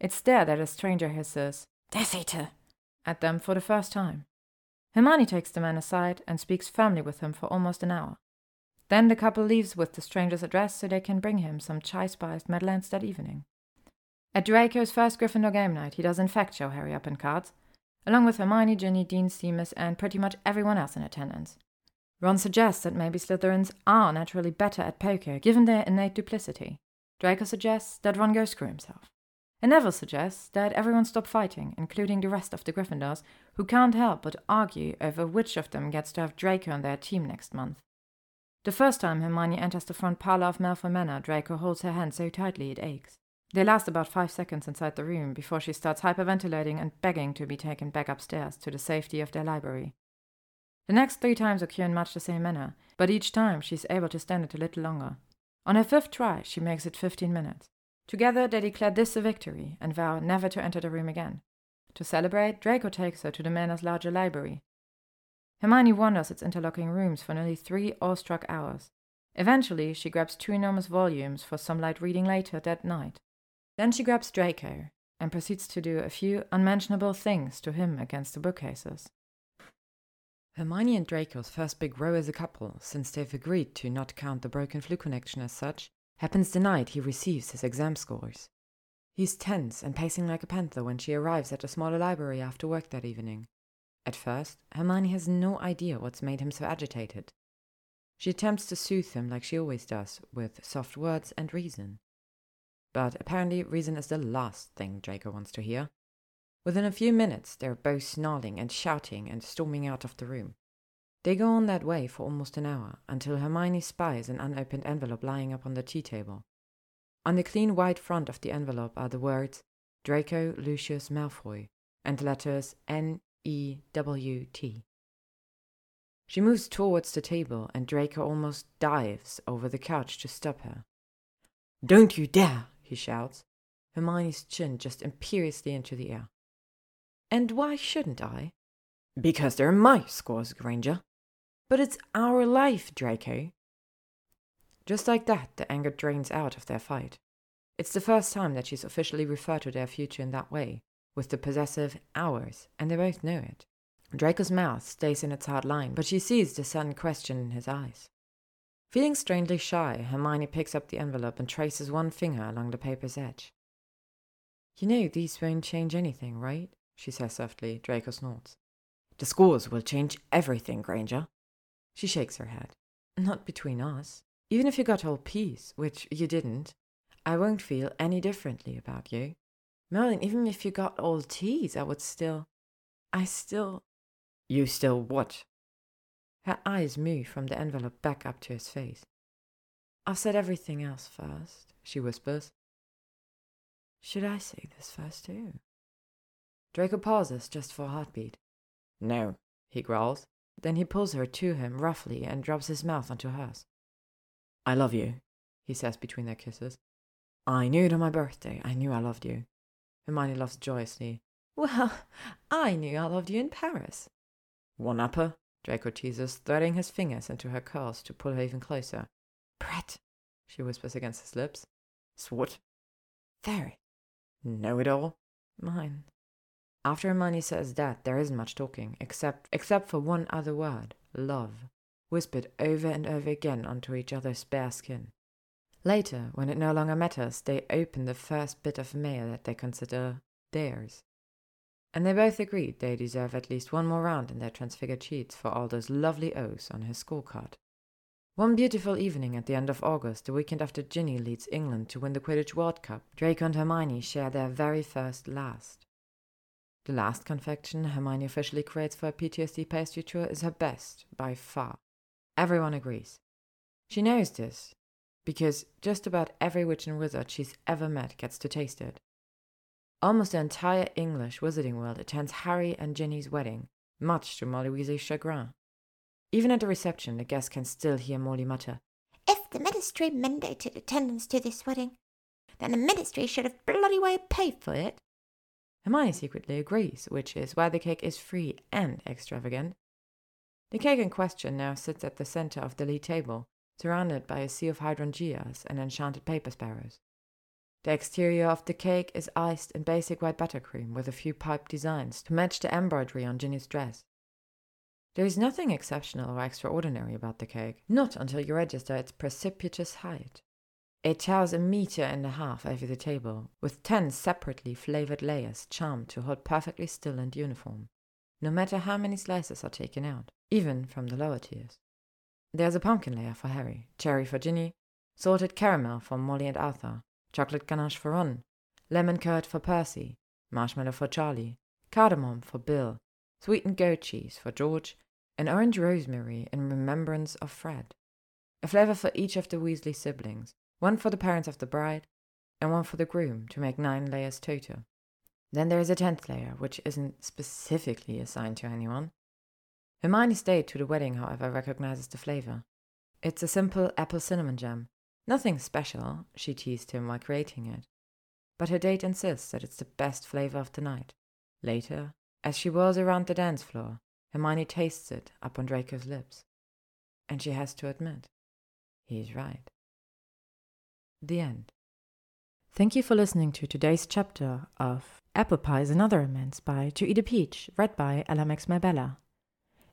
It's there that a stranger hisses, Death Eater, at them for the first time. Hermione takes the man aside and speaks firmly with him for almost an hour. Then the couple leaves with the stranger's address so they can bring him some chai spiced Madeleines that evening. At Draco's first Gryffindor game night, he does in fact show Harry up in cards, along with Hermione, Ginny, Dean, Seamus, and pretty much everyone else in attendance. Ron suggests that maybe Slytherins are naturally better at poker given their innate duplicity. Draco suggests that Ron go screw himself. And Neville suggests that everyone stop fighting, including the rest of the Gryffindors, who can't help but argue over which of them gets to have Draco on their team next month. The first time Hermione enters the front parlor of Malfoy Manor, Draco holds her hand so tightly it aches. They last about five seconds inside the room before she starts hyperventilating and begging to be taken back upstairs to the safety of their library. The next three times occur in much the same manner, but each time she is able to stand it a little longer. On her fifth try, she makes it 15 minutes. Together, they declare this a victory and vow never to enter the room again. To celebrate, Draco takes her to the manor's larger library. Hermione wanders its interlocking rooms for nearly three awestruck hours. Eventually, she grabs two enormous volumes for some light reading later that night. Then she grabs Draco and proceeds to do a few unmentionable things to him against the bookcases. Hermione and Draco's first big row as a couple, since they've agreed to not count the broken Floo connection as such, happens the night he receives his exam scores. He's tense and pacing like a panther when she arrives at the smaller library after work that evening. At first, Hermione has no idea what's made him so agitated. She attempts to soothe him like she always does, with soft words and reason. But apparently, reason is the last thing Draco wants to hear. Within a few minutes, they're both snarling and shouting and storming out of the room. They go on that way for almost an hour until Hermione spies an unopened envelope lying upon the tea table. On the clean white front of the envelope are the words Draco Lucius Malfoy and the letters N E W T. She moves towards the table and Draco almost dives over the couch to stop her. Don't you dare! he shouts, Hermione's chin just imperiously into the air. And why shouldn't I? Because they're my scores, Granger. But it's our life, Draco. Just like that, the anger drains out of their fight. It's the first time that she's officially referred to their future in that way, with the possessive ours, and they both know it. Draco's mouth stays in its hard line, but she sees the sudden question in his eyes. Feeling strangely shy, Hermione picks up the envelope and traces one finger along the paper's edge. You know these won't change anything, right? she says softly. Draco snorts. The scores will change everything, Granger. She shakes her head. Not between us. Even if you got all P's, which you didn't, I won't feel any differently about you. Merlin, even if you got all T's, I would still. I still. You still what? Her eyes move from the envelope back up to his face. I've said everything else first, she whispers. Should I say this first too? Draco pauses just for a heartbeat. No, he growls. Then he pulls her to him roughly and drops his mouth onto hers. I love you, he says between their kisses. I knew it on my birthday. I knew I loved you. Hermione laughs joyously. Well, I knew I loved you in Paris. One upper, Draco teases, threading his fingers into her curls to pull her even closer. Brett, she whispers against his lips. Swat. Very. Know it all? Mine. After Hermione says that, there isn't much talking, except except for one other word, love, whispered over and over again onto each other's bare skin. Later, when it no longer matters, they open the first bit of mail that they consider theirs. And they both agreed they deserve at least one more round in their transfigured sheets for all those lovely O's on his scorecard. One beautiful evening at the end of August, the weekend after Ginny leads England to win the Quidditch World Cup, Draco and Hermione share their very first last. The last confection Hermione officially creates for a PTSD pastry tour is her best, by far. Everyone agrees. She knows this, because just about every witch and wizard she's ever met gets to taste it. Almost the entire English wizarding world attends Harry and Ginny's wedding, much to Molly Weasley's chagrin. Even at the reception, the guests can still hear Molly mutter, If the ministry mandated attendance to this wedding, then the ministry should have bloody well paid for it. Hermione secretly agrees, which is why the cake is free and extravagant. The cake in question now sits at the center of the lead table, surrounded by a sea of hydrangeas and enchanted paper sparrows. The exterior of the cake is iced in basic white buttercream with a few piped designs to match the embroidery on Ginny's dress. There is nothing exceptional or extraordinary about the cake, not until you register its precipitous height. It towers a meter and a half over the table, with ten separately flavored layers charmed to hold perfectly still and uniform, no matter how many slices are taken out, even from the lower tiers. There's a pumpkin layer for Harry, cherry for Ginny, salted caramel for Molly and Arthur, chocolate ganache for Ron, lemon curd for Percy, marshmallow for Charlie, cardamom for Bill, sweetened goat cheese for George, and orange rosemary in remembrance of Fred. A flavor for each of the Weasley siblings, one for the parents of the bride, and one for the groom to make nine layers total. Then there is a tenth layer, which isn't specifically assigned to anyone. Hermione's date to the wedding, however, recognizes the flavor. It's a simple apple cinnamon jam. Nothing special, she teased him while creating it. But her date insists that it's the best flavor of the night. Later, as she whirls around the dance floor, Hermione tastes it up on Draco's lips. And she has to admit, he's right. The end. Thank you for listening to today's chapter of Apple Pies and Other Amends by To Eat a Peach, read by Ella Max Bella.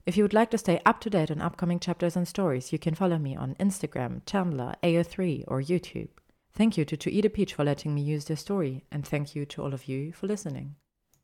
If you would like to stay up to date on upcoming chapters and stories, you can follow me on Instagram, Tumblr, AO3, or YouTube. Thank you to To Eat a Peach for letting me use their story, and thank you to all of you for listening.